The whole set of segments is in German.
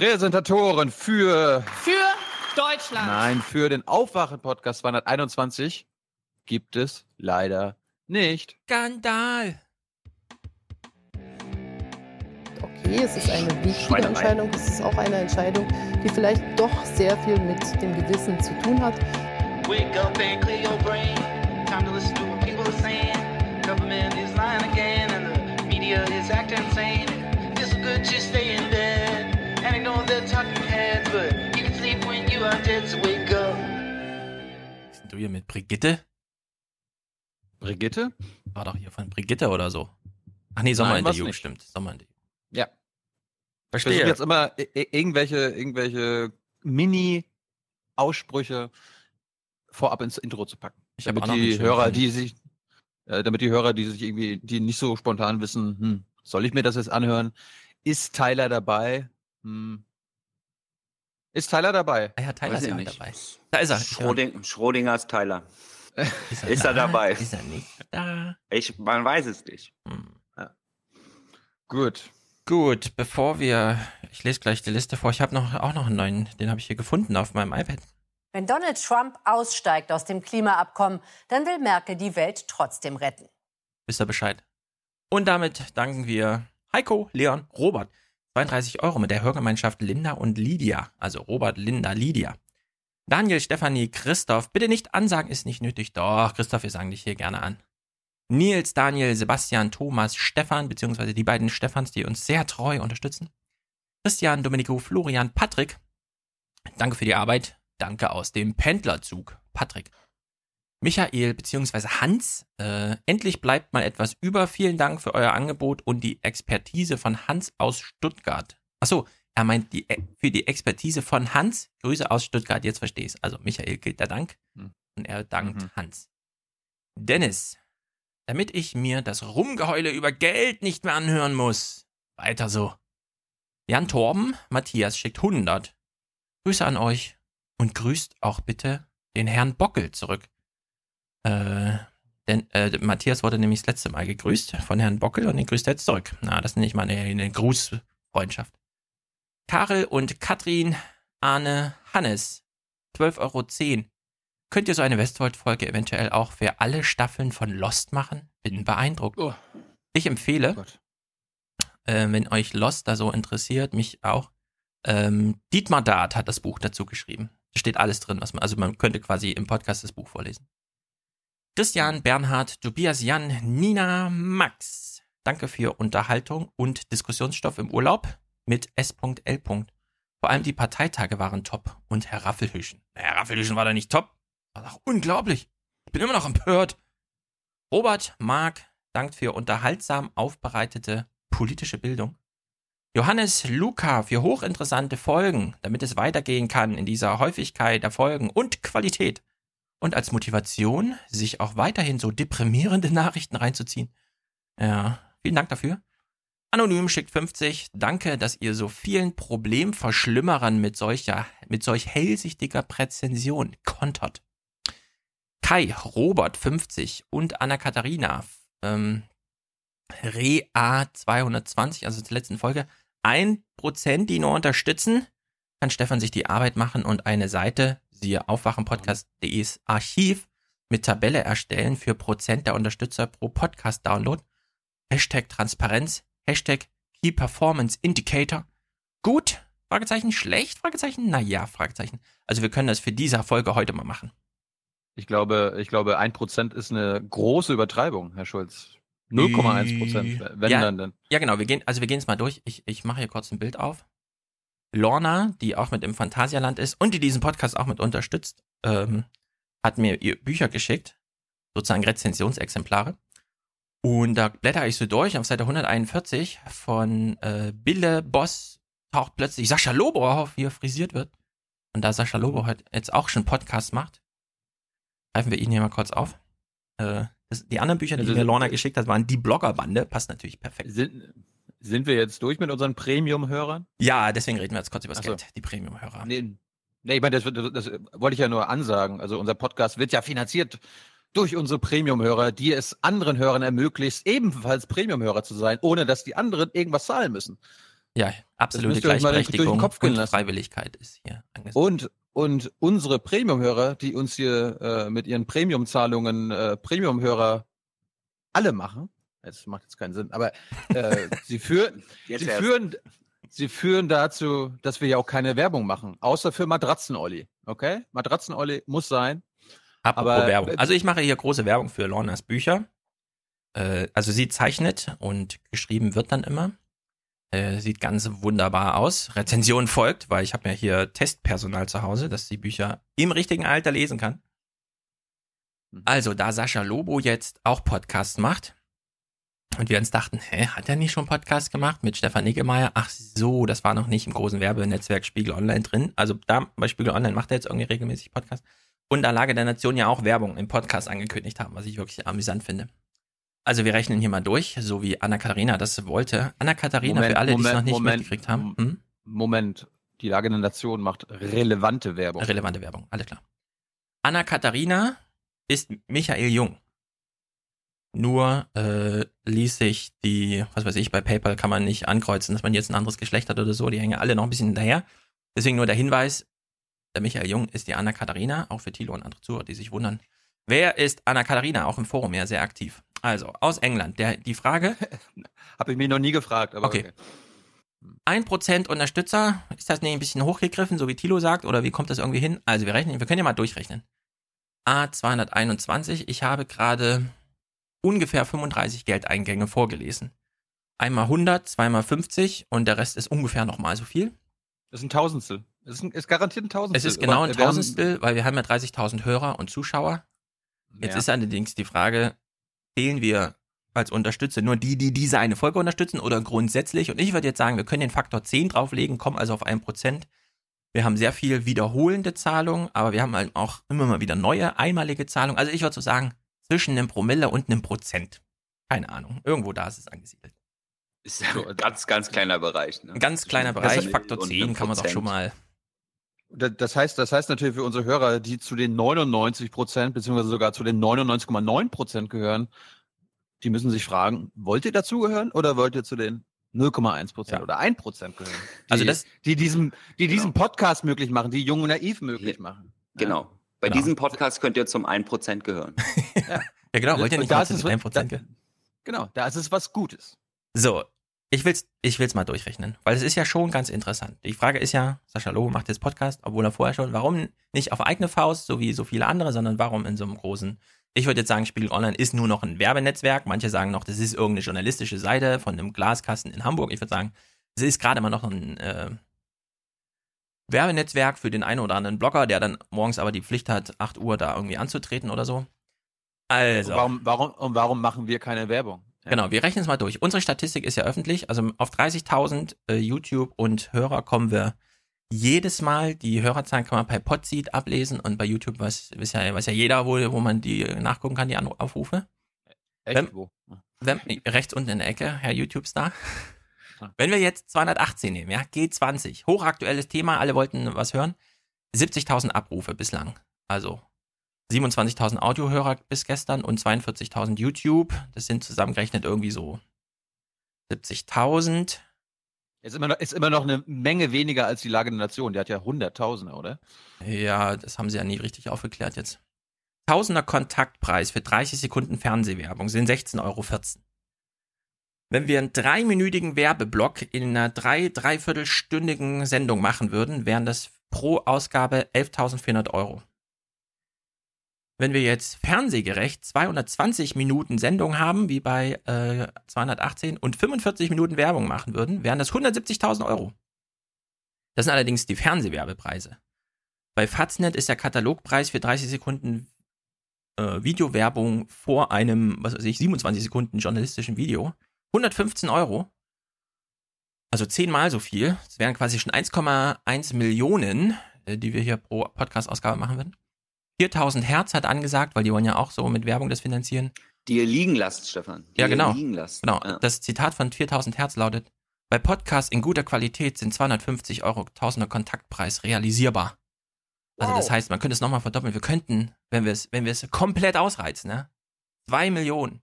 Präsentatoren für Für Deutschland. Nein, für den Aufwachen-Podcast 221 gibt es leider nicht. Skandal. Okay, es ist eine wichtige. Entscheidung. Es ist auch eine Entscheidung, die vielleicht doch sehr viel mit dem Gewissen zu tun hat. Wake up and clear your brain. Time to listen to what people are saying. Government is lying again, and the media is acting insane. It's good to stay in Bist du hier mit Brigitte? Brigitte? War doch hier von Brigitte oder so. Ach nee, Nein, Sommerinterview, stimmt. Sommerinterview. Ja. Ich versuche Verstehe. jetzt immer irgendwelche, irgendwelche Mini-Aussprüche vorab ins Intro zu packen. Ich damit die Hörer, die sich, äh, damit die Hörer, die sich irgendwie, die nicht so spontan wissen, hm, soll ich mir das jetzt anhören? Ist Tyler dabei? Hm. Ist Tyler dabei? Ah ja, Tyler Weiß ist ja nicht. dabei. Da ist er. Schröding, Schrödingers Tyler. Ist Ist er dabei? Ist er nicht da? Ich, man weiß es nicht. Hm. Gut. Gut, bevor wir, ich lese gleich die Liste vor. Ich habe noch auch noch einen neuen, den habe ich hier gefunden auf meinem iPad. Wenn Donald Trump aussteigt aus dem Klimaabkommen, dann will Merkel die Welt trotzdem retten. Wisst ihr Bescheid? Und damit danken wir Heiko, Leon, Robert. 32 Euro mit der Hörgemeinschaft Linda und Lydia. Also Robert, Linda, Lydia. Daniel, Stefanie, Christoph. Bitte nicht ansagen, ist nicht nötig. Doch, Christoph, wir sagen dich hier gerne an. Nils, Daniel, Sebastian, Thomas, Stefan, beziehungsweise die beiden Stefans, die uns sehr treu unterstützen. Christian, Domenico, Florian, Patrick. Danke für die Arbeit. Danke aus dem Pendlerzug. Patrick. Michael bzw. Hans, äh, endlich bleibt mal etwas über. Vielen Dank für euer Angebot und die Expertise von Hans aus Stuttgart. Achso, er meint die, äh, für die Expertise von Hans. Grüße aus Stuttgart, jetzt verstehe ich Also Michael gilt der Dank Hm. und er dankt Mhm. Hans. Dennis, damit ich mir das Rumgeheule über Geld nicht mehr anhören muss. Weiter so. Jan Torben, Matthias schickt 100. Grüße an euch und grüßt auch bitte den Herrn Bockel zurück. Äh, denn äh, Matthias wurde nämlich das letzte Mal gegrüßt von Herrn Bockel und den grüßt er jetzt zurück. Na, das nenne ich mal eine, eine Grußfreundschaft. Karel und Katrin, Arne, Hannes, 12,10 Euro. Könnt ihr so eine Westworld-Folge eventuell auch für alle Staffeln von Lost machen? Bin beeindruckt. Oh, Ich empfehle, Gott. äh, wenn euch Lost da so interessiert, mich auch. Ähm, Dietmar Dart hat das Buch dazu geschrieben. Da steht alles drin, was man, also man könnte quasi im Podcast das Buch vorlesen. Christian, Bernhard, Tobias, Jan, Nina, Max. Danke für Unterhaltung und Diskussionsstoff im Urlaub mit S.L. Vor allem die Parteitage waren top und Herr Raffelhüschen. Herr Raffelhüschen war da nicht top. War doch unglaublich. Ich bin immer noch empört. Robert, Marc, dankt für unterhaltsam aufbereitete politische Bildung. Johannes, Luca für hochinteressante Folgen, damit es weitergehen kann in dieser Häufigkeit der Folgen und Qualität. Und als Motivation, sich auch weiterhin so deprimierende Nachrichten reinzuziehen. Ja, vielen Dank dafür. Anonym schickt 50. Danke, dass ihr so vielen Problemverschlimmerern mit solcher, mit solch hellsichtiger Präzension kontert. Kai, Robert 50 und Anna-Katharina, ähm, Rea 220, also zur letzten Folge, 1%, die nur unterstützen, kann Stefan sich die Arbeit machen und eine Seite, siehe aufwachenpodcast.de's Archiv, mit Tabelle erstellen für Prozent der Unterstützer pro Podcast-Download. Hashtag Transparenz, Hashtag Key Performance Indicator. Gut, Fragezeichen, schlecht, Fragezeichen, naja, Fragezeichen. Also wir können das für diese Folge heute mal machen. Ich glaube, ich glaube, 1% ist eine große Übertreibung, Herr Schulz. 0,1%, wenn Ja. dann denn. Ja, genau, wir gehen, also wir gehen es mal durch. Ich, ich mache hier kurz ein Bild auf. Lorna, die auch mit im Phantasialand ist und die diesen Podcast auch mit unterstützt, ähm, hat mir ihr Bücher geschickt, sozusagen Rezensionsexemplare. Und da blätter ich so durch auf Seite 141 von äh, Bille Boss taucht plötzlich Sascha Lobo auf, wie er frisiert wird. Und da Sascha Lobo heute jetzt auch schon Podcast macht, greifen wir ihn hier mal kurz auf. Äh, das, die anderen Bücher, die Also, mir Lorna äh, geschickt hat, waren die Bloggerbande. Passt natürlich perfekt. Sind, sind wir jetzt durch mit unseren Premium-Hörern? Ja, deswegen reden wir jetzt kurz über das so. Geld, die Premium-Hörer. Nee, nee, ich meine, das, das, das wollte ich ja nur ansagen. Also unser Podcast wird ja finanziert durch unsere Premium-Hörer, die es anderen Hörern ermöglicht, ebenfalls Premium-Hörer zu sein, ohne dass die anderen irgendwas zahlen müssen. Ja, absolute Gleichberechtigung und. Freiwilligkeit ist hier angesagt. Und, und unsere Premium-Hörer, die uns hier äh, mit ihren Premium-Zahlungen äh, Premium-Hörer alle machen, das macht jetzt keinen Sinn, aber äh, sie, führen, Jetzt sie, führen, sie führen dazu, dass wir ja auch keine Werbung machen, außer für Matratzen-Olli. Okay? Matratzen-Olli muss sein. Apropos aber- Werbung. Also ich mache hier große Werbung für Lornas Bücher. Äh, also sie zeichnet und geschrieben wird dann immer. Äh, sieht ganz wunderbar aus. Rezension folgt, weil ich habe ja hier Testpersonal zu Hause, das die Bücher im richtigen Alter lesen kann. Mhm. Also, da Sascha Lobo jetzt auch Podcasts macht und wir uns dachten, hä, hat er nicht schon Podcast gemacht mit Stefan Niggemeier? Ach so, das war noch nicht im großen Werbenetzwerk Spiegel Online drin. Also da bei Spiegel Online macht er jetzt irgendwie regelmäßig Podcast. Und da Lage der Nation ja auch Werbung im Podcast angekündigt haben, was ich wirklich amüsant finde. Also wir rechnen hier mal durch, so wie Anna-Katharina das wollte. Anna-Katharina, für alle, die es noch nicht Moment. mitgekriegt haben. Hm? Moment, die Lage der Nation macht relevante Werbung. Relevante Werbung, alles klar. Anna-Katharina ist Michael Jung. Nur äh, ließ sich die, was weiß ich, bei PayPal kann man nicht ankreuzen, dass man jetzt ein anderes Geschlecht hat oder so. Die hängen alle noch ein bisschen hinterher. Deswegen nur der Hinweis, der Michael Jung ist die Anna-Katharina, auch für Thilo und andere Zuhörer, die sich wundern. Wer ist Anna-Katharina? Auch im Forum ja sehr aktiv. Also, aus England. Der, die Frage, Habe ich mich noch nie gefragt, aber Okay. okay. 1% Unterstützer, ist das nicht ein bisschen hochgegriffen, so wie Thilo sagt, oder wie kommt das irgendwie hin? Also wir rechnen, wir können ja mal durchrechnen. A221, ich habe gerade ungefähr 35 Geldeingänge vorgelesen. Einmal 100, zweimal 50 und der Rest ist ungefähr nochmal so viel. Das ist ein Tausendstel. Es ist, ein, ist garantiert ein Tausendstel. Es ist genau ein Tausendstel, weil wir haben ja 30.000 Hörer und Zuschauer. Jetzt Ja. ist allerdings die Frage, zählen wir als Unterstützer nur die, die diese eine Folge unterstützen oder grundsätzlich? Und ich würde jetzt sagen, wir können den Faktor 10 drauflegen, kommen also auf 1%. Wir haben sehr viel wiederholende Zahlungen, aber wir haben halt auch immer mal wieder neue, einmalige Zahlungen. Also ich würde so sagen, zwischen einem Promille und einem Prozent. Keine Ahnung. Irgendwo da ist es angesiedelt. Ist ja ein ganz, ganz kleiner Bereich. Ne? Ein ganz kleiner Bereich, Faktor und 10 einem kann man doch schon mal. Da- Das heißt, das heißt natürlich für unsere Hörer, die zu den 99 Prozent beziehungsweise sogar zu den 99,9 Prozent gehören, die müssen sich fragen, wollt ihr dazugehören oder wollt ihr zu den 0,1 Prozent Ja. oder 1 Prozent gehören? Die, Also das- die diesem, die diesen Genau. Podcast möglich machen, die Jung und Naiv möglich Ja. machen. Genau. Bei Genau. diesem Podcast könnt ihr zum 1% gehören. Ja, genau, wollt ihr nicht da mal ist zu es- den 1% da-? Genau, da ist es was Gutes. So, ich will's, ich will's mal durchrechnen, weil es ist ja schon ganz interessant. Die Frage ist ja, Sascha Lobo macht jetzt Podcast, obwohl er vorher schon, warum nicht auf eigene Faust, so wie so viele andere, sondern warum in so einem großen, ich würde jetzt sagen, Spiegel Online ist nur noch ein Werbenetzwerk. Manche sagen noch, das ist irgendeine journalistische Seite von einem Glaskasten in Hamburg. Ich würde sagen, es ist gerade mal noch ein äh, Werbenetzwerk für den einen oder anderen Blogger, der dann morgens aber die Pflicht hat, 8 Uhr da irgendwie anzutreten oder so. Also. Warum, warum, und warum machen wir keine Werbung? Ja. Genau, wir rechnen es mal durch. Unsere Statistik ist ja öffentlich. Also auf 30.000 äh, YouTube und Hörer kommen wir jedes Mal. Die Hörerzahlen kann man bei Podseed ablesen und bei YouTube weiß, weiß, ja, weiß ja jeder, wo, wo man die nachgucken kann, die Anru- Aufrufe. Echt? Wenn- Wo? Wenn, rechts unten in der Ecke, Herr YouTube-Star. Wenn wir jetzt 218 nehmen, ja, G20, hochaktuelles Thema, alle wollten was hören. 70.000 Abrufe bislang. Also 27.000 Audiohörer bis gestern und 42.000 YouTube. Das sind zusammengerechnet irgendwie so 70.000. Ist immer, noch, ist immer noch eine Menge weniger als die Lage der Nation. Die hat ja Hunderttausende, oder? Ja, das haben sie ja nie richtig aufgeklärt jetzt. Tausender Kontaktpreis für 30 Sekunden Fernsehwerbung sind 16,14 Euro. Wenn wir einen dreiminütigen Werbeblock in einer drei, dreiviertelstündigen Sendung machen würden, wären das pro Ausgabe 11.400 Euro. Wenn wir jetzt fernsehgerecht 220 Minuten Sendung haben, wie bei äh, 218, und 45 Minuten Werbung machen würden, wären das 170.000 Euro. Das sind allerdings die Fernsehwerbepreise. Bei Faznet ist der Katalogpreis für 30 Sekunden äh, Videowerbung vor einem, was weiß ich, 27 Sekunden journalistischen Video 115 Euro. Also zehnmal so viel. Das wären quasi schon 1,1 Millionen, äh, die wir hier pro Podcast-Ausgabe machen würden. 4000 Hertz hat angesagt, weil die wollen ja auch so mit Werbung das finanzieren. Die ihr liegen lasst, Stefan. Die Ja, genau. liegen lasst. Genau, Ja. das Zitat von 4000 Hertz lautet, bei Podcasts in guter Qualität sind 250 Euro Tausender Kontaktpreis realisierbar. Also das Wow. heißt, man könnte es nochmal verdoppeln. Wir könnten, wenn wir es, wenn wir es komplett ausreizen, ne? Zwei Millionen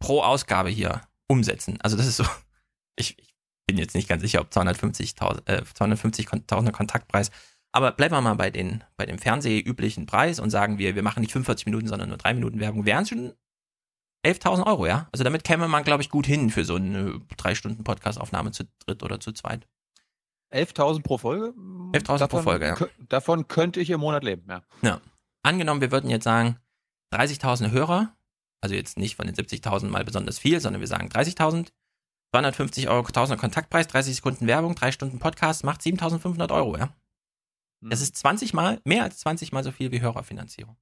pro Ausgabe hier umsetzen. Also das ist so, ich, ich bin jetzt nicht ganz sicher, ob 250.000 äh, 250.000 Kontaktpreis. Aber bleiben wir mal bei, den, bei dem fernsehüblichen Preis und sagen wir, wir machen nicht 45 Minuten, sondern nur 3 Minuten Werbung. Wären schon 11.000 Euro, ja? Also damit käme man, glaube ich, gut hin für so eine 3 Stunden Podcast-Aufnahme zu dritt oder zu zweit. 11.000 pro Folge? 11.000 pro Folge, ja. Davon könnte ich im Monat leben, ja. Angenommen, wir würden jetzt sagen, 30.000 Hörer, also jetzt nicht von den 70.000 mal besonders viel, sondern wir sagen 30.000, 250 Euro, 1000 Kontaktpreis, 30 Sekunden Werbung, 3 Stunden Podcast, macht 7.500 Euro, ja? Das ist 20 mal, mehr als 20 mal so viel wie Hörerfinanzierung.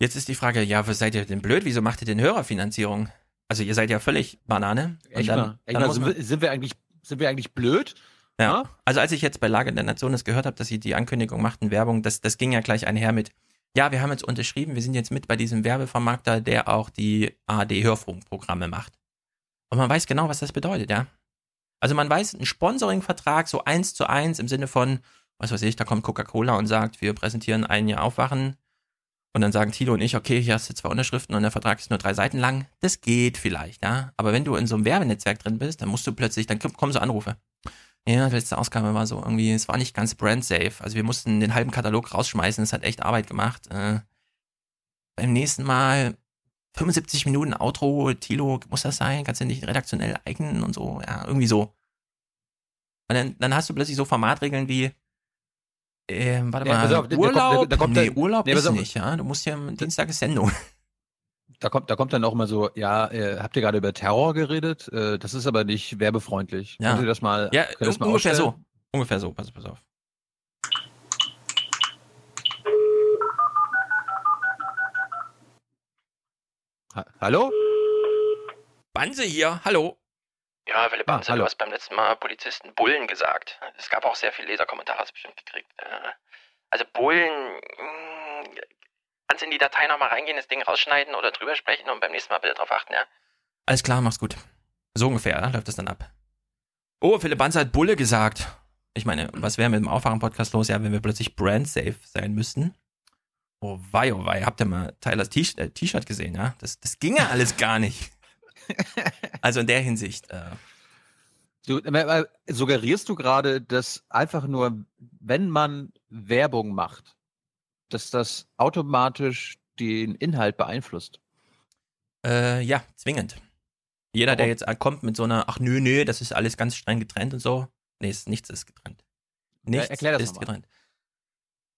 Jetzt ist die Frage, ja, was seid ihr denn blöd? Wieso macht ihr denn Hörerfinanzierung? Also ihr seid ja völlig Banane. Echt dann- mal, echt mal sind, wir, sind, wir eigentlich, sind wir eigentlich blöd? Ja. Also als ich jetzt bei Lage der Nation das gehört habe, dass sie die Ankündigung machten, Werbung, das, das ging ja gleich einher mit, ja, wir haben jetzt unterschrieben, wir sind jetzt mit bei diesem Werbevermarkter, der auch die ARD-Hörfunkprogramme macht. Und man weiß genau, was das bedeutet, ja. Also man weiß, ein Sponsoring-Vertrag so eins zu eins im Sinne von, was weiß ich, da kommt Coca-Cola und sagt, wir präsentieren ein Jahr Aufwachen. Und dann sagen Tilo und ich, okay, hier hast du zwei Unterschriften und der Vertrag ist nur drei Seiten lang. Das geht vielleicht, ja. Aber wenn du in so einem Werbenetzwerk drin bist, dann musst du plötzlich, dann kommen so Anrufe. Ja, die letzte Ausgabe war so irgendwie, es war nicht ganz brand safe. Also wir mussten den halben Katalog rausschmeißen, es hat echt Arbeit gemacht. Äh, beim nächsten Mal 75 Minuten Outro, Tilo, muss das sein? Kannst du nicht redaktionell eignen und so? Ja, irgendwie so. Und dann, dann hast du plötzlich so Formatregeln wie, ähm, warte mal, auf, Urlaub? da- da kommt nee, der- Urlaub nee, ist nicht, ja. Du musst ja, Dienstag ist Sendung. Da kommt, da kommt dann auch immer so, ja, äh, habt ihr gerade über Terror geredet? Äh, das ist aber nicht werbefreundlich. Ja. Könnt ihr das mal, Ja, das mal ungefähr so. ausstellen? Ungefähr so, pass, pass auf. Ha Hallo? Banse hier, hallo. Ja, Wille Banse, hallo. du hast beim letzten Mal Polizisten Bullen gesagt. Es gab auch sehr viele Leserkommentare, hast du bestimmt gekriegt. Äh, Also Bullen, mh, kannst in die Datei nochmal reingehen, das Ding rausschneiden oder drüber sprechen und beim nächsten Mal bitte drauf achten, ja? Alles klar, mach's gut. So ungefähr, ja, läuft das dann ab. Oh, Philipp Banzer hat Bulle gesagt. Ich meine, was wäre mit dem Aufwachen-Podcast los, ja, wenn wir plötzlich brand-safe sein müssten? Oh wei, oh wei, habt ihr mal Tylers äh, T-Shirt gesehen, ja? Das, das ginge alles gar nicht. Also in der Hinsicht, äh, Du, äh, äh, suggerierst du gerade, dass einfach nur, wenn man Werbung macht, dass das automatisch den Inhalt beeinflusst? äh, ja, zwingend. Jeder, der jetzt kommt mit so einer, ach nö, nö, das ist alles ganz streng getrennt und so. Nee, ist, nichts ist getrennt. Nichts erklär das ist noch mal. getrennt.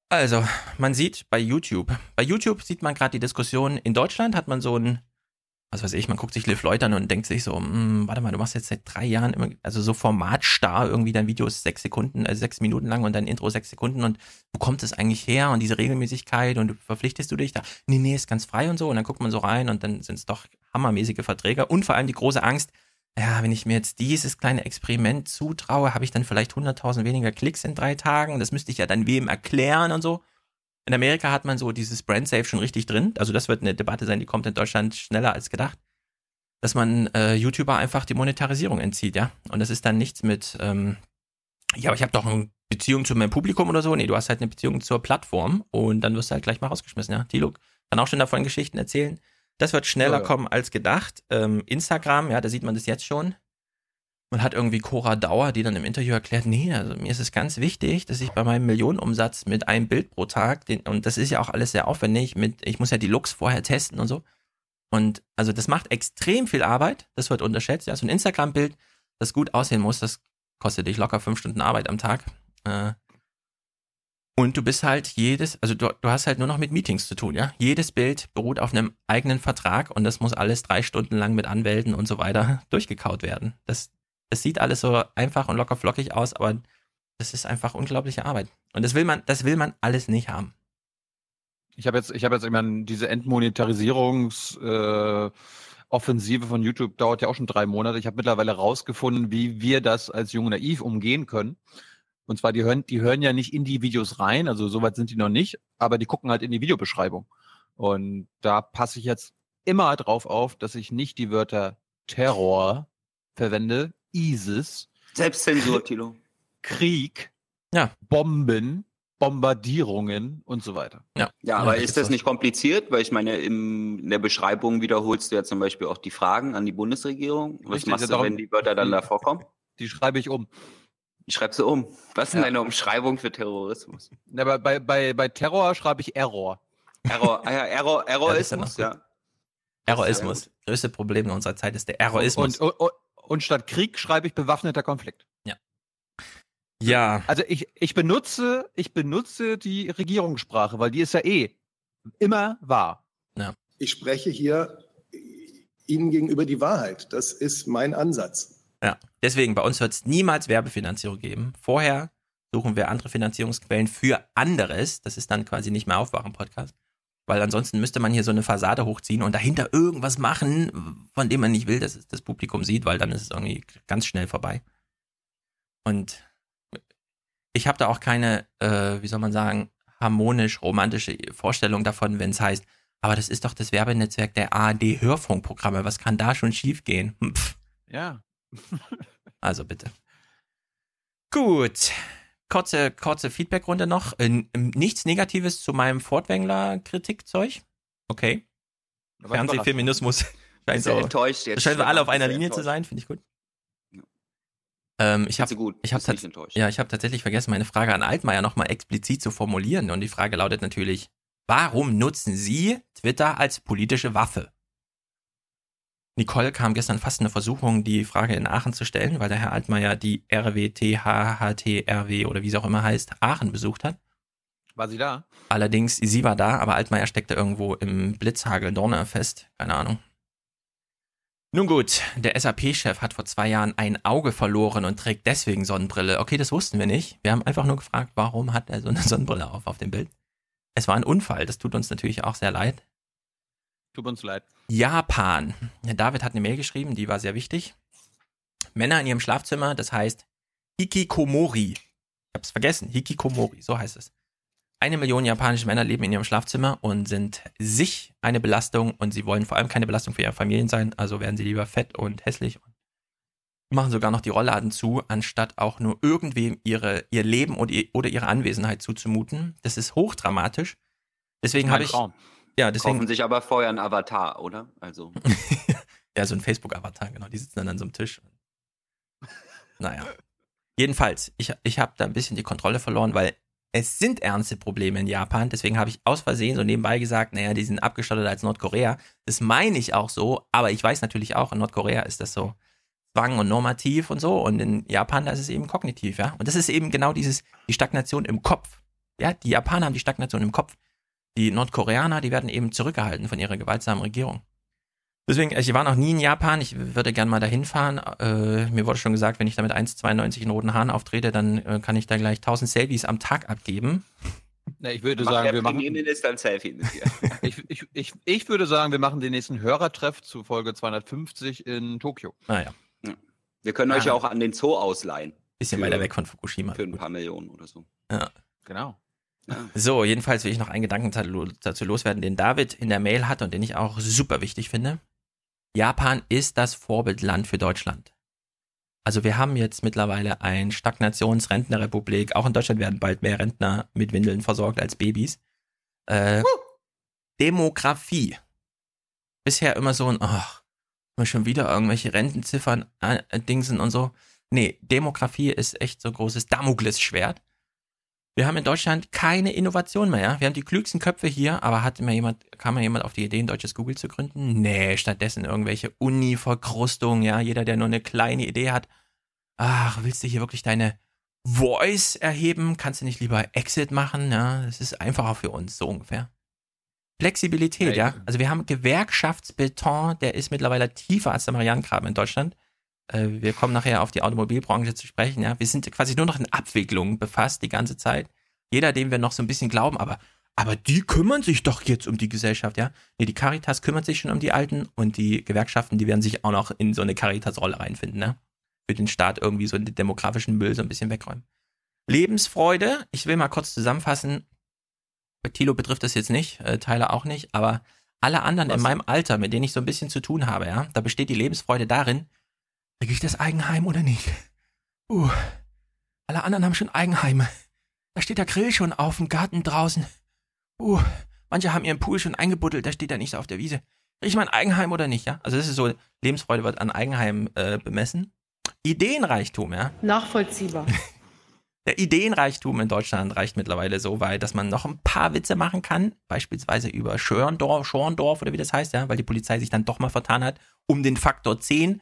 Also, man sieht bei YouTube, bei YouTube sieht man gerade die Diskussion, in Deutschland hat man so ein, was weiß ich, man guckt sich Liv Leute an und denkt sich so, hm, warte mal, du machst jetzt seit drei Jahren immer, also so formatstarr irgendwie, dein Video ist sechs Sekunden, also sechs Minuten lang und dein Intro sechs Sekunden und wo kommt es eigentlich her und diese Regelmäßigkeit und verpflichtest du dich da? Nee, nee, ist ganz frei und so und dann guckt man so rein und dann sind es doch hammermäßige Verträge und vor allem die große Angst, ja, wenn ich mir jetzt dieses kleine Experiment zutraue, habe ich dann vielleicht 100.000 weniger Klicks in drei Tagen. Das müsste ich ja dann wem erklären und so. In Amerika hat man so dieses Brand Safe schon richtig drin. Also das wird eine Debatte sein, die kommt in Deutschland schneller als gedacht. Dass man äh, YouTuber einfach die Monetarisierung entzieht, ja. Und das ist dann nichts mit, ähm, ja, aber ich habe doch eine Beziehung zu meinem Publikum oder so. Nee, du hast halt eine Beziehung zur Plattform und dann wirst du halt gleich mal rausgeschmissen, ja. Tilo kann auch schon davon Geschichten erzählen. Das wird schneller Ja, ja. kommen als gedacht. Ähm, Instagram, ja, da sieht man das jetzt schon. Man hat irgendwie Cora Dauer, die dann im Interview erklärt, nee, also mir ist es ganz wichtig, dass ich bei meinem Millionenumsatz mit einem Bild pro Tag, den, und das ist ja auch alles sehr aufwendig, mit, ich muss ja die Looks vorher testen und so. Und also das macht extrem viel Arbeit, das wird unterschätzt. Ja, so ein Instagram-Bild, das gut aussehen muss, das kostet dich locker fünf Stunden Arbeit am Tag. Äh, und du bist halt jedes, also du, du hast halt nur noch mit Meetings zu tun, ja. Jedes Bild beruht auf einem eigenen Vertrag und das muss alles drei Stunden lang mit Anwälten und so weiter durchgekaut werden. Das, das sieht alles so einfach und locker flockig aus, aber das ist einfach unglaubliche Arbeit. Und das will man, das will man alles nicht haben. Ich habe jetzt, ich habe jetzt, meine, diese Entmonetarisierungs, äh, Offensive von YouTube dauert ja auch schon drei Monate. Ich habe mittlerweile rausgefunden, wie wir das als Jung Naiv umgehen können. Und zwar, die hören, die hören ja nicht in die Videos rein, also soweit sind die noch nicht, aber die gucken halt in die Videobeschreibung. Und da passe ich jetzt immer drauf auf, dass ich nicht die Wörter Terror verwende, ISIS, Selbstzensur, Tilo. Krieg, Ja. Bomben, Bombardierungen und so weiter. Ja, Ja, aber ist das nicht kompliziert? Weil ich meine, in der Beschreibung wiederholst du ja zum Beispiel auch die Fragen an die Bundesregierung. Was Richtig, machst du, darum- wenn die Wörter dann da vorkommen? Die schreibe ich um. Ich schreibe sie um. Was ist denn Ja. deine Umschreibung für Terrorismus? Aber bei, bei, bei Terror schreibe ich Error. Error, ah ja, Error, Errorismus, Ja, ja. Eroismus. Größte Problem in unserer Zeit ist der Eroismus. Und, und, und statt Krieg schreibe ich bewaffneter Konflikt. ja, Also ich, ich benutze, ich benutze die Regierungssprache, weil die ist ja eh immer wahr. Ich spreche hier Ihnen gegenüber die Wahrheit. Das ist mein Ansatz. ja. Deswegen, bei uns wird es niemals Werbefinanzierung geben. Vorher suchen wir andere Finanzierungsquellen für anderes. Das ist dann quasi nicht mehr Aufwachen-Podcast. Weil ansonsten müsste man hier so eine Fassade hochziehen und dahinter irgendwas machen, von dem man nicht will, dass es das Publikum sieht, weil dann ist es irgendwie ganz schnell vorbei. Und ich habe da auch keine, äh, wie soll man sagen, harmonisch-romantische Vorstellung davon, wenn es heißt, aber das ist doch das Werbenetzwerk der ARD-Hörfunkprogramme. Was kann da schon schiefgehen? Hm, Pff, Ja. also bitte. Gut. Kurze, kurze Feedbackrunde noch. Nichts Negatives zu meinem Fortwängler-Kritikzeug. Okay. Aber Fernsehfeminismus scheint so. enttäuscht jetzt? Scheinen wir alle auf einer Linie zu enttäuscht? sein, finde ich gut. Ja. Ähm, ich habe ich hab ja, ich habe tatsächlich vergessen, meine Frage an Altmaier nochmal explizit zu formulieren. Und die Frage lautet natürlich, warum nutzen Sie Twitter als politische Waffe? Nicole kam gestern fast in eine Versuchung, die Frage in Aachen zu stellen, weil der Herr Altmaier die RWTHHTRW oder wie es auch immer heißt, Aachen besucht hat. War sie da? Allerdings, sie war da, aber Altmaier steckte irgendwo im Blitzhagel fest. Keine Ahnung. Nun gut, der SAP-Chef hat vor zwei Jahren ein Auge verloren und trägt deswegen Sonnenbrille. Okay, das wussten wir nicht. Wir haben einfach nur gefragt, warum hat er so eine Sonnenbrille auf auf dem Bild? Es war ein Unfall, das tut uns natürlich auch sehr leid. Tut uns leid. Japan. David hat eine Mail geschrieben, die war sehr wichtig. Männer in ihrem Schlafzimmer, das heißt Hikikomori. Ich hab's vergessen, Hikikomori, so heißt es. Eine Million japanische Männer leben in ihrem Schlafzimmer und sind sich eine Belastung und sie wollen vor allem keine Belastung für ihre Familien sein, also werden sie lieber fett und hässlich und machen sogar noch die Rollladen zu, anstatt auch nur irgendwem ihre, ihr Leben oder, ihr- oder ihre Anwesenheit zuzumuten. Das ist hochdramatisch. Deswegen habe ich. Ja, deswegen, Kaufen sich aber vorher einen Avatar, oder? Also, Ja, so ein Facebook-Avatar, genau. Die sitzen dann an so einem Tisch. Naja. Jedenfalls, ich, ich habe da ein bisschen die Kontrolle verloren, weil es sind ernste Probleme in Japan. Deswegen habe ich aus Versehen so nebenbei gesagt, naja, die sind abgeschottet als Nordkorea. Das meine ich auch so, aber ich weiß natürlich auch, in Nordkorea ist das so Zwang und normativ und so. Und in Japan, da ist es eben kognitiv, ja. Und das ist eben genau dieses, die Stagnation im Kopf. Ja, die Japaner haben die Stagnation im Kopf. Die Nordkoreaner, die werden eben zurückgehalten von ihrer gewaltsamen Regierung. Deswegen, ich war noch nie in Japan, ich würde gern mal dahin fahren. Äh, mir wurde schon gesagt, wenn ich da mit 1,92 in roten Haaren auftrete, dann äh, kann ich da gleich 1000 Selfies am Tag abgeben. Na, ich würde sagen, wir machen, Premierminister ein Selfie mit dir. ich, ich, ich, ich würde sagen, wir machen den nächsten Hörertreff zu Folge 250 in Tokio. Naja, Wir können euch Ah. ja auch an den Zoo ausleihen. bisschen Für- weiter weg von Fukushima. Für ein paar Millionen oder so. Genau. So, jedenfalls will ich noch einen Gedanken dazu loswerden, den David in der Mail hatte und den ich auch super wichtig finde. Japan ist das Vorbildland für Deutschland. Also wir haben jetzt mittlerweile ein Stagnationsrentnerrepublik. Auch in Deutschland werden bald mehr Rentner mit Windeln versorgt als Babys. Äh, Demografie. Bisher immer so ein, ach, mal schon wieder irgendwelche Rentenziffern äh, Dingsen und so. Nee, Demografie ist echt so ein großes Damoklesschwert. Wir haben in Deutschland keine Innovation mehr. Ja? Wir haben die klügsten Köpfe hier, aber hat immer jemand, kam mal jemand auf die Idee, ein deutsches Google zu gründen? Nee, stattdessen irgendwelche Uni-Verkrustungen, ja. Jeder, der nur eine kleine Idee hat. Ach, willst du hier wirklich deine Voice erheben? Kannst du nicht lieber Exit machen? Ja, das ist einfacher für uns, so ungefähr. Flexibilität, Ja, ja. Also wir haben Gewerkschaftsbeton, der ist mittlerweile tiefer als der Marianengraben in Deutschland. Äh, wir kommen nachher auf die Automobilbranche zu sprechen, ja. Wir sind quasi nur noch in Abwicklung befasst die ganze Zeit. Jeder, dem wir noch so ein bisschen glauben, aber, aber die kümmern sich doch jetzt um die Gesellschaft, ja. Nee, die Caritas kümmert sich schon um die Alten und die Gewerkschaften, die werden sich auch noch in so eine Caritas-Rolle reinfinden, ne? Für den Staat irgendwie so den demografischen Müll so ein bisschen wegräumen. Lebensfreude, ich will mal kurz zusammenfassen. Bei Thilo betrifft das jetzt nicht, äh, Tyler auch nicht, aber alle anderen in Was? meinem Alter, mit denen ich so ein bisschen zu tun habe, ja, da besteht die Lebensfreude darin, kriege ich das Eigenheim oder nicht? Uh, alle anderen haben schon Eigenheime. Da steht der Grill schon auf dem Garten draußen. Uh, manche haben ihren Pool schon eingebuddelt, da steht er nicht so auf der Wiese. Kriege ich mein Eigenheim oder nicht, ja? Also das ist so, Lebensfreude wird an Eigenheim äh, bemessen. Ideenreichtum, ja. Nachvollziehbar. Der Ideenreichtum in Deutschland reicht mittlerweile so weit, dass man noch ein paar Witze machen kann, beispielsweise über Schörndorf, Schorndorf oder wie das heißt, ja, weil die Polizei sich dann doch mal vertan hat, um den Faktor 10.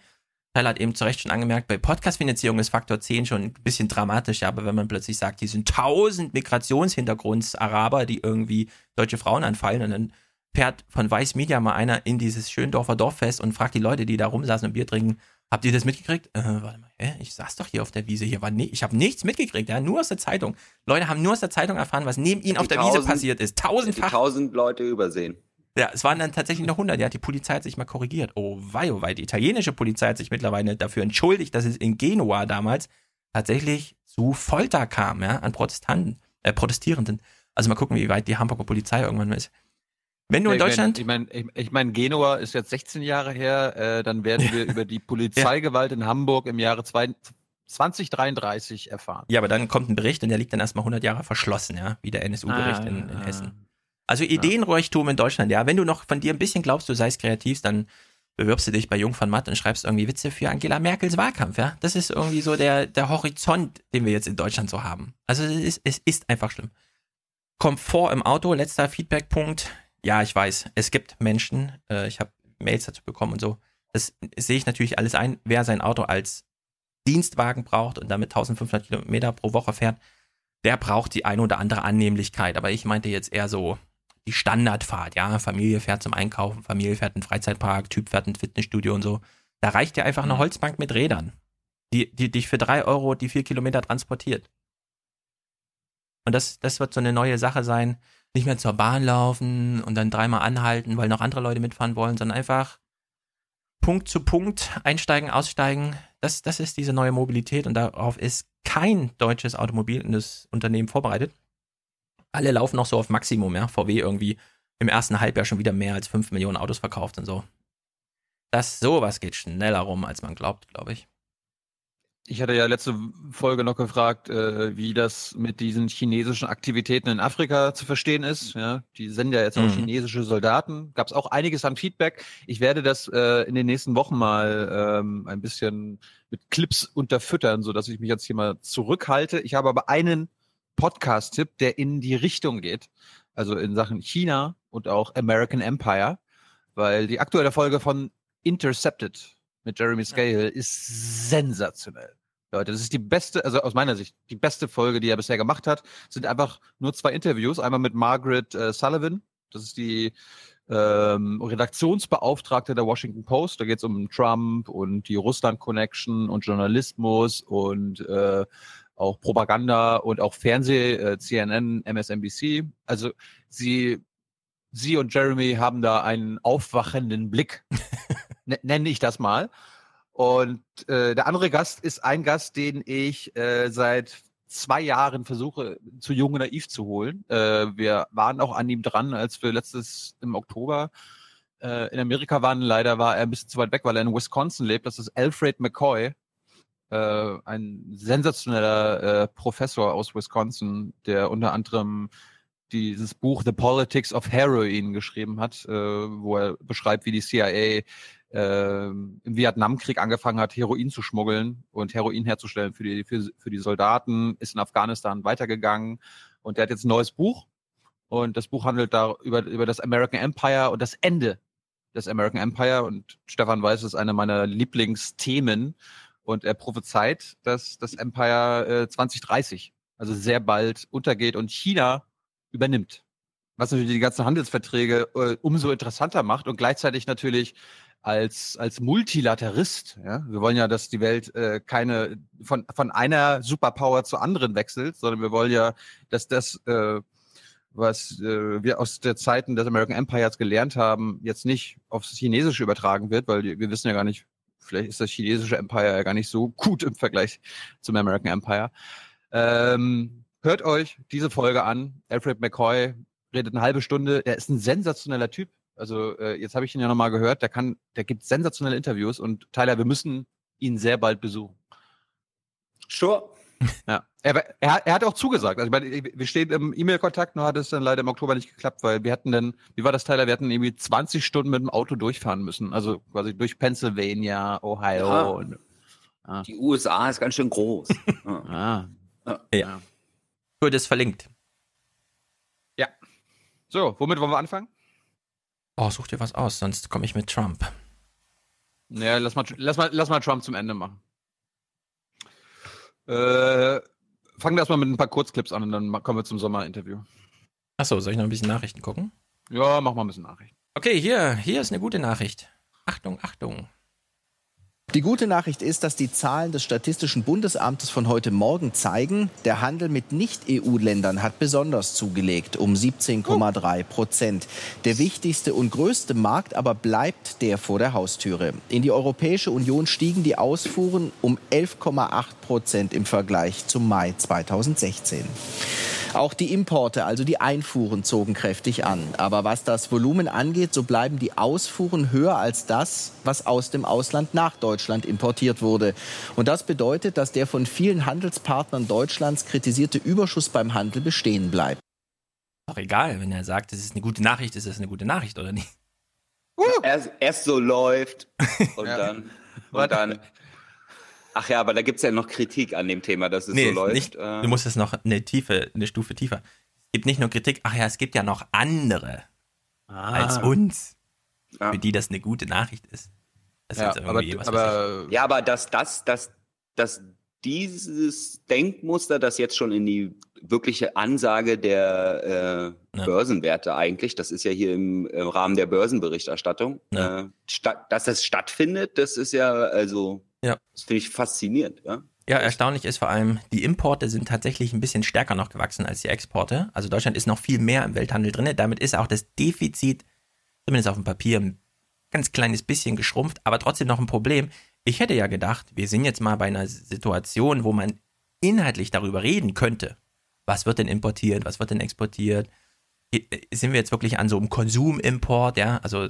Teil hat eben zu Recht schon angemerkt, bei Podcast-Finanzierung ist Faktor 10 schon ein bisschen dramatisch, ja, aber wenn man plötzlich sagt, die sind 1000 Migrationshintergrunds-Araber, die irgendwie deutsche Frauen anfallen und dann fährt von Weiß Media mal einer in dieses Schöndorfer Dorffest und fragt die Leute, die da rumsaßen und Bier trinken, habt ihr das mitgekriegt? Äh, warte mal, hä? Ich saß doch hier auf der Wiese, hier war nie, ich habe nichts mitgekriegt, ja, nur aus der Zeitung. Leute haben nur aus der Zeitung erfahren, was neben ihnen auf der Wiese tausend- passiert ist. Tausendfach. tausend Leute übersehen. Ja, es waren dann tatsächlich noch 100. Ja, die Polizei hat sich mal korrigiert. Oh wei, oh wei. Die italienische Polizei hat sich mittlerweile dafür entschuldigt, dass es in Genua damals tatsächlich zu Folter kam, ja, an Protestanten, äh, Protestierenden. Also mal gucken, wie weit die Hamburger Polizei irgendwann mal ist. Wenn du in Ich mein- Deutschland, Ich meine, ich, ich mein, Genua ist jetzt 16 Jahre her, äh, dann werden wir über die Polizeigewalt in Hamburg im Jahre zwei, 2033 erfahren. ja, aber dann kommt ein Bericht und der liegt dann erstmal 100 Jahre verschlossen, ja, wie der NSU-Bericht in, in Ah. Hessen. Also Ideenreichtum in Deutschland, ja. Wenn du noch von dir ein bisschen glaubst, du seist kreativ, dann bewirbst du dich bei Jung von Matt und schreibst irgendwie Witze für Angela Merkels Wahlkampf, ja. Das ist irgendwie so der, der Horizont, den wir jetzt in Deutschland so haben. Also es ist, es ist einfach schlimm. Komfort im Auto, letzter Feedbackpunkt. Ja, ich weiß, es gibt Menschen, äh, ich habe Mails dazu bekommen und so. Das sehe ich natürlich alles ein. Wer sein Auto als Dienstwagen braucht und damit 1500 Kilometer pro Woche fährt, der braucht die eine oder andere Annehmlichkeit. Aber ich meinte jetzt eher so die Standardfahrt, ja. Familie fährt zum Einkaufen, Familie fährt in den Freizeitpark, Typ fährt ins Fitnessstudio und so. Da reicht ja einfach eine Mhm. Holzbank mit Rädern, die, die dich für drei Euro die vier Kilometer transportiert. Und das, das wird so eine neue Sache sein. Nicht mehr zur Bahn laufen und dann dreimal anhalten, weil noch andere Leute mitfahren wollen, sondern einfach Punkt zu Punkt einsteigen, aussteigen. Das, das ist diese neue Mobilität und darauf ist kein deutsches Automobilunternehmen vorbereitet. Alle laufen noch so auf Maximum, ja. VW irgendwie im ersten Halbjahr schon wieder mehr als 5 Millionen Autos verkauft und so. Das sowas geht schneller rum, als man glaubt, glaube ich. Ich hatte ja letzte Folge noch gefragt, äh, wie das mit diesen chinesischen Aktivitäten in Afrika zu verstehen ist. Ja, die senden ja jetzt auch Mhm. chinesische Soldaten. Gab es auch einiges an Feedback. Ich werde das äh, in den nächsten Wochen mal ähm, ein bisschen mit Clips unterfüttern, so dass ich mich jetzt hier mal zurückhalte. Ich habe aber einen Podcast-Tipp, der in die Richtung geht. Also in Sachen China und auch American Empire, weil die aktuelle Folge von Intercepted mit Jeremy Scale ist sensationell. Leute, das ist die beste, also aus meiner Sicht, die beste Folge, die er bisher gemacht hat. Sind einfach nur zwei Interviews. Einmal mit Margaret äh, Sullivan, das ist die ähm, Redaktionsbeauftragte der Washington Post. Da geht es um Trump und die Russland-Connection und Journalismus und äh, auch Propaganda und auch Fernseh, äh, CNN, MSNBC. Also sie, sie und Jeremy haben da einen aufwachenden Blick, ne- nenne ich das mal. Und äh, der andere Gast ist ein Gast, den ich äh, seit zwei Jahren versuche, zu jung und naiv zu holen. Äh, wir waren auch an ihm dran, als wir letztes im Oktober äh, in Amerika waren. Leider war er ein bisschen zu weit weg, weil er in Wisconsin lebt. Das ist Alfred McCoy, äh, ein sensationeller äh, Professor aus Wisconsin, der unter anderem dieses Buch The Politics of Heroin geschrieben hat, äh, wo er beschreibt, wie die CIA äh, im Vietnamkrieg angefangen hat, Heroin zu schmuggeln und Heroin herzustellen für die, für, für die Soldaten, ist in Afghanistan weitergegangen. Und der hat jetzt ein neues Buch. Und das Buch handelt da über, über das American Empire und das Ende des American Empire. Und Stefan Weiß ist eine meiner Lieblingsthemen und er prophezeit, dass das Empire äh, 2030, also sehr bald untergeht und China übernimmt. Was natürlich die ganzen Handelsverträge äh, umso interessanter macht und gleichzeitig natürlich als, als Multilaterist, ja, wir wollen ja, dass die Welt äh, keine von, von einer Superpower zur anderen wechselt, sondern wir wollen ja, dass das, äh, was äh, wir aus der Zeiten des American Empires gelernt haben, jetzt nicht aufs Chinesische übertragen wird, weil wir wissen ja gar nicht, vielleicht ist das chinesische Empire ja gar nicht so gut im Vergleich zum American Empire. Ähm, hört euch diese Folge an. Alfred McCoy redet eine halbe Stunde. Er ist ein sensationeller Typ. Also äh, jetzt habe ich ihn ja nochmal gehört. Der kann, der gibt sensationelle Interviews und Tyler, wir müssen ihn sehr bald besuchen. Sure. Ja. Er, er, er hat auch zugesagt. Also ich meine, wir stehen im E-Mail-Kontakt, nur hat es dann leider im Oktober nicht geklappt, weil wir hatten dann, wie war das, Tyler? Wir hatten irgendwie 20 Stunden mit dem Auto durchfahren müssen. Also quasi durch Pennsylvania, Ohio Ja. und Ah. Die USA ist ganz schön groß. Ja. Ah. Ja. Gut, ist verlinkt. So, womit wollen wir anfangen? Oh, such dir was aus, sonst komme ich mit Trump. Naja, lass mal, lass mal, lass mal Trump zum Ende machen. Äh, fangen wir erstmal mit ein paar Kurzclips an und dann kommen wir zum Sommerinterview. Achso, soll ich noch ein bisschen Nachrichten gucken? Ja, mach mal ein bisschen Nachrichten. Okay, hier, hier ist eine gute Nachricht. Achtung, Achtung. Die gute Nachricht ist, dass die Zahlen des Statistischen Bundesamtes von heute Morgen zeigen, der Handel mit Nicht-EU-Ländern hat besonders zugelegt, um 17,3 Prozent. Der wichtigste und größte Markt aber bleibt der vor der Haustüre. In die Europäische Union stiegen die Ausfuhren um 11,8 Prozent im Vergleich zum Mai 2016. Auch die Importe, also die Einfuhren, zogen kräftig an. Aber was das Volumen angeht, so bleiben die Ausfuhren höher als das, was aus dem Ausland nach Deutschland importiert wurde. Und das bedeutet, dass der von vielen Handelspartnern Deutschlands kritisierte Überschuss beim Handel bestehen bleibt. Doch egal, wenn er sagt, es ist eine gute Nachricht, ist es eine gute Nachricht oder nicht? Erst, erst so läuft und Ja. dann. Und dann. Ach ja, aber da gibt es ja noch Kritik an dem Thema, dass es so läuft. nicht, Äh, du musst es noch eine Tiefe, eine Stufe tiefer. Es gibt nicht nur Kritik, ach ja, es gibt ja noch andere als uns, ja. für die das eine gute Nachricht ist. Das Ja, ist jetzt irgendwie, aber, aber ja, aber dass das, dass, dass dieses Denkmuster, das jetzt schon in die wirkliche Ansage der äh, Ja. Börsenwerte eigentlich, das ist ja hier im, im Rahmen der Börsenberichterstattung, Ja. äh, dass das stattfindet, das ist ja also, Ja. das finde ich faszinierend, ja. Ja, erstaunlich ist vor allem, die Importe sind tatsächlich ein bisschen stärker noch gewachsen als die Exporte. Also Deutschland ist noch viel mehr im Welthandel drin. Damit ist auch das Defizit, zumindest auf dem Papier, ein ganz kleines bisschen geschrumpft, aber trotzdem noch ein Problem. Ich hätte ja gedacht, wir sind jetzt mal bei einer Situation, wo man inhaltlich darüber reden könnte. Was wird denn importiert, was wird denn exportiert? I- Sind wir jetzt wirklich an so einem Konsumimport, ja? Also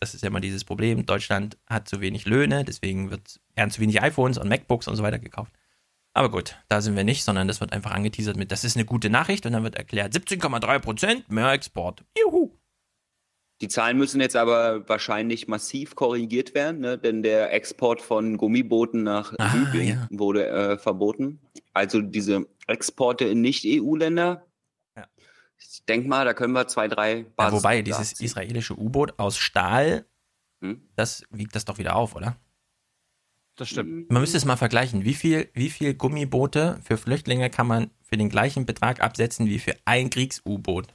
das ist ja immer dieses Problem. Deutschland hat zu wenig Löhne, deswegen wird, werden zu wenig iPhones und MacBooks und so weiter gekauft. Aber gut, da sind wir nicht, sondern das wird einfach angeteasert mit, das ist eine gute Nachricht und dann wird erklärt, 17,3 Prozent mehr Export. Juhu. Die Zahlen müssen jetzt aber wahrscheinlich massiv korrigiert werden, ne? denn der Export von Gummibooten nach Ah, Libyen ja. wurde äh, verboten. Also diese Exporte in Nicht-EU-Länder. Ja. Ich denke mal, da können wir zwei, drei Ja, Basis wobei, dieses israelische U-Boot aus Stahl, Hm? das wiegt das doch wieder auf, oder? das stimmt. Man müsste es mal vergleichen. Wie viel, wie viel Gummiboote für Flüchtlinge kann man für den gleichen Betrag absetzen wie für ein Kriegs-U-Boot?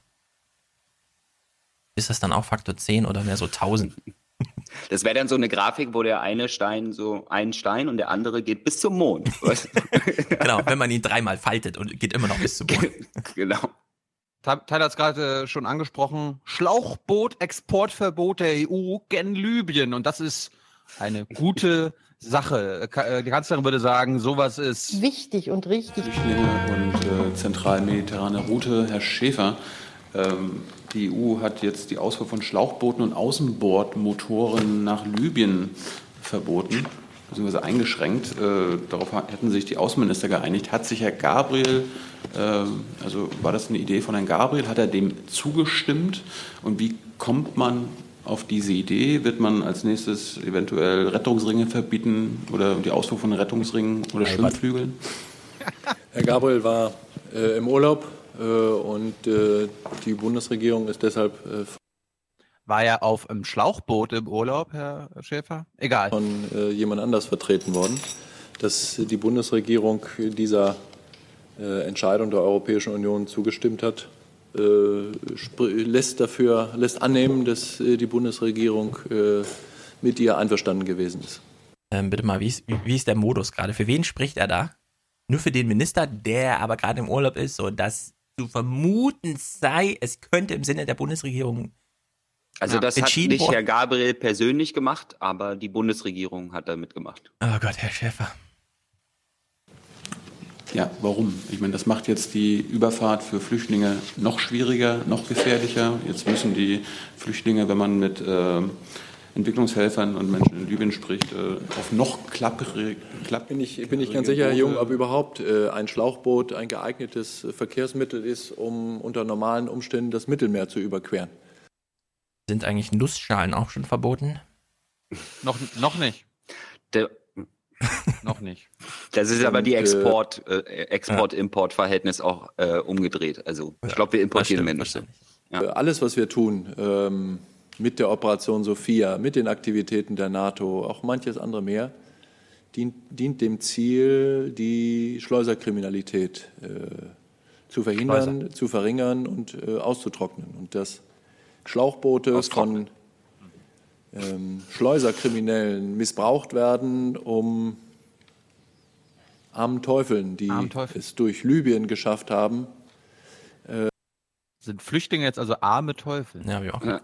Ist das dann auch Faktor 10 oder mehr so 1000? Das wäre dann so eine Grafik, wo der eine Stein so ein Stein und der andere geht bis zum Mond. Genau, wenn man ihn dreimal faltet und geht immer noch bis zum Mond. genau. Tyler hat es gerade äh, schon angesprochen. Schlauchboot-Exportverbot der EU gen Libyen. Und das ist eine gute Sache. Ka- äh, Die Kanzlerin würde sagen, sowas ist Wichtig und richtig. Flüchtlinge und äh, zentralmediterrane Route. Herr Schäfer, ähm, die EU hat jetzt die Ausfuhr von Schlauchbooten und Außenbordmotoren nach Libyen verboten, beziehungsweise eingeschränkt. Äh, darauf hätten sich die Außenminister geeinigt. Hat sich Herr Gabriel, äh, also war das eine Idee von Herrn Gabriel, hat er dem zugestimmt? Und wie kommt man auf diese Idee? Wird man als nächstes eventuell Rettungsringe verbieten oder die Ausfuhr von Rettungsringen oder Schwimmflügeln? Herr Gabriel war äh, im Urlaub äh, und äh, die Bundesregierung ist deshalb äh, War er auf einem Schlauchboot im Urlaub, Herr Schäfer? Egal. von äh, jemand anders vertreten worden. Dass die Bundesregierung dieser äh, Entscheidung der Europäischen Union zugestimmt hat, äh, lässt dafür, lässt annehmen, dass äh, die Bundesregierung äh, mit ihr einverstanden gewesen ist. Ähm, bitte mal, wie ist, wie, wie ist der Modus gerade? Für wen spricht er da? Nur für den Minister, der aber gerade im Urlaub ist, so dass zu vermuten sei, es könnte im Sinne der Bundesregierung. Also Ja, das hat nicht worden. Herr Gabriel persönlich gemacht, aber die Bundesregierung hat da mitgemacht. Oh Gott, Herr Schäfer. Ja, warum? Ich meine, das macht jetzt die Überfahrt für Flüchtlinge noch schwieriger, noch gefährlicher. Jetzt müssen die Flüchtlinge, wenn man mit äh, Entwicklungshelfern und Menschen in Libyen spricht, äh, auf noch klappere, klapp Bin ich, bin ich ganz sicher, Herr Jung, ob überhaupt äh, ein Schlauchboot ein geeignetes Verkehrsmittel ist, um unter normalen Umständen das Mittelmeer zu überqueren. Sind eigentlich Nussschalen auch schon verboten? Noch, noch nicht. Der, Noch nicht. Das ist aber die äh, Export, äh, Export-Import-Verhältnis auch äh, umgedreht. Also ich glaube, wir importieren mehr nicht so. Äh, Alles, was wir tun, ähm, mit der Operation Sophia, mit den Aktivitäten der NATO, auch manches andere mehr, dient, dient dem Ziel, die Schleuserkriminalität äh, zu verhindern, zu verringern und äh, auszutrocknen. Und dass Schlauchboote von ähm, Schleuserkriminellen missbraucht werden, um armen Teufeln, die Armen Teufel. es durch Libyen geschafft haben, Sind Flüchtlinge jetzt also arme Teufel? Ja, habe ich auch Ja.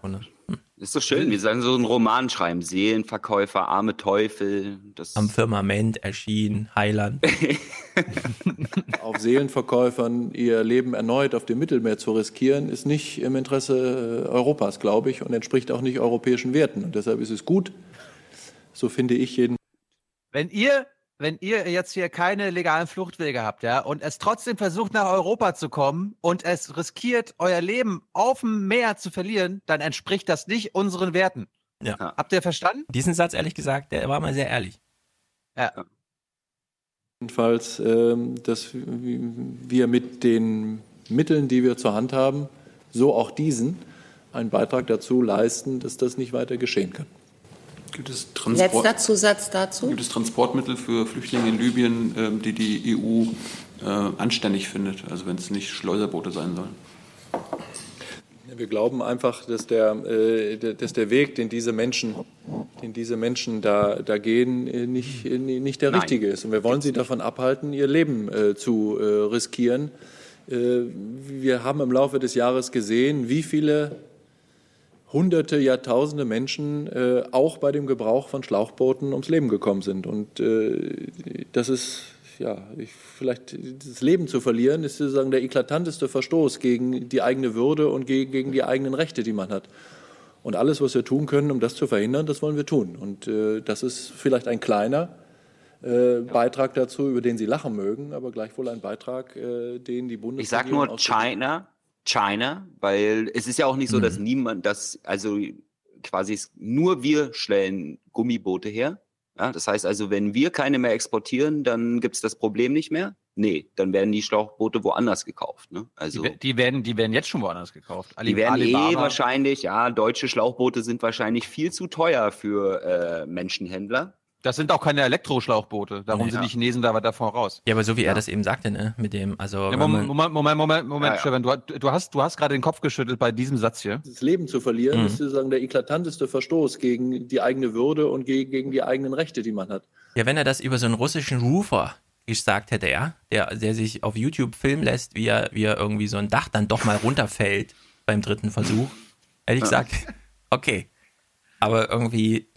Ist doch schön. Wir sollen so einen Roman schreiben. Seelenverkäufer, arme Teufel. Das Am Firmament erschien Heiland. auf Seelenverkäufern ihr Leben erneut auf dem Mittelmeer zu riskieren, ist nicht im Interesse äh, Europas, glaube ich, und entspricht auch nicht europäischen Werten. Und deshalb ist es gut, so finde ich jeden. Wenn ihr, wenn ihr jetzt hier keine legalen Fluchtwege habt, ja, und es trotzdem versucht, nach Europa zu kommen und es riskiert, euer Leben auf dem Meer zu verlieren, dann entspricht das nicht unseren Werten. Ja. Habt ihr verstanden? Diesen Satz, ehrlich gesagt, der war mal sehr ehrlich. Jedenfalls, ähm, dass wir mit den Mitteln, die wir zur Hand haben, so auch diesen, einen Beitrag dazu leisten, dass das nicht weiter geschehen kann. Gibt es, Transport, Letzter Zusatz dazu. gibt es Transportmittel für Flüchtlinge in Libyen, ähm, die die EU äh, anständig findet? Also wenn es nicht Schleuserboote sein sollen. Wir glauben einfach, dass der, äh, dass der Weg, den diese Menschen, den diese Menschen da, da gehen, äh, nicht, nicht der Nein. richtige ist. Und wir wollen sie davon abhalten, ihr Leben zu riskieren. Wir haben im Laufe des Jahres gesehen, wie viele Hunderte, Jahrtausende Menschen äh, auch bei dem Gebrauch von Schlauchbooten ums Leben gekommen sind. Und äh, das ist, ja, ich, vielleicht das Leben zu verlieren, ist sozusagen der eklatanteste Verstoß gegen die eigene Würde und ge gegen die eigenen Rechte, die man hat. Und alles, was wir tun können, um das zu verhindern, das wollen wir tun. Und äh, das ist vielleicht ein kleiner äh, Beitrag dazu, über den Sie lachen mögen, aber gleichwohl ein Beitrag, äh, den die Bundesregierung Ich sag nur China, China, weil es ist ja auch nicht so, Mhm. dass niemand, dass also quasi nur wir stellen Gummiboote her. Ja, das heißt also, wenn wir keine mehr exportieren, dann gibt es das Problem nicht mehr. Nee, dann werden die Schlauchboote woanders gekauft. Ne? Also Die, die, werden, die werden jetzt schon woanders gekauft. Ali- die werden eh Alibaba- wahrscheinlich, ja, deutsche Schlauchboote sind wahrscheinlich viel zu teuer für äh, Menschenhändler. Das sind auch keine Elektroschlauchboote. Darum Nee. sind die Chinesen da davon raus. Ja, aber so wie Ja. er das eben sagte, ne, mit dem, also, Ja, Moment, Moment, Moment, Moment, Moment, Ja, ja. Stefan, du, du hast, du hast gerade den Kopf geschüttelt bei diesem Satz hier. das Leben zu verlieren, Mhm. ist sozusagen der eklatanteste Verstoß gegen die eigene Würde und ge gegen die eigenen Rechte, die man hat. ja, wenn er das über so einen russischen Rufer gesagt hätte, ja, der, der sich auf YouTube filmen lässt, wie er, wie er irgendwie so ein Dach dann doch mal runterfällt beim dritten Versuch, hätte ich gesagt, okay. Aber irgendwie,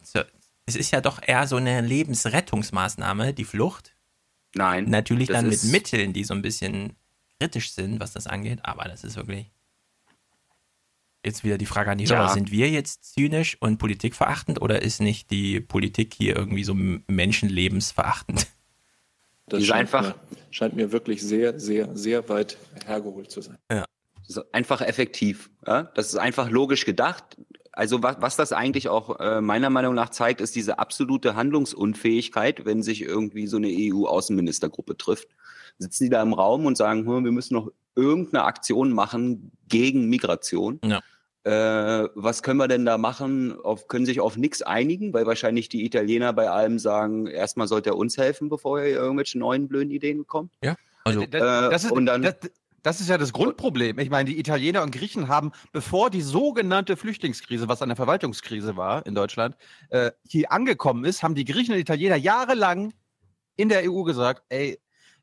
es ist ja doch eher so eine Lebensrettungsmaßnahme, die Flucht. Nein. Natürlich das dann mit ist- Mitteln, die so ein bisschen kritisch sind, was das angeht, aber das ist wirklich. Jetzt wieder die Frage an die Ja. Hörer, sind wir jetzt zynisch und politikverachtend oder ist nicht die Politik hier irgendwie so menschenlebensverachtend? Das Die ist scheint, einfach- mir, scheint mir wirklich sehr, sehr, sehr weit hergeholt zu sein. so einfach effektiv. Ja? Das ist einfach logisch gedacht. Also was, was das eigentlich auch äh, meiner Meinung nach zeigt, ist diese absolute Handlungsunfähigkeit, wenn sich irgendwie so eine EU-Außenministergruppe trifft. Sitzen die da im Raum und sagen, "Hm, wir müssen noch irgendeine Aktion machen gegen Migration. Ja. Äh, was können wir denn da machen? Auf, können sich auf nichts einigen, weil wahrscheinlich die Italiener bei allem sagen, erstmal sollte er uns helfen, bevor er irgendwelche neuen blöden Ideen bekommt. Also, Das, das, ist, und dann- das, das ist ja das Grundproblem. Ich meine, die Italiener und Griechen haben, bevor die sogenannte Flüchtlingskrise, was eine Verwaltungskrise war in Deutschland, äh, hier angekommen ist, haben die Griechen und Italiener jahrelang in der EU gesagt, ey,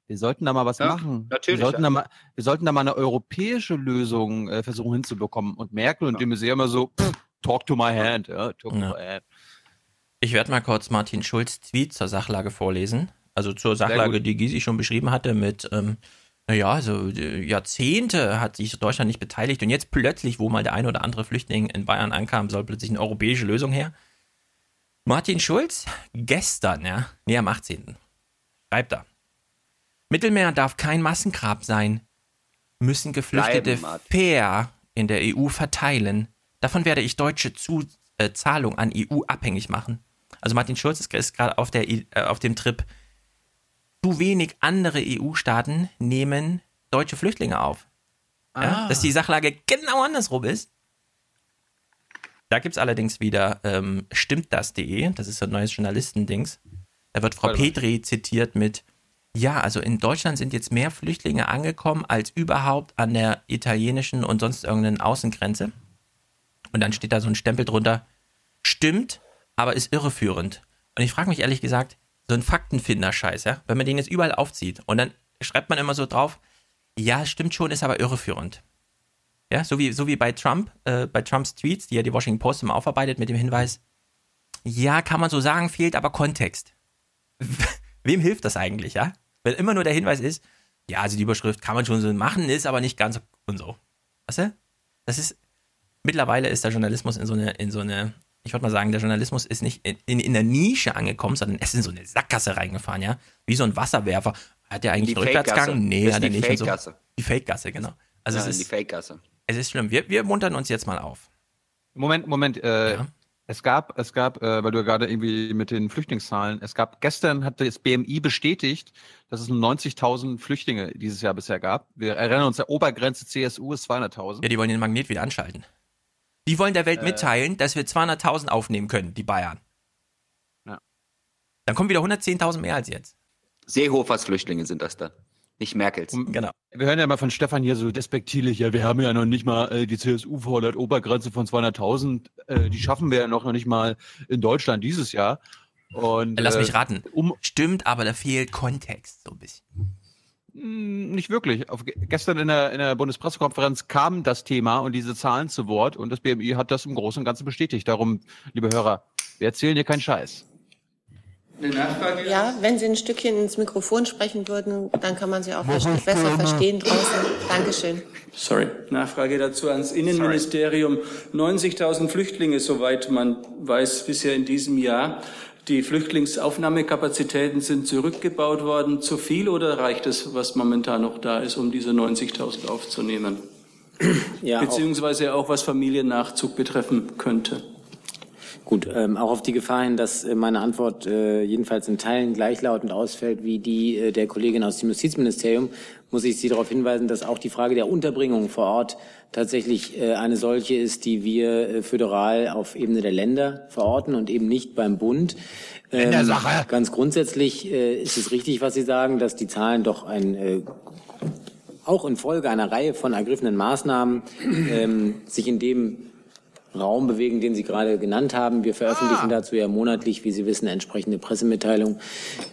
wir sollten da mal was Ja, machen. natürlich, wir, sollten ja. da mal, wir sollten da mal eine europäische Lösung äh, versuchen hinzubekommen. Und Merkel und de Maizière immer so, pff, talk to my hand. Ja, talk Ja. to my hand. Ich werde mal kurz Martin Schulz Tweet zur Sachlage vorlesen. Also zur Sachlage, die Gysi schon beschrieben hatte, mit, ähm, naja, also äh, Jahrzehnte hat sich Deutschland nicht beteiligt und jetzt plötzlich, wo mal der ein oder andere Flüchtling in Bayern ankam, soll plötzlich eine europäische Lösung her. Martin Schulz, gestern, ja, nee, am 18. schreibt er. Mittelmeer darf kein Massengrab sein. Müssen Geflüchtete Bleiben, fair in der EU verteilen. Davon werde ich deutsche Zu äh, Zahlung an EU abhängig machen. Also Martin Schulz ist, ist gerade auf, der, äh, auf dem Trip, zu wenig andere EU-Staaten nehmen deutsche Flüchtlinge auf. Ja? Ah. Dass die Sachlage genau andersrum ist. Da gibt es allerdings wieder ähm, stimmtdas.de, das ist so ein neues Journalistendings. Da wird Frau. Petri zitiert mit, ja, also in Deutschland sind jetzt mehr Flüchtlinge angekommen als überhaupt an der italienischen und sonst irgendeinen Außengrenze. Und dann steht da so ein Stempel drunter, stimmt, aber ist irreführend. Und ich frage mich ehrlich gesagt, so ein Faktenfinder-Scheiß, ja, wenn man den jetzt überall aufzieht und dann schreibt man immer so drauf, ja, stimmt schon, ist aber irreführend. Ja, so wie, so wie bei Trump, äh, bei Trumps Tweets, die ja die Washington Post immer aufarbeitet mit dem Hinweis, ja, kann man so sagen, fehlt aber Kontext. Wem hilft das eigentlich, ja? Wenn immer nur der Hinweis ist, ja, also die Überschrift kann man schon so machen, ist aber nicht ganz und so. Weißt du? Das ist, mittlerweile ist der Journalismus in so eine, in so eine, ich würde mal sagen, der Journalismus ist nicht in, in, in der Nische angekommen, sondern es ist in so eine Sackgasse reingefahren, ja? Wie so ein Wasserwerfer. Hat der eigentlich Die einen Rückwärtsgang? Nee, hat er die nicht. und so. Fake-Gasse. Die Fake-Gasse, genau. Also ja, es die ist, Fake-Gasse. es ist schlimm. Wir, wir muntern uns jetzt mal auf. Moment, Moment. Äh, Ja. Es gab, es gab, äh, weil du ja gerade irgendwie mit den Flüchtlingszahlen, es gab gestern hat das BMI bestätigt, dass es nur 90.000 Flüchtlinge dieses Jahr bisher gab. Wir erinnern uns, der Obergrenze CSU ist 200.000. Ja, die wollen den Magnet wieder anschalten. Die wollen der Welt Äh. mitteilen, dass wir 200.000 aufnehmen können, die Bayern. Ja. Dann kommen wieder 110.000 mehr als jetzt. Seehofers Flüchtlinge sind das dann. Nicht Merkels. Genau. Wir hören ja mal von Stefan hier so despektierlich, ja, wir haben ja noch nicht mal, äh, die CSU fordert Obergrenze von 200.000, äh, die schaffen wir ja noch, noch nicht mal in Deutschland dieses Jahr. Und, Lass äh, mich raten. Um, Stimmt, aber da fehlt Kontext so ein bisschen. Mh, nicht wirklich. Auf, gestern in der, in der Bundespressekonferenz kam das Thema und diese Zahlen zu Wort und das BMI hat das im Großen und Ganzen bestätigt. Darum, liebe Hörer, wir erzählen hier keinen Scheiß. Eine Nachfrage? Ja, wenn Sie ein Stückchen ins Mikrofon sprechen würden, dann kann man Sie auch besser verstehen draußen. Dankeschön. Sorry. Nachfrage dazu ans Innenministerium. 90.000 Flüchtlinge, soweit man weiß, bisher in diesem Jahr. Die Flüchtlingsaufnahmekapazitäten sind zurückgebaut worden. Zu viel oder reicht es, was momentan noch da ist, um diese 90.000 aufzunehmen? Ja, Beziehungsweise auch was Familiennachzug betreffen könnte. Gut. Ähm, auch auf die Gefahr hin, dass äh, meine Antwort äh, jedenfalls in Teilen gleichlautend ausfällt wie die äh, der Kollegin aus dem Justizministerium, muss ich Sie darauf hinweisen, dass auch die Frage der Unterbringung vor Ort tatsächlich äh, eine solche ist, die wir äh, föderal auf Ebene der Länder verorten und eben nicht beim Bund. Ähm, Ländersache. Ganz grundsätzlich äh, ist es richtig, was Sie sagen, dass die Zahlen doch ein auch infolge einer Reihe von ergriffenen Maßnahmen ähm, sich in dem Raum bewegen, den Sie gerade genannt haben. Wir veröffentlichen dazu ja monatlich, wie Sie wissen, entsprechende Pressemitteilungen,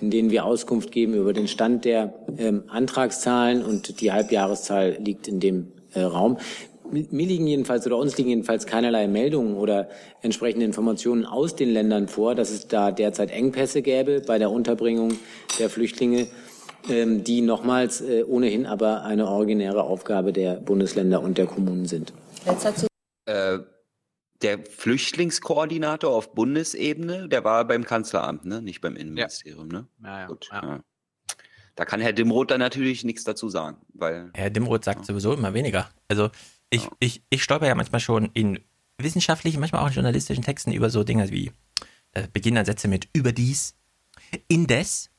in denen wir Auskunft geben über den Stand der ähm, Antragszahlen und die Halbjahreszahl liegt in dem äh, Raum. Mi- Mir liegen jedenfalls oder uns liegen jedenfalls keinerlei Meldungen oder entsprechende Informationen aus den Ländern vor, dass es da derzeit Engpässe gäbe bei der Unterbringung der Flüchtlinge ähm, die nochmals äh, ohnehin aber eine originäre Aufgabe der Bundesländer und der Kommunen sind. Äh, der Flüchtlingskoordinator auf Bundesebene, der war beim Kanzleramt, ne? nicht beim Innenministerium. Ne? Ja, ja, Gut, ja. ja. Da kann Herr Dimroth dann natürlich nichts dazu sagen, weil Herr Dimroth sagt sowieso immer weniger. Also ich, ich, ich stolper ja manchmal schon in wissenschaftlichen, manchmal auch in journalistischen Texten über so Dinge wie, äh, beginnen dann Sätze mit überdies, indes,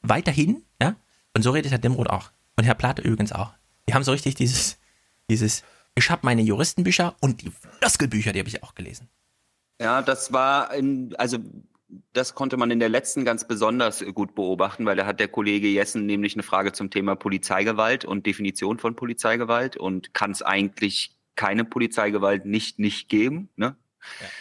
weiterhin, ja. Und so redet Herr Dimroth auch. Und Herr Plate übrigens auch. Die haben so richtig dieses, dieses, ich habe meine Juristenbücher und die Floskelbücher, die habe ich auch gelesen. Ja, das war, in, also das konnte man in der letzten ganz besonders gut beobachten, weil da hat der Kollege Jessen nämlich eine Frage zum Thema Polizeigewalt und Definition von Polizeigewalt und kann es eigentlich keine Polizeigewalt nicht nicht geben. Ne?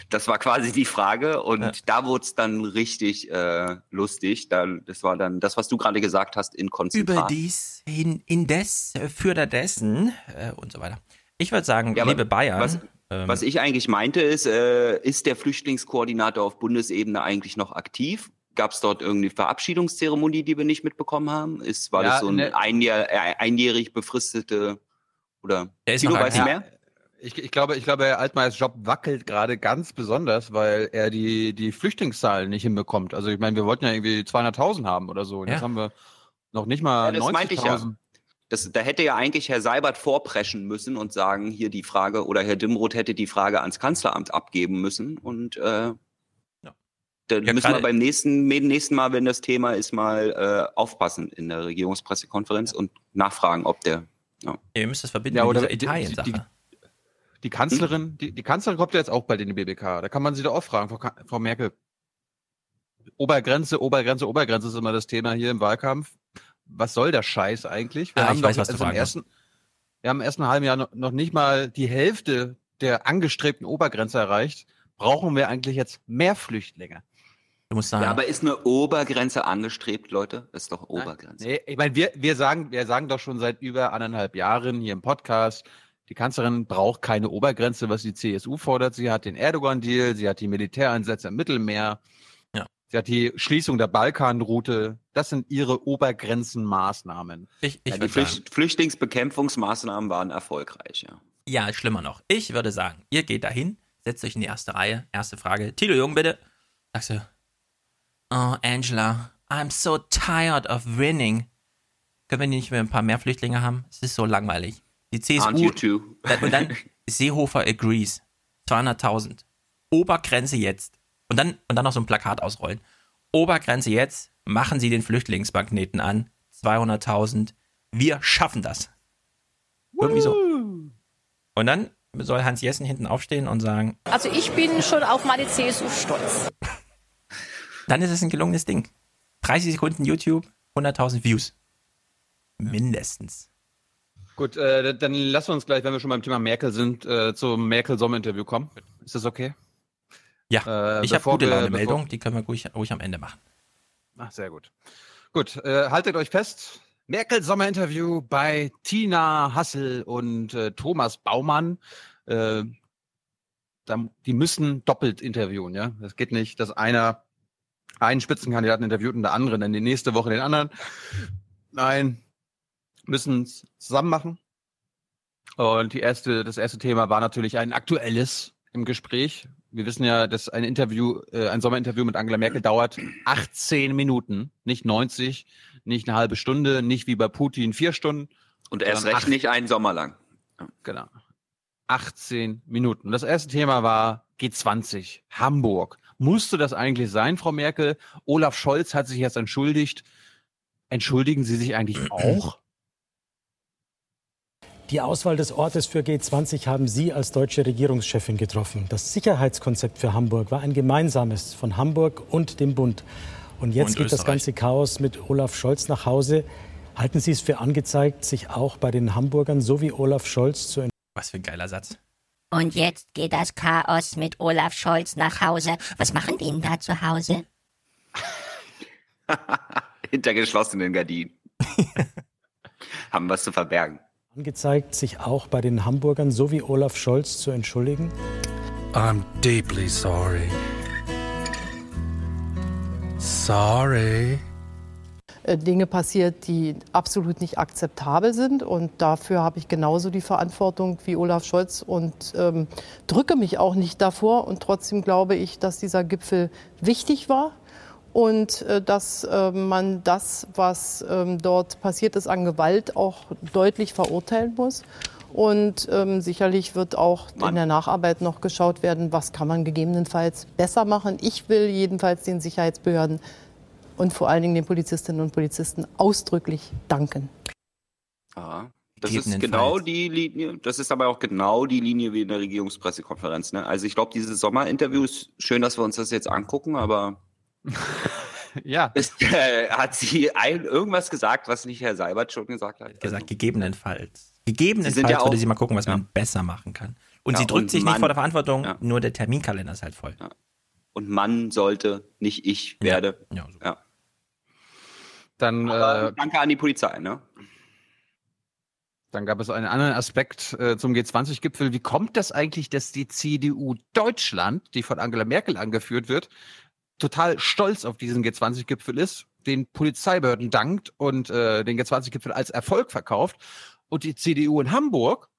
Das war quasi die Frage und Ja. da wurde es dann richtig äh, lustig. Da, das war dann das, was du gerade gesagt hast, in Konzentrat. Überdies, hin, indes, äh, für dessen äh, und so weiter. Ich würde sagen, Ja, liebe Bayern, was- ähm, Was ich eigentlich meinte ist, äh, ist der Flüchtlingskoordinator auf Bundesebene eigentlich noch aktiv? Gab es dort irgendwie Verabschiedungszeremonie, die wir nicht mitbekommen haben? Ist, war Ja, das so ein ne- einjahr, äh, einjährig befristete oder Der ist Tilo, noch du aktiv. mehr? Ich, ich glaube, ich glaube, Herr Altmaiers Job wackelt gerade ganz besonders, weil er die, die Flüchtlingszahlen nicht hinbekommt. Also ich meine, wir wollten ja irgendwie 200.000 haben oder so. Und Ja. jetzt haben wir noch nicht mal Ja, das meinte ich ja. 90.000. Das, da hätte ja eigentlich Herr Seibert vorpreschen müssen und sagen, hier die Frage, oder Herr Dimroth hätte die Frage ans Kanzleramt abgeben müssen und äh, Dann Ja, müssen wir beim nächsten, nächsten Mal, wenn das Thema ist, mal äh, aufpassen in der Regierungspressekonferenz und nachfragen, ob der. Ja. Ihr müsst das verbinden Ja, mit oder dieser die- die- Italien-Sache. die- Die Kanzlerin, die, die Kanzlerin kommt ja jetzt auch bald in die BBK. Da kann man sie doch auch fragen, Frau, Frau Merkel. Obergrenze, Obergrenze, Obergrenze ist immer das Thema hier im Wahlkampf. Was soll der Scheiß eigentlich? Ah, ich weiß, doch was du also im fragen ersten, wir haben im ersten halben Jahr noch, nicht mal die Hälfte der angestrebten Obergrenze erreicht. Brauchen wir eigentlich jetzt mehr Flüchtlinge? Du musst ja, sagen, aber ist eine Obergrenze angestrebt, Leute? Ist doch Obergrenze. Nee, ich meine, wir, wir, sagen, wir sagen doch schon seit über anderthalb Jahren hier im Podcast, die Kanzlerin braucht keine Obergrenze, was die CSU fordert. Sie hat den Erdogan-Deal, sie hat die Militäreinsätze im Mittelmeer. Sie hat die Schließung der Balkanroute. Das sind ihre Obergrenzenmaßnahmen. ich, ich Ja, die würde sagen, Flücht Flüchtlingsbekämpfungsmaßnahmen waren erfolgreich, ja. ja, schlimmer noch. Ich würde sagen, ihr geht dahin, setzt euch in die erste Reihe. Erste Frage. Tilo Jung, bitte. Sagst du, oh, Angela, I'm so tired of winning. Können wir nicht mehr ein paar mehr Flüchtlinge haben? Es ist so langweilig. Die Aren't you CSU. too? Und dann Seehofer agrees. 200.000. Obergrenze jetzt. Und dann, und dann noch so ein Plakat ausrollen. Obergrenze jetzt. Machen Sie den Flüchtlingsmagneten an. 200.000. Wir schaffen das. Irgendwie so. Und dann soll Hans Jessen hinten aufstehen und sagen, Also ich bin schon auf meine CSU stolz. dann ist es ein gelungenes Ding. 30 Sekunden YouTube, 100.000 Views. Mindestens. Gut, äh, dann lassen wir uns gleich, wenn wir schon beim Thema Merkel sind, äh, zum Merkel-Sommer-Interview kommen. Ist das okay? Ja, Äh, ich habe gute wir- Laune bevor- Meldung, die können wir ruhig, ruhig am Ende machen. Ach, sehr gut. Gut, äh, haltet euch fest. Merkel-Sommer-Interview bei Tina Hassel und äh, Thomas Baumann. Äh, die müssen doppelt interviewen, ja. Das geht nicht, dass einer einen Spitzenkandidaten interviewt und der andere dann die nächste Woche den anderen. Nein, müssen es zusammen machen. Und die erste, das erste Thema war natürlich ein aktuelles im Gespräch. Wir wissen ja, dass ein Interview, äh, ein Sommerinterview mit Angela Merkel dauert 18 Minuten, nicht 90, nicht eine halbe Stunde, nicht wie bei Putin vier Stunden. Und erst recht acht- nicht einen Sommer lang. Genau. 18 Minuten. Das erste Thema war G20, Hamburg. Musste das eigentlich sein, Frau Merkel? Olaf Scholz hat sich jetzt entschuldigt. Entschuldigen Sie sich eigentlich auch? Die Auswahl des Ortes für G20 haben Sie als deutsche Regierungschefin getroffen. Das Sicherheitskonzept für Hamburg war ein gemeinsames von Hamburg und dem Bund. Und jetzt Und geht das ganze Chaos mit Olaf Scholz nach Hause. Halten Sie es für angezeigt, sich auch bei den Hamburgern so wie Olaf Scholz zu Was für ein geiler Satz. Und jetzt geht das Chaos mit Olaf Scholz nach Hause. Was machen die denn da zu Hause? Hinter geschlossenen Gardinen. Haben was zu verbergen. Angezeigt, sich auch bei den Hamburgern so wie Olaf Scholz zu entschuldigen? I'm deeply sorry. Sorry. äh, Dinge passiert, die absolut nicht akzeptabel sind. Und dafür habe ich genauso die Verantwortung wie Olaf Scholz und ähm, drücke mich auch nicht davor. Und trotzdem glaube ich, dass dieser Gipfel wichtig war und äh, dass äh, man das, was ähm, dort passiert ist an Gewalt, auch deutlich verurteilen muss. Und ähm, sicherlich wird auch in der Nacharbeit noch geschaut werden, was kann man gegebenenfalls besser machen. Ich will jedenfalls den Sicherheitsbehörden und vor allen Dingen den Polizistinnen und Polizisten ausdrücklich danken. Ja. Das ist genau die Linie, das ist aber auch genau die Linie wie in der Regierungspressekonferenz. Ne? Also ich glaube, dieses Sommerinterview ist schön, dass wir uns das jetzt angucken, aber ja. ist, äh, hat sie ein, irgendwas gesagt, was nicht Herr Seibert schon gesagt hat? Gesagt, gegebenenfalls. Gegebenenfalls sind ja würde auch- sie mal gucken, was man besser machen kann. Und Ja, sie drückt und sich nicht Mann- vor der Verantwortung, Ja. nur der Terminkalender ist halt voll. Und Mann sollte, nicht ich werde. Ja, ja. Dann, Aber äh, danke an die Polizei, ne? Dann gab es einen anderen Aspekt äh, zum G20-Gipfel. Wie kommt das eigentlich, dass die CDU Deutschland, die von Angela Merkel angeführt wird, total stolz auf diesen G20-Gipfel ist, den Polizeibehörden dankt und äh, den G20-Gipfel als Erfolg verkauft und die CDU in Hamburg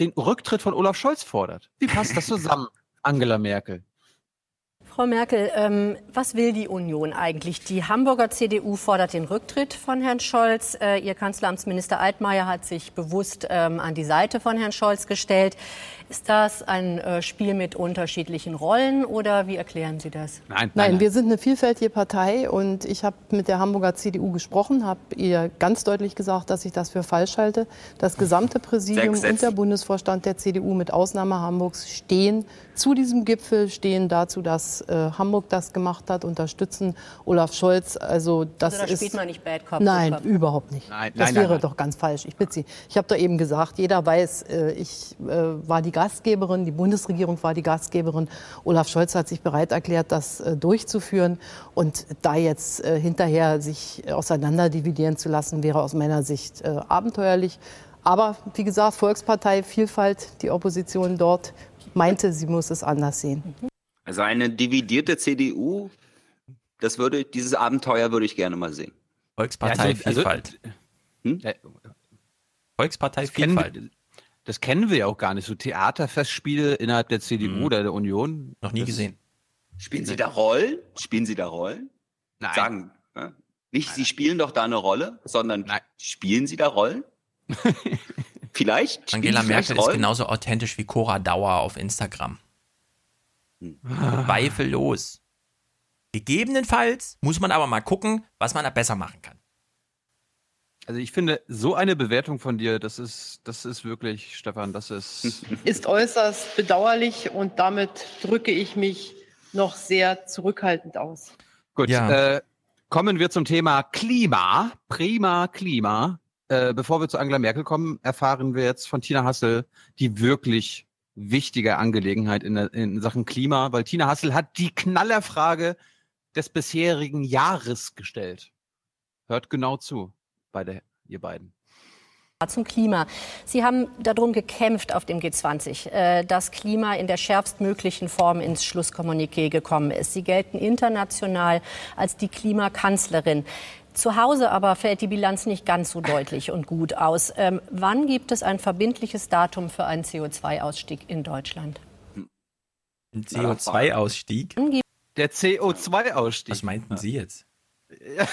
den Rücktritt von Olaf Scholz fordert? Wie passt das zusammen, Angela Merkel? Frau Merkel, ähm, was will die Union eigentlich? Die Hamburger CDU fordert den Rücktritt von Herrn Scholz. Äh, Ihr Kanzleramtsminister Altmaier hat sich bewusst ähm, an die Seite von Herrn Scholz gestellt. Ist das ein äh, Spiel mit unterschiedlichen Rollen oder wie erklären Sie das? Nein, Nein, wir sind eine vielfältige Partei und ich habe mit der Hamburger CDU gesprochen, habe ihr ganz deutlich gesagt, dass ich das für falsch halte. Das gesamte Präsidium Sechs und der Bundesvorstand der CDU mit Ausnahme Hamburgs stehen zu diesem Gipfel, stehen dazu, dass äh, Hamburg das gemacht hat, unterstützen Olaf Scholz. Also das Also da ist spielt man nicht Bad Cop, Nein, Cop. überhaupt nicht. Nein, das nein, wäre nein, nein. doch ganz falsch. Ich bitte Sie. Ich habe doch eben gesagt, jeder weiß, äh, ich äh, war die Gastgeberin, die Bundesregierung war die Gastgeberin. Olaf Scholz hat sich bereit erklärt, das äh, durchzuführen. Und da jetzt äh, hinterher sich äh, auseinanderdividieren zu lassen, wäre aus meiner Sicht abenteuerlich. Aber wie gesagt, Volkspartei, Vielfalt, die Opposition dort meinte, sie muss es anders sehen. Also eine dividierte CDU, das würde, dieses Abenteuer würde ich gerne mal sehen. Volkspartei Ja, also- also- Vielfalt. Äh, Volkspartei das kennen, Vielfalt. Das kennen wir ja auch gar nicht. So Theaterfestspiele innerhalb der CDU oder der Union. Mhm. Noch nie das- gesehen. Spielen Sie da Rollen? Spielen Sie da Rollen? Nein. Sagen, ja? nicht Sie spielen doch da eine Rolle, sondern spielen Sie da Rollen? vielleicht? Spielen Angela Merkel ist genauso authentisch wie Cora Dauer auf Instagram. Zweifellos. Gegebenenfalls muss man aber mal gucken, was man da besser machen kann. Also ich finde, so eine Bewertung von dir, das ist, das ist wirklich, Stefan, das ist. Ist äußerst bedauerlich und damit drücke ich mich noch sehr zurückhaltend aus. Gut, Ja. äh, kommen wir zum Thema Klima. Prima Klima. Äh, bevor wir zu Angela Merkel kommen, erfahren wir jetzt von Tina Hassel die wirklich wichtige Angelegenheit in, in Sachen Klima, weil Tina Hassel hat die Knallerfrage des bisherigen Jahres gestellt. Hört genau zu, beide, ihr beiden. Zum Klima. Sie haben darum gekämpft auf dem G20, äh, dass Klima in der schärfstmöglichen Form ins Schlusskommuniqué gekommen ist. Sie gelten international als die Klimakanzlerin. Zu Hause aber fällt die Bilanz nicht ganz so deutlich und gut aus. Ähm, wann gibt es ein verbindliches Datum für einen CO2-Ausstieg in Deutschland? Ein CO2-Ausstieg? Der CO2-Ausstieg. Was meinten Sie jetzt?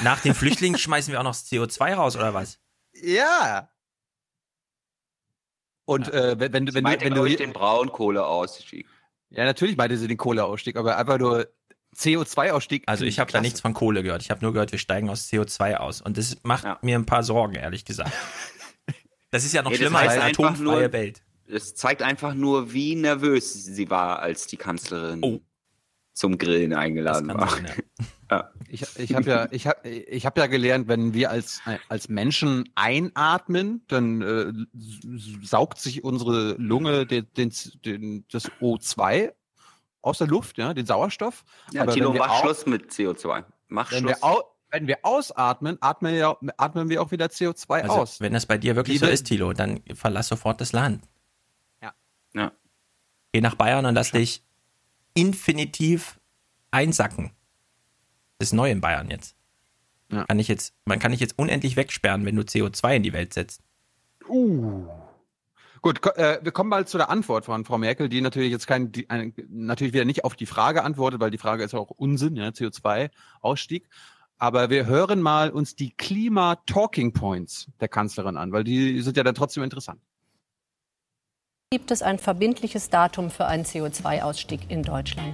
Nach den Flüchtlingen schmeißen wir auch noch das CO2 raus, oder was? Ja. Und äh, wenn, wenn, du- Sie wenn, du- wenn du ich, den Braunkohleausstieg. Ja, natürlich meinte sie den Kohleausstieg, aber einfach nur CO2-Ausstieg. Also ich habe da nichts von Kohle gehört. Ich habe nur gehört, wir steigen aus CO2 aus. Und das macht mir ein paar Sorgen, ehrlich gesagt. Das ist ja noch das schlimmer als eine atomfreie nur- Welt. Das zeigt einfach nur, wie nervös sie war, als die Kanzlerin Oh. Zum Grillen eingeladen war. Ja. Ich, ich habe ja, ich hab, ich hab ja gelernt, wenn wir als, als Menschen einatmen, dann äh, saugt sich unsere Lunge den, den, den, das O2 aus der Luft, ja, den Sauerstoff. Ja, Aber Tilo, wenn wir mach au- Schluss mit CO2. Mach Wenn Schluss. wir, wenn wir ausatmen, atmen wir, atmen wir auch wieder CO2 Also, aus. wenn das bei dir wirklich so Liebe- ist, Thilo, dann verlass sofort das Land. Ja. Ja. Geh nach Bayern und lass dich infinitiv einsacken. Das ist neu in Bayern jetzt. Kann ich jetzt. Man kann dich jetzt unendlich wegsperren, wenn du CO2 in die Welt setzt. Uh. Gut, äh, wir kommen mal zu der Antwort von Frau Merkel, die natürlich jetzt kein, die, ein, natürlich wieder nicht auf die Frage antwortet, weil die Frage ist auch Unsinn, ja, CO2-Ausstieg. Aber wir hören mal uns die Klima-Talking Points der Kanzlerin an, weil die sind ja dann trotzdem interessant. Gibt es ein verbindliches Datum für einen CO2-Ausstieg in Deutschland?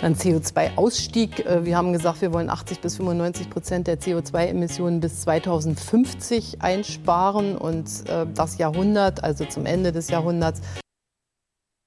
Ein CO2-Ausstieg. äh, Wir haben gesagt, wir wollen 80 bis 95 Prozent der CO2-Emissionen bis 2050 einsparen und äh, das Jahrhundert, also zum Ende des Jahrhunderts,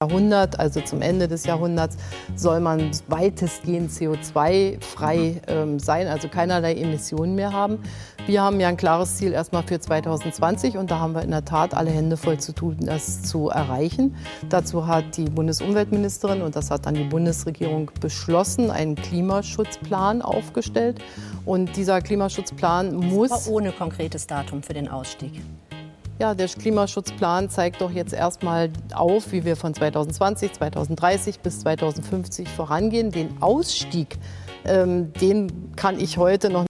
Jahrhundert, also zum Ende des Jahrhunderts, soll man weitestgehend CO2-frei ähm, sein, also keinerlei Emissionen mehr haben. Wir haben ja ein klares Ziel erstmal für 2020 und da haben wir in der Tat alle Hände voll zu tun, das zu erreichen. Dazu hat die Bundesumweltministerin und das hat dann die Bundesregierung beschlossen, einen Klimaschutzplan aufgestellt. Und dieser Klimaschutzplan muss. Aber ohne konkretes Datum für den Ausstieg. Ja, der Klimaschutzplan zeigt doch jetzt erstmal auf, wie wir von 2020, 2030 bis 2050 vorangehen. Den Ausstieg, ähm, den kann ich heute noch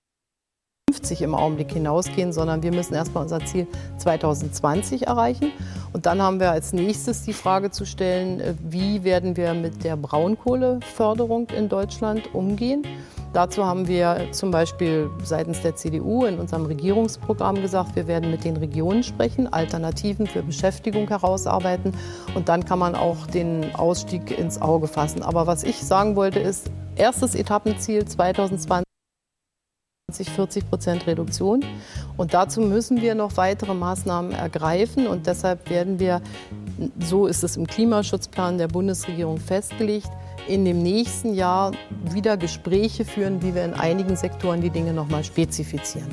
2050 im Augenblick hinausgehen, sondern wir müssen erstmal unser Ziel 2020 erreichen. Und dann haben wir als nächstes die Frage zu stellen, äh, wie werden wir mit der Braunkohleförderung in Deutschland umgehen. Dazu haben wir zum Beispiel seitens der CDU in unserem Regierungsprogramm gesagt, wir werden mit den Regionen sprechen, Alternativen für Beschäftigung herausarbeiten und dann kann man auch den Ausstieg ins Auge fassen. Aber was ich sagen wollte ist, erstes Etappenziel 2020. 40 Prozent Reduktion. Und dazu müssen wir noch weitere Maßnahmen ergreifen. Und deshalb werden wir, so ist es im Klimaschutzplan der Bundesregierung festgelegt, in dem nächsten Jahr wieder Gespräche führen, wie wir in einigen Sektoren die Dinge noch mal spezifizieren.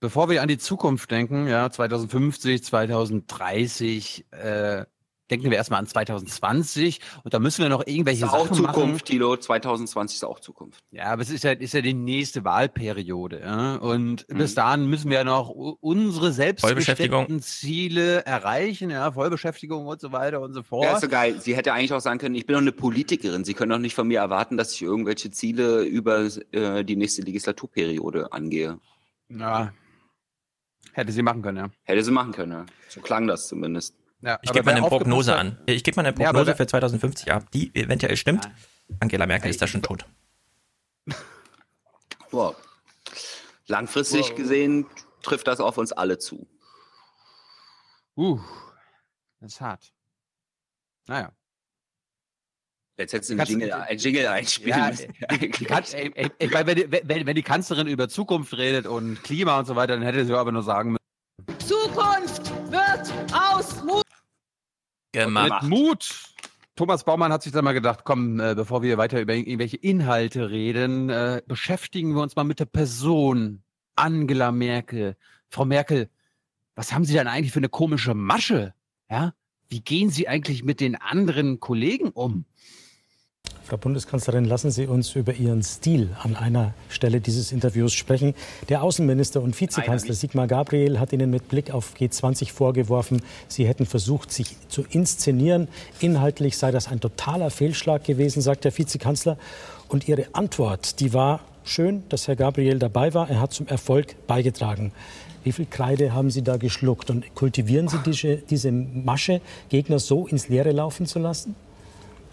Bevor wir an die Zukunft denken, ja, 2050, 2030, äh, denken wir erstmal an 2020 und da müssen wir noch irgendwelche ist Sachen auch Zukunft, machen. Tilo. 2020 ist auch Zukunft. Ja, aber es ist ja, ist ja die nächste Wahlperiode. Ja? Und Mhm. bis dahin müssen wir ja noch unsere selbstgesteckten Ziele erreichen, ja, Vollbeschäftigung und so weiter und so fort. Ja, ist so geil. Sie hätte eigentlich auch sagen können, ich bin doch eine Politikerin. Sie können doch nicht von mir erwarten, dass ich irgendwelche Ziele über äh, die nächste Legislaturperiode angehe. Ja. Hätte sie machen können, ja. Hätte sie machen können, ja. So klang das zumindest. Ja Ich gebe mal eine Prognose an. Ich gebe mal eine Ja, Prognose wer- für 2050 ab, die eventuell stimmt. Angela Merkel ist da schon tot. Wow. Langfristig gesehen trifft das auf uns alle zu. Uh, das ist hart. Naja. Jetzt hättest du einen Jingle, einen Jingle einspielen Ja, ey, ey, ey, weil wenn, die- wenn, wenn die Kanzlerin über Zukunft redet und Klima und so weiter, dann hätte sie aber nur sagen müssen, Zukunft wird aus Mut. Gemacht. Mit Mut. Thomas Baumann hat sich dann mal gedacht, komm, äh, bevor wir weiter über irgendwelche Inhalte reden, äh, beschäftigen wir uns mal mit der Person Angela Merkel. Frau Merkel, was haben Sie denn eigentlich für eine komische Masche? Ja? Wie gehen Sie eigentlich mit den anderen Kollegen um? Frau Bundeskanzlerin, lassen Sie uns über Ihren Stil an einer Stelle dieses Interviews sprechen. Der Außenminister und Vizekanzler Sigmar Gabriel hat Ihnen mit Blick auf G20 vorgeworfen, Sie hätten versucht, sich zu inszenieren. Inhaltlich sei das ein totaler Fehlschlag gewesen, sagt der Vizekanzler. Und Ihre Antwort, die war schön, dass Herr Gabriel dabei war. Er hat zum Erfolg beigetragen. Wie viel Kreide haben Sie da geschluckt? Und kultivieren Sie diese, diese Masche, Gegner so ins Leere laufen zu lassen?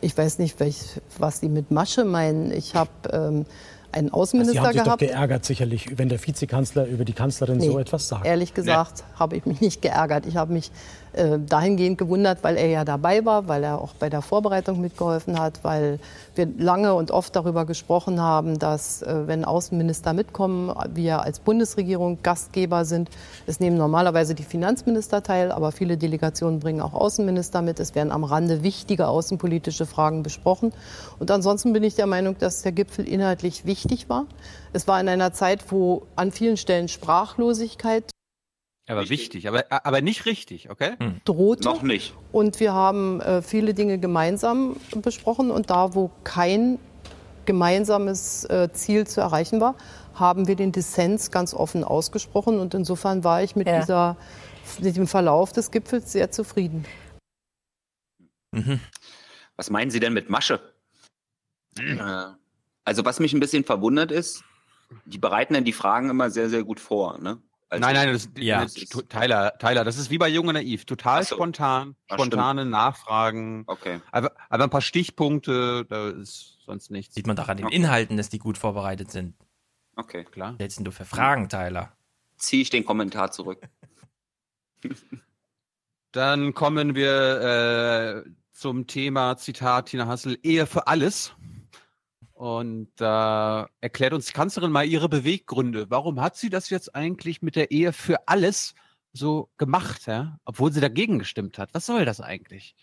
Ich weiß nicht, welch, was Sie mit Masche meinen. Ich habe ähm, einen Sie Außenminister haben sich gehabt. doch geärgert sicherlich, wenn der Vizekanzler über die Kanzlerin Nee, so etwas sagt. Ehrlich gesagt habe ich mich nicht geärgert. Ich habe mich äh, dahingehend gewundert, weil er ja dabei war, weil er auch bei der Vorbereitung mitgeholfen hat, weil wir lange und oft darüber gesprochen haben, dass äh, wenn Außenminister mitkommen, wir als Bundesregierung Gastgeber sind. Es nehmen normalerweise die Finanzminister teil, aber viele Delegationen bringen auch Außenminister mit. Es werden am Rande wichtige außenpolitische Fragen besprochen. Und ansonsten bin ich der Meinung, dass der Gipfel inhaltlich wichtig war. Es war in einer Zeit, wo an vielen Stellen Sprachlosigkeit Aber wichtig, aber, aber nicht richtig, okay? drohte. Noch nicht. Und wir haben äh, viele Dinge gemeinsam besprochen. Und da, wo kein gemeinsames äh, Ziel zu erreichen war, haben wir den Dissens ganz offen ausgesprochen. Und insofern war ich mit, Ja. dieser, mit dem Verlauf des Gipfels sehr zufrieden. Mhm. Was meinen Sie denn mit Masche? Äh, Also was mich ein bisschen verwundert ist, die bereiten dann die Fragen immer sehr, sehr gut vor. Ne? Also, nein, nein, das, Ja. das, Tyler, Tyler, das ist wie bei Jung und Naiv. Total so. spontan, Ach, spontane Nachfragen. Okay. Aber, aber ein paar Stichpunkte, da ist sonst nichts. Sieht man doch an den Okay. Inhalten, dass die gut vorbereitet sind. Okay. Klar. Was hältst denn du für Fragen, Tyler? Ziehe ich den Kommentar zurück. Dann kommen wir äh, zum Thema, Zitat Tina Hassel, Ehe für alles. Und da erklärt uns die Kanzlerin mal ihre Beweggründe. Warum hat sie das jetzt eigentlich mit der Ehe für alles so gemacht, ja? obwohl sie dagegen gestimmt hat? Was soll das eigentlich?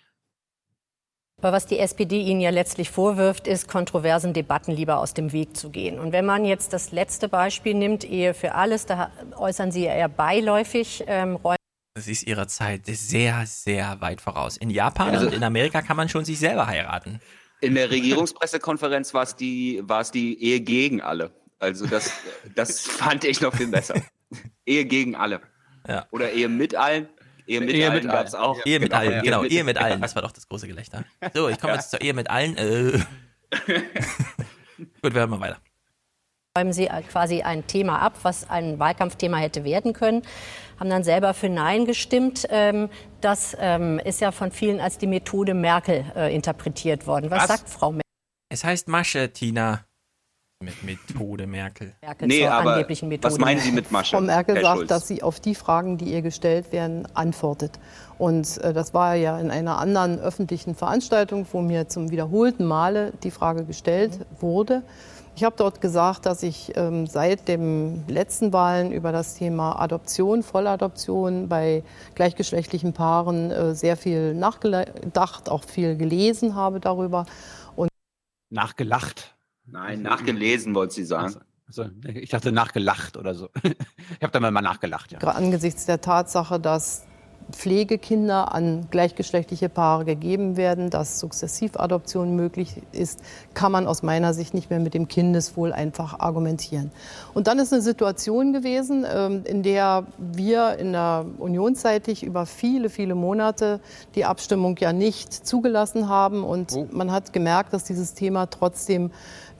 Aber was die SPD Ihnen ja letztlich vorwirft, ist, kontroversen Debatten lieber aus dem Weg zu gehen. Und wenn man jetzt das letzte Beispiel nimmt, Ehe für alles, da äußern Sie ja eher beiläufig, ähm, Das ist ihrer Zeit sehr, sehr weit voraus. In Japan Also- und in Amerika kann man schon sich selber heiraten. In der Regierungspressekonferenz war es die, war es die Ehe gegen alle. Also das, das fand ich noch viel besser. Ehe gegen alle. Ja. Oder Ehe mit allen. Ehe mit Ehe allen gab es auch. Ehe mit allen, Ehe genau, mit- Ehe mit allen. Das war doch das große Gelächter. So, ich komme jetzt zur Ehe mit allen. Äh. Gut, wir hören mal weiter. Räumen Sie quasi ein Thema ab, was ein Wahlkampfthema hätte werden können, haben dann selber für Nein gestimmt. Ähm, das ähm, ist ja von vielen als die Methode Merkel äh, interpretiert worden. Was, Was? sagt Frau Merkel? Es heißt Masche, Tina. Mit Methode Merkel. Nee, zur aber angeblichen Methode. was meinen Sie mit Masche? Frau Merkel Herr sagt, Schulz? dass sie auf die Fragen, die ihr gestellt werden, antwortet. Und äh, das war ja in einer anderen öffentlichen Veranstaltung, wo mir zum wiederholten Male die Frage gestellt wurde. Ich habe dort gesagt, dass ich ähm, seit den letzten Wahlen über das Thema Adoption, Volladoption bei gleichgeschlechtlichen Paaren äh, sehr viel nachgedacht, auch viel gelesen habe darüber. Und Nachgelacht. Nein, nachgelesen, wollte sie sagen. Also, ich dachte nachgelacht oder so. Ich habe da mal nachgelacht, ja. Angesichts der Tatsache, dass Pflegekinder an gleichgeschlechtliche Paare gegeben werden, dass Sukzessivadoption möglich ist, kann man aus meiner Sicht nicht mehr mit dem Kindeswohl einfach argumentieren. Und dann ist eine Situation gewesen, ähm, in der wir in der Unionsseitig über viele, viele Monate die Abstimmung ja nicht zugelassen haben. Und man hat gemerkt, dass dieses Thema trotzdem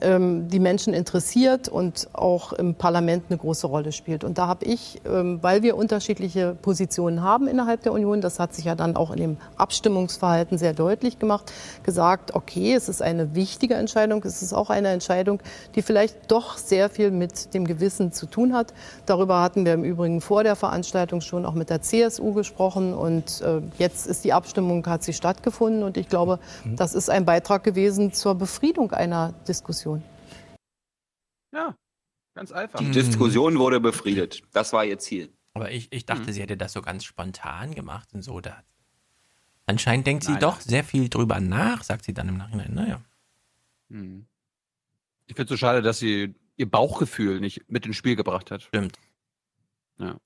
ähm, die Menschen interessiert und auch im Parlament eine große Rolle spielt. Und da habe ich, ähm, weil wir unterschiedliche Positionen haben innerhalb der Union, das hat sich ja dann auch in dem Abstimmungsverhalten sehr deutlich gemacht, gesagt, okay, es ist eine wichtige Entscheidung, es ist auch eine Entscheidung, die vielleicht doch sehr viel mit dem Gewissen zu tun hat. Darüber hatten wir im Übrigen vor der Veranstaltung schon auch mit der CSU gesprochen und äh, jetzt ist die Abstimmung, hat sie stattgefunden und ich glaube, das ist ein Beitrag gewesen zur Befriedung einer Diskussion. Ja, ganz einfach. Die Diskussion wurde befriedet. Das war ihr Ziel. Aber ich, ich dachte, Hm. sie hätte das so ganz spontan gemacht und so. Da. Anscheinend denkt sie Nein, doch sehr viel drüber nach, sagt sie dann im Nachhinein. Naja. Hm. Ich finde es so schade, dass sie ihr Bauchgefühl nicht mit ins Spiel gebracht hat. Stimmt. Ja.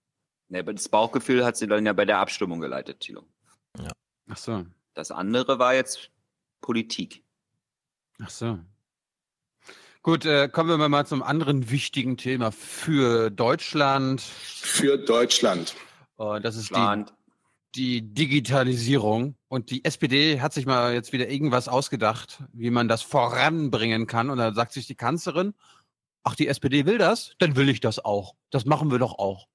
Nee, aber das Bauchgefühl hat sie dann ja bei der Abstimmung geleitet, Thilo. Ach so. Das andere war jetzt Politik. Ach so. Gut, äh, kommen wir mal zum anderen wichtigen Thema für Deutschland. Für Deutschland. Und das ist die, Land. die Digitalisierung. Und die SPD hat sich mal jetzt wieder irgendwas ausgedacht, wie man das voranbringen kann. Und da sagt sich die Kanzlerin, ach, die SPD will das, dann will ich das auch. Das machen wir doch auch.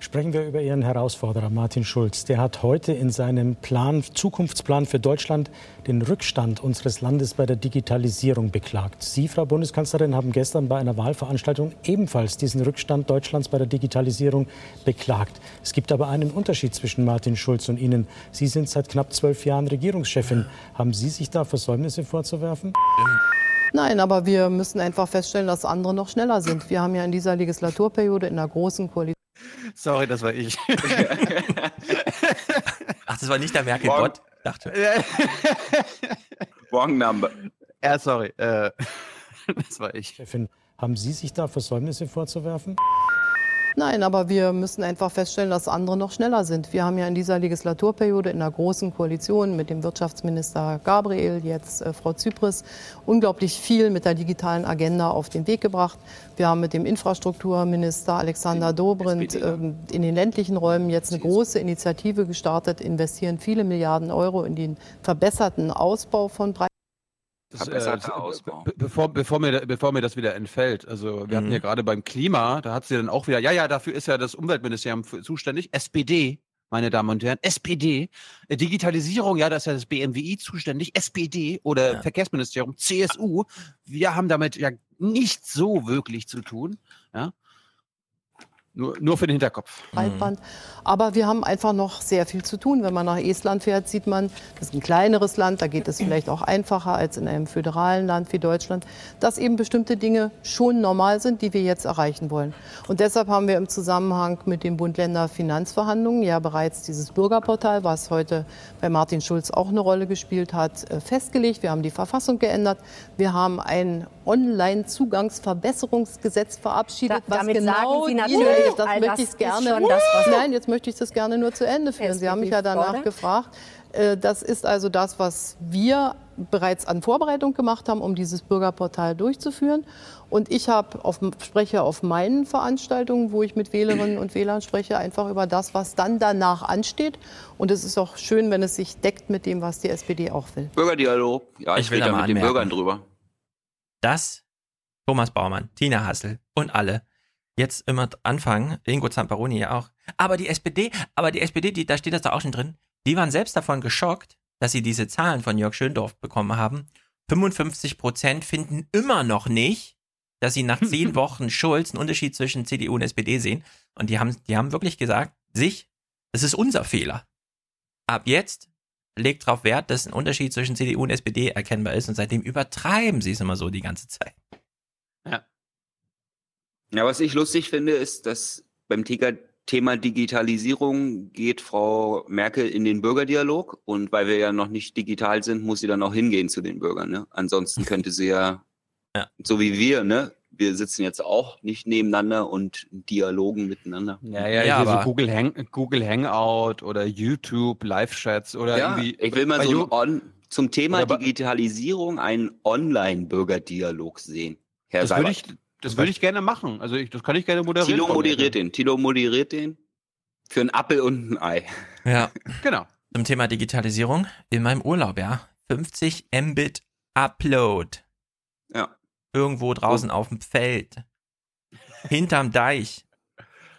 Sprechen wir über Ihren Herausforderer Martin Schulz. Der hat heute in seinem Plan, Zukunftsplan für Deutschland den Rückstand unseres Landes bei der Digitalisierung beklagt. Sie, Frau Bundeskanzlerin, haben gestern bei einer Wahlveranstaltung ebenfalls diesen Rückstand Deutschlands bei der Digitalisierung beklagt. Es gibt aber einen Unterschied zwischen Martin Schulz und Ihnen. Sie sind seit knapp zwölf Jahren Regierungschefin. Haben Sie sich da Versäumnisse vorzuwerfen? Nein, aber wir müssen einfach feststellen, dass andere noch schneller sind. Wir haben ja in dieser Legislaturperiode in der großen Koalition Sorry, das war ich. Ach, das war nicht der Merkel-Bot? Dachte. Wrong number. Ja, sorry. Äh, das war ich. Chefin, haben Sie sich da Versäumnisse vorzuwerfen? Nein, aber wir müssen einfach feststellen, dass andere noch schneller sind. Wir haben ja in dieser Legislaturperiode in der großen Koalition mit dem Wirtschaftsminister Gabriel, jetzt äh, Frau Zypris, unglaublich viel mit der digitalen Agenda auf den Weg gebracht. Wir haben mit dem Infrastrukturminister Alexander Dobrindt ähm, in den ländlichen Räumen jetzt eine große Initiative gestartet, investieren viele Milliarden Euro in den verbesserten Ausbau von Breit Das, Verbesserter äh, Ausbau. be- Bevor, bevor, mir, bevor mir das wieder entfällt, also wir hatten Mhm. ja gerade beim Klima, da hat sie dann auch wieder, ja, ja, dafür ist ja das Umweltministerium zuständig, SPD, meine Damen und Herren, SPD, Äh, Digitalisierung, ja, da ist ja das BMWI zuständig, SPD oder Ja. Verkehrsministerium, CSU, wir haben damit ja nicht so wirklich zu tun, ja, nur, nur für den Hinterkopf. Breitband. Aber wir haben einfach noch sehr viel zu tun. Wenn man nach Estland fährt, sieht man, das ist ein kleineres Land, da geht es vielleicht auch einfacher als in einem föderalen Land wie Deutschland, dass eben bestimmte Dinge schon normal sind, die wir jetzt erreichen wollen. Und deshalb haben wir im Zusammenhang mit den Bund-Länder-Finanzverhandlungen ja bereits dieses Bürgerportal, was heute bei Martin Schulz auch eine Rolle gespielt hat, äh, festgelegt. Wir haben die Verfassung geändert. Wir haben ein Online-Zugangsverbesserungsgesetz verabschiedet, Da- was damit genau sagen Sie natürlich, das all möchte ich ist gerne. schon das, was- Nein, jetzt möchte ich das gerne nur zu Ende führen. Sie haben mich ja danach fordert. gefragt. Äh, Das ist also das, was wir bereits an Vorbereitung gemacht haben, um dieses Bürgerportal durchzuführen. Und ich habe auf, spreche auf meinen Veranstaltungen, wo ich mit Wählerinnen und Wählern spreche, einfach über das, was dann danach ansteht. Und es ist auch schön, wenn es sich deckt mit dem, was die SPD auch will. Bürgerdialog. Ja, ich, Ich will rede da mit den anmerken. Bürgern drüber. Das Thomas Baumann, Tina Hassel, und alle jetzt immer anfangen, Ingo Zamparoni ja auch, aber die SPD, aber die SPD, die, da steht das da auch schon drin, die waren selbst davon geschockt, dass sie diese Zahlen von Jörg Schöndorf bekommen haben. 55 Prozent finden immer noch nicht, dass sie nach zehn Wochen Schulz einen Unterschied zwischen CDU und SPD sehen. Und die haben, die haben wirklich gesagt, sich, das ist unser Fehler. Ab jetzt legt darauf Wert, dass ein Unterschied zwischen CDU und SPD erkennbar ist und seitdem übertreiben sie es immer so die ganze Zeit. Ja, was ich lustig finde, ist, dass beim Thema Digitalisierung geht Frau Merkel in den Bürgerdialog und weil wir ja noch nicht digital sind, muss sie dann auch hingehen zu den Bürgern. Ne? Ansonsten könnte sie ja, ja, so wie wir, ne, wir sitzen jetzt auch nicht nebeneinander und dialogen miteinander. Ja, ja, ja so Google, Hang, Google Hangout oder YouTube, Live-Chats oder ja, irgendwie. Ich will mal so on, zum Thema Digitalisierung einen Online-Bürgerdialog sehen. Herr Das würde ich. Das würde ich gerne machen. Also ich, das kann ich gerne moderieren. Tilo Frau moderiert den. Tilo moderiert den. Für einen Appel und ein Ei. Ja. Genau. Zum Thema Digitalisierung. In meinem Urlaub, ja. 50 Mbit Upload. Ja. Irgendwo draußen auf dem Feld. Hinterm Deich.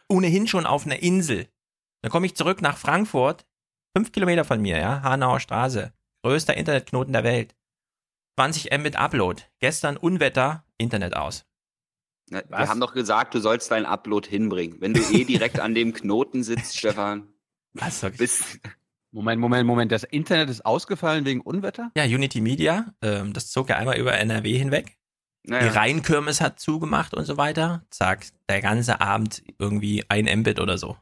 Ohnehin schon auf einer Insel. Dann komme ich zurück nach Frankfurt. Fünf Kilometer von mir, ja. Hanauer Straße. Größter Internetknoten der Welt. 20 Mbit Upload. Gestern Unwetter, Internet aus. Na, Wir haben doch gesagt, du sollst deinen Upload hinbringen. Wenn du eh direkt an dem Knoten sitzt, Stefan. Was bist, Moment, Moment, Moment. Das Internet ist ausgefallen wegen Unwetter? Ja, Unity Media, ähm, das zog ja einmal über NRW hinweg. Naja. Die Rheinkirmes hat zugemacht und so weiter. Zack, der ganze Abend irgendwie ein Mbit oder so.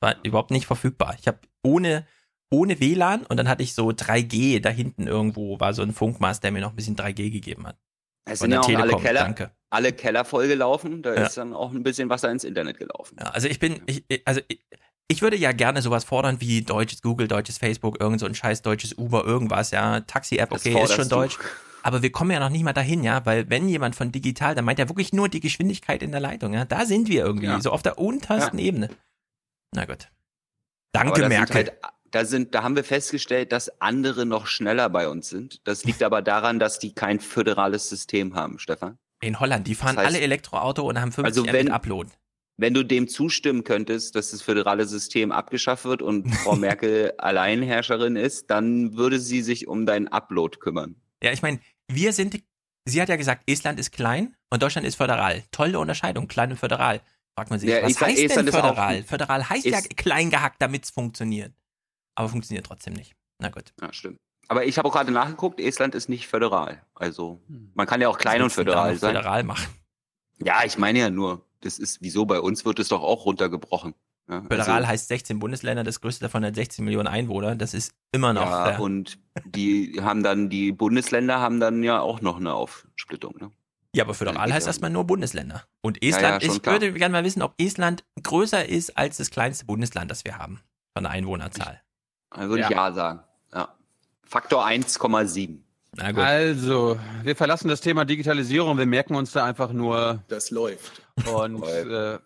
War überhaupt nicht verfügbar. Ich habe ohne, ohne WLAN und dann hatte ich so 3G da hinten irgendwo, war so ein Funkmast, der mir noch ein bisschen 3G gegeben hat. Es Von sind ja der auch alle Telekom, Keller, danke. Alle Keller vollgelaufen. Da Ja. ist dann auch ein bisschen Wasser ins Internet gelaufen. Ja, also ich bin, ich, also ich, ich würde ja gerne sowas fordern wie deutsches Google, deutsches Facebook, irgend so ein scheiß deutsches Uber, irgendwas, ja. Taxi-App, okay, ist schon du. deutsch. Aber wir kommen ja noch nicht mal dahin, ja, weil wenn jemand von digital, dann meint er wirklich nur die Geschwindigkeit in der Leitung, ja. Da sind wir irgendwie, Ja. so auf der untersten Ebene. Na gut. Danke, Merkel. Halt, da, sind, da haben wir festgestellt, dass andere noch schneller bei uns sind. Das liegt aber daran, dass die kein föderales System haben, Stefan. In Holland, die fahren Das heißt- alle Elektroauto und haben 50 Also wenn- Upload. Wenn du dem zustimmen könntest, dass das föderale System abgeschafft wird und Frau Merkel Alleinherrscherin ist, dann würde sie sich um deinen Upload kümmern. Ja, ich meine, wir sind, sie hat ja gesagt, Estland ist klein und Deutschland ist föderal. Tolle Unterscheidung, klein und föderal. Fragt man sich, Ja, was Estland- heißt Estland denn föderal? Föderal heißt ja klein gehackt, damit es funktioniert. Aber funktioniert trotzdem nicht. Na gut. Ja, stimmt. Aber ich habe auch gerade nachgeguckt, Estland ist nicht föderal. Also Hm. man kann ja auch klein und föderal sein. föderal machen? Ja, ich meine ja nur, das ist, wieso bei uns wird es doch auch runtergebrochen. Ja, Föderal also- heißt 16 Bundesländer, das größte davon hat 16 Millionen Einwohner. Das ist immer noch. Ja, äh, und die haben dann, die Bundesländer haben dann ja auch noch eine Aufsplittung. Ne? ja, aber föderal heißt ja. erstmal nur Bundesländer. Und Ja, Estland, ja, schon ich klar. würde gerne mal wissen, ob Estland größer ist als das kleinste Bundesland, das wir haben. Von der Einwohnerzahl. Also würde ich Ja. ja sagen. Faktor 1,7. Na gut. Also, wir verlassen das Thema Digitalisierung. Wir merken uns da einfach nur Das läuft. und äh,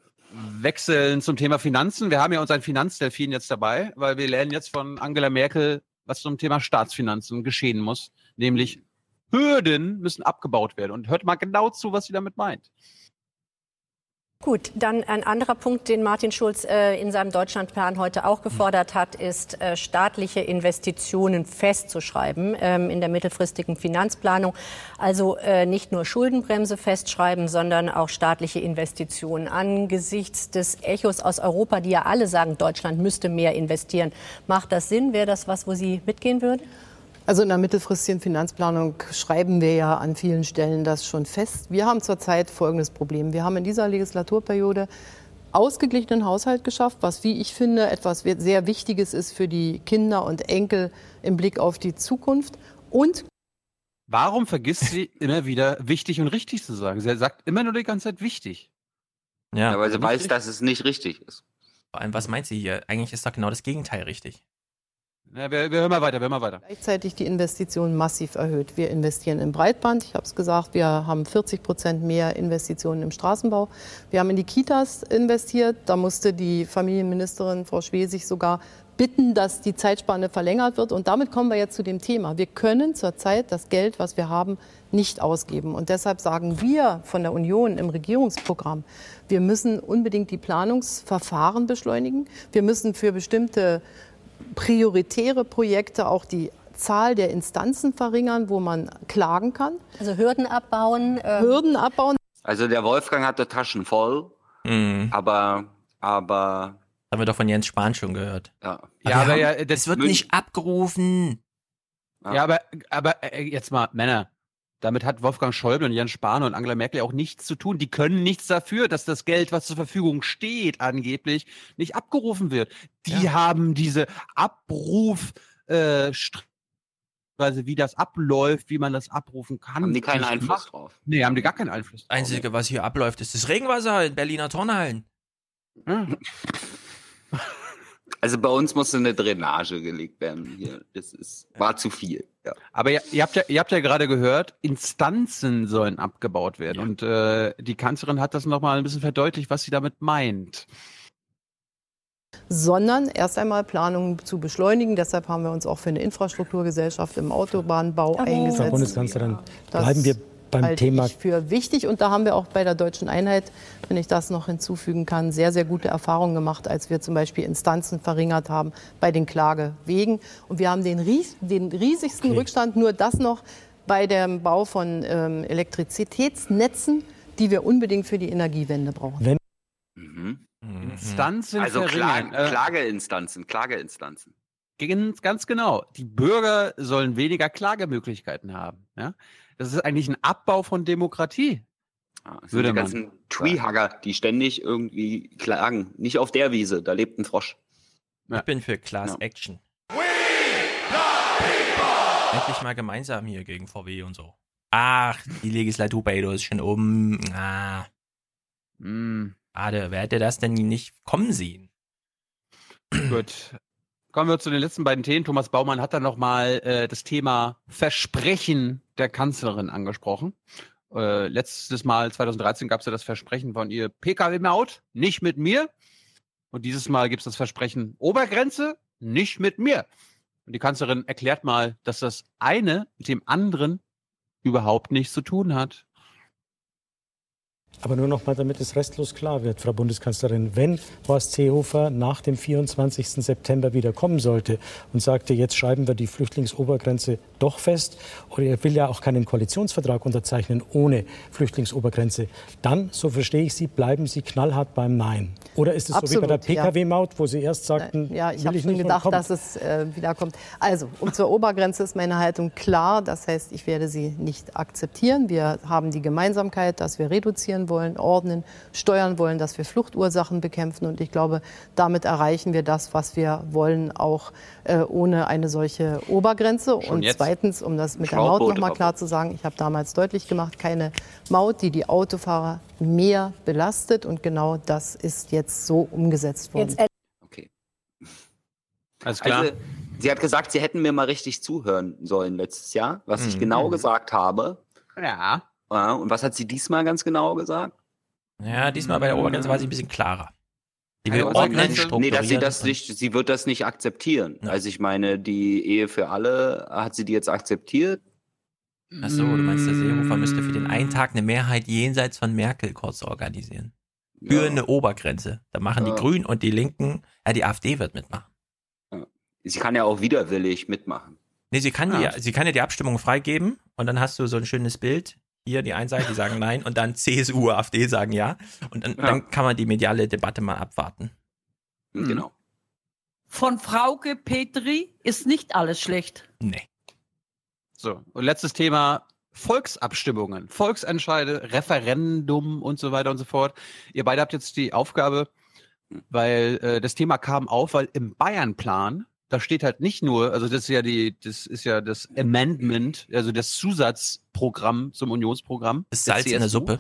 wechseln zum Thema Finanzen. Wir haben ja unseren Finanzdelfin jetzt dabei, weil wir lernen jetzt von Angela Merkel, was zum Thema Staatsfinanzen geschehen muss. Nämlich Hürden müssen abgebaut werden. Und hört mal genau zu, was sie damit meint. Gut, dann ein anderer Punkt, den Martin Schulz äh, in seinem Deutschlandplan heute auch gefordert hat, ist, äh, staatliche Investitionen festzuschreiben ähm, in der mittelfristigen Finanzplanung. Also äh, nicht nur Schuldenbremse festschreiben, sondern auch staatliche Investitionen. Angesichts des Echos aus Europa, die ja alle sagen, Deutschland müsste mehr investieren, macht das Sinn? Wäre das was, wo Sie mitgehen würden? Also in der mittelfristigen Finanzplanung schreiben wir ja an vielen Stellen das schon fest. Wir haben zurzeit folgendes Problem. Wir haben in dieser Legislaturperiode ausgeglichenen Haushalt geschafft, was, wie ich finde, etwas sehr Wichtiges ist für die Kinder und Enkel im Blick auf die Zukunft. Und Warum vergisst sie immer wieder wichtig und richtig zu sagen? Sie sagt immer nur die ganze Zeit wichtig. Ja, Ja, weil sie nicht weiß, richtig. dass es nicht richtig ist. Vor allem, was meint sie hier? Eigentlich ist doch genau das Gegenteil richtig. Ja, wir, wir hören mal weiter, wir hören mal weiter. gleichzeitig die Investitionen massiv erhöht. Wir investieren in Breitband, ich habe es gesagt, wir haben 40 Prozent mehr Investitionen im Straßenbau. Wir haben in die Kitas investiert, da musste die Familienministerin Frau Schwesig sogar bitten, dass die Zeitspanne verlängert wird. Und damit kommen wir jetzt zu dem Thema. Wir können zurzeit das Geld, was wir haben, nicht ausgeben. Und deshalb sagen wir von der Union im Regierungsprogramm, wir müssen unbedingt die Planungsverfahren beschleunigen. Wir müssen für bestimmte prioritäre Projekte auch die Zahl der Instanzen verringern, wo man klagen kann. Also Hürden abbauen. ähm, Hürden abbauen. Also der Wolfgang hatte Taschen voll, Mhm. aber, aber. Haben wir doch von Jens Spahn schon gehört. Ja, Ja, aber ja, das wird nicht abgerufen. Ja, aber, aber äh, jetzt mal, Männer, damit hat Wolfgang Schäuble und Jens Spahn und Angela Merkel auch nichts zu tun. Die können nichts dafür, dass das Geld, was zur Verfügung steht, angeblich nicht abgerufen wird. Die haben diese Abruf, äh, wie das abläuft, wie man das abrufen kann. Haben die keinen Einfluss drauf? Nee, haben die gar keinen Einfluss. drauf. Einzige, was hier abläuft, ist das Regenwasser in Berliner Turnhallen. Also bei uns musste eine Drainage gelegt werden hier. Das ist, war zu viel. Ja. Aber ihr, ihr, habt ja, ihr habt ja gerade gehört, Instanzen sollen abgebaut werden. Und äh, die Kanzlerin hat das nochmal ein bisschen verdeutlicht, was sie damit meint. sondern erst einmal Planungen zu beschleunigen. Deshalb haben wir uns auch für eine Infrastrukturgesellschaft im Autobahnbau Frau eingesetzt. Bundeskanzlerin, Das bleiben wir beim halte Thema ich für wichtig. Und da haben wir auch bei der Deutschen Einheit, wenn ich das noch hinzufügen kann, sehr, sehr gute Erfahrungen gemacht, als wir zum Beispiel Instanzen verringert haben bei den Klagewegen. Und wir haben den, ries den riesigsten Rückstand, nur das noch bei dem Bau von ähm, Elektrizitätsnetzen, die wir unbedingt für die Energiewende brauchen. Wenn Instanzen Also Kla verringern. Äh, Klageinstanzen, Klageinstanzen. Ganz, ganz genau. Die Bürger sollen weniger Klagemöglichkeiten haben. Ja? Das ist eigentlich ein Abbau von Demokratie. Ja, das sind Würde die man ganzen Treehugger, die ständig irgendwie klagen. Nicht auf der Wiese, da lebt ein Frosch. Ich bin für Class Action. Endlich mal gemeinsam hier gegen VW und so. Ach, die Legislaturperiode ist schon um. Ah. Hm. Schade, wer hätte das denn nicht kommen sehen? Gut. Kommen wir zu den letzten beiden Themen. Thomas Baumann hat dann nochmal äh, das Thema Versprechen der Kanzlerin angesprochen. Äh, letztes Mal, 2013, gab es ja das Versprechen von ihr Pkw-Maut, nicht mit mir. Und dieses Mal gibt es das Versprechen Obergrenze, nicht mit mir. Und die Kanzlerin erklärt mal, dass das eine mit dem anderen überhaupt nichts zu tun hat. Aber nur noch mal, damit es restlos klar wird, Frau Bundeskanzlerin, wenn Horst Seehofer nach dem 24. September wieder kommen sollte und sagte, jetzt schreiben wir die Flüchtlingsobergrenze doch fest, oder er will ja auch keinen Koalitionsvertrag unterzeichnen ohne Flüchtlingsobergrenze, dann, so verstehe ich Sie, bleiben Sie knallhart beim Nein. Oder ist es so wie bei der Absolut. Pkw-Maut, wo Sie erst sagten, Ja, ich will habe schon gedacht, kommt. dass es äh, wiederkommt. Also, und zur Obergrenze ist meine Haltung klar. Das heißt, ich werde sie nicht akzeptieren. Wir haben die Gemeinsamkeit, dass wir reduzieren wollen, ordnen, steuern wollen, dass wir Fluchtursachen bekämpfen. Und ich glaube, damit erreichen wir das, was wir wollen, auch äh, ohne eine solche Obergrenze. Schon und jetzt. zweitens, um das mit der Maut Schlauchboote noch mal klar zu sagen, ich habe damals deutlich gemacht, keine Maut, die die Autofahrer mehr belastet. Und genau das ist jetzt so umgesetzt worden. Jetzt Alles klar. Also, sie hat gesagt, sie hätten mir mal richtig zuhören sollen letztes Jahr, was ich Mhm. genau gesagt habe. Ja. Ja, und was hat sie diesmal ganz genau gesagt? Ja, diesmal bei der Obergrenze war sie ein bisschen klarer. Die will Also, ordnen, nee, dass sie das nicht, sie wird das nicht akzeptieren. Also ich meine, die Ehe für alle, hat sie die jetzt akzeptiert? Ach so, du meinst, der Seehofer müsste für den einen Tag eine Mehrheit jenseits von Merkel kurz organisieren. Für Ja. eine Obergrenze. Da machen Ja. die Grünen und die Linken, ja, die AfD wird mitmachen. Sie kann ja auch widerwillig mitmachen. Nee, sie kann, Ja. die, sie kann ja die Abstimmung freigeben und dann hast du so ein schönes Bild. Hier die einen Seite, die sagen nein und dann CSU, AfD sagen ja. Und dann, Ja. dann kann man die mediale Debatte mal abwarten. Genau. Von Frauke Petri ist nicht alles schlecht. Nee. So, und letztes Thema. Volksabstimmungen, Volksentscheide, Referendum und so weiter und so fort. Ihr beide habt jetzt die Aufgabe, weil äh, das Thema kam auf, weil im Bayern-Plan, da steht halt nicht nur, also das ist ja die, das ist ja das Amendment, also das Zusatzprogramm zum Unionsprogramm. Das Salz in der CSU. Suppe.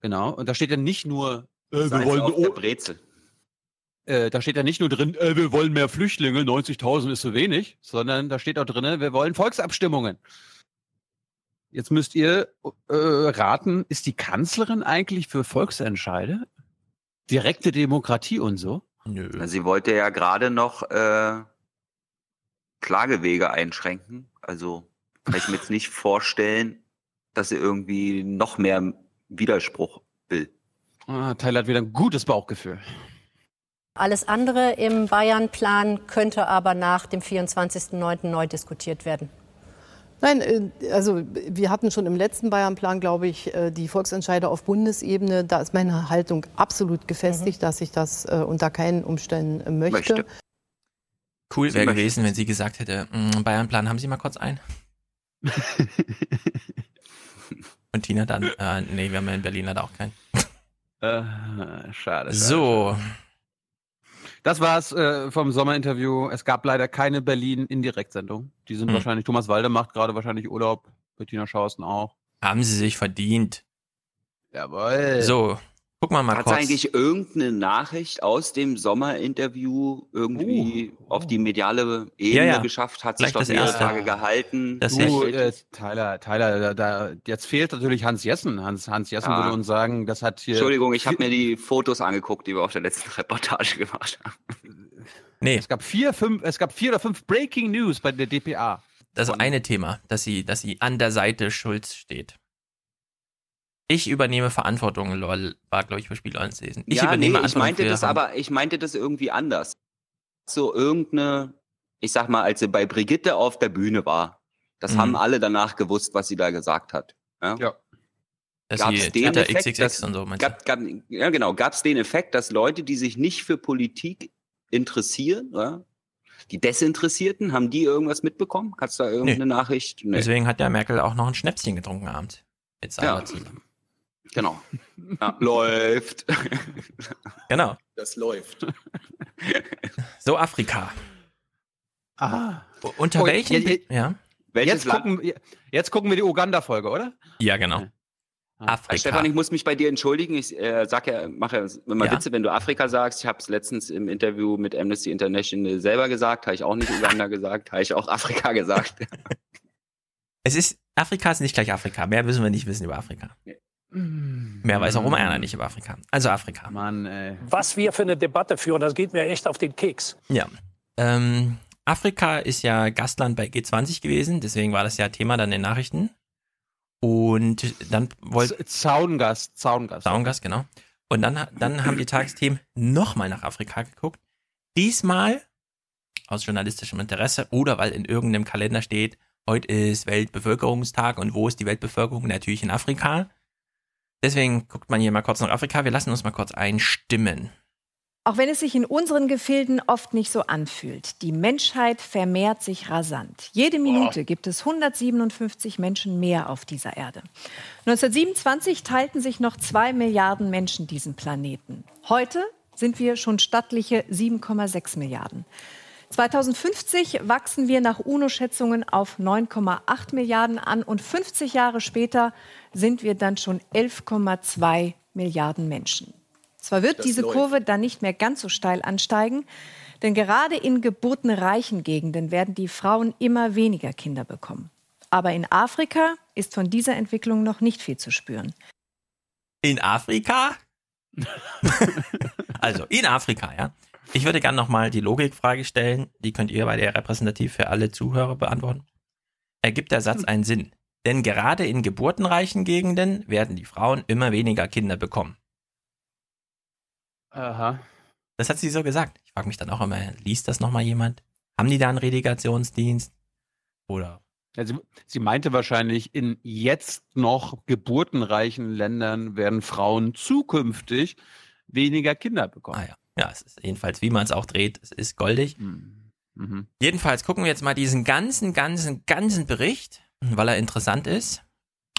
Genau, und da steht ja nicht nur, äh, wir wollen auf der Brezel. äh, da steht ja nicht nur drin, äh, wir wollen mehr Flüchtlinge, 90.000 ist zu wenig, sondern da steht auch drin, wir wollen Volksabstimmungen. Jetzt müsst ihr äh, raten, ist die Kanzlerin eigentlich für Volksentscheide? Direkte Demokratie und so? Nö. Sie wollte ja gerade noch äh, Klagewege einschränken. Also kann ich mir jetzt nicht vorstellen, dass sie irgendwie noch mehr Widerspruch will. Ah, Tyler hat wieder ein gutes Bauchgefühl. Alles andere im Bayern-Plan könnte aber nach dem 24.09. neu diskutiert werden. Nein, äh, also wir hatten schon im letzten Bayern-Plan, glaube ich, äh, die Volksentscheide auf Bundesebene. Da ist meine Haltung absolut gefestigt, dass ich das äh, unter keinen Umständen möchte. Möchte. Cool wäre gewesen, wenn sie gesagt hätte, "Mm, Bayern-Plan, haben Sie mal kurz ein? Und Tina dann, äh, nee, wir haben ja in Berlin leider auch keinen. Äh, schade, schade. So, Das war's äh, vom Sommerinterview. Es gab leider keine Berlin-Indirektsendung. Die sind Hm. wahrscheinlich, Thomas Walde macht gerade wahrscheinlich Urlaub, Bettina Schausten auch. haben sie sich verdient. Jawohl. So, guck mal mal Hat es kurz. eigentlich irgendeine Nachricht aus dem Sommerinterview irgendwie auf die mediale Ebene Ja, ja. geschafft? Hat sich Vielleicht das mehrere erste. Tage gehalten? Das Du, äh, Tyler, Tyler, da, da, jetzt fehlt natürlich Hans Jessen. Hans, Hans Jessen Ja. würde uns sagen, das hat hier. Entschuldigung, ich habe mir die Fotos angeguckt, die wir auf der letzten Reportage gemacht haben. Nee, Es gab vier, fünf, es gab vier oder fünf Breaking News bei der DPA. das eine Thema, dass sie, dass sie an der Seite Schulz steht. Ich übernehme Verantwortung, lol, war, glaube ich, für Spiel 1 lesen. Ich ja, übernehme nee, ich Verantwortung meinte das aber, ich meinte das irgendwie anders. So irgendeine, ich sag mal, als sie bei Brigitte auf der Bühne war, das Mhm. haben alle danach gewusst, was sie da gesagt hat. Ja. Ja. Gab's sie den Effekt, XXX dass- und so? Gab, gab, ja, genau. Gab es den Effekt, dass Leute, die sich nicht für Politik interessieren, ja, die Desinteressierten, haben die irgendwas mitbekommen? Kannst du da irgendeine Nachricht? Nee. Deswegen hat ja Merkel auch noch ein Schnäpschen getrunken abends. Mit Ja. Salazar. Genau. Ja, läuft. Genau. Das läuft. So, Afrika. Ah. Unter Oh, welchen? je- je- ja? Welches Jetzt Land? gucken, wir- jetzt gucken wir die Uganda-Folge, oder? Ja, genau. Äh, Afrika. Stefan, ich muss mich bei dir entschuldigen. Ich äh, sag ja, mache ja immer Ja. Witze, wenn du Afrika sagst. Ich habe es letztens im Interview mit Amnesty International selber gesagt. Habe ich auch nicht Uganda gesagt. Habe ich auch Afrika gesagt. Es ist, Afrika ist nicht gleich Afrika. Mehr müssen wir nicht wissen über Afrika. Mehr weiß auch Oma nicht über Afrika. Also Afrika. Mann, ey. Was wir für eine Debatte führen, das geht mir echt auf den Keks. Ja. Ähm, Afrika ist ja Gastland bei G20 gewesen, deswegen war das ja Thema dann in den Nachrichten. Und dann wollte. Zaungast, Zaungast. Zaungast, genau. Und dann, dann haben die Tagesthemen nochmal nach Afrika geguckt. Diesmal aus journalistischem Interesse oder weil in irgendeinem Kalender steht, heute ist Weltbevölkerungstag und wo ist die Weltbevölkerung? Natürlich in Afrika. Deswegen guckt man hier mal kurz nach Afrika. Wir lassen uns mal kurz einstimmen. Auch wenn es sich in unseren Gefilden oft nicht so anfühlt, die Menschheit vermehrt sich rasant. Jede Minute gibt es 157 Menschen mehr auf dieser Erde. 1927 teilten sich noch zwei Milliarden Menschen diesen Planeten. Heute sind wir schon stattliche 7,6 Milliarden. 2050 wachsen wir nach UNO-Schätzungen auf 9,8 Milliarden an und 50 Jahre später sind wir dann schon 11,2 Milliarden Menschen. Zwar wird Das diese läuft. Kurve dann nicht mehr ganz so steil ansteigen, denn gerade in geburtenreichen Gegenden werden die Frauen immer weniger Kinder bekommen. Aber in Afrika ist von dieser Entwicklung noch nicht viel zu spüren. In Afrika? also, in Afrika, ja. Ich würde gerne nochmal die Logikfrage stellen. Die könnt ihr bei der repräsentativ für alle Zuhörer beantworten. Ergibt der Satz einen Sinn? Denn gerade in geburtenreichen Gegenden werden die Frauen immer weniger Kinder bekommen. Aha. Das hat sie so gesagt. Ich frage mich dann auch immer, liest das nochmal jemand? Haben die da einen Relegationsdienst? Oder? Ja, sie, sie meinte wahrscheinlich, in jetzt noch geburtenreichen Ländern werden Frauen zukünftig weniger Kinder bekommen. Ah ja. Ja, es ist jedenfalls, wie man es auch dreht, es ist goldig. Mhm. Jedenfalls gucken wir jetzt mal diesen ganzen, ganzen, ganzen Bericht, weil er interessant ist.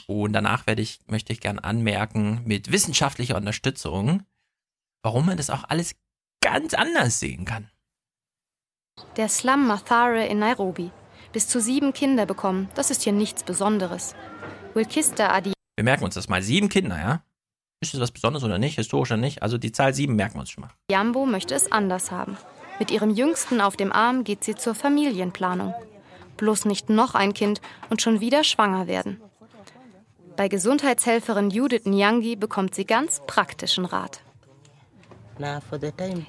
Und danach werde ich, möchte ich gern anmerken, mit wissenschaftlicher Unterstützung, warum man das auch alles ganz anders sehen kann. Der Slum Mathare in Nairobi. Bis zu sieben Kinder bekommen. Das ist hier nichts Besonderes. Wilkista Adi. Wir merken uns das mal. Sieben Kinder, ja? Ist das was Besonderes oder nicht? Historisch oder nicht? Also die Zahl sieben merken wir uns schon mal. Jambo möchte es anders haben. Mit ihrem Jüngsten auf dem Arm geht sie zur Familienplanung. Bloß nicht noch ein Kind und schon wieder schwanger werden. Bei Gesundheitshelferin Judith Nyangi bekommt sie ganz praktischen Rat.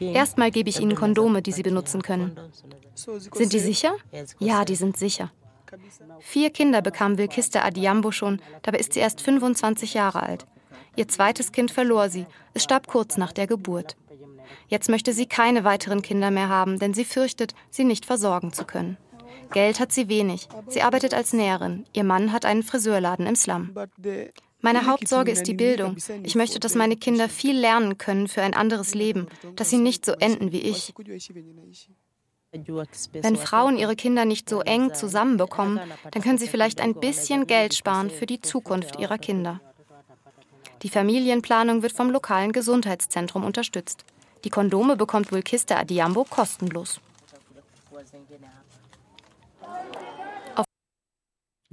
Erstmal gebe ich ihnen Kondome, die sie benutzen können. Sind die sicher? Ja, die sind sicher. Vier Kinder bekam Wilkiste Adiambo schon, dabei ist sie erst 25 Jahre alt. Ihr zweites Kind verlor sie. Es starb kurz nach der Geburt. Jetzt möchte sie keine weiteren Kinder mehr haben, denn sie fürchtet, sie nicht versorgen zu können. Geld hat sie wenig. Sie arbeitet als Näherin. Ihr Mann hat einen Friseurladen im Slum. Meine Hauptsorge ist die Bildung. Ich möchte, dass meine Kinder viel lernen können für ein anderes Leben, dass sie nicht so enden wie ich. Wenn Frauen ihre Kinder nicht so eng zusammenbekommen, dann können sie vielleicht ein bisschen Geld sparen für die Zukunft ihrer Kinder. Die Familienplanung wird vom lokalen Gesundheitszentrum unterstützt. Die Kondome bekommt Wilkiste Adiambo kostenlos.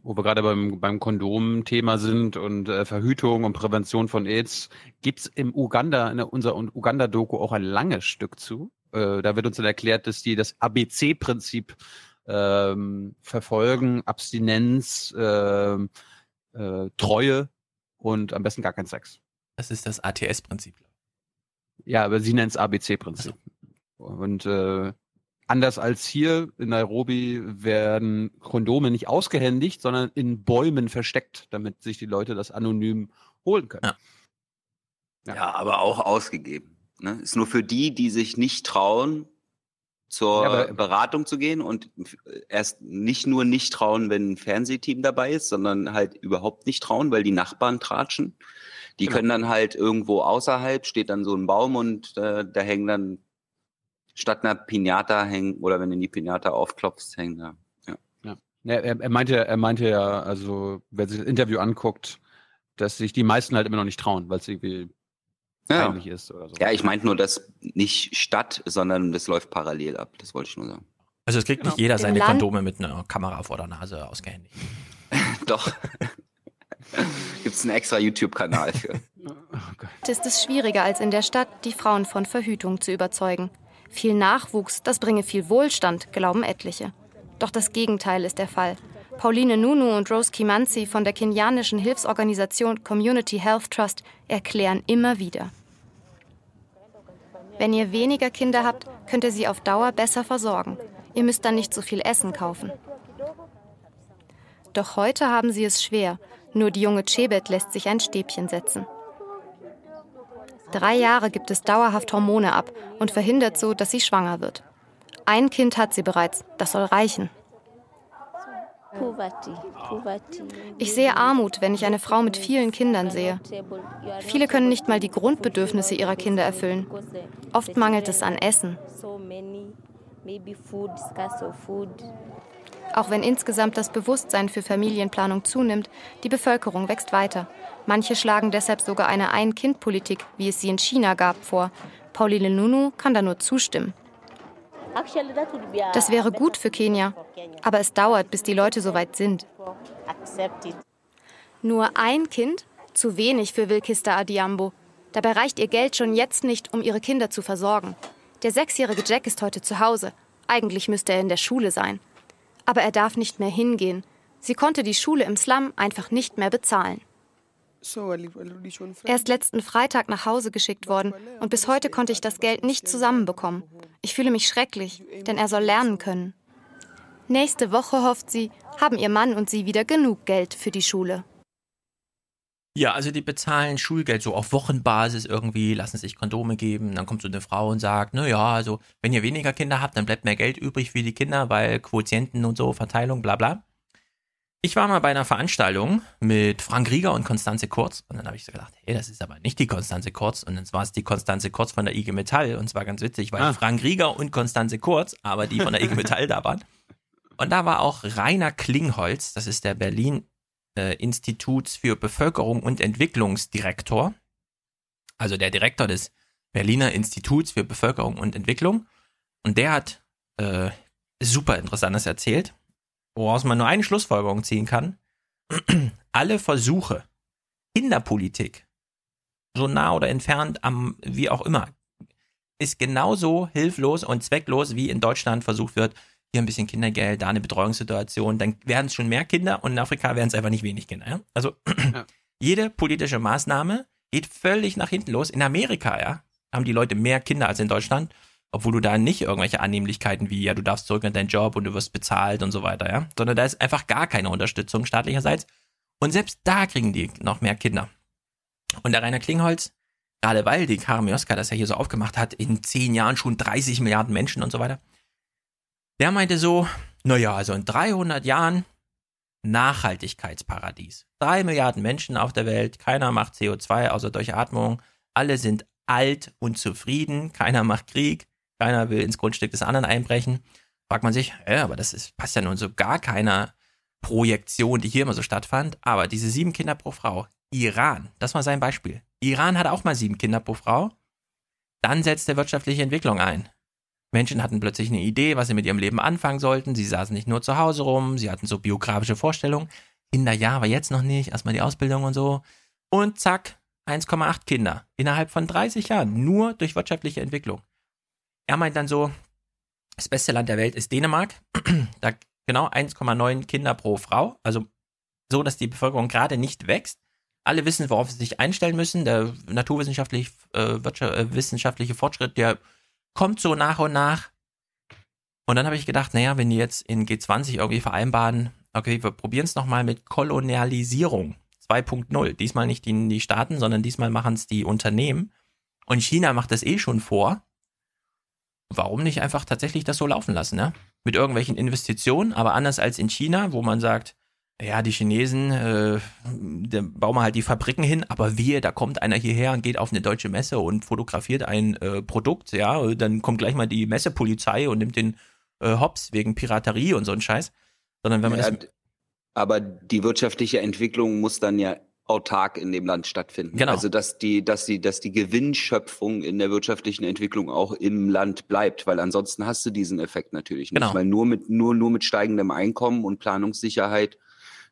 Wo wir gerade beim, beim Kondom-Thema sind und äh, Verhütung und Prävention von AIDS, gibt's im Uganda, in unserer Uganda-Doku auch ein langes Stück zu. Äh, da wird uns dann erklärt, dass die das ABC-Prinzip ähm, verfolgen, Abstinenz, ähm, äh, Treue und am besten gar kein Sex. Das ist das ATS-Prinzip. Ja, aber sie nennt es ABC-Prinzip. Und äh, anders als hier in Nairobi werden Kondome nicht ausgehändigt, sondern in Bäumen versteckt, damit sich die Leute das anonym holen können. Ja, ja. ja aber auch ausgegeben. Ne? Ist nur für die, die sich nicht trauen, zur ja, Beratung zu gehen und erst nicht nur nicht trauen, wenn ein Fernsehteam dabei ist, sondern halt überhaupt nicht trauen, weil die Nachbarn tratschen. Die genau. können dann halt irgendwo außerhalb, steht dann so ein Baum und äh, da hängen dann statt einer Pinata hängen, oder wenn du die Pinata aufklopfst, hängen da. Ja. ja. er, er, meinte, er meinte ja, also wer sich das Interview anguckt, dass sich die meisten halt immer noch nicht trauen, weil es irgendwie ja. peinlich ist oder so. Ja, ich meinte nur, dass nicht statt, sondern das läuft parallel ab. Das wollte ich nur sagen. Also es kriegt genau. nicht jeder seine Kondome mit einer Kamera vor der Nase ausgehändigt. Doch. Gibt es einen extra YouTube-Kanal für. Oh ist es schwieriger als in der Stadt, die Frauen von Verhütung zu überzeugen. Viel Nachwuchs, das bringe viel Wohlstand, glauben etliche. Doch das Gegenteil ist der Fall. Pauline Nunu und Rose Kimanzi von der kenianischen Hilfsorganisation Community Health Trust erklären immer wieder. Wenn ihr weniger Kinder habt, könnt ihr sie auf Dauer besser versorgen. Ihr müsst dann nicht so viel Essen kaufen. Doch heute haben sie es schwer. Nur die junge Chebet lässt sich ein Stäbchen setzen. Drei Jahre gibt es dauerhaft Hormone ab und verhindert so, dass sie schwanger wird. Ein Kind hat sie bereits, das soll reichen. Ich sehe Armut, wenn ich eine Frau mit vielen Kindern sehe. Viele können nicht mal die Grundbedürfnisse ihrer Kinder erfüllen. Oft mangelt es an Essen. Auch wenn insgesamt das Bewusstsein für Familienplanung zunimmt, die Bevölkerung wächst weiter. Manche schlagen deshalb sogar eine Ein-Kind-Politik, wie es sie in China gab, vor. Pauline Nunu kann da nur zustimmen. Das wäre gut für Kenia, aber es dauert, bis die Leute so weit sind. Nur ein Kind? Zu wenig für Wilkista Adiambo. Dabei reicht ihr Geld schon jetzt nicht, um ihre Kinder zu versorgen. Der sechsjährige Jack ist heute zu Hause. Eigentlich müsste er in der Schule sein. Aber er darf nicht mehr hingehen. Sie konnte die Schule im Slum einfach nicht mehr bezahlen. Er ist letzten Freitag nach Hause geschickt worden und bis heute konnte ich das Geld nicht zusammenbekommen. Ich fühle mich schrecklich, denn er soll lernen können. Nächste Woche, hofft sie, haben ihr Mann und sie wieder genug Geld für die Schule. Ja, also die bezahlen Schulgeld so auf Wochenbasis irgendwie, lassen sich Kondome geben. Dann kommt so eine Frau und sagt, na ja, also wenn ihr weniger Kinder habt, dann bleibt mehr Geld übrig für die Kinder, weil Quotienten und so, Verteilung, bla bla. Ich war mal bei einer Veranstaltung mit Frank Rieger und Konstanze Kurz. Und dann habe ich so gedacht, hey, das ist aber nicht die Konstanze Kurz. Und dann war es die Konstanze Kurz von der IG Metall. Und zwar ganz witzig, weil ah. Frank Rieger und Konstanze Kurz, aber die von der IG Metall da waren. Und da war auch Rainer Klingholz, das ist der Berlin äh, Instituts für Bevölkerung und Entwicklungsdirektor, also der Direktor des Berliner Instituts für Bevölkerung und Entwicklung. Und der hat äh, super interessantes erzählt woraus man nur eine Schlussfolgerung ziehen kann, alle Versuche, Kinderpolitik, so nah oder entfernt am, wie auch immer, ist genauso hilflos und zwecklos, wie in Deutschland versucht wird, hier ein bisschen Kindergeld, da eine Betreuungssituation, dann werden es schon mehr Kinder und in Afrika werden es einfach nicht wenig Kinder. Ja? Also ja. jede politische Maßnahme geht völlig nach hinten los. In Amerika, ja, haben die Leute mehr Kinder als in Deutschland, obwohl du da nicht irgendwelche Annehmlichkeiten wie, ja, du darfst zurück in deinen Job und du wirst bezahlt und so weiter, ja, sondern da ist einfach gar keine Unterstützung staatlicherseits. Und selbst da kriegen die noch mehr Kinder. Und der Rainer Klingholz, gerade weil die Karin Mioska das ja hier so aufgemacht hat, in zehn Jahren schon 30 Milliarden Menschen und so weiter, der meinte so, naja, also in 300 Jahren Nachhaltigkeitsparadies. Drei Milliarden Menschen auf der Welt, keiner macht CO2 außer durch Atmung, alle sind alt und zufrieden, keiner macht Krieg, keiner will ins Grundstück des anderen einbrechen. Fragt man sich, ja, aber das ist, passt ja nun so gar keiner Projektion, die hier immer so stattfand. Aber diese sieben Kinder pro Frau, Iran, das war sein Beispiel. Iran hat auch mal sieben Kinder pro Frau. Dann setzt der wirtschaftliche Entwicklung ein. Menschen hatten plötzlich eine Idee, was sie mit ihrem Leben anfangen sollten. Sie saßen nicht nur zu Hause rum, sie hatten so biografische Vorstellungen. Kinder, ja, aber jetzt noch nicht, erstmal die Ausbildung und so. Und zack, 1,8 Kinder innerhalb von 30 Jahren, nur durch wirtschaftliche Entwicklung. Er meint dann so, das beste Land der Welt ist Dänemark. da genau 1,9 Kinder pro Frau, also so, dass die Bevölkerung gerade nicht wächst. Alle wissen, worauf sie sich einstellen müssen. Der naturwissenschaftliche äh, äh, wissenschaftliche Fortschritt, der kommt so nach und nach. Und dann habe ich gedacht, naja, wenn die jetzt in G20 irgendwie vereinbaren, okay, wir probieren es nochmal mit Kolonialisierung 2.0. Diesmal nicht die, die Staaten, sondern diesmal machen es die Unternehmen. Und China macht das eh schon vor. Warum nicht einfach tatsächlich das so laufen lassen, ne? Mit irgendwelchen Investitionen, aber anders als in China, wo man sagt, ja, die Chinesen, äh, da bauen wir halt die Fabriken hin, aber wir, da kommt einer hierher und geht auf eine deutsche Messe und fotografiert ein äh, Produkt, ja, dann kommt gleich mal die Messepolizei und nimmt den äh, Hops wegen Piraterie und so ein Scheiß. Sondern wenn man ja, das. Aber die wirtschaftliche Entwicklung muss dann ja autark in dem Land stattfinden. Genau. Also dass die, dass die, dass die Gewinnschöpfung in der wirtschaftlichen Entwicklung auch im Land bleibt, weil ansonsten hast du diesen Effekt natürlich nicht. Genau. Weil nur mit, nur, nur mit steigendem Einkommen und Planungssicherheit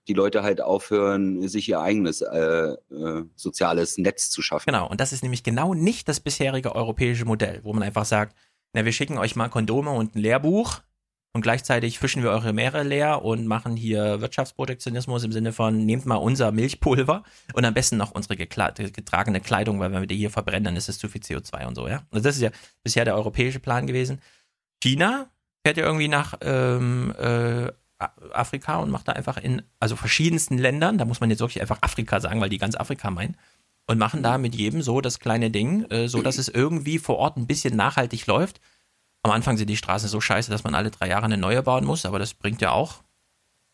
die Leute halt aufhören, sich ihr eigenes äh, äh, soziales Netz zu schaffen. Genau, und das ist nämlich genau nicht das bisherige europäische Modell, wo man einfach sagt, na, wir schicken euch mal Kondome und ein Lehrbuch und gleichzeitig fischen wir eure Meere leer und machen hier Wirtschaftsprotektionismus im Sinne von, nehmt mal unser Milchpulver und am besten noch unsere getragene Kleidung, weil wenn wir die hier verbrennen, dann ist es zu viel CO2 und so, ja. Also das ist ja bisher der europäische Plan gewesen. China fährt ja irgendwie nach ähm, äh, Afrika und macht da einfach in, also verschiedensten Ländern, da muss man jetzt wirklich einfach Afrika sagen, weil die ganz Afrika meinen, und machen da mit jedem so das kleine Ding, äh, so dass es irgendwie vor Ort ein bisschen nachhaltig läuft. Am Anfang sind die Straßen so scheiße, dass man alle drei Jahre eine neue bauen muss, aber das bringt ja auch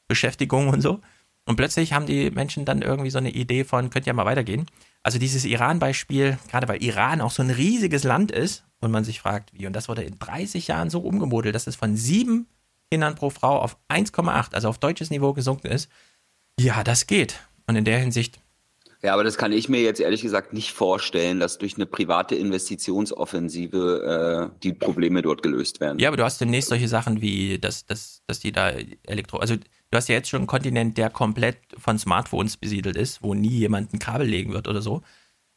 Beschäftigung und so. Und plötzlich haben die Menschen dann irgendwie so eine Idee von, könnt ja mal weitergehen. Also dieses Iran-Beispiel, gerade weil Iran auch so ein riesiges Land ist und man sich fragt, wie, und das wurde in 30 Jahren so umgemodelt, dass es von sieben Kindern pro Frau auf 1,8, also auf deutsches Niveau gesunken ist. Ja, das geht. Und in der Hinsicht. Ja, aber das kann ich mir jetzt ehrlich gesagt nicht vorstellen, dass durch eine private Investitionsoffensive äh, die Probleme dort gelöst werden. Ja, aber du hast demnächst solche Sachen wie, dass, dass, dass die da Elektro, also du hast ja jetzt schon einen Kontinent, der komplett von Smartphones besiedelt ist, wo nie jemand ein Kabel legen wird oder so.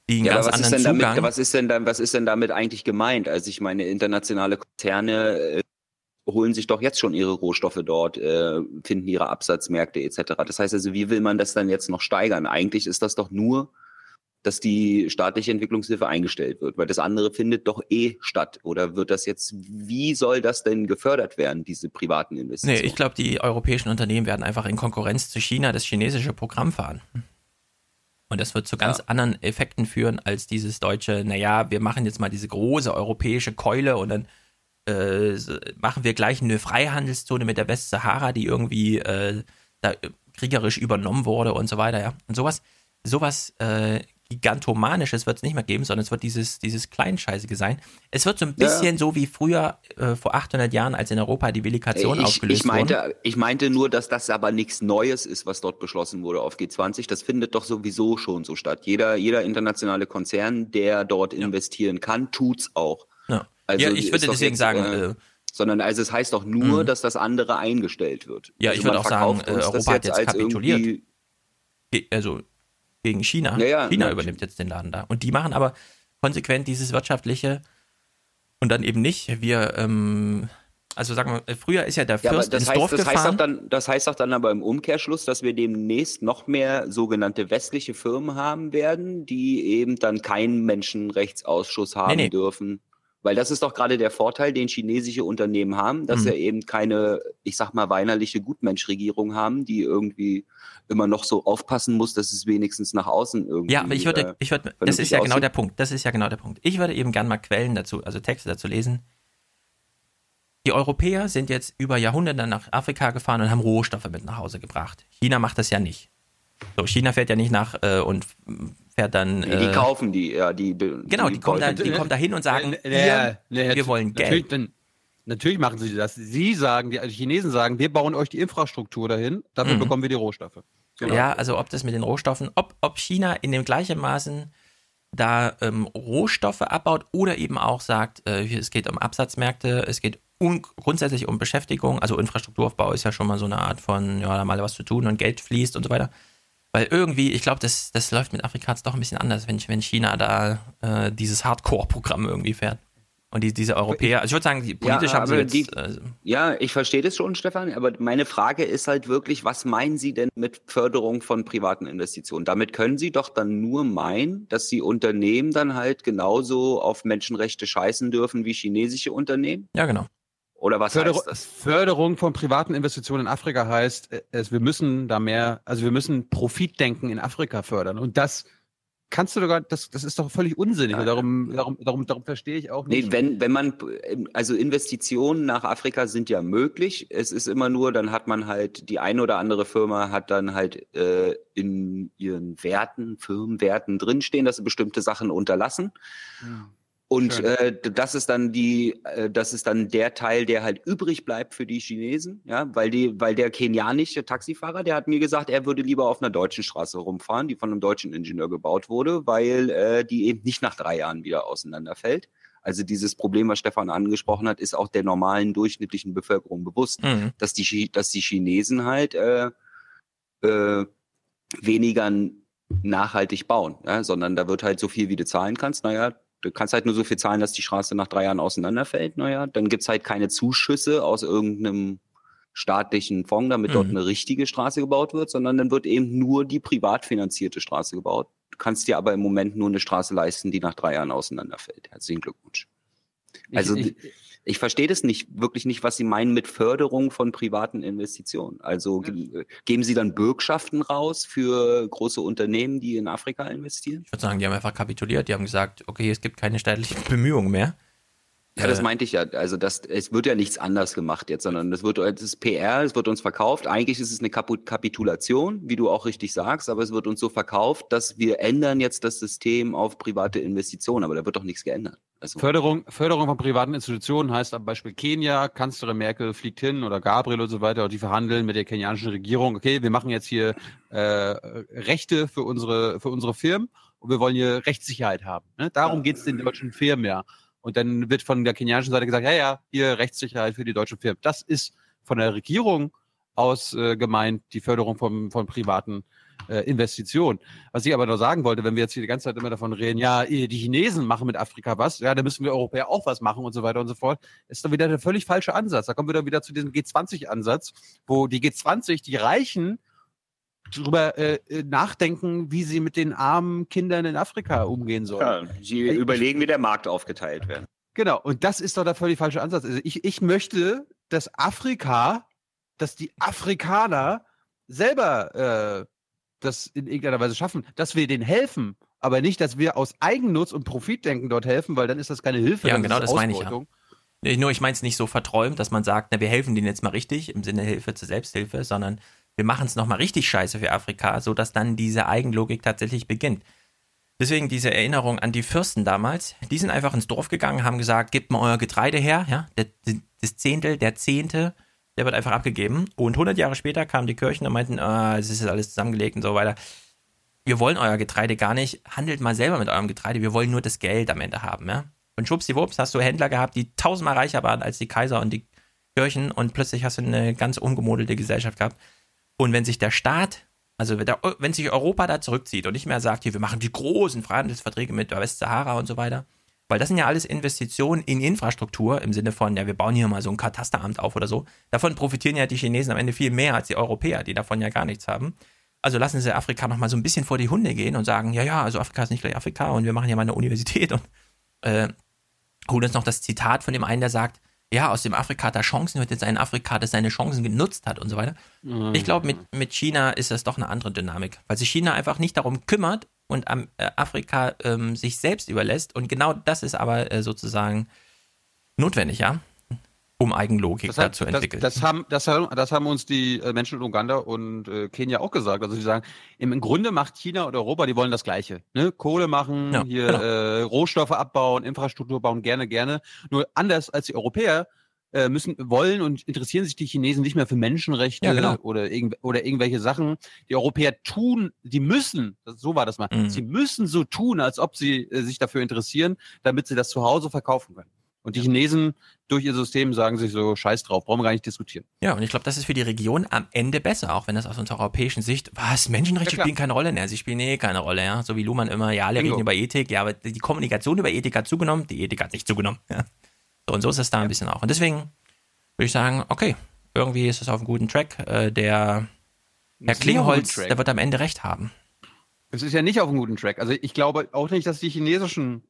Ja, ganz was anderen ist. Damit, was ist denn da, was ist denn damit eigentlich gemeint? Also ich meine, internationale Konzerne äh, holen sich doch jetzt schon ihre Rohstoffe dort, äh, finden ihre Absatzmärkte etc. Das heißt also, wie will man das dann jetzt noch steigern? Eigentlich ist das doch nur, dass die staatliche Entwicklungshilfe eingestellt wird, weil das andere findet doch eh statt. Oder wird das jetzt, wie soll das denn gefördert werden, diese privaten Investitionen? Nee, ich glaube, die europäischen Unternehmen werden einfach in Konkurrenz zu China das chinesische Programm fahren. Und das wird zu ganz ja. anderen Effekten führen als dieses deutsche, naja, wir machen jetzt mal diese große europäische Keule und dann äh, machen wir gleich eine Freihandelszone mit der Westsahara, die irgendwie äh, da kriegerisch übernommen wurde und so weiter, ja. Und sowas, sowas äh, Gigantomanisches wird es nicht mehr geben, sondern es wird dieses, dieses Kleinscheißige sein. Es wird so ein bisschen ja. so wie früher äh, vor 800 Jahren, als in Europa die Velikation ich, aufgelöst ich meinte, wurde. Ich meinte nur, dass das aber nichts Neues ist, was dort beschlossen wurde auf G20. Das findet doch sowieso schon so statt. Jeder, jeder internationale Konzern, der dort ja. investieren kann, tut's auch. Ja. Also ja, ich würde deswegen jetzt, sagen, äh, äh, sondern also es heißt doch nur, mh. dass das andere eingestellt wird. Ja, also ich würde auch sagen, äh, Europa hat jetzt kapituliert. Also gegen China. Ja, ja, China ja. übernimmt jetzt den Laden da. Und die machen aber konsequent dieses wirtschaftliche und dann eben nicht. Wir, ähm, Also sagen wir, früher ist ja der Ja, Fürst das ins heißt, Dorf das heißt, gefahren. auch dann, das heißt auch dann aber im Umkehrschluss, dass wir demnächst noch mehr sogenannte westliche Firmen haben werden, die eben dann keinen Menschenrechtsausschuss haben Nee, nee. dürfen. Weil das ist doch gerade der Vorteil, den chinesische Unternehmen haben, dass Mhm. sie eben keine, ich sag mal, weinerliche Gutmenschregierung haben, die irgendwie immer noch so aufpassen muss, dass es wenigstens nach außen irgendwie. Ja, aber ich würde, äh, ich würde, das ist ja genau aussieht. der Punkt. Das ist ja genau der Punkt. Ich würde eben gern mal Quellen dazu, also Texte dazu lesen. Die Europäer sind jetzt über Jahrhunderte nach Afrika gefahren und haben Rohstoffe mit nach Hause gebracht. China macht das ja nicht. So, China fährt ja nicht nach äh, und fährt dann. Nee, die äh, kaufen die, ja, die. Genau, die kommen da, die kommen da hin und sagen, Ja, hier, ja, wir wollen natürlich, Geld. Dann, natürlich machen sie das. Sie sagen, die also Chinesen sagen, wir bauen euch die Infrastruktur dahin, dafür Mhm. bekommen wir die Rohstoffe. Genau. Ja, also ob das mit den Rohstoffen, ob, ob China in dem gleichen Maßen da ähm, Rohstoffe abbaut oder eben auch sagt, äh, es geht um Absatzmärkte, es geht un grundsätzlich um Beschäftigung, also Infrastrukturaufbau ist ja schon mal so eine Art von, ja, da mal was zu tun und Geld fließt und so weiter. Weil irgendwie, ich glaube, das, das läuft mit Afrika doch ein bisschen anders, wenn, wenn China da äh, dieses Hardcore-Programm irgendwie fährt. Und die, diese Europäer, also ich würde sagen, die politisch haben sie jetzt, die, äh, ja, ich verstehe das schon, Stefan, aber meine Frage ist halt wirklich, was meinen Sie denn mit Förderung von privaten Investitionen? Damit können Sie doch dann nur meinen, dass Sie Unternehmen dann halt genauso auf Menschenrechte scheißen dürfen wie chinesische Unternehmen? ja genau. Oder was Förderung, heißt das? Förderung von privaten Investitionen in Afrika heißt, äh, es, wir müssen da mehr, also wir müssen Profitdenken in Afrika fördern. Und das kannst du sogar, das, das ist doch völlig unsinnig. Und darum, darum, darum, darum verstehe ich auch nicht. Nee, wenn, wenn man, also Investitionen nach Afrika sind ja möglich. Es ist immer nur, dann hat man halt, die eine oder andere Firma hat dann halt äh, in ihren Werten, Firmenwerten drinstehen, dass sie bestimmte Sachen unterlassen. Und äh, das ist dann die, äh, das ist dann der Teil, der halt übrig bleibt für die Chinesen, ja, weil die, weil der kenianische Taxifahrer, der hat mir gesagt, er würde lieber auf einer deutschen Straße rumfahren, die von einem deutschen Ingenieur gebaut wurde, weil äh, die eben nicht nach drei Jahren wieder auseinanderfällt. Also dieses Problem, was Stefan angesprochen hat, ist auch der normalen durchschnittlichen Bevölkerung bewusst, Mhm. dass die, dass die Chinesen halt äh, äh, weniger nachhaltig bauen, ja, sondern da wird halt so viel, wie du zahlen kannst. Naja, du kannst halt nur so viel zahlen, dass die Straße nach drei Jahren auseinanderfällt. Naja, dann gibt's halt keine Zuschüsse aus irgendeinem staatlichen Fonds, damit dort Mhm. eine richtige Straße gebaut wird, sondern dann wird eben nur die privat finanzierte Straße gebaut. Du kannst dir aber im Moment nur eine Straße leisten, die nach drei Jahren auseinanderfällt. Herzlichen Glückwunsch. Also ich, ich, ich verstehe das nicht, wirklich nicht, was Sie meinen mit Förderung von privaten Investitionen. Also ge geben Sie dann Bürgschaften raus für große Unternehmen, die in Afrika investieren? Ich würde sagen, die haben einfach kapituliert, die haben gesagt, okay, es gibt keine staatlichen Bemühungen mehr. Ja, das Äh, meinte ich ja. Also das, es wird ja nichts anders gemacht jetzt, sondern das wird das ist PR, es wird uns verkauft. Eigentlich ist es eine Kapitulation, wie du auch richtig sagst, aber es wird uns so verkauft, dass wir ändern jetzt das System auf private Investitionen, aber da wird doch nichts geändert. Also, Förderung, Förderung von privaten Institutionen heißt am Beispiel Kenia, Kanzlerin Merkel fliegt hin oder Gabriel und so weiter und die verhandeln mit der kenianischen Regierung, okay, wir machen jetzt hier äh, Rechte für unsere, für unsere Firmen und wir wollen hier Rechtssicherheit haben. Ne? Darum geht's den deutschen Firmen ja. Und dann wird von der kenianischen Seite gesagt, ja, ja, hier Rechtssicherheit für die deutschen Firmen. Das ist von der Regierung aus äh, gemeint, die Förderung von, von privaten äh, Investitionen. Was ich aber noch sagen wollte, wenn wir jetzt hier die ganze Zeit immer davon reden, ja, eh, die Chinesen machen mit Afrika was, ja, da müssen wir Europäer auch was machen und so weiter und so fort, ist dann wieder der völlig falsche Ansatz. Da kommen wir dann wieder zu diesem G20-Ansatz, wo die G20, die Reichen, drüber äh, äh, nachdenken, wie sie mit den armen Kindern in Afrika umgehen sollen. ja, Sie überlegen, wie der Markt aufgeteilt wird. Genau, und das ist doch der völlig falsche Ansatz. Also ich, ich möchte, dass Afrika, dass die Afrikaner selber äh, das in irgendeiner Weise schaffen, dass wir denen helfen, aber nicht, dass wir aus Eigennutz und Profitdenken dort helfen, weil dann ist das keine Hilfe. Ja, dann genau, ist das meine ich ja. Nur ich meine es nicht so verträumt, dass man sagt, na, wir helfen denen jetzt mal richtig im Sinne Hilfe zur Selbsthilfe, sondern wir machen es nochmal richtig scheiße für Afrika, sodass dann diese Eigenlogik tatsächlich beginnt. Deswegen diese Erinnerung an die Fürsten damals, die sind einfach ins Dorf gegangen, haben gesagt, gebt mal euer Getreide her, ja, das Zehntel, der Zehnte, der wird einfach abgegeben. Und 100 Jahre später kamen die Kirchen und meinten, ah, es ist alles zusammengelegt und so weiter. Wir wollen euer Getreide gar nicht, handelt mal selber mit eurem Getreide, wir wollen nur das Geld am Ende haben, ja. Und schwuppsiwupps hast du Händler gehabt, die tausendmal reicher waren als die Kaiser und die Kirchen und plötzlich hast du eine ganz umgemodelte Gesellschaft gehabt. Und wenn sich der Staat, also wenn, sich Europa da zurückzieht und nicht mehr sagt, hier, wir machen die großen Freihandelsverträge mit der Westsahara und so weiter, Weil das sind ja alles Investitionen in Infrastruktur im Sinne von, ja, wir bauen hier mal so ein Katasteramt auf oder so. Davon profitieren ja die Chinesen am Ende viel mehr als die Europäer, die davon ja gar nichts haben. Also lassen sie Afrika nochmal so ein bisschen vor die Hunde gehen und sagen, ja, ja, also Afrika ist nicht gleich Afrika und wir machen ja mal eine Universität und äh, holen uns noch das Zitat von dem einen, der sagt, ja, aus dem Afrika hat er Chancen, wird jetzt ein Afrika, das seine Chancen genutzt hat und so weiter. Mhm. Ich glaube, mit, mit China ist das doch eine andere Dynamik, weil sich China einfach nicht darum kümmert und am, äh, Afrika ähm, sich selbst überlässt. Und genau das ist aber äh, sozusagen notwendig, ja, um Eigenlogik Das, da hat, zu das, entwickeln. das, haben, das, haben, das haben uns die äh, Menschen in Uganda und äh, Kenia auch gesagt. Also sie sagen, im, im Grunde macht China und Europa, die wollen das Gleiche. Ne? Kohle machen, Ja, hier genau. äh, Rohstoffe abbauen, Infrastruktur bauen, gerne, gerne. Nur anders als die Europäer äh, müssen, wollen und interessieren sich die Chinesen nicht mehr für Menschenrechte Ja, genau. oder, irgend, oder irgendwelche Sachen. Die Europäer tun, die müssen, das, so war das mal, Mhm. sie müssen so tun, als ob sie äh, sich dafür interessieren, damit sie das zu Hause verkaufen können. Und die Chinesen durch ihr System sagen sich so, scheiß drauf, brauchen wir gar nicht diskutieren. Ja, und ich glaube, das ist für die Region am Ende besser, auch wenn das aus unserer europäischen Sicht, was, Menschenrechte Ja, spielen keine Rolle? Ne, sie spielen eh keine Rolle, ja. So wie Luhmann immer, ja, alle Bingo. reden über Ethik, ja, aber die Kommunikation über Ethik hat zugenommen, die Ethik hat nicht zugenommen. Ja. So, und so ist es da ein bisschen auch. Und deswegen würde ich sagen, okay, irgendwie ist es auf einem guten Track. Äh, der Herr Klingholz, der wird am Ende recht haben. Es ist ja nicht auf einem guten Track. Also ich glaube auch nicht, dass die chinesischen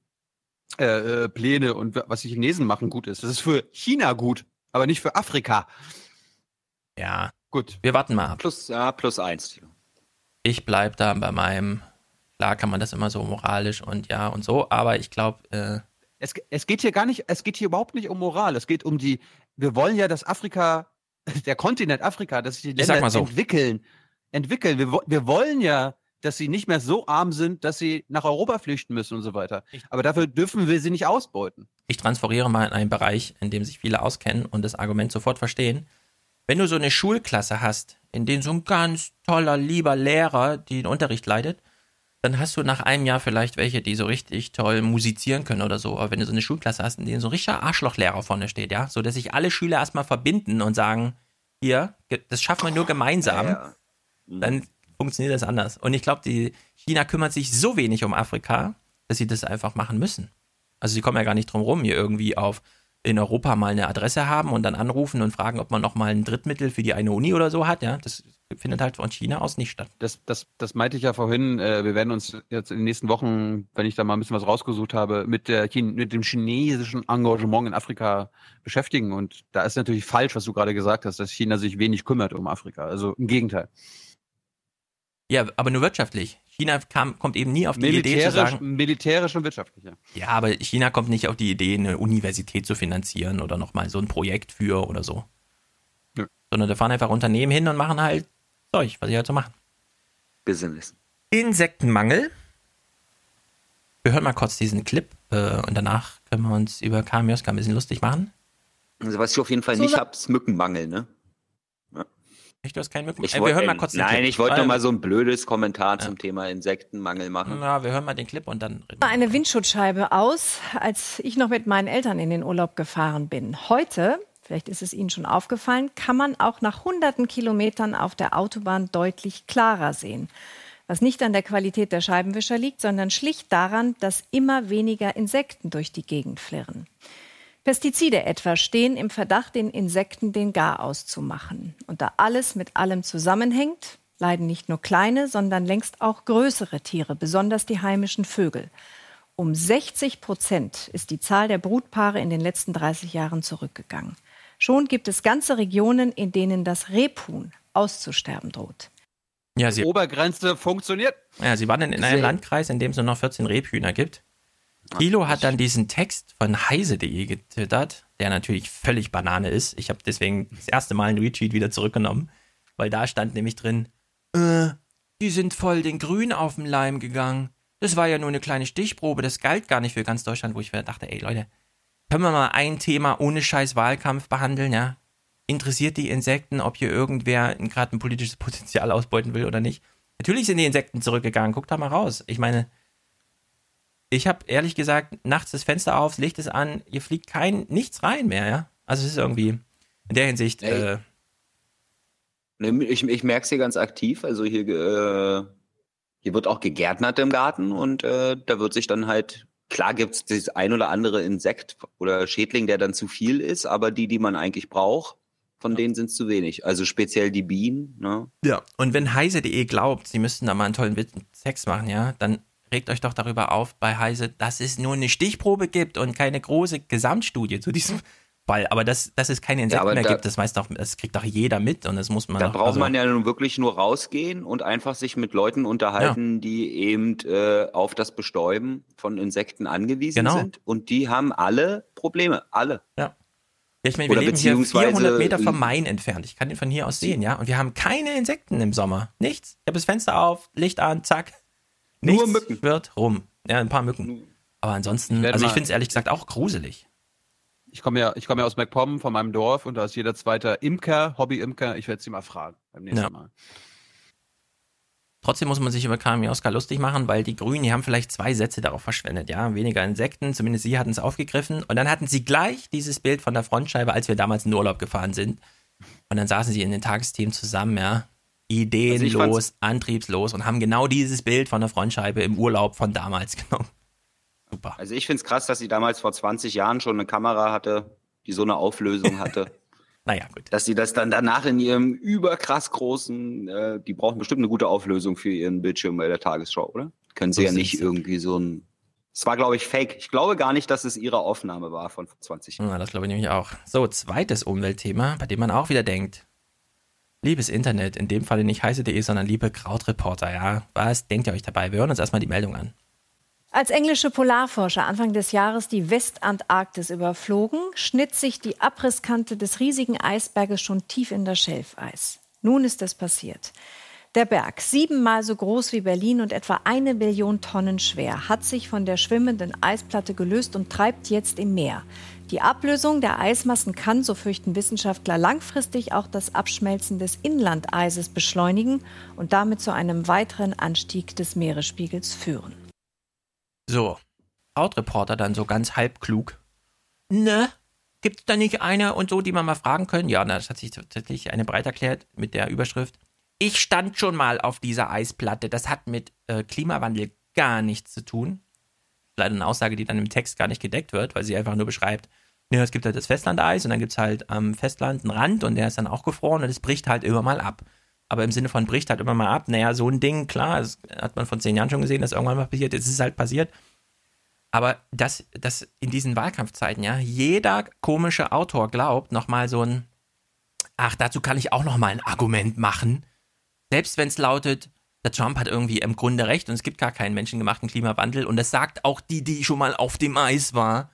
äh, äh, Pläne und was die Chinesen machen gut ist. Das ist für China gut, aber nicht für Afrika. Ja. Gut. Wir warten mal ab. Plus, ja, plus eins. Ich bleib da bei meinem, klar kann man das immer so moralisch und ja und so, aber ich glaube, äh, Es, es geht hier gar nicht, es geht hier überhaupt nicht um Moral. Es geht um die, wir wollen ja, dass Afrika, der Kontinent Afrika, dass sich die Länder so. entwickeln. Entwickeln. Wir, wir wollen ja, dass sie nicht mehr so arm sind, dass sie nach Europa flüchten müssen und so weiter. Aber dafür dürfen wir sie nicht ausbeuten. ich transferiere mal in einen Bereich, in dem sich viele auskennen und das Argument sofort verstehen. Wenn du so eine Schulklasse hast, in der so ein ganz toller, lieber Lehrer den Unterricht leitet, dann hast du nach einem Jahr vielleicht welche, die so richtig toll musizieren können oder so. Aber wenn du so eine Schulklasse hast, in der so ein richtiger Arschlochlehrer vorne steht, ja, so dass sich alle Schüler erstmal verbinden und sagen, hier, das schaffen wir nur gemeinsam, Ja, dann funktioniert das anders. Und ich glaube, China kümmert sich so wenig um Afrika, dass sie das einfach machen müssen. Also sie kommen ja gar nicht drum rum, hier irgendwie auf in Europa mal eine Adresse haben und dann anrufen und fragen, ob man noch mal ein Drittmittel für die eine Uni oder so hat. Ja, das findet halt von China aus nicht statt. Das, das, das meinte ich ja vorhin. Äh, wir werden uns jetzt in den nächsten Wochen, wenn ich da mal ein bisschen was rausgesucht habe, mit, der mit dem chinesischen Engagement in Afrika beschäftigen. Und da ist natürlich falsch, was du gerade gesagt hast, dass China sich wenig kümmert um Afrika. Also im Gegenteil. Ja, aber nur wirtschaftlich. China kam, kommt eben nie auf die Idee zu Militärisch, sagen, militärisch und wirtschaftlich. Ja. ja, aber China kommt nicht auf die Idee, eine Universität zu finanzieren oder nochmal so ein Projekt für oder so. Nö. Sondern da fahren einfach Unternehmen hin und machen halt Zeug, was sie halt so machen. Business. Insektenmangel. Wir hören mal kurz diesen Clip äh, und danach können wir uns über Kamioska ein bisschen lustig machen. Also was ich auf jeden Fall So nicht habe, ist Mückenmangel, ne? Echt, du hast keinen Mücken? Ich Äh, wir hören mal äh, kurz den Nein, Clip. ich wollte noch mal so ein blödes Kommentar zum Thema Insektenmangel machen. Na, wir hören mal den Clip und dann reden eine Windschutzscheibe aus, als ich noch mit meinen Eltern in den Urlaub gefahren bin. Heute, vielleicht ist es Ihnen schon aufgefallen, kann man auch nach hunderten Kilometern auf der Autobahn deutlich klarer sehen. Was nicht an der Qualität der Scheibenwischer liegt, sondern schlicht daran, dass immer weniger Insekten durch die Gegend flirren. Pestizide etwa stehen im Verdacht, den Insekten den Garaus zu machen. Und da alles mit allem zusammenhängt, leiden nicht nur kleine, sondern längst auch größere Tiere, besonders die heimischen Vögel. Um 60 Prozent ist die Zahl der Brutpaare in den letzten 30 Jahren zurückgegangen. Schon gibt es ganze Regionen, in denen das Rebhuhn auszusterben droht. Ja, sie, Obergrenze funktioniert. ja, sie waren in, in einem Landkreis, in dem es nur noch 14 Rebhühner gibt. Thilo hat dann diesen Text von heise.de getwittert, der natürlich völlig Banane ist. Ich habe deswegen das erste Mal einen Retweet wieder zurückgenommen, weil da stand nämlich drin, äh, die sind voll den Grün auf den Leim gegangen. Das war ja nur eine kleine Stichprobe, das galt gar nicht für ganz Deutschland, wo ich mir dachte, ey Leute, können wir mal ein Thema ohne scheiß Wahlkampf behandeln, ja? Interessiert die Insekten, ob hier irgendwer gerade ein politisches Potenzial ausbeuten will oder nicht? Natürlich sind die Insekten zurückgegangen, guck da mal raus. Ich meine, ich habe ehrlich gesagt nachts das Fenster auf, das Licht ist an, hier fliegt kein nichts rein mehr, ja? Also es ist irgendwie in der Hinsicht, äh, Ne, Ich, ich merke es hier ganz aktiv. Also hier, äh, hier wird auch gegärtnert im Garten und äh, da wird sich dann halt klar gibt es das ein oder andere Insekt oder Schädling, der dann zu viel ist, aber die, die man eigentlich braucht, von denen sind es zu wenig. Also speziell die Bienen. Ne? Ja, und wenn heise.de glaubt, sie müssten da mal einen tollen Witz- Sex machen, ja, dann regt euch doch darüber auf bei Heise, dass es nur eine Stichprobe gibt und keine große Gesamtstudie zu diesem Fall. Aber dass, dass es keine Insekten aber mehr da- gibt, das weiß doch, das kriegt doch jeder mit und das muss man Da auch, braucht also- man ja nun wirklich nur rausgehen und einfach sich mit Leuten unterhalten, die eben äh, auf das Bestäuben von Insekten angewiesen Genau. sind. Und die haben alle Probleme. Alle. Ja. Ja, ich meine, wir Oder leben hier beziehungsweise- 400 Meter vom Main entfernt. Ich kann den von hier aus sehen, ja. Und wir haben keine Insekten im Sommer. Nichts. Ich habe das Fenster auf, Licht an, zack. Nichts Nur Mücken. wird rum. Ja, ein paar Mücken. Aber ansonsten, Ich also ich finde es ehrlich gesagt auch gruselig. Ich komme ja, ich komme ja aus MacPom von meinem Dorf und da ist jeder zweite Imker, Hobby-Imker. Ich werde sie mal fragen beim nächsten Ja. Mal. Trotzdem muss man sich über KMI Oscar lustig machen, weil die Grünen, die haben vielleicht zwei Sätze darauf verschwendet, ja. Weniger Insekten, zumindest sie hatten es aufgegriffen. Und dann hatten sie gleich dieses Bild von der Frontscheibe, als wir damals in den Urlaub gefahren sind. Und dann saßen sie in den Tagesthemen zusammen, ja. Ideenlos, fand's- antriebslos und haben genau dieses Bild von der Frontscheibe im Urlaub von damals genommen. Super. Also ich finde es krass, dass sie damals vor 20 Jahren schon eine Kamera hatte, die so eine Auflösung hatte. naja, gut. Dass sie das dann danach in ihrem überkrass großen, äh, die brauchen bestimmt eine gute Auflösung für ihren Bildschirm bei der Tagesschau, oder? Können sie So ja nicht sie. irgendwie so ein. Es war, glaube ich, fake. Ich glaube gar nicht, dass es ihre Aufnahme war von vor 20 Jahren. Ja, das glaube ich nämlich auch. So, zweites Umweltthema, bei dem man auch wieder denkt. Liebes Internet, in dem Falle nicht heiße.de, sondern liebe Krautreporter, ja. Was denkt ihr euch dabei? Wir hören uns erstmal die Meldung an. Als englische Polarforscher Anfang des Jahres die Westantarktis überflogen, schnitt sich die Abrisskante des riesigen Eisberges schon tief in das Schelfeis. Nun ist es passiert. Der Berg, siebenmal so groß wie Berlin und etwa eine Billion Tonnen schwer, hat sich von der schwimmenden Eisplatte gelöst und treibt jetzt im Meer. Die Ablösung der Eismassen kann, so fürchten Wissenschaftler, langfristig auch das Abschmelzen des Inlandeises beschleunigen und damit zu einem weiteren Anstieg des Meeresspiegels führen. So, Krautreporter dann so ganz halb klug. Ne? Gibt es da nicht eine und so, die man mal fragen können? Ja, na, das hat sich tatsächlich eine breit erklärt mit der Überschrift. Ich stand schon mal auf dieser Eisplatte. Das hat mit äh, Klimawandel gar nichts zu tun. Leider eine Aussage, die dann im Text gar nicht gedeckt wird, weil sie einfach nur beschreibt, ja, es gibt halt das Festlandeis und dann gibt es halt am Festland einen Rand und der ist dann auch gefroren und es bricht halt immer mal ab. Aber im Sinne von bricht halt immer mal ab, naja, so ein Ding, klar, das hat man vor zehn Jahren schon gesehen, dass irgendwann mal passiert, jetzt ist es halt passiert. Aber dass, dass in diesen Wahlkampfzeiten, ja, jeder komische Autor glaubt, nochmal so ein, ach, dazu kann ich auch nochmal ein Argument machen. Selbst wenn es lautet, der Trump hat irgendwie im Grunde recht und es gibt gar keinen menschengemachten Klimawandel und das sagt auch die, die schon mal auf dem Eis war,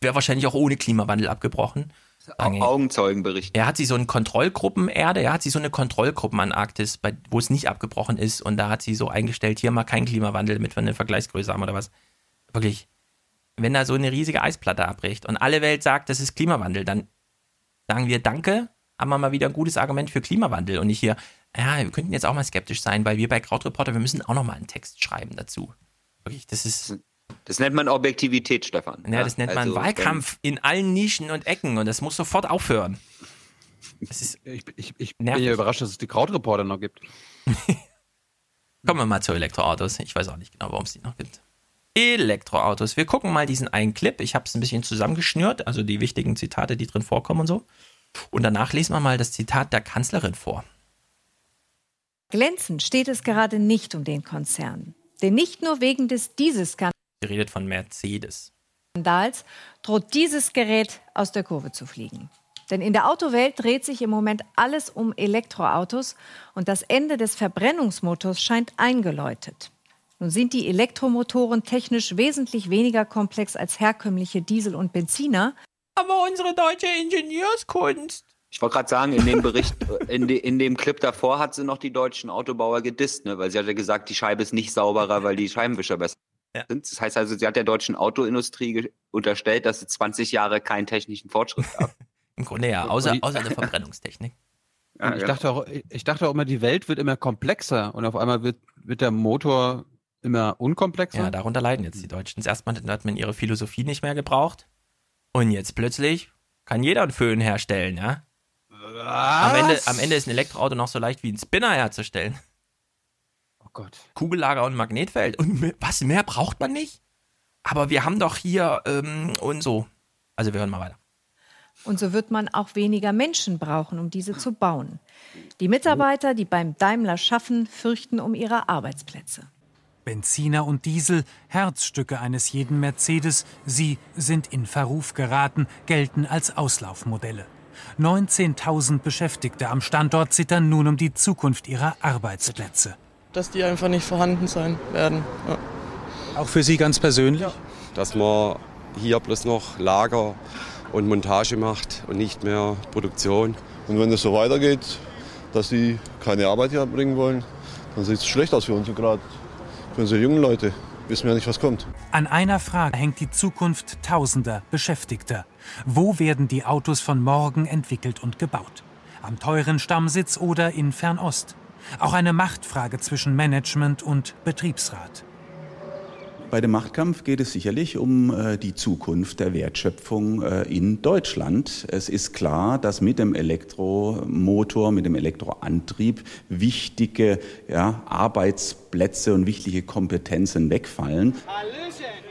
wäre wahrscheinlich auch ohne Klimawandel abgebrochen. Augenzeugenbericht. er hat sie so eine Kontrollgruppenerde, er hat sie so eine Kontrollgruppenantarktis, bei, wo es nicht abgebrochen ist und da hat sie so eingestellt, hier mal kein Klimawandel, damit wir eine Vergleichsgröße haben oder was. Wirklich, wenn da so eine riesige Eisplatte abbricht und alle Welt sagt, das ist Klimawandel, dann sagen wir Danke, haben wir mal wieder ein gutes Argument für Klimawandel und nicht hier, ja, wir könnten jetzt auch mal skeptisch sein, weil wir bei Krautreporter, wir müssen auch noch mal einen Text schreiben dazu. Wirklich, das ist, Das nennt man Objektivität, Stefan. ja, das nennt man Also, Wahlkampf in allen Nischen und Ecken und das muss sofort aufhören. Das ist Ich, ich, ich bin ja überrascht, dass es die Krautreporter noch gibt. Kommen wir mal zu Elektroautos. Ich weiß auch nicht genau, warum es die noch gibt. Elektroautos. Wir gucken mal diesen einen Clip. Ich habe es ein bisschen zusammengeschnürt, also die wichtigen Zitate, die drin vorkommen und so. Und danach lesen wir mal das Zitat der Kanzlerin vor. Glänzend steht es gerade nicht um den Konzern. Denn nicht nur wegen des Dieselskandals Sie redet von Mercedes. droht dieses Gerät aus der Kurve zu fliegen. Denn in der Autowelt dreht sich im Moment alles um Elektroautos und das Ende des Verbrennungsmotors scheint eingeläutet. Nun sind die Elektromotoren technisch wesentlich weniger komplex als herkömmliche Diesel- und Benziner. Aber unsere deutsche Ingenieurskunst. Ich wollte gerade sagen, in dem Bericht, äh, in, de, in dem Clip davor hat sie noch die deutschen Autobauer gedisst, ne? weil sie hat ja gesagt, die Scheibe ist nicht sauberer, weil die Scheibenwischer besser sind. Das heißt also, sie hat der deutschen Autoindustrie unterstellt, dass sie 20 Jahre keinen technischen Fortschritt hat. Im Grunde ja, außer, außer der Verbrennungstechnik. Und ich, dachte auch, ich dachte auch immer, die Welt wird immer komplexer und auf einmal wird, wird der Motor immer unkomplexer. Ja, darunter leiden jetzt die Deutschen. Erstmal hat man ihre Philosophie nicht mehr gebraucht. Und jetzt plötzlich kann jeder einen Föhn herstellen, ja? Am Ende, am Ende ist ein Elektroauto noch so leicht wie ein Spinner herzustellen. Oh Gott. Kugellager und Magnetfeld. Und was mehr braucht man nicht? aber wir haben doch hier ähm, und so. Also wir hören mal weiter. Und so wird man auch weniger Menschen brauchen, um diese zu bauen. Die Mitarbeiter, die beim Daimler schaffen, fürchten um ihre Arbeitsplätze. Benziner und Diesel, Herzstücke eines jeden Mercedes, sie sind in Verruf geraten, gelten als Auslaufmodelle. 19.000 Beschäftigte am Standort zittern nun um die Zukunft ihrer Arbeitsplätze. Dass die einfach nicht vorhanden sein werden. Ja. Auch für Sie ganz persönlich? Ja. Dass man hier bloß noch Lager und Montage macht und nicht mehr Produktion. Und wenn es so weitergeht, dass sie keine Arbeit hier bringen wollen, dann sieht es schlecht aus für uns gerade für unsere jungen Leute. Wissen wir nicht, was kommt. An einer Frage hängt die Zukunft tausender Beschäftigter. Wo werden die Autos von morgen entwickelt und gebaut? Am teuren Stammsitz oder in Fernost? Auch eine Machtfrage zwischen Management und Betriebsrat. Bei dem Machtkampf geht es sicherlich um äh, die Zukunft der Wertschöpfung äh, in Deutschland. Es ist klar, dass mit dem Elektromotor, mit dem Elektroantrieb wichtige ja, Arbeitsplätze und wichtige Kompetenzen wegfallen.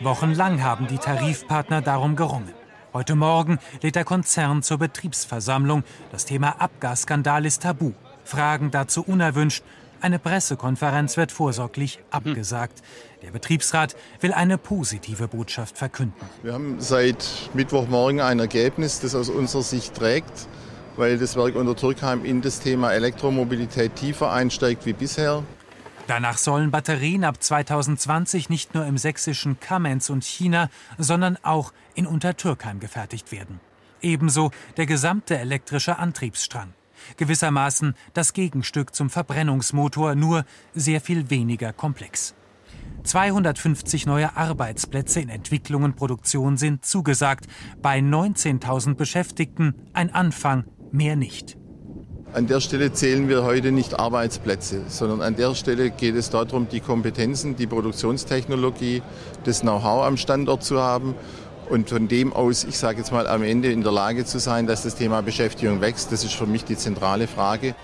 Wochenlang haben die Tarifpartner darum gerungen. Heute Morgen lädt der Konzern zur Betriebsversammlung. Das Thema Abgasskandal ist tabu. Fragen dazu unerwünscht. Eine Pressekonferenz wird vorsorglich abgesagt. Der Betriebsrat will eine positive Botschaft verkünden. Wir haben seit Mittwochmorgen ein Ergebnis, das aus unserer Sicht trägt, weil das Werk unter Türkheim in das Thema Elektromobilität tiefer einsteigt wie bisher. Danach sollen Batterien ab 2020 nicht nur im sächsischen Kamenz und China, sondern auch in Untertürkheim gefertigt werden. Ebenso der gesamte elektrische Antriebsstrang. Gewissermaßen das Gegenstück zum Verbrennungsmotor, nur sehr viel weniger komplex. 250 neue Arbeitsplätze in Entwicklung und Produktion sind zugesagt. Bei 19.000 Beschäftigten ein Anfang, mehr nicht. An der Stelle zählen wir heute nicht Arbeitsplätze, sondern an der Stelle geht es darum, die Kompetenzen, die Produktionstechnologie, das Know-how am Standort zu haben und von dem aus, ich sage jetzt mal, am Ende in der Lage zu sein, dass das Thema Beschäftigung wächst. Das ist für mich die zentrale Frage.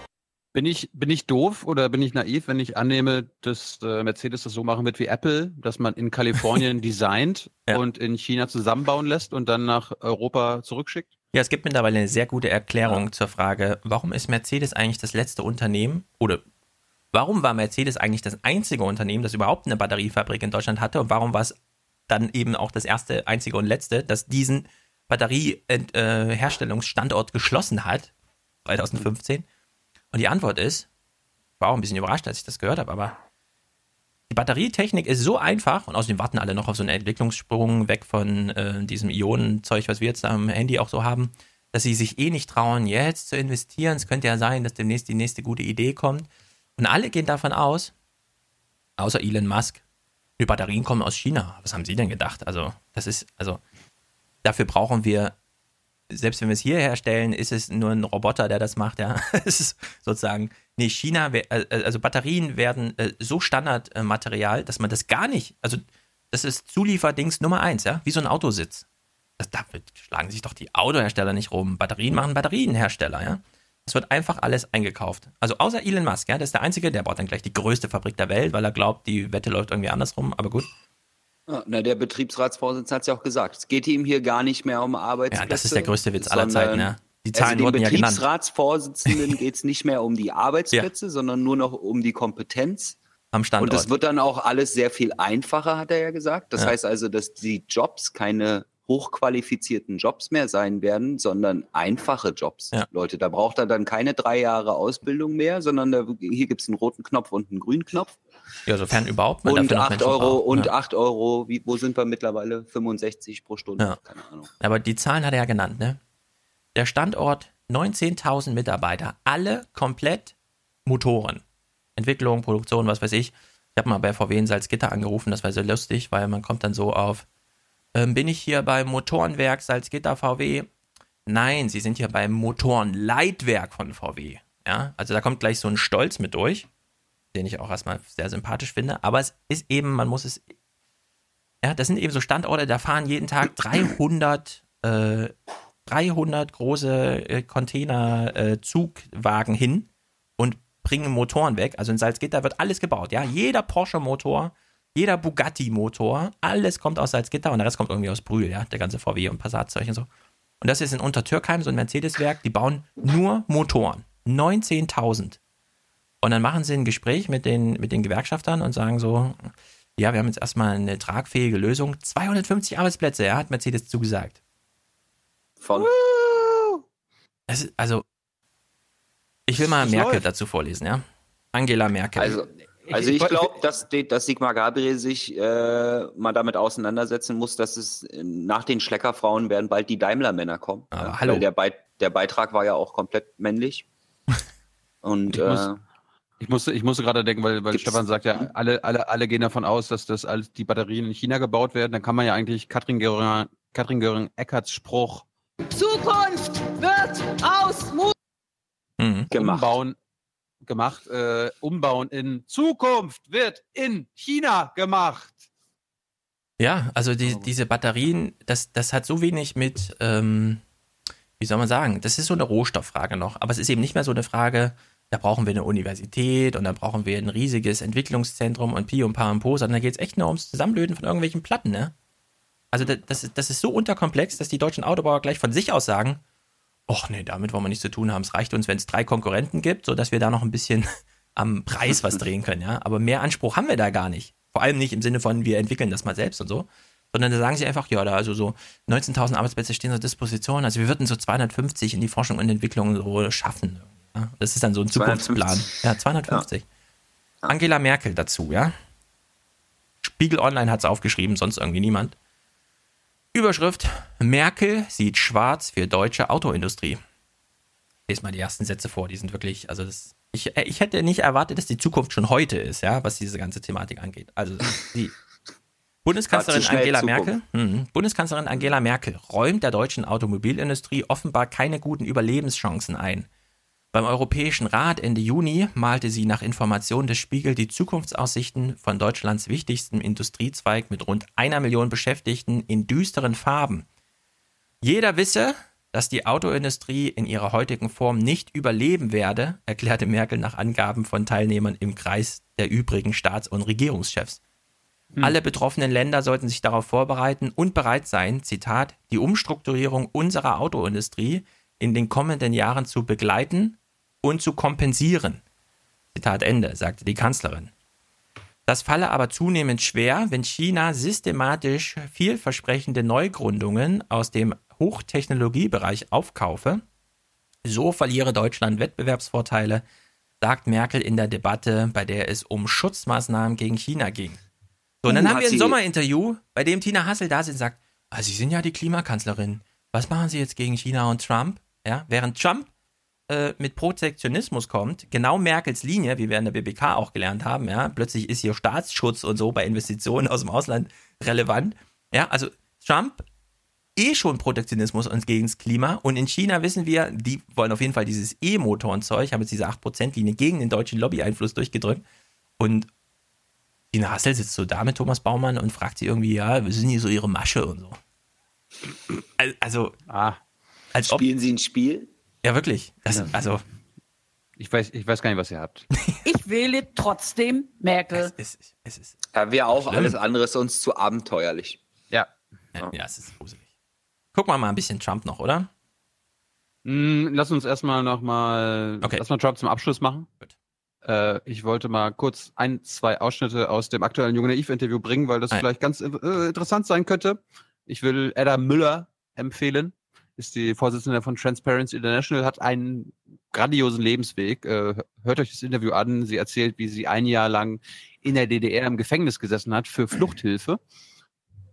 Bin ich, bin ich doof oder bin ich naiv, wenn ich annehme, dass äh, Mercedes das so machen wird wie Apple, dass man in Kalifornien designt ja. und in China zusammenbauen lässt und dann nach Europa zurückschickt? Ja, es gibt mittlerweile eine sehr gute Erklärung ja. zur Frage, warum ist Mercedes eigentlich das letzte Unternehmen oder warum war Mercedes eigentlich das einzige Unternehmen, das überhaupt eine Batteriefabrik in Deutschland hatte und warum war es dann eben auch das erste, einzige und letzte, das diesen Batterieherstellungsstandort äh, geschlossen hat, 2015? Und die Antwort ist, war auch ein bisschen überrascht, als ich das gehört habe, aber die Batterietechnik ist so einfach und außerdem warten alle noch auf so einen Entwicklungssprung weg von äh, diesem Ionenzeug, was wir jetzt am Handy auch so haben, dass sie sich eh nicht trauen, jetzt zu investieren. Es könnte ja sein, dass demnächst die nächste gute Idee kommt. Und alle gehen davon aus, außer Elon Musk, die Batterien kommen aus China. Was haben Sie denn gedacht? Also, das ist, also, dafür brauchen wir selbst wenn wir es hier herstellen, ist es nur ein Roboter, der das macht, ja. es ist sozusagen, nee, China, äh, äh, also Batterien werden äh, so Standardmaterial, dass man das gar nicht, also das ist Zulieferdings Nummer eins, ja, wie so ein Autositz. Das, da schlagen sich doch die Autohersteller nicht rum. Batterien machen Batterienhersteller, ja. Es wird einfach alles eingekauft. Also außer Elon Musk, ja, der ist der Einzige, der baut dann gleich die größte Fabrik der Welt, weil er glaubt, die Wette läuft irgendwie andersrum, aber gut. Ja, na, der Betriebsratsvorsitzende hat es ja auch gesagt. Es geht ihm hier gar nicht mehr um Arbeitsplätze. Ja, das ist der größte Witz aller Zeiten. Ja. Die Zahlen also wurden ja genannt. Dem Betriebsratsvorsitzenden geht es nicht mehr um die Arbeitsplätze, ja. sondern nur noch um die Kompetenz. Am Standort. Und es wird dann auch alles sehr viel einfacher, hat er ja gesagt. Das ja. heißt also, dass die Jobs keine hochqualifizierten Jobs mehr sein werden, sondern einfache Jobs. Ja. Leute, da braucht er dann keine drei Jahre Ausbildung mehr, sondern da, hier gibt es einen roten Knopf und einen grünen Knopf. Ja, sofern überhaupt. Man und 8 Euro, braucht, und ja. 8 Euro, wie, wo sind wir mittlerweile? 65 pro Stunde, ja. keine Ahnung. Aber die Zahlen hat er ja genannt, ne? Der Standort, 19.000 Mitarbeiter, alle komplett Motoren. Entwicklung, Produktion, was weiß ich. Ich habe mal bei VW in Salzgitter angerufen, das war so lustig, weil man kommt dann so auf, ähm, bin ich hier beim Motorenwerk Salzgitter VW? Nein, Sie sind hier beim Motorenleitwerk von VW. Ja, also da kommt gleich so ein Stolz mit durch den ich auch erstmal sehr sympathisch finde. Aber es ist eben, man muss es, ja, das sind eben so Standorte, da fahren jeden Tag 300, äh, 300 große äh, Container-Zugwagen äh, hin und bringen Motoren weg. Also in Salzgitter wird alles gebaut, ja. Jeder Porsche-Motor jeder Bugatti-Motor, alles kommt aus Salzgitter und der Rest kommt irgendwie aus Brühl, ja, der ganze VW und Passat-Zeug und so. Und das ist in Untertürkheim, so ein Mercedes-Werk, die bauen nur Motoren. 19.000. Und dann machen sie ein Gespräch mit den, mit den Gewerkschaftern und sagen so, ja, wir haben jetzt erstmal eine tragfähige Lösung. 250 Arbeitsplätze, ja, hat Mercedes zugesagt. Ist, also, ich will mal Das Merkel läuft. dazu vorlesen, ja. Angela Merkel. Also, also ich glaube, dass, dass Sigmar Gabriel sich äh, mal damit auseinandersetzen muss, dass es äh, nach den Schleckerfrauen werden bald die Daimler-Männer kommen. Aber Ja, hallo. Weil der, Beit der Beitrag war ja auch komplett männlich. Und Ich muss, äh, ich musste, ich musste gerade denken, weil, weil Stefan sagt ja, alle, alle, alle gehen davon aus, dass das alles die Batterien in China gebaut werden. Dann kann man ja eigentlich Katrin Göring, Katrin Göring Eckarts Spruch Zukunft wird aus Mut. gemacht. umbauen, gemacht, äh, umbauen in Zukunft wird in China gemacht. Ja, also die, diese Batterien, das, das hat so wenig mit, ähm, wie soll man sagen, das ist so eine Rohstofffrage noch, aber es ist eben nicht mehr so eine Frage, da brauchen wir eine Universität und da brauchen wir ein riesiges Entwicklungszentrum und Pi und Pa und Po, sondern da geht es echt nur ums Zusammenlöten von irgendwelchen Platten, ne? Also das, das ist so unterkomplex, dass die deutschen Autobauer gleich von sich aus sagen, ach nee, damit wollen wir nichts zu tun haben. Es reicht uns, wenn es drei Konkurrenten gibt, sodass wir da noch ein bisschen am Preis was drehen können, ja. Aber mehr Anspruch haben wir da gar nicht. Vor allem nicht im Sinne von, wir entwickeln das mal selbst und so. Sondern da sagen sie einfach, ja, da also so 19.000 Arbeitsplätze stehen zur Disposition. Also wir würden so 250 in die Forschung und Entwicklung so schaffen. Ja? Das ist dann so ein 250. Zukunftsplan. Ja, 250. Angela Merkel dazu, ja. Spiegel Online hat es aufgeschrieben, sonst irgendwie niemand. Überschrift: Merkel sieht schwarz für deutsche Autoindustrie. Lese mal die ersten Sätze vor, die sind wirklich, also das, ich, ich hätte nicht erwartet, dass die Zukunft schon heute ist, ja, was diese ganze Thematik angeht. Also die Bundeskanzlerin Angela. Merkel, mhm. Bundeskanzlerin Angela Merkel räumt der deutschen Automobilindustrie offenbar keine guten Überlebenschancen ein. Beim Europäischen Rat Ende Juni malte sie nach Informationen des Spiegel die Zukunftsaussichten von Deutschlands wichtigstem Industriezweig mit rund einer Million Beschäftigten in düsteren Farben. Jeder wisse, dass die Autoindustrie in ihrer heutigen Form nicht überleben werde, erklärte Merkel nach Angaben von Teilnehmern im Kreis der übrigen Staats- und Regierungschefs. Alle betroffenen Länder sollten sich darauf vorbereiten und bereit sein, Zitat, die Umstrukturierung unserer Autoindustrie in den kommenden Jahren zu begleiten und zu kompensieren. Zitat Ende, sagte die Kanzlerin. Das falle aber zunehmend schwer, wenn China systematisch vielversprechende Neugründungen aus dem Hochtechnologiebereich aufkaufe. So verliere Deutschland Wettbewerbsvorteile, sagt Merkel in der Debatte, bei der es um Schutzmaßnahmen gegen China ging. So, und dann Uh, haben wir ein Sommerinterview, bei dem Tina Hassel da sitzt und sagt, ah, Sie sind ja die Klimakanzlerin. Was machen Sie jetzt gegen China und Trump? Ja, während Trump äh, mit Protektionismus kommt, genau Merkels Linie, wie wir in der BBK auch gelernt haben, ja, plötzlich ist hier Staatsschutz und so bei Investitionen aus dem Ausland relevant. Ja, also Trump eh schon Protektionismus und gegen das Klima und in China wissen wir, die wollen auf jeden Fall dieses E-Motorenzeug, haben jetzt diese 8%-Linie gegen den deutschen Lobby-Einfluss durchgedrückt und Tina Hassel sitzt so da mit Thomas Baumann und fragt sie irgendwie, ja, wir sind hier so ihre Masche und so. Al- Also, als ob, Spielen Sie ein Spiel? Ja wirklich, das, also Ich weiß, ich weiß gar nicht, was ihr habt. Ich wähle trotzdem Merkel. es ist, es ist, Ja, wäre auch Schlimm. alles andere ist uns zu abenteuerlich. Ja. ja, ja, es ist gruselig. Gucken wir mal ein bisschen Trump noch, oder? Mm, lass uns erstmal nochmal, Okay. lass mal Trump zum Abschluss machen. Äh, ich wollte mal kurz ein, zwei Ausschnitte aus dem aktuellen Junge Naiv-Interview bringen, weil das Ein- vielleicht ganz äh, interessant sein könnte. Ich will Edda Müller empfehlen. Ist die Vorsitzende von Transparency International, hat einen grandiosen Lebensweg. Äh, hört euch das Interview an. Sie erzählt, wie sie ein Jahr lang in der DDR im Gefängnis gesessen hat für Fluchthilfe.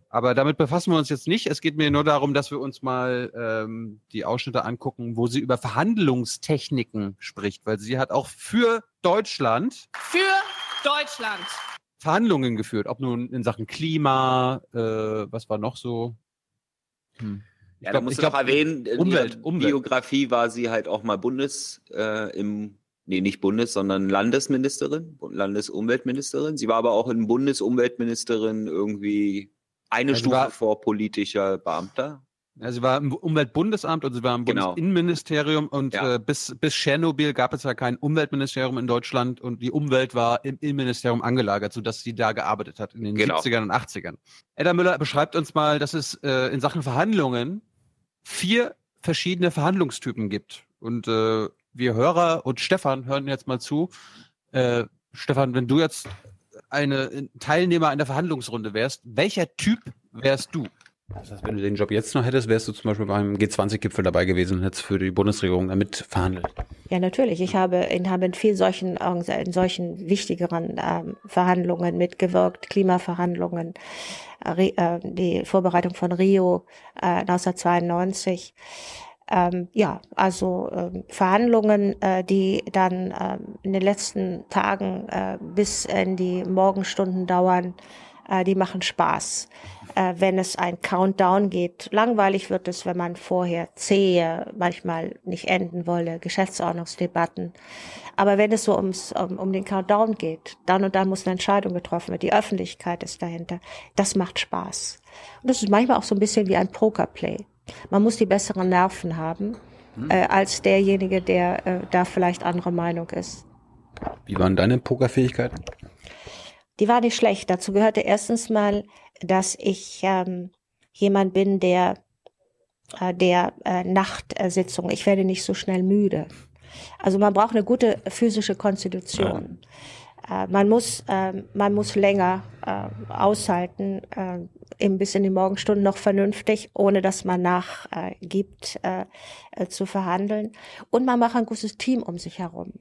Aber damit befassen wir uns jetzt nicht. Es geht mir nur darum, dass wir uns mal ähm, die Ausschnitte angucken, wo sie über Verhandlungstechniken spricht, weil sie hat auch für Deutschland Für Deutschland. Verhandlungen geführt, ob nun in Sachen Klima, äh, was war noch so? Hm. Ich Ja, glaub- da musst ich noch erwähnen, in Umwelt, ihrer Umwelt. Biografie war sie halt auch mal Bundes, äh, im, nee, nicht Bundes, sondern Landesministerin, Landesumweltministerin. Sie war aber auch in Bundesumweltministerin irgendwie eine Ja, Stufe war- vor politischer Beamter. Ja, sie war im Umweltbundesamt und sie war im Genau. Bundesinnenministerium und Ja. äh, bis, bis Tschernobyl gab es ja kein Umweltministerium in Deutschland und die Umwelt war im Innenministerium angelagert, sodass sie da gearbeitet hat in den Genau. 70ern und 80ern. Edda Müller beschreibt uns mal, dass es äh, in Sachen Verhandlungen vier verschiedene Verhandlungstypen gibt. Und äh, wir Hörer und Stefan hören jetzt mal zu. Äh, Stefan, wenn du jetzt eine Teilnehmer einer Verhandlungsrunde wärst, welcher Typ wärst du? Das heißt, wenn du den Job jetzt noch hättest, wärst du zum Beispiel beim G20-Gipfel dabei gewesen und hättest für die Bundesregierung damit verhandelt. Ja, natürlich. Ich habe in, habe in vielen solchen, in solchen wichtigeren ähm, Verhandlungen mitgewirkt, Klimaverhandlungen, äh, äh, die Vorbereitung von Rio äh, 1992. Ähm, ja, also ähm, Verhandlungen, äh, die dann ähm, in den letzten Tagen äh, bis in die Morgenstunden dauern, äh, die machen Spaß. Äh, wenn es ein Countdown geht, langweilig wird es, wenn man vorher zähe, manchmal nicht enden wolle, Geschäftsordnungsdebatten. Aber wenn es so ums, um, um den Countdown geht, dann und dann muss eine Entscheidung getroffen werden, die Öffentlichkeit ist dahinter, das macht Spaß. Und das ist manchmal auch so ein bisschen wie ein Pokerplay. Man muss die besseren Nerven haben, äh, als derjenige, der äh, da vielleicht anderer Meinung ist. Wie waren deine Pokerfähigkeiten? Die war nicht schlecht. Dazu gehörte erstens mal, dass ich ähm, jemand bin, der äh, der äh, Nachtsitzung. Ich werde nicht so schnell müde. Also man braucht eine gute physische Konstitution. Äh, man muss äh, man muss länger äh, aushalten, äh, eben bis in die Morgenstunden noch vernünftig, ohne dass man nachgibt, äh, äh, zu verhandeln. Und man macht ein gutes Team um sich herum.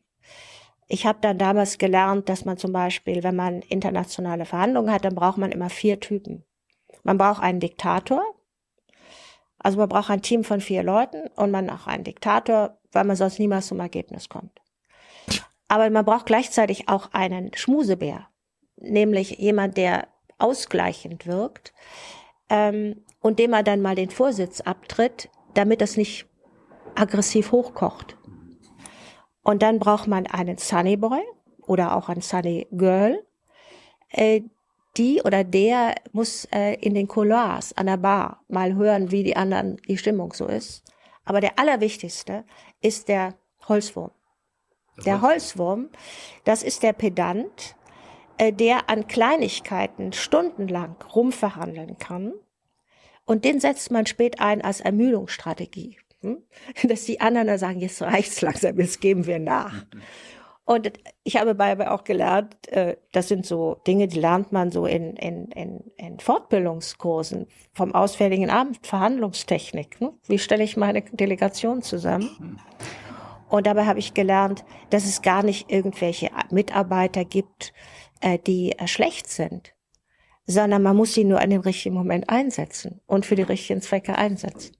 Ich habe dann damals gelernt, dass man zum Beispiel, wenn man internationale Verhandlungen hat, dann braucht man immer vier Typen. Man braucht einen Diktator, also man braucht ein Team von vier Leuten und man auch einen Diktator, weil man sonst niemals zum Ergebnis kommt. Aber man braucht gleichzeitig auch einen Schmusebär, nämlich jemand, der ausgleichend wirkt ähm, und dem man dann mal den Vorsitz abtritt, damit das nicht aggressiv hochkocht. Und dann braucht man einen Sunny Boy oder auch ein Sunny Girl. Äh, die oder der muss äh, in den Couloirs an der Bar mal hören, wie die anderen die Stimmung so ist. Aber der allerwichtigste ist der Holzwurm. Der Holzwurm, das ist der Pedant, äh, der an Kleinigkeiten stundenlang rumverhandeln kann. Und den setzt man spät ein als Ermüdungsstrategie. Hm? Dass die anderen dann sagen, jetzt reicht's langsam, jetzt geben wir nach. Und ich habe dabei auch gelernt, äh, das sind so Dinge, die lernt man so in, in, in, in Fortbildungskursen vom Auswärtigen Amt, Verhandlungstechnik. Ne? Wie stelle ich meine Delegation zusammen? Und dabei habe ich gelernt, dass es gar nicht irgendwelche Mitarbeiter gibt, äh, die äh, schlecht sind, sondern man muss sie nur an den richtigen Moment einsetzen und für die richtigen Zwecke einsetzen.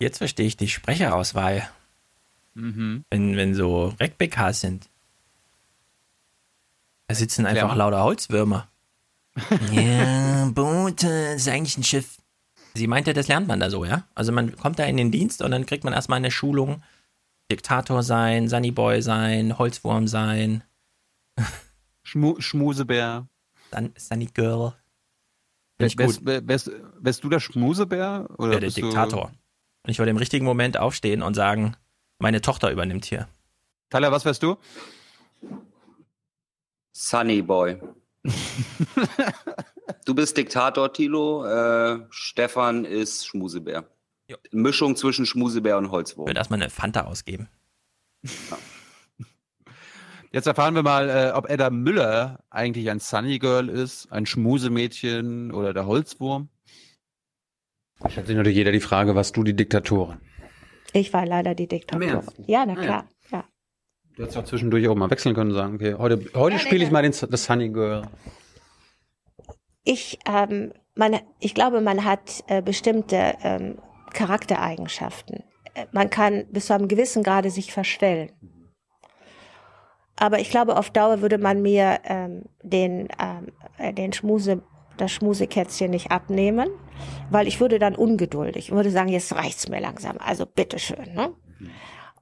Jetzt verstehe ich die Sprecherauswahl. Mhm. Wenn, wenn so Rec-BKs sind. Da sitzen einfach mal. lauter Holzwürmer. ja, Boot, äh, ist eigentlich ein Schiff. Sie meinte, das lernt man da so, ja? Also man kommt da in den Dienst und dann kriegt man erstmal eine Schulung. Diktator sein, Sunnyboy sein, Holzwurm sein. Schmu Schmusebär. Dann Sunny Girl. Wärst, wärst, wärst, wärst du der Schmusebär? Oder Ja, der bist du- Diktator. Und ich würde im richtigen Moment aufstehen und sagen, meine Tochter übernimmt hier. Tyler, was wärst du? Sunny Boy. du bist Diktator, Tilo. Äh, Stefan ist Schmusebär. Mischung zwischen Schmusebär und Holzwurm. Ich würde erstmal eine Fanta ausgeben. Jetzt erfahren wir mal, äh, ob Edda Müller eigentlich ein Sunny Girl ist, ein Schmusemädchen oder der Holzwurm. Stellt sich natürlich jeder die Frage, was du die Diktatorin? Ich war leider die Diktatorin. Ja, na Ah, ja. klar. Ja. Du hättest auch zwischendurch auch mal wechseln können und sagen, okay, heute, heute spiele ich mal den, das Sunny Girl. Ich, ähm, man, ich glaube, man hat äh, bestimmte ähm, Charaktereigenschaften. Äh, Man kann bis zu einem gewissen Grade sich verstellen. Aber ich glaube, auf Dauer würde man mir ähm, den, ähm, äh, den Schmuse, das Schmusekätzchen nicht abnehmen, weil ich würde dann ungeduldig und würde sagen, jetzt reicht's mir langsam. Also bitteschön. Ne?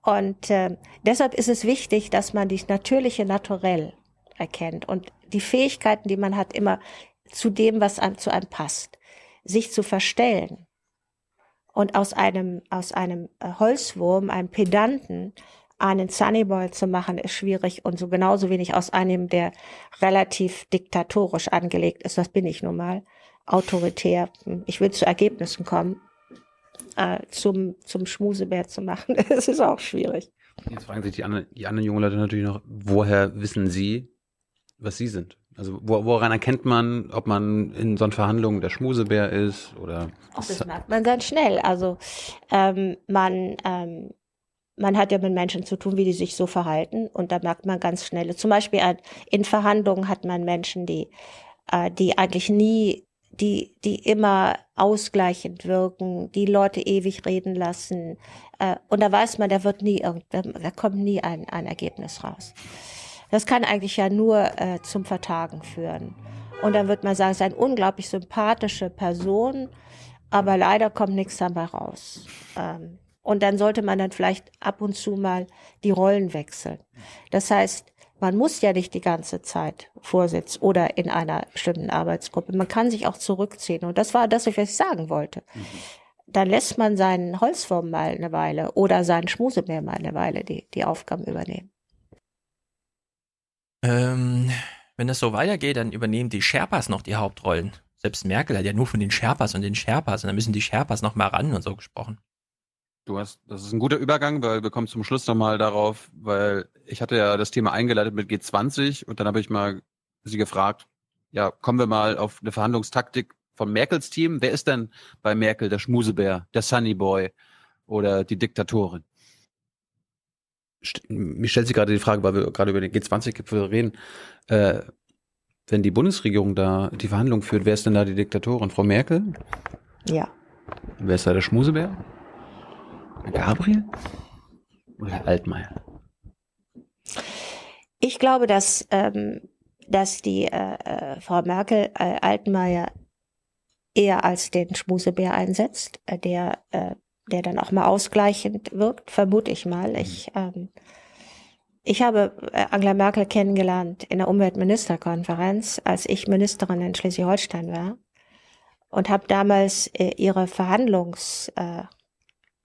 Und äh, deshalb ist es wichtig, dass man das natürliche Naturell erkennt und die Fähigkeiten, die man hat, immer zu dem, was einem, zu einem passt. sich zu verstellen und aus einem, aus einem äh, Holzwurm, einem Pedanten, einen Sunnyboy zu machen, ist schwierig und so genauso wenig aus einem, der relativ diktatorisch angelegt ist, das bin ich nun mal, autoritär. Ich will zu Ergebnissen kommen, äh, zum, zum Schmusebär zu machen, das ist auch schwierig. Jetzt fragen sich die anderen, die anderen jungen Leute natürlich noch, woher wissen sie, was sie sind? Also wo, woran erkennt man, ob man in so einer Verhandlung der Schmusebär ist oder? Ach, das merkt man ganz schnell. Also ähm, man ähm, man hat ja mit Menschen zu tun, wie die sich so verhalten und da merkt man ganz schnell. Zum Beispiel in Verhandlungen hat man Menschen, die äh, die eigentlich nie die, die immer ausgleichend wirken, die Leute ewig reden lassen. Äh, und da weiß man, da wird nie da, kommt nie ein, ein Ergebnis raus. Das kann eigentlich ja nur äh, zum Vertagen führen. Und dann wird man sagen, es ist eine unglaublich sympathische Person, aber leider kommt nichts dabei raus. Und dann sollte man dann vielleicht ab und zu mal die Rollen wechseln. Das heißt, man muss ja nicht die ganze Zeit Vorsitz oder in einer bestimmten Arbeitsgruppe. Man kann sich auch zurückziehen. Und das war das, was ich sagen wollte. Mhm. Dann lässt man seinen Holzwurm mal eine Weile oder seinen Schmusemeer mal eine Weile die, die Aufgaben übernehmen. Ähm, wenn das so weitergeht, dann übernehmen die Sherpas noch die Hauptrollen. Selbst Merkel hat ja nur von den Sherpas und den Sherpas und dann müssen die Sherpas noch mal ran und so gesprochen. Du hast, das ist ein guter Übergang, weil wir kommen zum Schluss nochmal darauf, weil ich hatte ja das Thema eingeleitet mit G20 und dann habe ich mal sie gefragt, ja, kommen wir mal auf eine Verhandlungstaktik von Merkels Team. Wer ist denn bei Merkel der Schmusebär, der Sunny Boy oder die Diktatorin? Mir stellt sich gerade die Frage, weil wir gerade über den G20-Gipfel reden, äh, wenn die Bundesregierung da die Verhandlungen führt, wer ist denn da die Diktatorin? Frau Merkel? Ja. Wer ist da der Schmusebär? Gabriel? Oder Herr Altmaier? Ich glaube, dass, ähm, dass die äh, äh, Frau Merkel äh, Altmaier eher als den Schmusebär einsetzt, äh, der, äh, der dann auch mal ausgleichend wirkt, vermute ich mal. Ich, ähm, ich habe äh, Angela Merkel kennengelernt in der Umweltministerkonferenz, als ich Ministerin in Schleswig-Holstein war und habe damals ihre Verhandlungs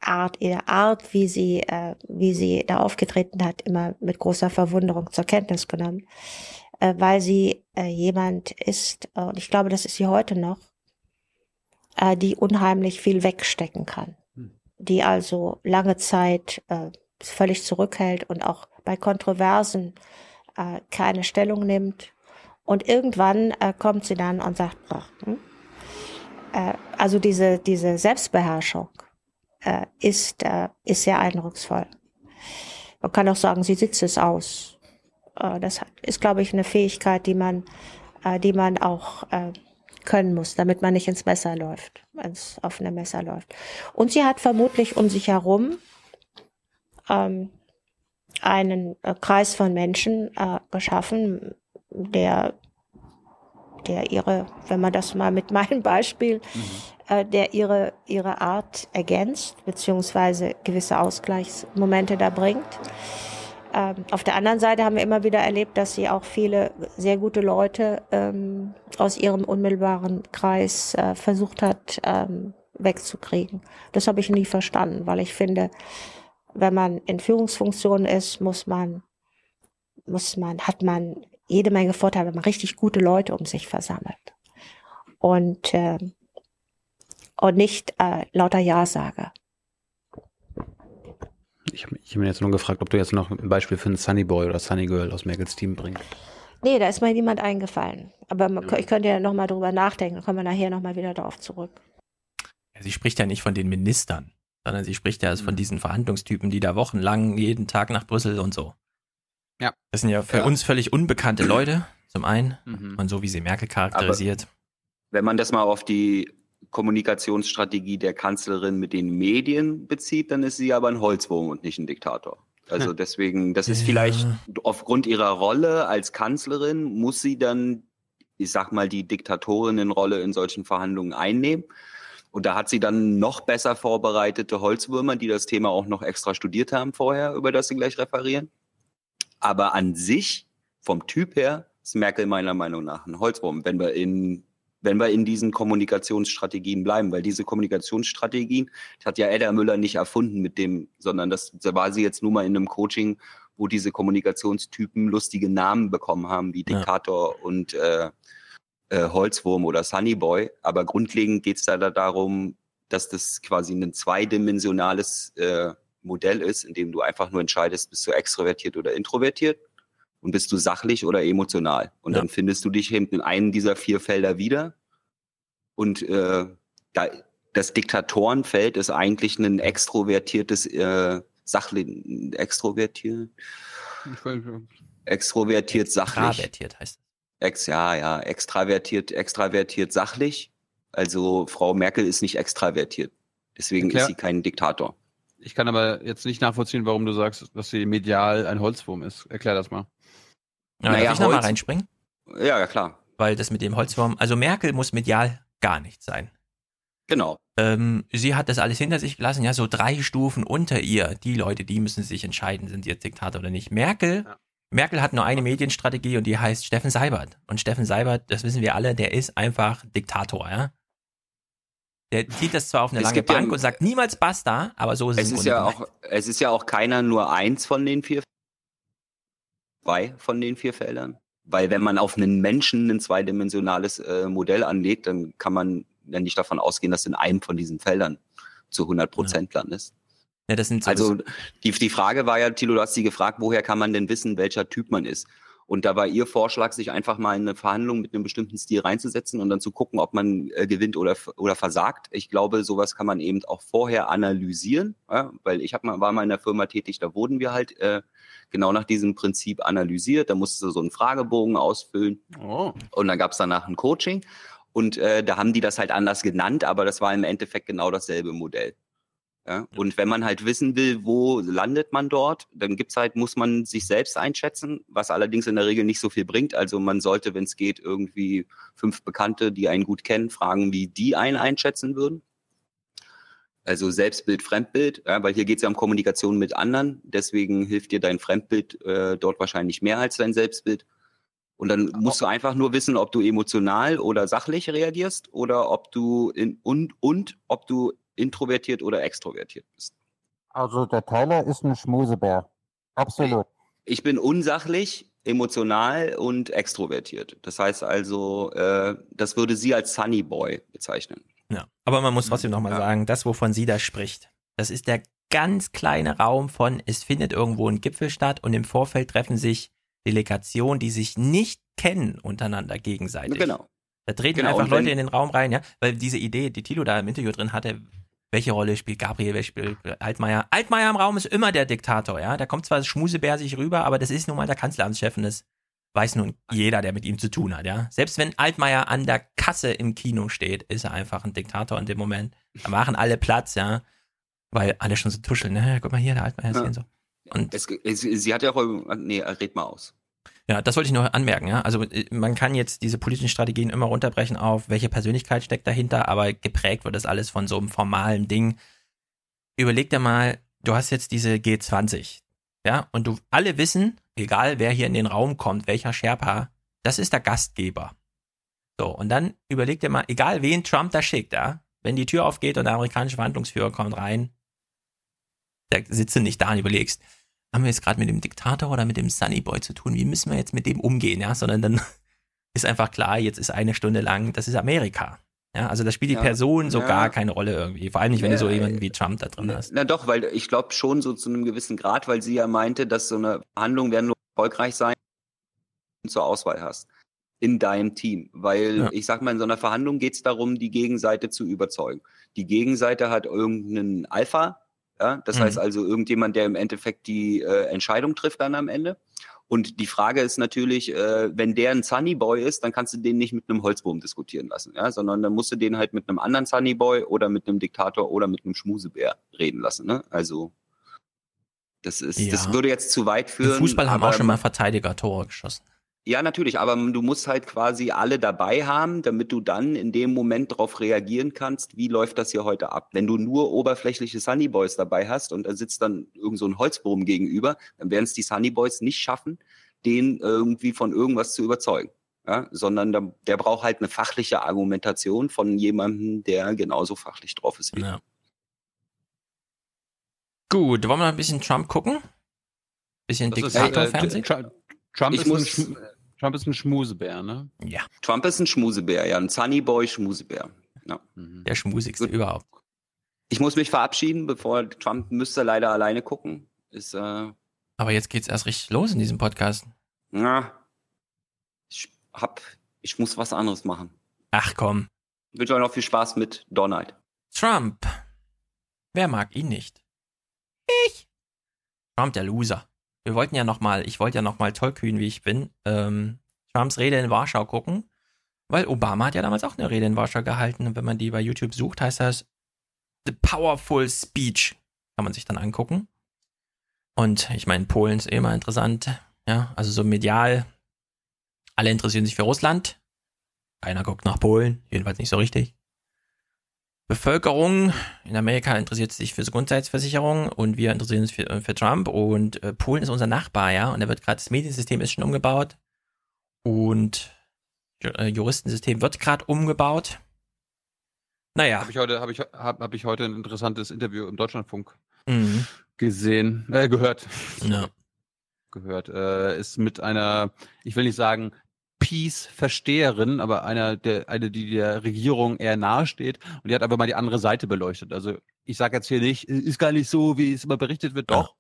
Art, ihre Art, wie sie, äh, wie sie da aufgetreten hat, immer mit großer Verwunderung zur Kenntnis genommen, äh, weil sie äh, jemand ist, äh, und ich glaube, das ist sie heute noch, äh, die unheimlich viel wegstecken kann, hm. die also lange Zeit äh, völlig zurückhält und auch bei Kontroversen äh, keine Stellung nimmt. Und irgendwann äh, kommt sie dann und sagt, ach, hm? äh, also diese, diese Selbstbeherrschung, äh, ist, äh, ist sehr eindrucksvoll. Man kann auch sagen, sie sitzt es aus. Äh, das ist, glaube ich, eine Fähigkeit, die man, äh, die man auch äh, können muss, damit man nicht ins Messer läuft, ins offene Messer läuft. Und sie hat vermutlich um sich herum ähm, einen äh, Kreis von Menschen geschaffen, der der ihre, wenn man das mal mit meinem Beispiel, mhm. Äh, der ihre, ihre Art ergänzt, beziehungsweise gewisse Ausgleichsmomente da bringt. Ähm, auf der anderen Seite haben wir immer wieder erlebt, dass sie auch viele sehr gute Leute ähm, aus ihrem unmittelbaren Kreis äh, versucht hat ähm, wegzukriegen. Das habe ich nie verstanden, weil ich finde, wenn man in Führungsfunktionen ist, muss man muss man, hat man jede Menge Vorteile, wenn man richtig gute Leute um sich versammelt. Und, äh, und nicht äh, lauter Ja-Sager. Ich habe hab mir jetzt nur gefragt, ob du jetzt noch ein Beispiel für einen Sunny Boy oder Sunny Girl aus Merkels Team bringst. Nee, da ist mir niemand eingefallen. Aber man, ich könnte ja nochmal drüber nachdenken, dann kommen wir nachher nochmal wieder darauf zurück. Sie spricht ja nicht von den Ministern, sondern sie spricht ja von diesen Verhandlungstypen, die da wochenlang jeden Tag nach Brüssel und so. Ja. Das sind ja für ja. uns völlig unbekannte Leute, zum einen, mhm. und so wie sie Merkel charakterisiert. Aber wenn man das mal auf die Kommunikationsstrategie der Kanzlerin mit den Medien bezieht, dann ist sie aber ein Holzwurm und nicht ein Diktator. Also deswegen, das ist ja. vielleicht aufgrund ihrer Rolle als Kanzlerin, muss sie dann, ich sag mal, die Diktatorinnenrolle in solchen Verhandlungen einnehmen. Und da hat sie dann noch besser vorbereitete Holzwürmer, die das Thema auch noch extra studiert haben vorher, über das sie gleich referieren. Aber an sich, vom Typ her, ist Merkel meiner Meinung nach ein Holzwurm. Wenn wir in wenn wir in diesen Kommunikationsstrategien bleiben, weil diese Kommunikationsstrategien, das hat ja Edda Müller nicht erfunden mit dem, sondern das, da war sie jetzt nur mal in einem Coaching, wo diese Kommunikationstypen lustige Namen bekommen haben, wie Diktator ja. und äh, äh, Holzwurm oder Sunnyboy. Aber grundlegend geht es da, da darum, dass das quasi ein zweidimensionales äh, Modell ist, in dem du einfach nur entscheidest, bist du extrovertiert oder introvertiert und bist du sachlich oder emotional. Und ja. dann findest du dich eben in einem dieser vier Felder wieder. Und äh, da, das Diktatorenfeld ist eigentlich ein extrovertiertes, äh, sachlich, extrovertiert, extrovertiert, sachlich. Extravertiert heißt Ex, ja, ja, extravertiert, extravertiert, sachlich. Also Frau Merkel ist nicht extravertiert. Deswegen Erklär. ist sie kein Diktator. Ich kann aber jetzt nicht nachvollziehen, warum du sagst, dass sie medial ein Holzwurm ist. Erklär das mal. Ja, naja, darf ich nochmal reinspringen? Ja, ja, klar. Weil das mit dem Holzwurm, also Merkel muss medial gar nicht sein. Genau. Ähm, sie hat das alles hinter sich gelassen, ja, so drei Stufen unter ihr. Die Leute, die müssen sich entscheiden, sind sie jetzt Diktator oder nicht. Merkel, ja. Merkel hat nur eine Medienstrategie und die heißt Steffen Seibert. Und Steffen Seibert, das wissen wir alle, der ist einfach Diktator, ja. Der zieht das zwar auf eine es lange Bank ja, und sagt niemals basta, aber so ist es. Es ist ja auch, es ist ja auch keiner nur eins von den vier zwei von den vier Feldern. Weil wenn man auf einen Menschen ein zweidimensionales äh, Modell anlegt, dann kann man ja nicht davon ausgehen, dass in einem von diesen Feldern zu 100 Prozent ja. landest. Ja, das sind so also die, die Frage war ja, Tilo, du hast sie gefragt, woher kann man denn wissen, welcher Typ man ist? Und da war Ihr Vorschlag, sich einfach mal in eine Verhandlung mit einem bestimmten Stil reinzusetzen und dann zu gucken, ob man äh, gewinnt oder, oder versagt. Ich glaube, sowas kann man eben auch vorher analysieren, ja, weil ich hab mal, war mal in der Firma tätig, da wurden wir halt äh, genau nach diesem Prinzip analysiert. Da musste so einen Fragebogen ausfüllen oh. und dann gab es danach ein Coaching. Und äh, da haben die das halt anders genannt, aber das war im Endeffekt genau dasselbe Modell. Ja? Und wenn man halt wissen will, wo landet man dort, dann gibt's halt, muss man sich selbst einschätzen, was allerdings in der Regel nicht so viel bringt. Also man sollte, wenn es geht, irgendwie fünf Bekannte, die einen gut kennen, fragen, wie die einen einschätzen würden. Also Selbstbild, Fremdbild, ja, weil hier geht's ja um Kommunikation mit anderen. Deswegen hilft dir dein Fremdbild äh, dort wahrscheinlich mehr als dein Selbstbild. Und dann musst du einfach nur wissen, ob du emotional oder sachlich reagierst oder ob du in und und ob du introvertiert oder extrovertiert bist. Also der Tyler ist ein Schmusebär. Absolut. Ich bin unsachlich, emotional und extrovertiert. Das heißt also, äh, das würde sie als Sunny Boy bezeichnen. Ja, aber man muss trotzdem nochmal ja. sagen, das, wovon sie da spricht, das ist der ganz kleine Raum von, es findet irgendwo ein Gipfel statt und im Vorfeld treffen sich Delegationen, die sich nicht kennen untereinander gegenseitig. Genau. Da treten genau, einfach Leute in den Raum rein, ja, weil diese Idee, die Tilo da im Interview drin hatte, welche Rolle spielt Gabriel, welche spielt Altmaier? Altmaier im Raum ist immer der Diktator, ja. Da kommt zwar das Schmusebär sich rüber, aber das ist nun mal der Kanzleramtschef und das weiß nun jeder, der mit ihm zu tun hat, ja. Selbst wenn Altmaier an der Kasse im Kino steht, ist er einfach ein Diktator in dem Moment. Da machen alle Platz, ja. Weil alle schon so tuscheln, ne? Guck mal hier, der Altmaier ist ja. hier so. Und es, es, sie hat ja auch, nee, red mal aus. Ja, das wollte ich nur anmerken. Ja? Also äh, man kann jetzt diese politischen Strategien immer runterbrechen auf, welche Persönlichkeit steckt dahinter, aber geprägt wird das alles von so einem formalen Ding. Überleg dir mal, du hast jetzt diese G20, ja, und du alle wissen, egal wer hier in den Raum kommt, welcher Sherpa, das ist der Gastgeber. So, und dann überleg dir mal, egal wen Trump da schickt, ja, wenn die Tür aufgeht und der amerikanische Verhandlungsführer kommt rein, der sitzt nicht da und überlegst, haben wir jetzt gerade mit dem Diktator oder mit dem Sunnyboy zu tun? Wie müssen wir jetzt mit dem umgehen? Ja, sondern dann ist einfach klar, jetzt ist eine Stunde lang, das ist Amerika. Ja, also da spielt die ja, Person so ja. gar keine Rolle irgendwie. Vor allem nicht, wenn ja, du so jemanden wie Trump da drin hast. Na doch, weil ich glaube schon so zu einem gewissen Grad, weil sie ja meinte, dass so eine Verhandlung werden nur erfolgreich sein, wenn du zur Auswahl hast in deinem Team. Weil ich sag mal, in so einer Verhandlung geht es darum, die Gegenseite zu überzeugen. Die Gegenseite hat irgendeinen Alpha, ja? Das mhm. heißt also irgendjemand, der im Endeffekt die äh, Entscheidung trifft dann am Ende. Und die Frage ist natürlich, äh, wenn der ein Sunny Boy ist, dann kannst du den nicht mit einem Holzwurm diskutieren lassen, ja? sondern dann musst du den halt mit einem anderen Sunny Boy oder mit einem Diktator oder mit einem Schmusebär reden lassen. Ne? Also das ist, ja. das würde jetzt zu weit führen. Im Fußball haben auch schon mal Verteidiger Tore geschossen. Ja, natürlich, aber du musst halt quasi alle dabei haben, damit du dann in dem Moment darauf reagieren kannst, wie läuft das hier heute ab. Wenn du nur oberflächliche Sunny Boys dabei hast und da sitzt dann irgend so ein Holzwurm gegenüber, dann werden es die Sunny Boys nicht schaffen, den irgendwie von irgendwas zu überzeugen. ja, sondern der, der braucht halt eine fachliche Argumentation von jemandem, der genauso fachlich drauf ist wie Ja. Gut, wollen wir ein bisschen Trump gucken? Bisschen Diktatorfernsehen? äh, Tr- Trump, Ich ist ein muss- Trump ist ein Schmusebär, ne? Ja. Trump ist ein Schmusebär, ja, ein Sunnyboy Schmusebär. Ja. Der schmusigste überhaupt. Ich muss mich verabschieden, bevor Trump müsste leider alleine gucken. Ist, äh, Aber jetzt geht's erst richtig los in diesem Podcast. na, ich hab, ich muss was anderes machen. Ach komm. Ich wünsche euch noch viel Spaß mit Donald. Trump. Wer mag ihn nicht? Ich. Trump, der Loser. Wir wollten ja noch mal, ich wollte ja noch mal tollkühn, wie ich bin, ähm, Trumps Rede in Warschau gucken, weil Obama hat ja damals auch eine Rede in Warschau gehalten und wenn man die bei YouTube sucht, heißt das The Powerful Speech. Kann man sich dann angucken. Und ich meine, Polen ist eh immer interessant, ja, also so medial. Alle interessieren sich für Russland. Keiner guckt nach Polen, jedenfalls nicht so richtig. Bevölkerung in Amerika interessiert sich für Gesundheitsversicherung und wir interessieren uns für, für Trump und äh, Polen ist unser Nachbar, ja, und da wird gerade das Mediensystem ist schon umgebaut und äh, Juristensystem wird gerade umgebaut. Naja. Habe ich heute, habe ich, hab, hab ich heute ein interessantes Interview im Deutschlandfunk Mhm. gesehen, äh, gehört. Ja. Gehört. Äh, ist mit einer, ich will nicht sagen, Peace-Versteherin, aber einer der, eine, die der Regierung eher nahe steht. Und die hat aber mal die andere Seite beleuchtet. Also ich sage jetzt hier nicht, ist gar nicht so, wie es immer berichtet wird, doch.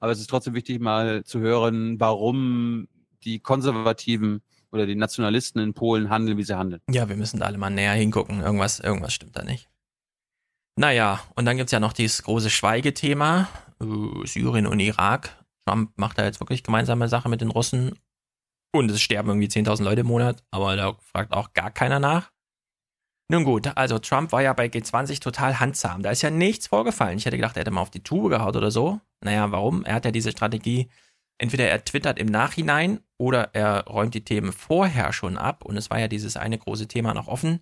Aber es ist trotzdem wichtig, mal zu hören, warum die Konservativen oder die Nationalisten in Polen handeln, wie sie handeln. Ja, wir müssen da alle mal näher hingucken. Irgendwas, irgendwas stimmt da nicht. Naja, und dann gibt's ja noch dieses große Schweigethema, äh, Syrien und Irak. Trump macht da jetzt wirklich gemeinsame Sache mit den Russen. Und es sterben irgendwie 10.000 Leute im Monat, aber da fragt auch gar keiner nach. Nun gut, also Trump war ja bei G20 total handsam. Da ist ja nichts vorgefallen. Ich hätte gedacht, er hätte mal auf die Tube gehaut oder so. Naja, warum? Er hat ja diese Strategie, entweder er twittert im Nachhinein oder er räumt die Themen vorher schon ab. Und es war ja dieses eine große Thema noch offen.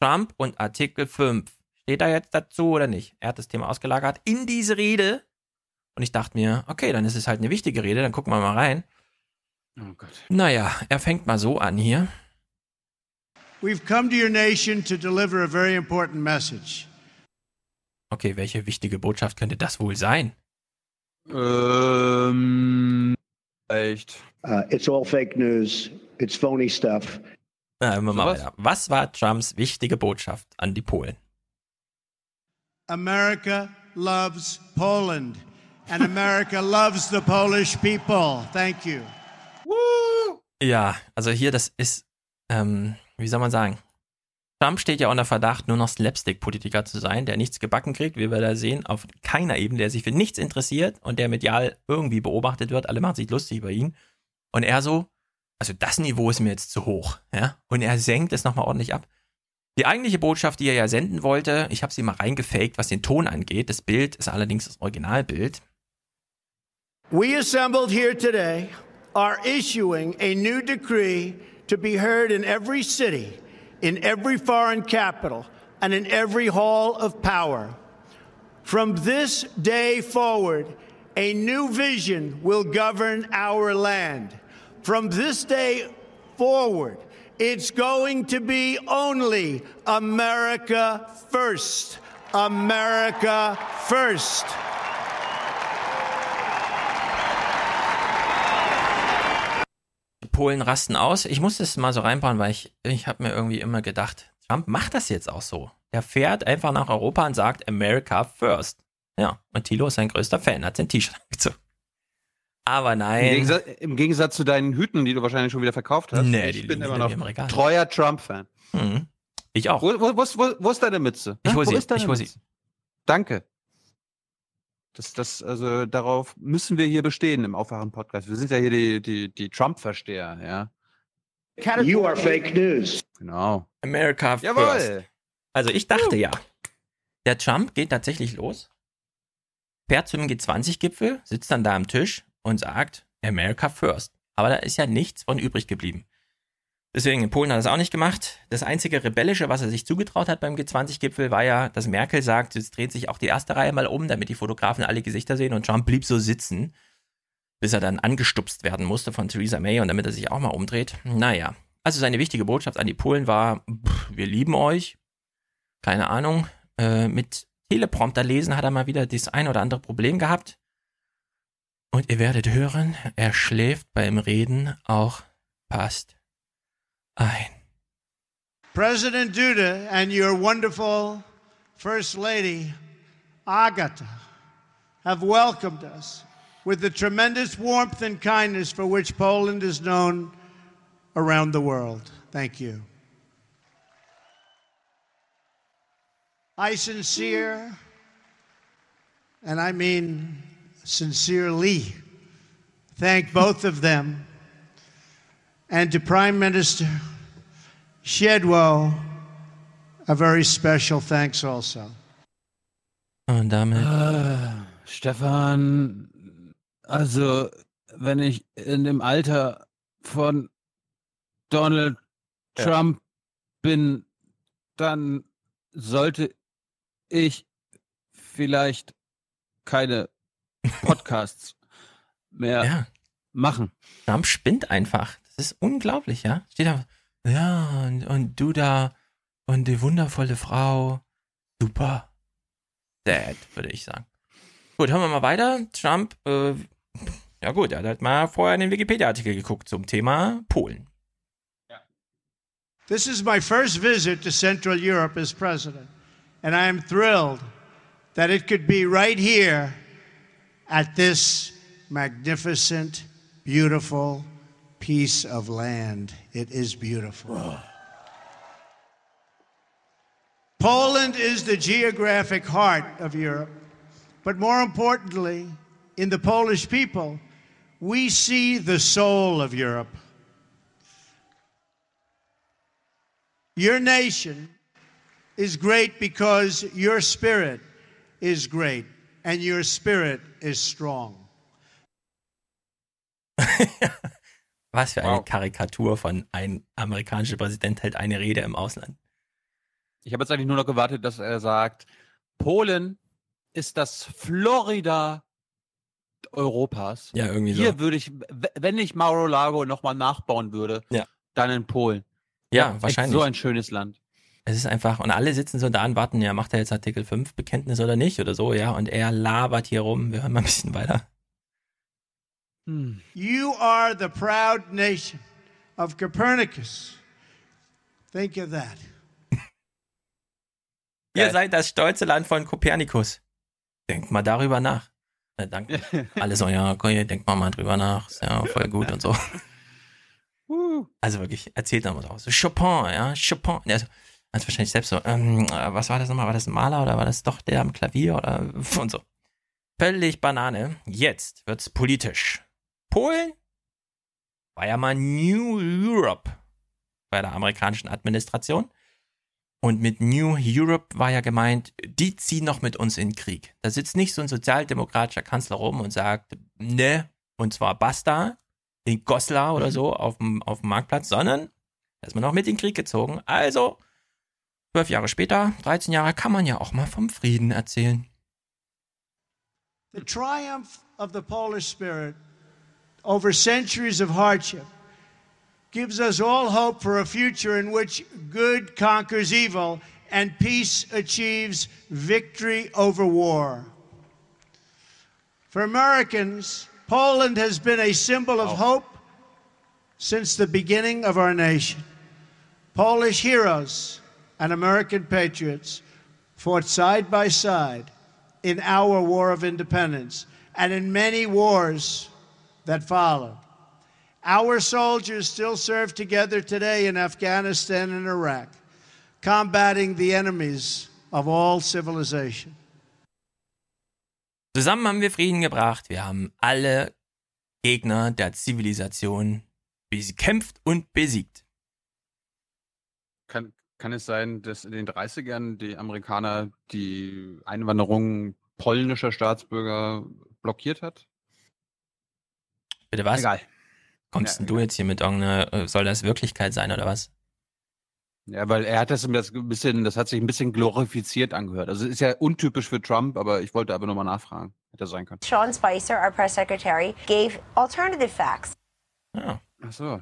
Trump und Artikel 5. Steht da jetzt dazu oder nicht? Er hat das Thema ausgelagert in diese Rede. Und ich dachte mir, okay, dann ist es halt eine wichtige Rede, dann gucken wir mal rein. Oh Gott. Naja, er fängt mal so an hier. We've come to your nation to deliver a very important message. Okay, welche wichtige Botschaft könnte das wohl sein? Ähm, echt. Uh, it's all fake news. It's phony stuff. Na, wir mal weiter. Was war Trumps wichtige Botschaft an die Polen? America loves Poland, and America loves the Polish people. Thank you. Ja, also hier, das ist, ähm, wie soll man sagen? Trump steht ja unter Verdacht, nur noch Slapstick-Politiker zu sein, der nichts gebacken kriegt, wie wir da sehen, auf keiner Ebene, der sich für nichts interessiert und der medial irgendwie beobachtet wird. Alle machen sich lustig über ihn. Und er so, also das Niveau ist mir jetzt zu hoch, ja? Und er senkt es nochmal ordentlich ab. Die eigentliche Botschaft, die er ja senden wollte, ich habe sie mal reingefaked, was den Ton angeht. Das Bild ist allerdings das Originalbild. We assembled here today are issuing a new decree to be heard in every city, in every foreign capital, and in every hall of power. From this day forward, a new vision will govern our land. From this day forward, it's going to be only America first. America first. Polen rasten aus. Ich muss das mal so reinbauen, weil ich, ich habe mir irgendwie immer gedacht, Trump macht das jetzt auch so. Der fährt einfach nach Europa und sagt America first. Ja, und Thilo ist sein größter Fan, hat sein T-Shirt angezogen. Aber Im nein. Gegensatz, Im Gegensatz zu deinen Hüten, die du wahrscheinlich schon wieder verkauft hast. Nee, ich die bin immer noch im treuer Trump-Fan. Mhm. Ich auch. Wo, wo, wo, ist- wo, ist deine Mütze? Ich Hä? hol Wo sie, ich hol sie. Danke. Das, das, also darauf müssen wir hier bestehen im Aufwachen-Podcast. Wir sind ja hier die, die, die Trump-Versteher, ja. You are fake news. Genau. America Jawohl. first. Also ich dachte ja, der Trump geht tatsächlich los, fährt zum G20-Gipfel, sitzt dann da am Tisch und sagt America first. Aber da ist ja nichts von übrig geblieben. Deswegen, in Polen hat er es auch nicht gemacht. Das einzige Rebellische, was er sich zugetraut hat beim G20-Gipfel, war ja, dass Merkel sagt, jetzt dreht sich auch die erste Reihe mal um, damit die Fotografen alle Gesichter sehen und Trump blieb so sitzen, bis er dann angestupst werden musste von Theresa May und damit er sich auch mal umdreht. Naja, Also seine wichtige Botschaft an die Polen war, pff, wir lieben euch. Keine Ahnung. Äh, mit Teleprompter lesen hat er mal wieder das ein oder andere Problem gehabt. Und ihr werdet hören, er schläft beim Reden auch fast ein. President Duda and your wonderful First Lady, Agata, have welcomed us with the tremendous warmth and kindness for which Poland is known around the world. Thank you. I sincere, and I mean sincerely, thank both of them and to Prime Minister Shedwo, a very special thanks also. Und damit. Ah, Stefan, also wenn ich in dem Alter von Donald Ja. Trump bin, dann sollte ich vielleicht keine Podcasts mehr Ja. machen. Trump spinnt einfach. Das ist unglaublich, ja. Steht da, ja, und, und du da und die wundervolle Frau. Super. Dad, würde ich sagen. Gut, hören wir mal weiter. Trump, äh, ja gut, er hat halt mal vorher den Wikipedia-Artikel geguckt zum Thema Polen. This is my first visit to Central Europe as president, and I am thrilled that it could be right here at this magnificent, beautiful piece of land. It is beautiful. Poland is the geographic heart of Europe, but more importantly, in the Polish people, we see the soul of Europe. Your nation is great because your spirit is great and your spirit is strong. Was für eine Wow. Karikatur von ein amerikanischer Präsident hält eine Rede im Ausland. Ich habe jetzt eigentlich nur noch gewartet, dass er sagt, Polen ist das Florida Europas. Ja, irgendwie so. Hier würde ich, wenn ich Mar-a-Lago nochmal nachbauen würde, Ja. dann in Polen. Ja, echt wahrscheinlich. So ein schönes Land. Es ist einfach, und alle sitzen so da und warten, ja, macht er jetzt Artikel 5 Bekenntnis oder nicht oder so, ja, und er labert hier rum. Wir hören mal ein bisschen weiter. You are the proud nation of Copernicus. Think of that. Ihr seid das stolze Land von Kopernikus. Denkt mal darüber nach. Na, danke. Alle so, ja, okay, denkt mal mal drüber nach. Ist ja voll gut und so. Also wirklich, erzählt dann mal draus. So Chopin, ja, Chopin. Also, also wahrscheinlich selbst so, ähm, äh, was war das nochmal? War das ein Maler oder war das doch der am Klavier oder und so. Völlig Banane. Jetzt wird's politisch. Polen war ja mal New Europe bei der amerikanischen Administration. Und mit New Europe war ja gemeint, die ziehen noch mit uns in den Krieg. Da sitzt nicht so ein sozialdemokratischer Kanzler rum und sagt, ne, und zwar basta, in Goslar oder so auf dem, auf dem Marktplatz, sondern da ist man noch mit in den Krieg gezogen. Also, zwölf Jahre später, 13 Jahre, kann man ja auch mal vom Frieden erzählen. The triumph of the Polish spirit over centuries of hardship gives us all hope for a future in which good conquers evil and peace achieves victory over war. For Americans, Poland has been a symbol of oh. hope since the beginning of our nation. Polish heroes and American patriots fought side by side in our War of Independence and in many wars that followed. Our soldiers still serve together today in Afghanistan and Iraq, combating the enemies of all civilization. Zusammen haben wir Frieden gebracht. Wir haben alle Gegner der Zivilisation bekämpft und besiegt. Kann, kann es sein, dass in den 30ern die Amerikaner die Einwanderung polnischer Staatsbürger blockiert hat? Bitte was? Egal. Kommst Ja, denn du jetzt hier mit irgendeiner, äh, soll das Wirklichkeit sein oder was? Ja, weil er hat das ein bisschen, das hat sich ein bisschen glorifiziert angehört. Also ist ja untypisch für Trump, aber ich wollte aber nochmal nachfragen. Hätte sein können. Sean Spicer, our press secretary, gave alternative facts. Ja. Ach so.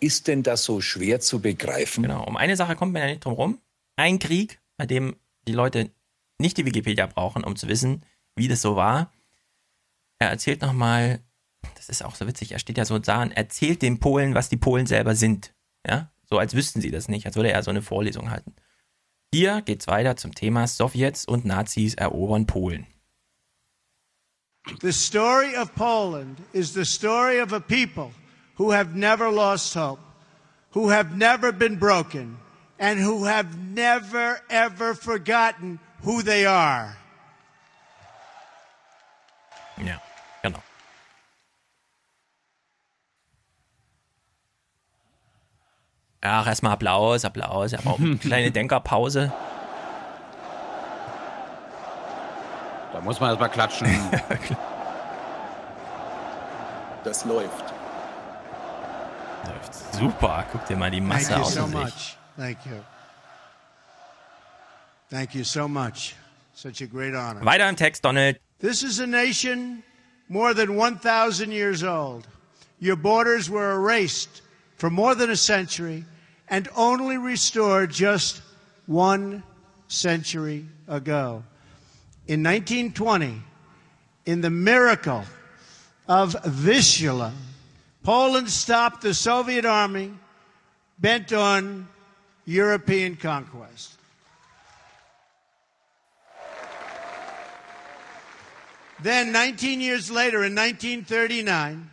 ist denn das so schwer zu begreifen? Genau, um eine Sache kommt man ja nicht drum rum. Ein Krieg, bei dem die Leute nicht die Wikipedia brauchen, um zu wissen, wie das so war. Er erzählt nochmal, das ist auch so witzig, er steht ja so da und erzählt den Polen, was die Polen selber sind. Ja, so als wüssten sie das nicht, als würde er so eine Vorlesung halten. Hier geht's weiter zum Thema Sowjets und Nazis erobern Polen. The story of Poland is the story of a people who have never lost hope, who have never been broken, and who have never ever forgotten who they are. Ja, genau. Ach, erstmal Applaus, Applaus. Aber auch eine kleine Denkerpause. Da muss man erstmal klatschen. Das läuft. Läuft super. Guck dir mal die Masse Thank you aus. so much. Thank you. Thank you so much. Such a great honor. Weiter im Text, Donald. This is a nation more than 1,000 years old. Your borders were erased for more than a century and only restored just one century ago. In 1920, in the miracle of Vistula, Poland stopped the Soviet army bent on European conquest. Then, 19 years later, in 1939,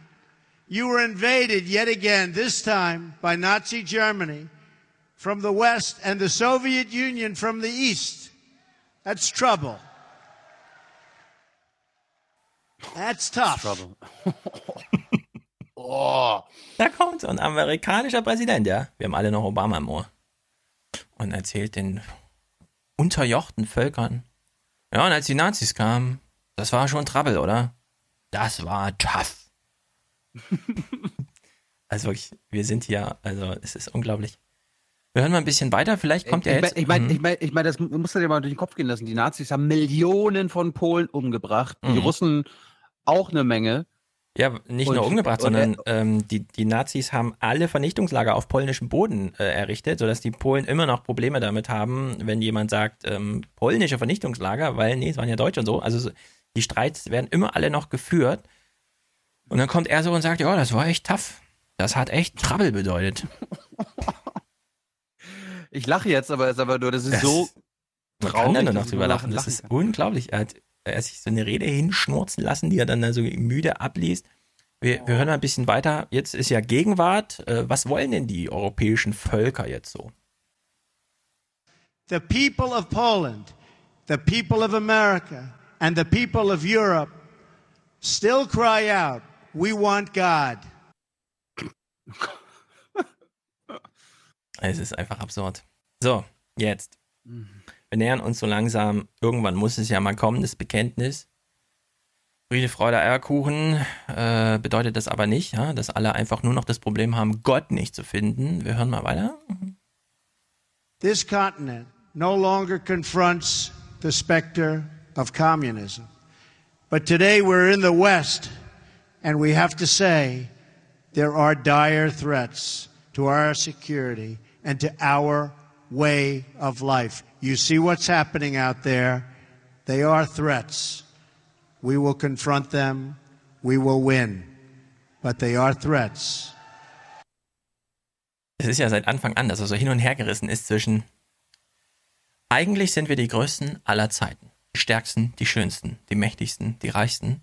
you were invaded yet again, this time by Nazi Germany from the west and the Soviet Union from the east. That's trouble. That's tough. Oh. Da kommt so ein amerikanischer Präsident, ja. Wir haben alle noch Obama im Ohr. Und erzählt den unterjochten Völkern. Ja, und als die Nazis kamen, das war schon Trouble, oder? Das war tough. also wirklich, wir sind hier, also es ist unglaublich. Wir hören mal ein bisschen weiter, vielleicht kommt ich ja jetzt. Ich meine, Mhm. ich meine, ich mein, das muss dir mal durch den Kopf gehen lassen. Die Nazis haben Millionen von Polen umgebracht. Die Mhm. Russen auch eine Menge. Ja, nicht Und- nur umgebracht, sondern ähm, die, die Nazis haben alle Vernichtungslager auf polnischem Boden äh, errichtet, sodass die Polen immer noch Probleme damit haben, wenn jemand sagt, ähm, polnische Vernichtungslager, weil, nee, es waren ja Deutsche und so. Also so- die Streits werden immer alle noch geführt. Und dann kommt er so und sagt, ja, das war echt tough. Das hat echt Trouble bedeutet. Ich lache jetzt, aber es ist aber nur, das ist Das- so Man traurig. kann da nur noch drüber lachen. Das ist unglaublich. Er hat, er hat sich so eine Rede hinschnurzen lassen, die er dann da so müde abliest. Wir, wir hören mal ein bisschen weiter. Jetzt ist ja Gegenwart. Äh, was wollen denn die europäischen Völker jetzt so? The people of Poland, the people of America, and the people of Europe still cry out, We want God. Es ist einfach absurd. So, jetzt. Wir nähern uns so langsam. Irgendwann muss es ja mal kommen, das Bekenntnis. Friede, Freude, Eierkuchen äh, bedeutet das aber nicht, ja, dass alle einfach nur noch das Problem haben, Gott nicht zu finden. Wir hören mal weiter. This continent no longer confronts the specter of communism. But today we're in the West, and we have to say there are dire threats to our security and to our way of life. You see what's happening out there? They are threats. We will confront them. We will win. But they are threats. Es ist ja seit Anfang an, dass er so hin und her gerissen ist zwischen eigentlich sind wir die Größten aller Zeiten. Die Stärksten, die Schönsten, die Mächtigsten, die Reichsten.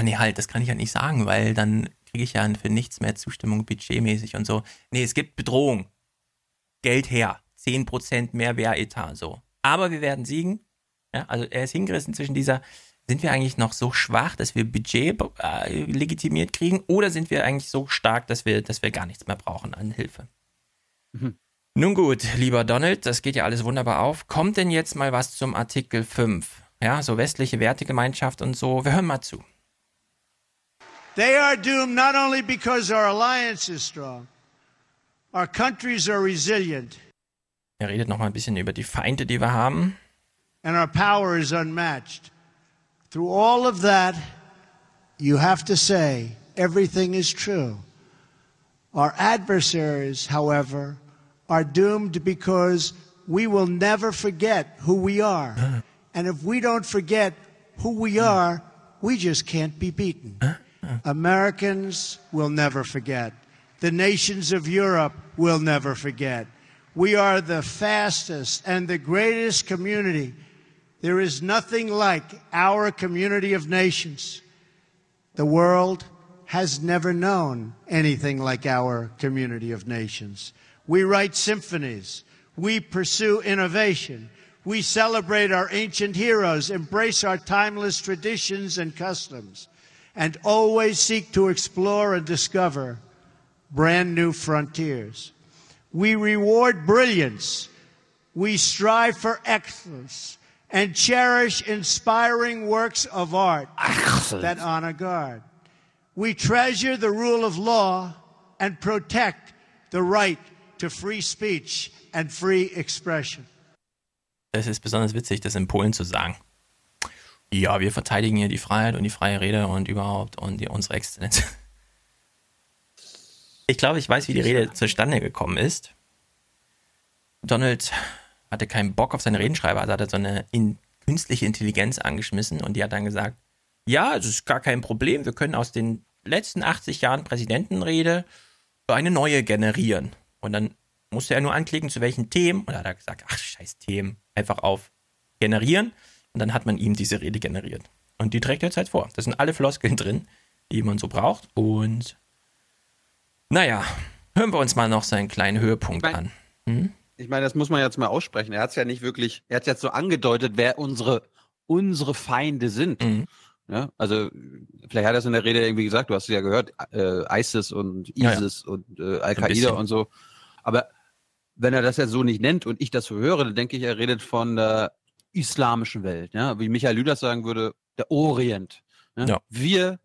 Ah nee, halt, das kann ich ja nicht sagen, weil dann kriege ich ja für nichts mehr Zustimmung budgetmäßig und so. Nee, es gibt Bedrohung. Geld her. 10% mehr Wehretat, so. Aber wir werden siegen. Ja, also er ist hingerissen zwischen dieser, sind wir eigentlich noch so schwach, dass wir Budget äh, legitimiert kriegen, oder sind wir eigentlich so stark, dass wir, dass wir gar nichts mehr brauchen an Hilfe? Nun gut, lieber Donald, das geht ja alles wunderbar auf. Kommt denn jetzt mal was zum Artikel 5? Ja, so westliche Wertegemeinschaft und so. Wir hören mal zu. They are doomed not only because our alliance is strong, our countries are resilient, Er redet noch mal ein bisschen über die Feinde, die wir haben. and our power is unmatched. Through all of that, you have to say everything is true. Our adversaries, however, are doomed because we will never forget who we are. And if we don't forget who we are, we just can't be beaten. Americans will never forget. The nations of Europe will never forget. We are the fastest and the greatest community. There is nothing like our community of nations. The world has never known anything like our community of nations. We write symphonies. We pursue innovation. We celebrate our ancient heroes, embrace our timeless traditions and customs, and always seek to explore and discover brand new frontiers. We reward brilliance. We strive for excellence and cherish inspiring works of art that honor God. We treasure the rule of law and protect the right to free speech and free expression. Es ist besonders witzig, das in Polen zu sagen. Ja, wir verteidigen hier die Freiheit und die freie Rede und überhaupt und die, unsere Exzellenz. Ich glaube, ich weiß, wie die Rede zustande gekommen ist. Donald hatte keinen Bock auf seine Redenschreiber, also hat er so eine in künstliche Intelligenz angeschmissen und die hat dann gesagt, ja, es ist gar kein Problem, wir können aus den letzten 80 Jahren Präsidentenrede eine neue generieren. Und dann musste er nur anklicken, zu welchen Themen, da hat er gesagt, ach, scheiß Themen, einfach auf generieren und dann hat man ihm diese Rede generiert. Und die trägt er jetzt halt vor. Das sind alle Floskeln drin, die man so braucht und naja, hören wir uns mal noch seinen kleinen Höhepunkt an. Hm? Ich meine, das muss man jetzt mal aussprechen. Er hat es ja nicht wirklich, er hat jetzt so angedeutet, wer unsere, unsere Feinde sind. Mhm. Ja, also vielleicht hat er es in der Rede irgendwie gesagt, du hast es ja gehört, äh, ISIS und Ja, ja. ISIS und äh. Al-Qaida und so. Aber wenn er das ja so nicht nennt und ich das so höre, dann denke ich, er redet von der islamischen Welt. Ja? Wie Michael Lüders sagen würde, der Orient. Ja? Ja. Wir,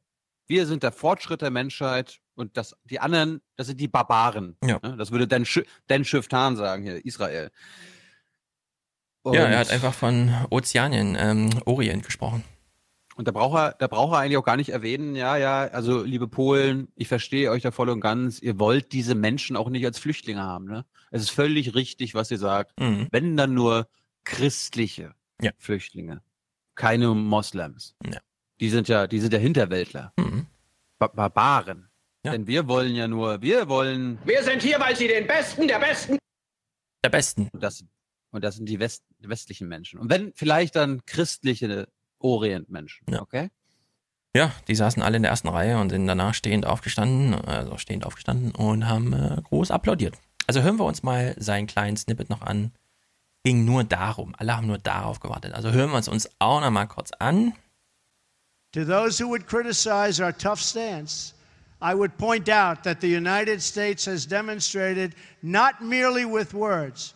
wir sind der Fortschritt der Menschheit und das, die anderen, das sind die Barbaren. Ja. Das würde Dan, Sch Dan Shiftan sagen hier, Israel. Ja, er Und- hat einfach von Ozeanien, ähm, Orient gesprochen. Und da braucht er, da braucht er eigentlich auch gar nicht erwähnen, ja, ja, also liebe Polen, ich verstehe euch da voll und ganz, ihr wollt diese Menschen auch nicht als Flüchtlinge haben, ne? Es ist völlig richtig, was ihr sagt. Mhm. Wenn dann nur christliche Ja. Flüchtlinge, keine Moslems. Ja. Die sind ja, die sind ja Hinterwäldler, Mhm. ba Barbaren. Ja. Denn wir wollen ja nur, wir wollen Wir sind hier, weil Sie den Besten der Besten. Der Besten. und das, und das sind die, West, westlichen Menschen. Und wenn vielleicht dann christliche Orientmenschen, Ja. okay? Ja, die saßen alle in der ersten Reihe und sind danach stehend aufgestanden, also stehend aufgestanden und haben äh, groß applaudiert. Also hören wir uns mal seinen kleinen Snippet noch an. Ging nur darum. Alle haben nur darauf gewartet. Also hören wir es uns auch noch mal kurz an. To those who would criticize our tough stance, I would point out that the United States has demonstrated not merely with words,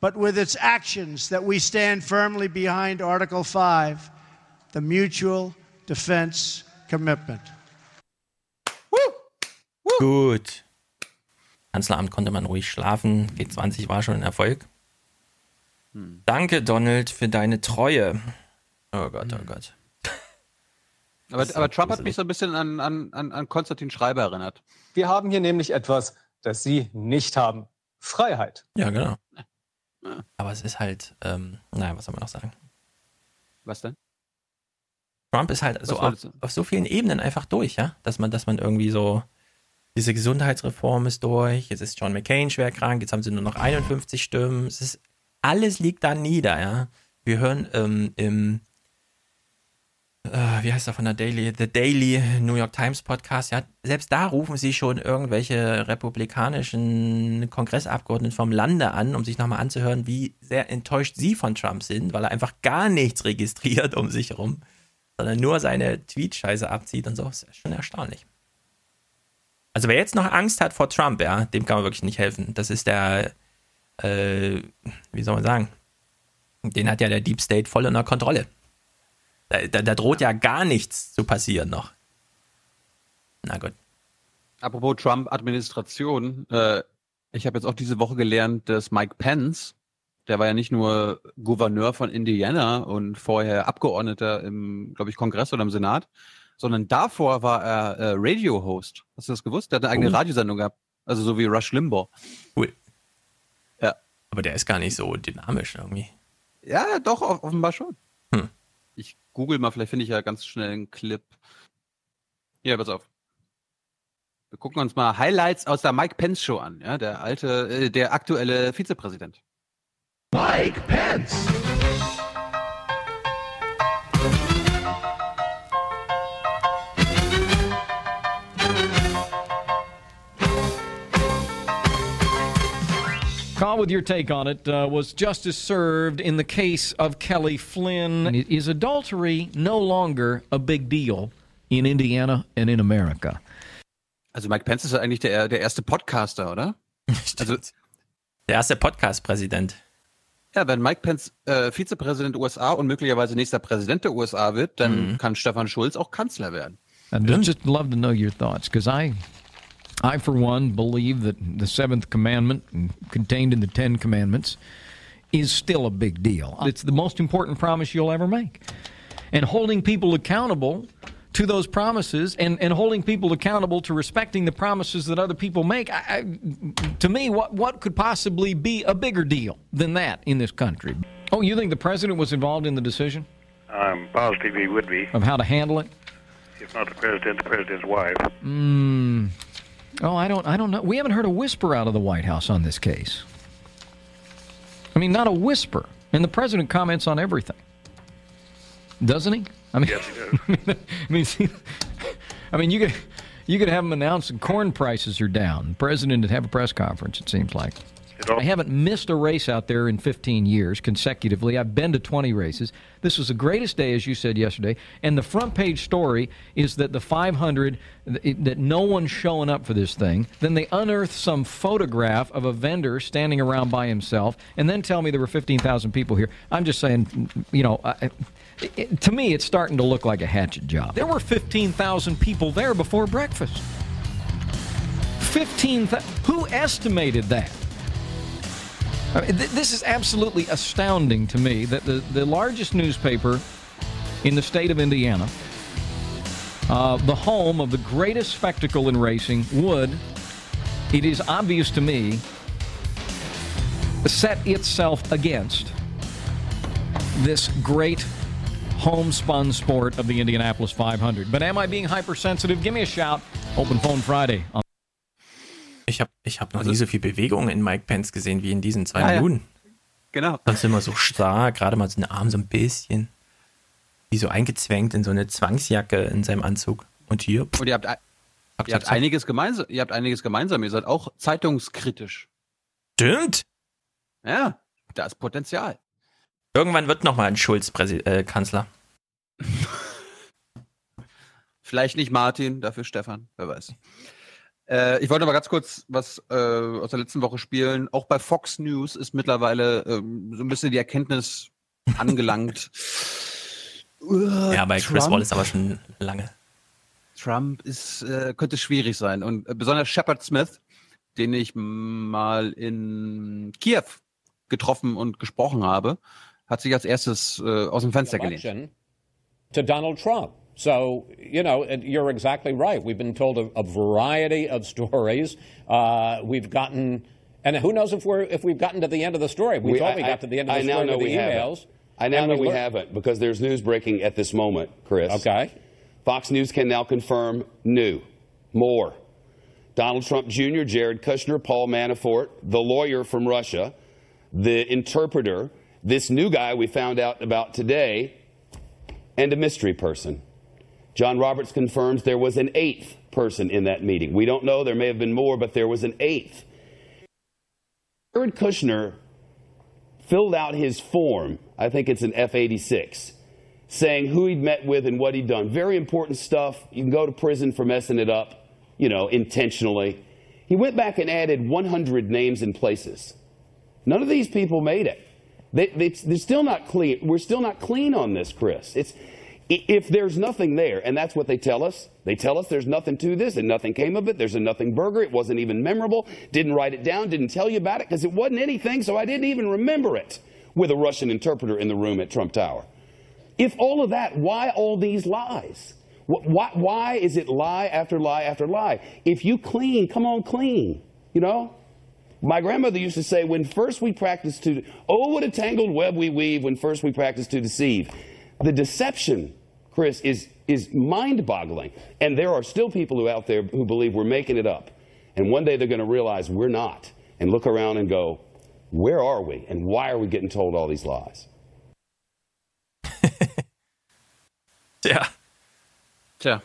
but with its actions that we stand firmly behind Article 5, the mutual defense commitment. Gut. Kanzleramt konnte man ruhig schlafen. G20 war schon ein Erfolg. Danke, Donald, für deine Treue. Oh Gott, oh Gott. Aber, aber Trump hat mich so ein bisschen an, an, an, an Konstantin Schreiber erinnert. Wir haben hier nämlich etwas, das Sie nicht haben. Freiheit. Ja, genau. Aber es ist halt, ähm, naja, was soll man noch sagen? Was denn? Trump ist halt so auf, auf so vielen Ebenen einfach durch, ja, dass man, dass man irgendwie so diese Gesundheitsreform ist durch, jetzt ist John McCain schwer krank, jetzt haben sie nur noch 51 Stimmen, es ist alles liegt da nieder, ja. Wir hören ähm, im äh, wie heißt er von der Daily, The Daily New York Times Podcast, ja, selbst da rufen sie schon irgendwelche republikanischen Kongressabgeordneten vom Lande an, um sich nochmal anzuhören, wie sehr enttäuscht sie von Trump sind, weil er einfach gar nichts registriert um sich herum, sondern nur seine Tweet-Scheiße abzieht und so. Das ist schon erstaunlich. Also wer jetzt noch Angst hat vor Trump, ja, dem kann man wirklich nicht helfen. Das ist der, äh, wie soll man sagen, den hat ja der Deep State voll unter Kontrolle. Da, da, da droht ja gar nichts zu passieren noch. Na gut. Apropos Trump-Administration, äh, ich habe jetzt auch diese Woche gelernt, dass Mike Pence, der war ja nicht nur Gouverneur von Indiana und vorher Abgeordneter im, glaube ich, Kongress oder im Senat, sondern davor war er äh, Radio-Host. Hast du das gewusst? Der hat eine eigene Oh. Radiosendung gehabt. Also so wie Rush Limbaugh. Cool. Aber der ist gar nicht so dynamisch irgendwie. Ja, doch, off- offenbar schon. Hm. Ich google mal, vielleicht finde ich ja ganz schnell einen Clip. Hier, pass auf. Wir gucken uns mal Highlights aus der Mike Pence Show an, ja, der alte, äh, der aktuelle Vizepräsident. Mike Pence. Carl, with your take on it, uh, was justice served in the case of Kelly Flynn? Is adultery no longer a big deal in Indiana and in America? Also Mike Pence ist ja eigentlich der, der erste Podcaster, oder? Also, Der erste Podcast-Präsident. ja, wenn Mike Pence äh, Vizepräsident der USA und möglicherweise nächster Präsident der USA wird, dann Mhm. kann Stefan Schulz auch Kanzler werden. I'd just love to know your thoughts because I, I for one believe that the seventh commandment contained in the Ten Commandments is still a big deal. It's the most important promise you'll ever make, and holding people accountable to those promises and, and holding people accountable to respecting the promises that other people make. I, I, to me, what what could possibly be a bigger deal than that in this country? Oh, you think the president was involved in the decision I'm positive he would be. of how to handle it? If not the president, the president's wife. Mm. Oh, I don't. I don't know. We haven't heard a whisper out of the White House on this case. I mean, not a whisper. And the president comments on everything, doesn't he? I mean, Yes, he does. I mean, see, I mean, you could you could have them announce that corn prices are down. The president would have a press conference. It seems like. I haven't missed a race out there in 15 years consecutively. I've been to 20 races. This was the greatest day, as you said yesterday. And the front page story is that the 500, that no one's showing up for this thing. Then they unearth some photograph of a vendor standing around by himself and then tell me there were 15,000 people here. I'm just saying, you know, I, it, to me, it's starting to look like a hatchet job. There were 15,000 people there before breakfast. 15,000. Who estimated that? I mean, th- this is absolutely astounding to me that the, the largest newspaper in the state of Indiana, uh, the home of the greatest spectacle in racing, would, it is obvious to me, set itself against this great homespun sport of the Indianapolis 500. But am I being hypersensitive? Give me a shout. Open Phone Friday. Ich habe ich hab noch nie so viel Bewegung in Mike Pence gesehen wie in diesen zwei Ja, ja. Minuten. Genau. Sonst immer so starr, gerade mal so ein Arm so ein bisschen. Wie so eingezwängt in so eine Zwangsjacke in seinem Anzug. Und hier. Pff, Und ihr habt, zack, ihr habt zack, einiges gemeinsam. Ihr habt einiges gemeinsam. Ihr seid auch zeitungskritisch. Stimmt. Ja, da ist Potenzial. Irgendwann wird noch mal ein Schulz Präsi äh, Kanzler. Vielleicht nicht Martin, dafür Stefan, wer weiß. Äh, ich wollte aber ganz kurz was äh, aus der letzten Woche spielen. Auch bei Fox News ist mittlerweile ähm, so ein bisschen die Erkenntnis angelangt. Uh, Ja, bei Chris Trump- Wallace aber schon lange. Trump ist, äh, könnte schwierig sein. Und äh, besonders Shepard Smith, den ich mal in Kiew getroffen und gesprochen habe, hat sich als erstes äh, aus dem Fenster gelehnt. to Donald Trump. So, you know, you're exactly right. We've been told a, a variety of stories. Uh, we've gotten, and who knows if we're if we've gotten to the end of the story. We, We- thought we I- got to the end of the I now story know with the we haven't. emails. I now know we we haven't because there's news breaking at this moment, Chris. Okay. Fox News can now confirm new, more. Donald Trump Jr., Jared Kushner, Paul Manafort, the lawyer from Russia, the interpreter, this new guy we found out about today, and a mystery person. John Roberts confirms there was an eighth person in that meeting. We don't know, there may have been more, but there was an eighth. Jared Kushner filled out his form, I think it's an F 86, saying who he'd met with and what he'd done. Very important stuff. You can go to prison for messing it up, you know, intentionally. He went back and added 100 names and places. None of these people made it. They, they, they're still not clean. We're still not clean on this, Chris. It's, if there's nothing there, and that's what they tell us, they tell us there's nothing to this and nothing came of it. There's a nothing burger. It wasn't even memorable. Didn't write it down. Didn't tell you about it because it wasn't anything, so I didn't even remember it with a Russian interpreter in the room at Trump Tower. If all of that, why all these lies? Why, why is it lie after lie after lie? If you clean, come on, clean. You know? My grandmother used to say, when first we practice to, oh, what a tangled web we weave when first we practice to deceive. The deception, Chris, is, is mind boggling. And there are still people who out there who believe we're making it up. And one day they're going to realize we're not and look around and go, where are we? And why are we getting told all these lies? Tja. Tja.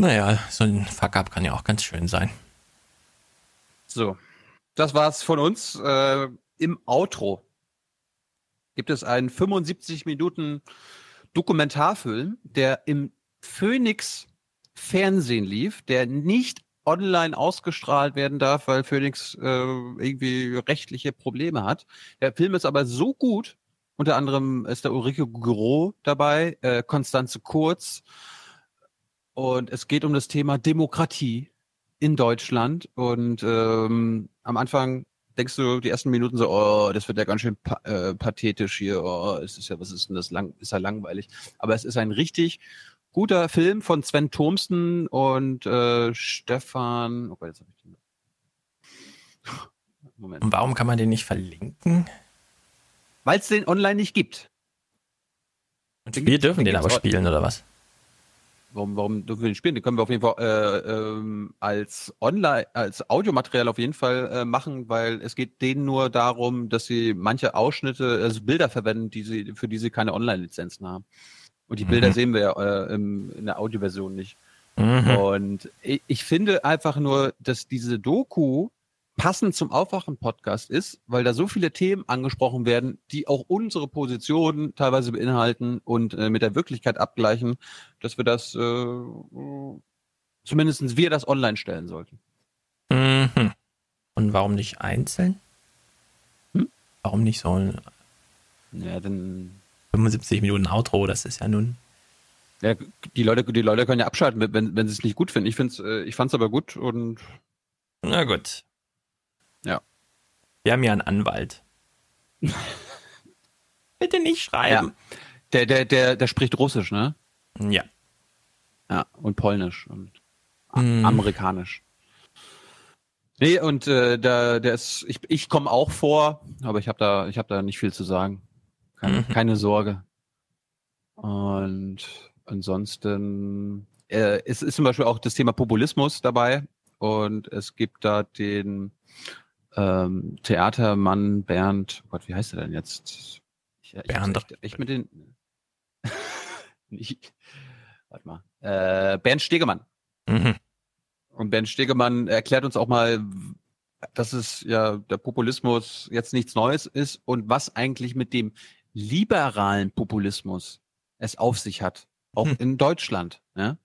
Naja, so ein Fuck-up kann ja auch ganz schön sein. So, das war's von uns. Äh, Im Outro gibt es einen 75 Minuten Dokumentarfilm, der im Phoenix Fernsehen lief, der nicht online ausgestrahlt werden darf, weil Phoenix äh, irgendwie rechtliche Probleme hat. Der Film ist aber so gut, unter anderem ist der Ulrike Gros dabei, äh, Konstanze Kurz, und es geht um das Thema Demokratie in Deutschland. Und ähm, am Anfang denkst du die ersten Minuten so, oh, das wird ja ganz schön pa äh, pathetisch hier, oh, es ist ja, was ist denn das lang, ist ja langweilig. Aber es ist ein richtig guter Film von Sven Thomsten und äh, Stefan. Oh Gott, jetzt habe ich den. Moment. Und warum kann man den nicht verlinken? Weil es den online nicht gibt. Und wir dürfen den aber spielen, oder was? Warum, warum dürfen wir den spielen? Den können wir auf jeden Fall äh, ähm, als Online, als Audiomaterial auf jeden Fall äh, machen, weil es geht denen nur darum, dass sie manche Ausschnitte, also Bilder verwenden, die sie, für die sie keine Online-Lizenzen haben. Und die mhm. Bilder sehen wir ja äh, im, in der Audioversion nicht. Mhm. Und ich, ich finde einfach nur, dass diese Doku passend zum Aufwachen-Podcast ist, weil da so viele Themen angesprochen werden, die auch unsere Positionen teilweise beinhalten und äh, mit der Wirklichkeit abgleichen, dass wir das, äh, zumindest wir das online stellen sollten. Mhm. Und warum nicht einzeln? Hm? Warum nicht so ein ja, dann 75 Minuten Outro, das ist ja nun. Ja, die Leute, die Leute können ja abschalten, wenn, wenn sie es nicht gut finden. Ich find's, äh, ich fand's aber gut und. Na gut. Ja. Wir haben ja einen Anwalt. Bitte nicht schreiben. Ja. Der, der, der, der spricht Russisch, ne? Ja. Ja, und Polnisch und mm. Amerikanisch. Nee, und äh, da, der ist, ich, ich komme auch vor, aber ich habe da, ich habe da nicht viel zu sagen. Keine, mhm. keine Sorge. Und ansonsten äh, es ist zum Beispiel auch das Thema Populismus dabei und es gibt da den ähm, Theatermann Bernd, oh Gott, wie heißt er denn jetzt? Ich, ich Bernd. Ich, ich mit den. nicht, warte mal. Äh, Bernd Stegemann. Mhm. Und Bernd Stegemann erklärt uns auch mal, dass es ja der Populismus jetzt nichts Neues ist und was eigentlich mit dem liberalen Populismus es auf sich hat. Auch hm. in Deutschland. Ja?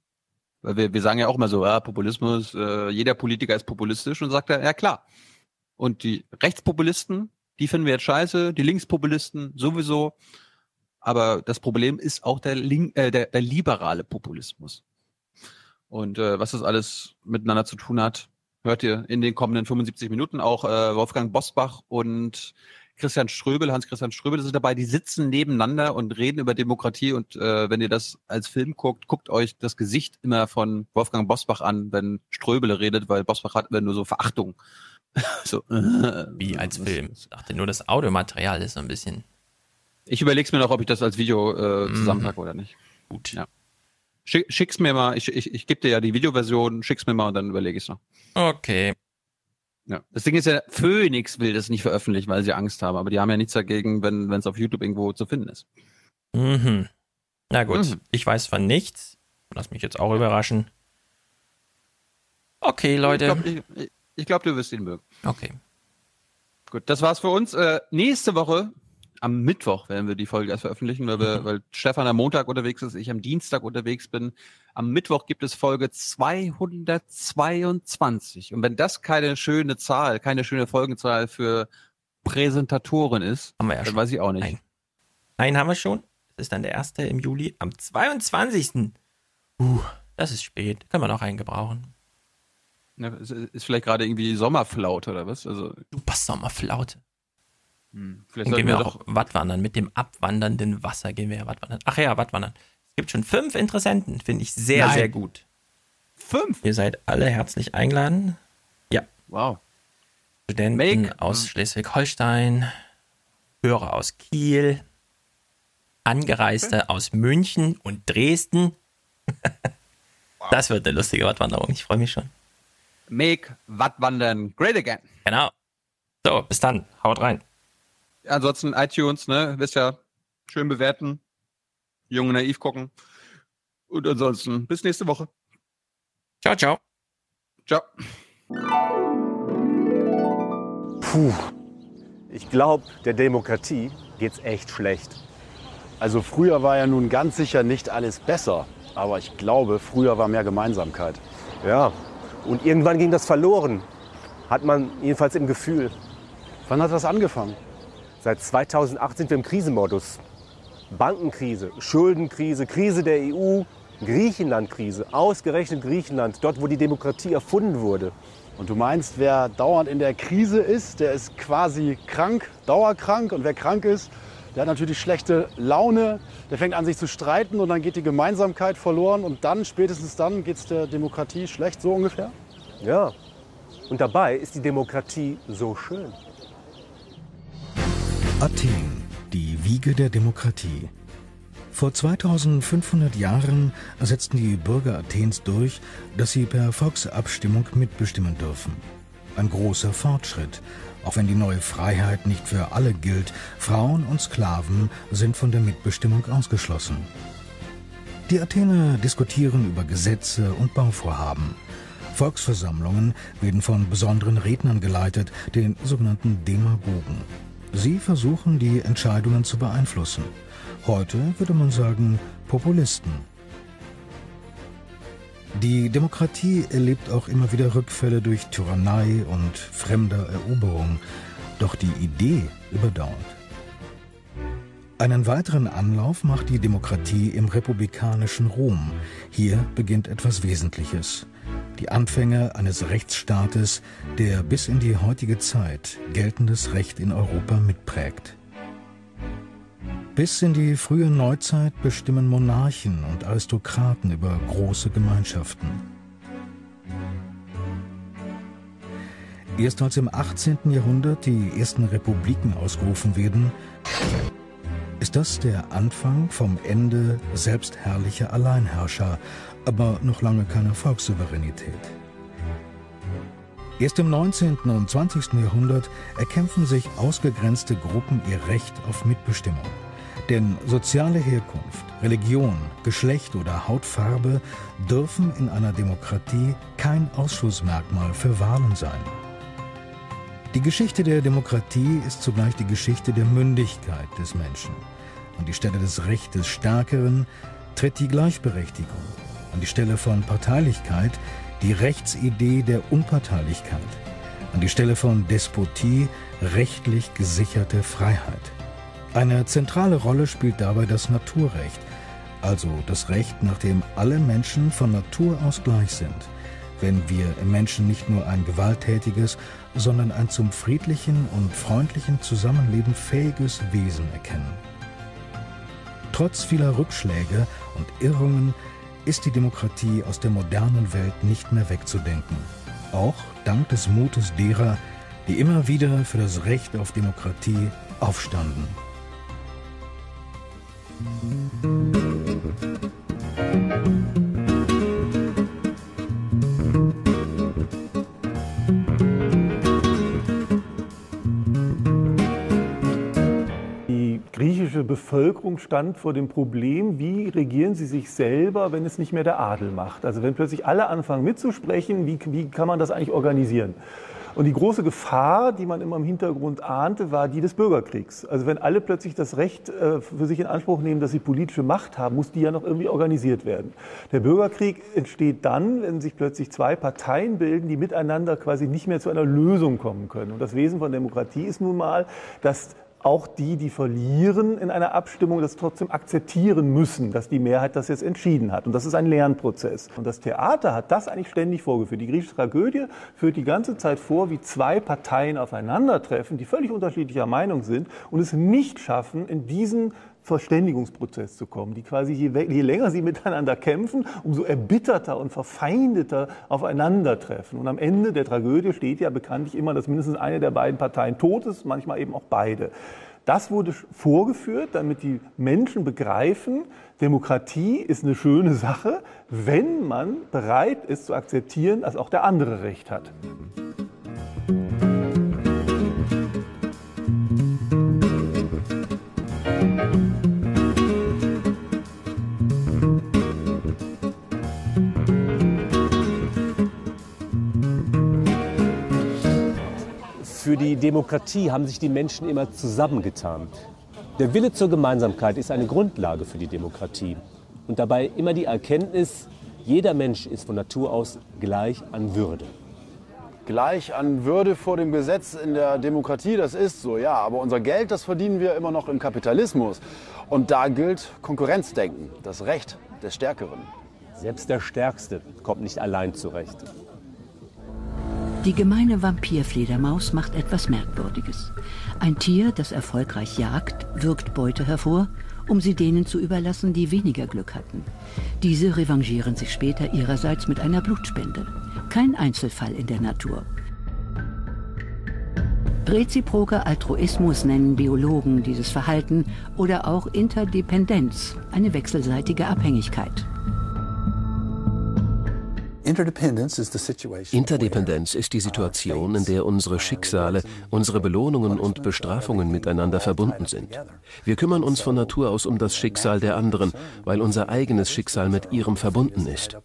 Weil wir, wir sagen ja auch immer so, ja, Populismus, äh, jeder Politiker ist populistisch und sagt er, ja klar. Und die Rechtspopulisten, die finden wir jetzt scheiße, die Linkspopulisten sowieso. Aber das Problem ist auch der, Link, äh, der, der liberale Populismus. Und äh, was das alles miteinander zu tun hat, hört ihr in den kommenden 75 Minuten. Auch äh, Wolfgang Bosbach und Christian Ströbel, Hans-Christian Ströbel sind dabei, die sitzen nebeneinander und reden über Demokratie und äh, wenn ihr das als Film guckt, guckt euch das Gesicht immer von Wolfgang Bosbach an, wenn Ströbel redet, weil Bosbach hat immer nur so Verachtung so, äh, Wie als Film. Ich dachte nur, das Audiomaterial ist so ein bisschen. Ich überlege es mir noch, ob ich das als Video äh, mhm. zusammenpacke mm. oder nicht. Gut. Ja. Schick, schick's mir mal, ich, ich, ich gebe dir ja die Videoversion, schick's mir mal und dann überlege ich es noch. Okay. Ja. Das Ding ist ja, Phoenix will das nicht veröffentlichen, weil sie Angst haben, aber die haben ja nichts dagegen, wenn es auf YouTube irgendwo zu finden ist. Mhm. Na gut, mhm. ich weiß von nichts. Lass mich jetzt auch überraschen. Okay, Leute. Ich glaub, ich, ich glaube, du wirst ihn mögen. Okay. Gut, das war's für uns. Äh, nächste Woche, am Mittwoch, werden wir die Folge erst veröffentlichen, weil, wir, mhm. weil Stefan am Montag unterwegs ist, ich am Dienstag unterwegs bin. Am Mittwoch gibt es Folge 222. Und wenn das keine schöne Zahl, keine schöne Folgenzahl für Präsentatoren ist, haben wir ja dann schon. weiß ich auch nicht. Nein. Nein, haben wir schon. Das ist dann der erste im Juli. Am 22. Uh, das ist spät. Können wir noch einen gebrauchen. Ja, ist, ist vielleicht gerade irgendwie Sommerflaute oder was? Also, Super Sommerflaute. Hm, vielleicht Dann gehen wir, wir auch Wattwandern. Mit dem abwandernden Wasser gehen wir ja Wattwandern. Ach ja, Wattwandern. Es gibt schon fünf Interessenten, finde ich sehr, Nein. sehr gut. Fünf? Ihr seid alle herzlich eingeladen. Ja. Wow. Studenten aus Schleswig-Holstein, Hörer aus Kiel, Angereiste aus München und Dresden. Das wird eine lustige Wattwanderung. Ich freue mich schon. Make Wattwandern great again. Genau. So, bis dann. Haut rein. Ansonsten iTunes, ne, wisst ja, schön bewerten, jung und naiv gucken. Und ansonsten bis nächste Woche. Ciao, ciao. Ciao. Puh. Ich glaube, der Demokratie geht's echt schlecht. Also früher war ja nun ganz sicher nicht alles besser, aber ich glaube, früher war mehr Gemeinsamkeit. Ja, und irgendwann ging das verloren. Hat man jedenfalls im Gefühl. Wann hat das angefangen? Seit 2008 sind wir im Krisenmodus. Bankenkrise, Schuldenkrise, Krise der EU, Griechenlandkrise, ausgerechnet Griechenland, dort wo die Demokratie erfunden wurde. Und du meinst, wer dauernd in der Krise ist, der ist quasi krank, dauerkrank. Und wer krank ist, der hat natürlich schlechte Laune, der fängt an sich zu streiten und dann geht die Gemeinsamkeit verloren und dann, spätestens dann, geht es der Demokratie schlecht, so ungefähr? Ja. Und dabei ist die Demokratie so schön. Athen, die Wiege der Demokratie. Vor 2500 Jahren setzten die Bürger Athens durch, dass sie per Volksabstimmung mitbestimmen dürfen. Ein großer Fortschritt, auch wenn die neue Freiheit nicht für alle gilt. Frauen und Sklaven sind von der Mitbestimmung ausgeschlossen. Die Athener diskutieren über Gesetze und Bauvorhaben. Volksversammlungen werden von besonderen Rednern geleitet, den sogenannten Demagogen. Sie versuchen, die Entscheidungen zu beeinflussen. Heute würde man sagen Populisten. Die Demokratie erlebt auch immer wieder Rückfälle durch Tyrannei und fremder Eroberung, doch die Idee überdauert. Einen weiteren Anlauf macht die Demokratie im republikanischen Rom. Hier beginnt etwas Wesentliches. Die Anfänge eines Rechtsstaates, der bis in die heutige Zeit geltendes Recht in Europa mitprägt. Bis in die frühe Neuzeit bestimmen Monarchen und Aristokraten über große Gemeinschaften. Erst als im 18. Jahrhundert die ersten Republiken ausgerufen werden, ist das der Anfang vom Ende selbstherrlicher Alleinherrscher, aber noch lange keiner Volkssouveränität. Erst im 19. und 20. Jahrhundert erkämpfen sich ausgegrenzte Gruppen ihr Recht auf Mitbestimmung. Denn soziale Herkunft, Religion, Geschlecht oder Hautfarbe dürfen in einer Demokratie kein Ausschlussmerkmal für Wahlen sein. Die Geschichte der Demokratie ist zugleich die Geschichte der Mündigkeit des Menschen. An die Stelle des Rechts des Stärkeren tritt die Gleichberechtigung. An die Stelle von Parteilichkeit die Rechtsidee der Unparteilichkeit. An die Stelle von Despotie rechtlich gesicherte Freiheit. Eine zentrale Rolle spielt dabei das Naturrecht, also das Recht, nach dem alle Menschen von Natur aus gleich sind, wenn wir im Menschen nicht nur ein gewalttätiges, sondern ein zum friedlichen und freundlichen Zusammenleben fähiges Wesen erkennen. Trotz vieler Rückschläge und Irrungen ist die Demokratie aus der modernen Welt nicht mehr wegzudenken. Auch dank des Mutes derer, die immer wieder für das Recht auf Demokratie aufstanden. Die griechische Bevölkerung stand vor dem Problem, wie regieren sie sich selber, wenn es nicht mehr der Adel macht. Also wenn plötzlich alle anfangen mitzusprechen, wie, wie kann man das eigentlich organisieren? Und die große Gefahr, die man immer im Hintergrund ahnte, war die des Bürgerkriegs. Also wenn alle plötzlich das Recht äh, für sich in Anspruch nehmen, dass sie politische Macht haben, muss die ja noch irgendwie organisiert werden. Der Bürgerkrieg entsteht dann, wenn sich plötzlich zwei Parteien bilden, die miteinander quasi nicht mehr zu einer Lösung kommen können. Und das Wesen von Demokratie ist nun mal, dass auch die, die verlieren in einer Abstimmung, das trotzdem akzeptieren müssen, dass die Mehrheit das jetzt entschieden hat. Und das ist ein Lernprozess. Und das Theater hat das eigentlich ständig vorgeführt. Die griechische Tragödie führt die ganze Zeit vor, wie zwei Parteien aufeinandertreffen, die völlig unterschiedlicher Meinung sind und es nicht schaffen, in diesen Verständigungsprozess zu kommen, die quasi je, je, länger sie miteinander kämpfen, umso erbitterter und verfeindeter aufeinandertreffen. Und am Ende der Tragödie steht ja bekanntlich immer, dass mindestens eine der beiden Parteien tot ist, manchmal eben auch beide. Das wurde vorgeführt, damit die Menschen begreifen, Demokratie ist eine schöne Sache, wenn man bereit ist zu akzeptieren, dass auch der andere Recht hat. Für die Demokratie haben sich die Menschen immer zusammengetan. Der Wille zur Gemeinsamkeit ist eine Grundlage für die Demokratie. Und dabei immer die Erkenntnis, jeder Mensch ist von Natur aus gleich an Würde. Gleich an Würde vor dem Gesetz in der Demokratie, das ist so, ja. Aber unser Geld, das verdienen wir immer noch im Kapitalismus. Und da gilt Konkurrenzdenken, das Recht des Stärkeren. Selbst der Stärkste kommt nicht allein zurecht. Die gemeine Vampirfledermaus macht etwas Merkwürdiges. Ein Tier, das erfolgreich jagt, wirkt Beute hervor, um sie denen zu überlassen, die weniger Glück hatten. Diese revanchieren sich später ihrerseits mit einer Blutspende. Kein Einzelfall in der Natur. Reziproker Altruismus nennen Biologen dieses Verhalten oder auch Interdependenz, eine wechselseitige Abhängigkeit. Interdependenz ist die Situation, in der unsere Schicksale, unsere Belohnungen und Bestrafungen miteinander verbunden sind. Wir kümmern uns von Natur aus um das Schicksal der anderen, weil unser eigenes Schicksal mit ihrem verbunden ist.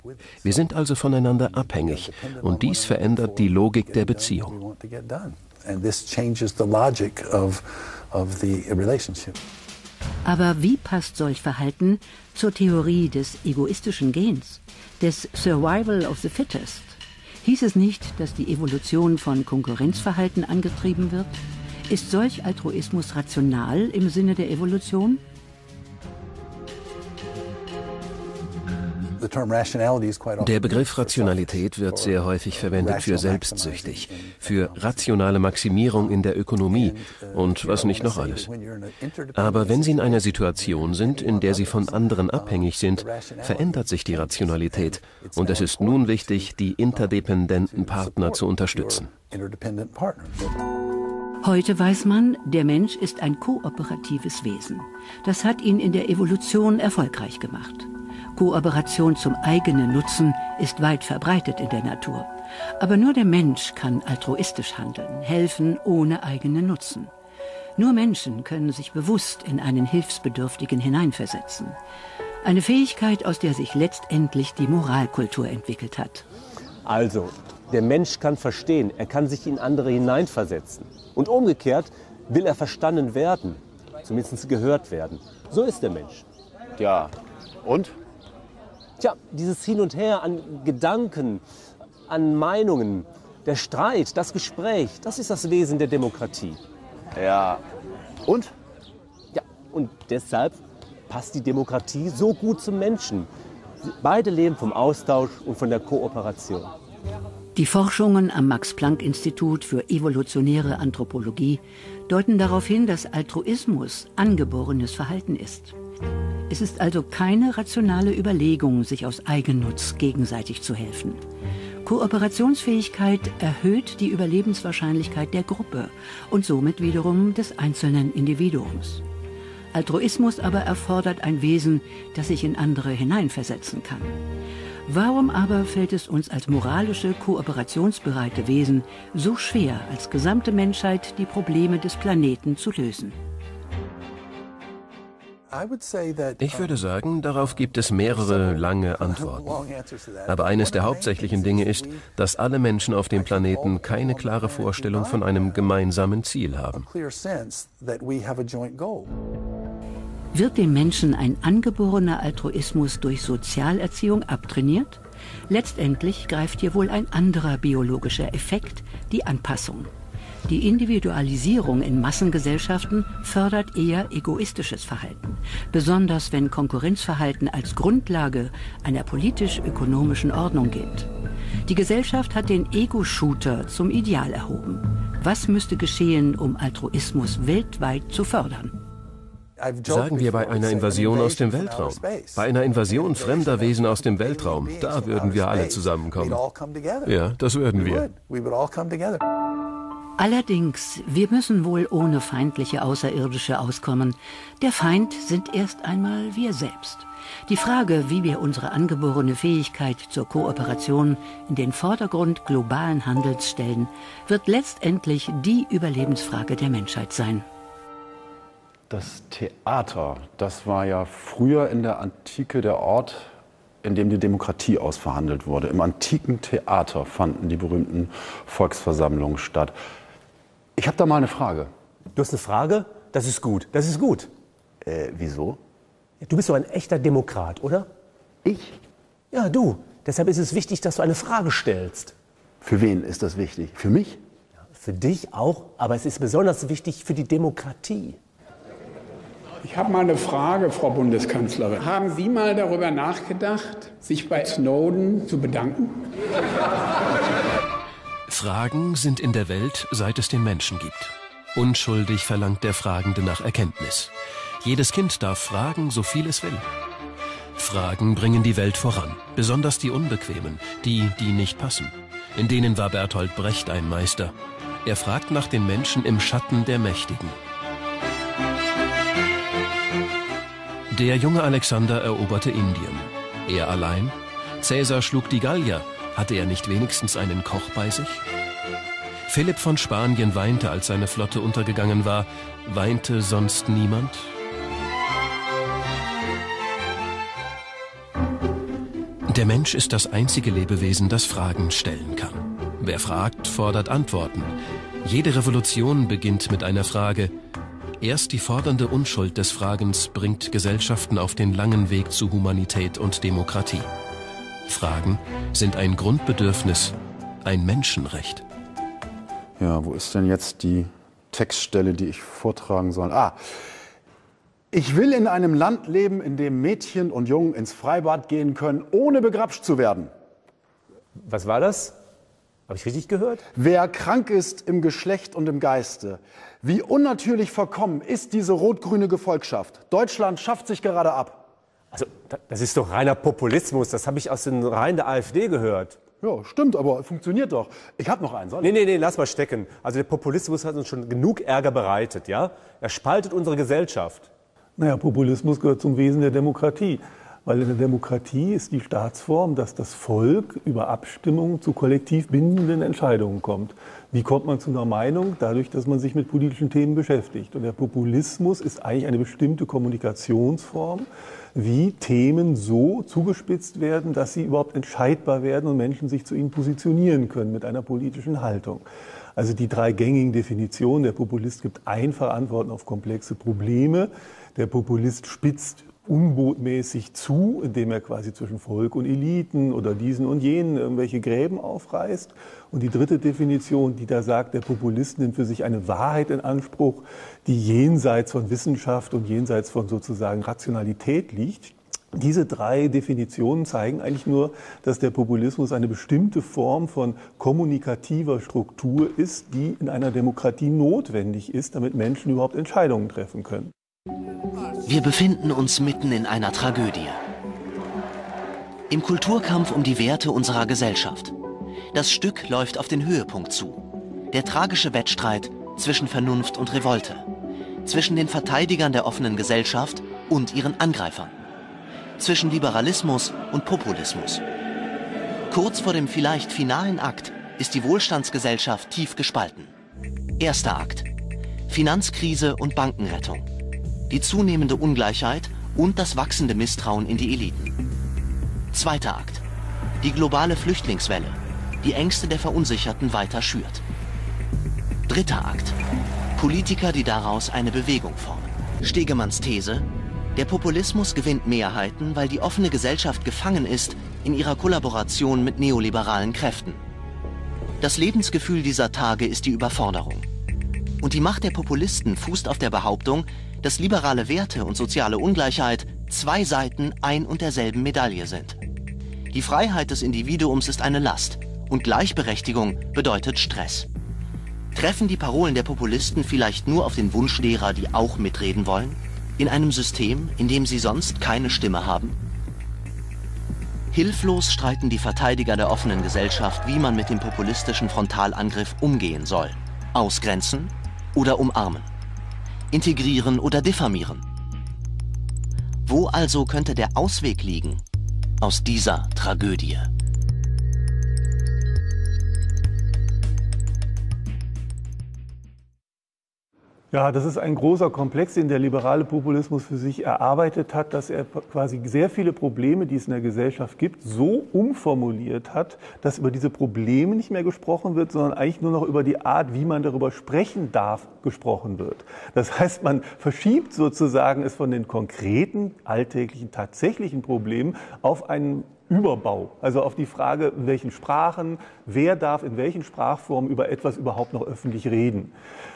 Wir sind also voneinander abhängig und dies verändert die Logik der Beziehung. Aber wie passt solch Verhalten zur Theorie des egoistischen Gens? Des Survival of the Fittest. Hieß es nicht, dass die Evolution von Konkurrenzverhalten angetrieben wird? Ist solch Altruismus rational im Sinne der Evolution? Der Begriff Rationalität wird sehr häufig verwendet für selbstsüchtig, für rationale Maximierung in der Ökonomie und was nicht noch alles. Aber wenn Sie in einer Situation sind, in der Sie von anderen abhängig sind, verändert sich die Rationalität und es ist nun wichtig, die interdependenten Partner zu unterstützen. Heute weiß man, der Mensch ist ein kooperatives Wesen. Das hat ihn in der Evolution erfolgreich gemacht. Kooperation zum eigenen Nutzen ist weit verbreitet in der Natur. Aber nur der Mensch kann altruistisch handeln, helfen ohne eigenen Nutzen. Nur Menschen können sich bewusst in einen Hilfsbedürftigen hineinversetzen. Eine Fähigkeit, aus der sich letztendlich die Moralkultur entwickelt hat. Also, der Mensch kann verstehen, er kann sich in andere hineinversetzen. Und umgekehrt will er verstanden werden, zumindest gehört werden. So ist der Mensch. Ja, und? Tja, dieses Hin und Her an Gedanken, an Meinungen, der Streit, das Gespräch, das ist das Wesen der Demokratie. Ja. Und? Ja, und deshalb passt die Demokratie so gut zum Menschen. Beide leben vom Austausch und von der Kooperation. Die Forschungen am Max-Planck-Institut für evolutionäre Anthropologie deuten darauf hin, dass Altruismus angeborenes Verhalten ist. Es ist also keine rationale Überlegung, sich aus Eigennutz gegenseitig zu helfen. Kooperationsfähigkeit erhöht die Überlebenswahrscheinlichkeit der Gruppe und somit wiederum des einzelnen Individuums. Altruismus aber erfordert ein Wesen, das sich in andere hineinversetzen kann. Warum aber fällt es uns als moralische, kooperationsbereite Wesen so schwer, als gesamte Menschheit die Probleme des Planeten zu lösen? Ich würde sagen, darauf gibt es mehrere lange Antworten. Aber eines der hauptsächlichen Dinge ist, dass alle Menschen auf dem Planeten keine klare Vorstellung von einem gemeinsamen Ziel haben. Wird dem Menschen ein angeborener Altruismus durch Sozialerziehung abtrainiert? Letztendlich greift hier wohl ein anderer biologischer Effekt, die Anpassung. Die Individualisierung in Massengesellschaften fördert eher egoistisches Verhalten, besonders wenn Konkurrenzverhalten als Grundlage einer politisch-ökonomischen Ordnung gilt. Die Gesellschaft hat den Ego-Shooter zum Ideal erhoben. Was müsste geschehen, um Altruismus weltweit zu fördern? Sagen wir bei einer Invasion aus dem Weltraum. Bei einer Invasion fremder Wesen aus dem Weltraum, da würden wir alle zusammenkommen. Ja, das würden wir. Allerdings, wir müssen wohl ohne feindliche Außerirdische auskommen. Der Feind sind erst einmal wir selbst. Die Frage, wie wir unsere angeborene Fähigkeit zur Kooperation in den Vordergrund globalen Handels stellen, wird letztendlich die Überlebensfrage der Menschheit sein. Das Theater, das war ja früher in der Antike der Ort, in dem die Demokratie ausverhandelt wurde. Im antiken Theater fanden die berühmten Volksversammlungen statt. Ich habe da mal eine Frage. Du hast eine Frage? Das ist gut. Das ist gut. Äh, wieso? Du bist doch ein echter Demokrat, oder? Ich? Ja, du. Deshalb ist es wichtig, dass du eine Frage stellst. Für wen ist das wichtig? Für mich? Ja, für dich auch, aber es ist besonders wichtig für die Demokratie. Ich habe mal eine Frage, Frau Bundeskanzlerin. Haben Sie mal darüber nachgedacht, sich bei Snowden zu bedanken? Fragen sind in der Welt, seit es den Menschen gibt. Unschuldig verlangt der Fragende nach Erkenntnis. Jedes Kind darf fragen, so viel es will. Fragen bringen die Welt voran, besonders die unbequemen, die, die nicht passen. In denen war Bertolt Brecht ein Meister. Er fragt nach den Menschen im Schatten der Mächtigen. Der junge Alexander eroberte Indien. Er allein? Cäsar schlug die Gallier. Hatte er nicht wenigstens einen Koch bei sich? Philipp von Spanien weinte, als seine Flotte untergegangen war. Weinte sonst niemand? Der Mensch ist das einzige Lebewesen, das Fragen stellen kann. Wer fragt, fordert Antworten. Jede Revolution beginnt mit einer Frage. Erst die fordernde Unschuld des Fragens bringt Gesellschaften auf den langen Weg zu Humanität und Demokratie. Fragen sind ein Grundbedürfnis, ein Menschenrecht. Ja, wo ist denn jetzt die Textstelle, die ich vortragen soll? Ah, ich will in einem Land leben, in dem Mädchen und Jungen ins Freibad gehen können, ohne begrapscht zu werden. Was war das? Habe ich richtig gehört? Wer krank ist im Geschlecht und im Geiste, wie unnatürlich verkommen ist diese rot-grüne Gefolgschaft. Deutschland schafft sich gerade ab. Also, das ist doch reiner Populismus. Das habe ich aus den Reihen der AfD gehört. Ja, stimmt, aber funktioniert doch. Ich habe noch einen. Soll nee, nee, nee, lass mal stecken. Also der Populismus hat uns schon genug Ärger bereitet, ja? Er spaltet unsere Gesellschaft. Naja, Populismus gehört zum Wesen der Demokratie. Weil in der Demokratie ist die Staatsform, dass das Volk über Abstimmung zu kollektiv bindenden Entscheidungen kommt. Wie kommt man zu einer Meinung? Dadurch, dass man sich mit politischen Themen beschäftigt. Und der Populismus ist eigentlich eine bestimmte Kommunikationsform, wie Themen so zugespitzt werden, dass sie überhaupt entscheidbar werden und Menschen sich zu ihnen positionieren können mit einer politischen Haltung. Also die drei gängigen Definitionen. Der Populist gibt einfach Antworten auf komplexe Probleme. Der Populist spitzt unbotmäßig zu, indem er quasi zwischen Volk und Eliten oder diesen und jenen irgendwelche Gräben aufreißt. Und die dritte Definition, die da sagt, der Populist nimmt für sich eine Wahrheit in Anspruch, die jenseits von Wissenschaft und jenseits von sozusagen Rationalität liegt. Diese drei Definitionen zeigen eigentlich nur, dass der Populismus eine bestimmte Form von kommunikativer Struktur ist, die in einer Demokratie notwendig ist, damit Menschen überhaupt Entscheidungen treffen können. Wir befinden uns mitten in einer Tragödie. Im Kulturkampf um die Werte unserer Gesellschaft. Das Stück läuft auf den Höhepunkt zu. Der tragische Wettstreit zwischen Vernunft und Revolte. Zwischen den Verteidigern der offenen Gesellschaft und ihren Angreifern. Zwischen Liberalismus und Populismus. Kurz vor dem vielleicht finalen Akt ist die Wohlstandsgesellschaft tief gespalten. Erster Akt. Finanzkrise und Bankenrettung die zunehmende Ungleichheit und das wachsende Misstrauen in die Eliten. Zweiter Akt. Die globale Flüchtlingswelle, die Ängste der Verunsicherten weiter schürt. Dritter Akt. Politiker, die daraus eine Bewegung formen. Stegemanns These, der Populismus gewinnt Mehrheiten, weil die offene Gesellschaft gefangen ist in ihrer Kollaboration mit neoliberalen Kräften. Das Lebensgefühl dieser Tage ist die Überforderung. Und die Macht der Populisten fußt auf der Behauptung, dass liberale Werte und soziale Ungleichheit zwei Seiten ein und derselben Medaille sind. Die Freiheit des Individuums ist eine Last und Gleichberechtigung bedeutet Stress. Treffen die Parolen der Populisten vielleicht nur auf den Wunsch derer, die auch mitreden wollen? In einem System, in dem sie sonst keine Stimme haben? Hilflos streiten die Verteidiger der offenen Gesellschaft, wie man mit dem populistischen Frontalangriff umgehen soll. Ausgrenzen oder umarmen? Integrieren oder diffamieren? Wo also könnte der Ausweg liegen aus dieser Tragödie? Ja, das ist ein großer Komplex, den der liberale Populismus für sich erarbeitet hat, dass er quasi sehr viele Probleme, die es in der Gesellschaft gibt, so umformuliert hat, dass über diese Probleme nicht mehr gesprochen wird, sondern eigentlich nur noch über die Art, wie man darüber sprechen darf, gesprochen wird. Das heißt, man verschiebt sozusagen es von den konkreten, alltäglichen, tatsächlichen Problemen auf einen Überbau. Also auf die Frage, in welchen Sprachen, wer darf in welchen Sprachformen über etwas überhaupt noch öffentlich reden.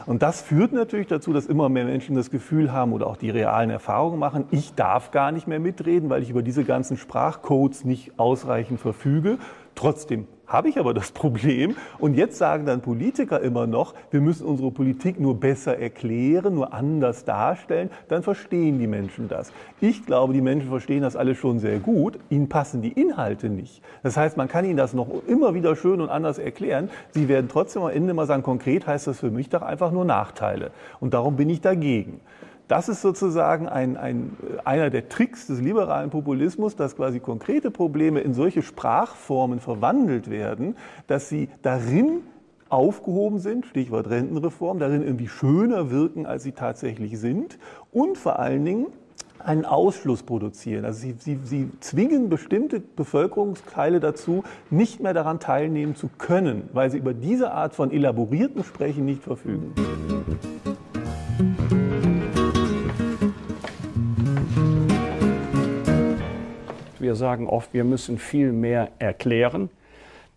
Und das führt natürlich dazu, dass immer mehr Menschen das Gefühl haben oder auch die realen Erfahrungen machen, ich darf gar nicht mehr mitreden, weil ich über diese ganzen Sprachcodes nicht ausreichend verfüge. Trotzdem habe ich aber das Problem. Und jetzt sagen dann Politiker immer noch, wir müssen unsere Politik nur besser erklären, nur anders darstellen. Dann verstehen die Menschen das. Ich glaube, die Menschen verstehen das alles schon sehr gut. Ihnen passen die Inhalte nicht. Das heißt, man kann ihnen das noch immer wieder schön und anders erklären. Sie werden trotzdem am Ende mal sagen, konkret heißt das für mich doch einfach nur Nachteile. Und darum bin ich dagegen. Das ist sozusagen ein, ein, einer der Tricks des liberalen Populismus, dass quasi konkrete Probleme in solche Sprachformen verwandelt werden, dass sie darin aufgehoben sind, Stichwort Rentenreform, darin irgendwie schöner wirken, als sie tatsächlich sind und vor allen Dingen einen Ausschluss produzieren. Also sie, sie, sie zwingen bestimmte Bevölkerungsteile dazu, nicht mehr daran teilnehmen zu können, weil sie über diese Art von elaborierten Sprechen nicht verfügen. Wir sagen oft, wir müssen viel mehr erklären.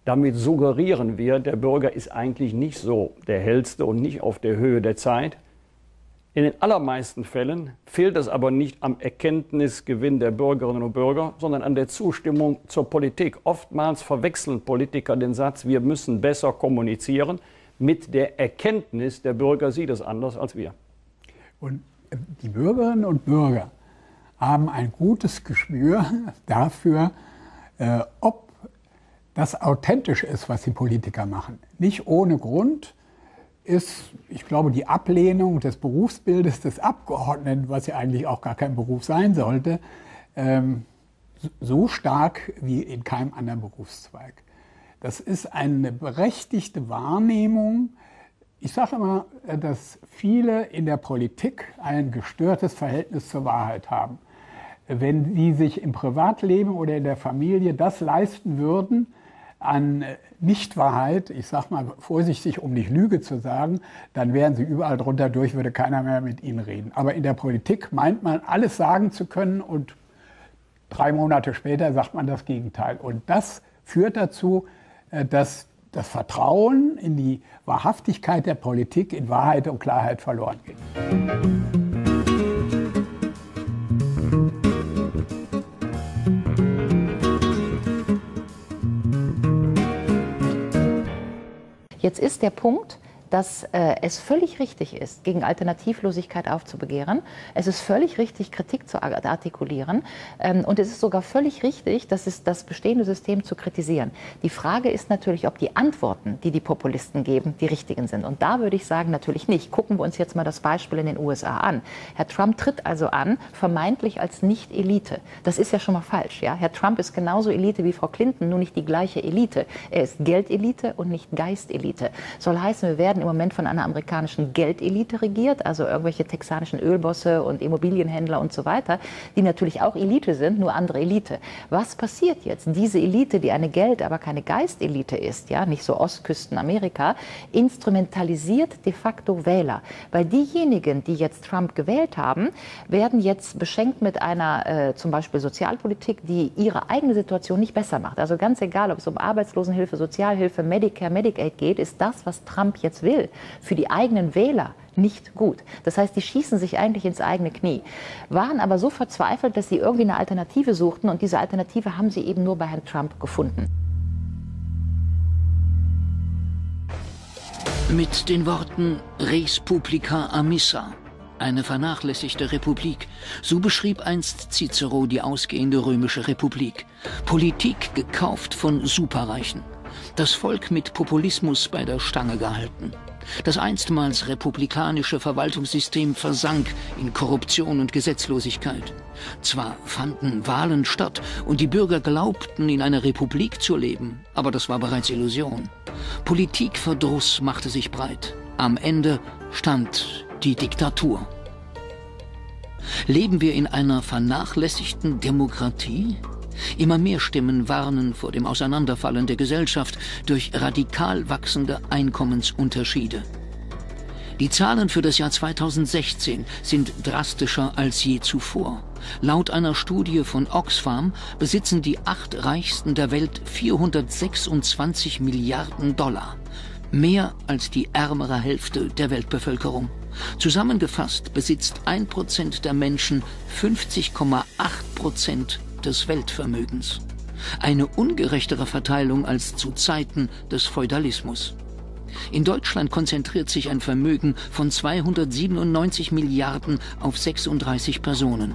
Damit suggerieren wir, der Bürger ist eigentlich nicht so der Hellste und nicht auf der Höhe der Zeit. In den allermeisten Fällen fehlt es aber nicht am Erkenntnisgewinn der Bürgerinnen und Bürger, sondern an der Zustimmung zur Politik. Oftmals verwechseln Politiker den Satz, wir müssen besser kommunizieren, mit der Erkenntnis, der Bürger sieht es anders als wir. Und die Bürgerinnen und Bürger haben ein gutes Gespür dafür, äh, ob das authentisch ist, was die Politiker machen. Nicht ohne Grund ist, ich glaube, die Ablehnung des Berufsbildes des Abgeordneten, was ja eigentlich auch gar kein Beruf sein sollte, ähm, so stark wie in keinem anderen Berufszweig. Das ist eine berechtigte Wahrnehmung. Ich sage immer, dass viele in der Politik ein gestörtes Verhältnis zur Wahrheit haben wenn sie sich im Privatleben oder in der Familie das leisten würden an Nichtwahrheit, ich sage mal vorsichtig, um nicht Lüge zu sagen, dann wären sie überall drunter durch, würde keiner mehr mit ihnen reden. Aber in der Politik meint man, alles sagen zu können und drei Monate später sagt man das Gegenteil. Und das führt dazu, äh, dass das Vertrauen in die Wahrhaftigkeit der Politik in Wahrheit und Klarheit verloren geht. Jetzt ist der Punkt, dass äh, es völlig richtig ist, gegen Alternativlosigkeit aufzubegehren. Es ist völlig richtig, Kritik zu artikulieren. Ähm, und es ist sogar völlig richtig, das, ist das bestehende System zu kritisieren. Die Frage ist natürlich, ob die Antworten, die die Populisten geben, die richtigen sind. Und da würde ich sagen, natürlich nicht. Gucken wir uns jetzt mal das Beispiel in den USA an. Herr Trump tritt also an, vermeintlich als Nicht-Elite. Das ist ja schon mal falsch. Ja? Herr Trump ist genauso Elite wie Frau Clinton, nur nicht die gleiche Elite. Er ist Geldelite und nicht Geistelite. Soll heißen, wir werden im Moment von einer amerikanischen Geldelite regiert, also irgendwelche texanischen Ölbosse und Immobilienhändler und so weiter, die natürlich auch Elite sind, nur andere Elite. Was passiert jetzt? Diese Elite, die eine Geld-, aber keine Geistelite ist, ja, nicht so Ostküsten Amerika, instrumentalisiert de facto Wähler. Weil diejenigen, die jetzt Trump gewählt haben, werden jetzt beschenkt mit einer äh, zum Beispiel Sozialpolitik, die ihre eigene Situation nicht besser macht. Also ganz egal, ob es um Arbeitslosenhilfe, Sozialhilfe, Medicare, Medicaid geht, ist das, was Trump jetzt will, will, für die eigenen Wähler nicht gut. Das heißt, die schießen sich eigentlich ins eigene Knie, waren aber so verzweifelt, dass sie irgendwie eine Alternative suchten und diese Alternative haben sie eben nur bei Herrn Trump gefunden. Mit den Worten Res Publica Amissa, eine vernachlässigte Republik. So beschrieb einst Cicero die ausgehende römische Republik. Politik gekauft von Superreichen. Das Volk mit Populismus bei der Stange gehalten. Das einstmals republikanische Verwaltungssystem versank in Korruption und Gesetzlosigkeit. Zwar fanden Wahlen statt und die Bürger glaubten, in einer Republik zu leben, aber das war bereits Illusion. Politikverdruss machte sich breit. Am Ende stand die Diktatur. Leben wir in einer vernachlässigten Demokratie? Immer mehr Stimmen warnen vor dem Auseinanderfallen der Gesellschaft durch radikal wachsende Einkommensunterschiede. Die Zahlen für das Jahr 2016 sind drastischer als je zuvor. Laut einer Studie von Oxfam besitzen die acht Reichsten der Welt 426 Milliarden Dollar. Mehr als die ärmere Hälfte der Weltbevölkerung. Zusammengefasst besitzt ein Prozent der Menschen 50,8 Prozent des Weltvermögens. Eine ungerechtere Verteilung als zu Zeiten des Feudalismus. In Deutschland konzentriert sich ein Vermögen von 297 Milliarden auf 36 Personen.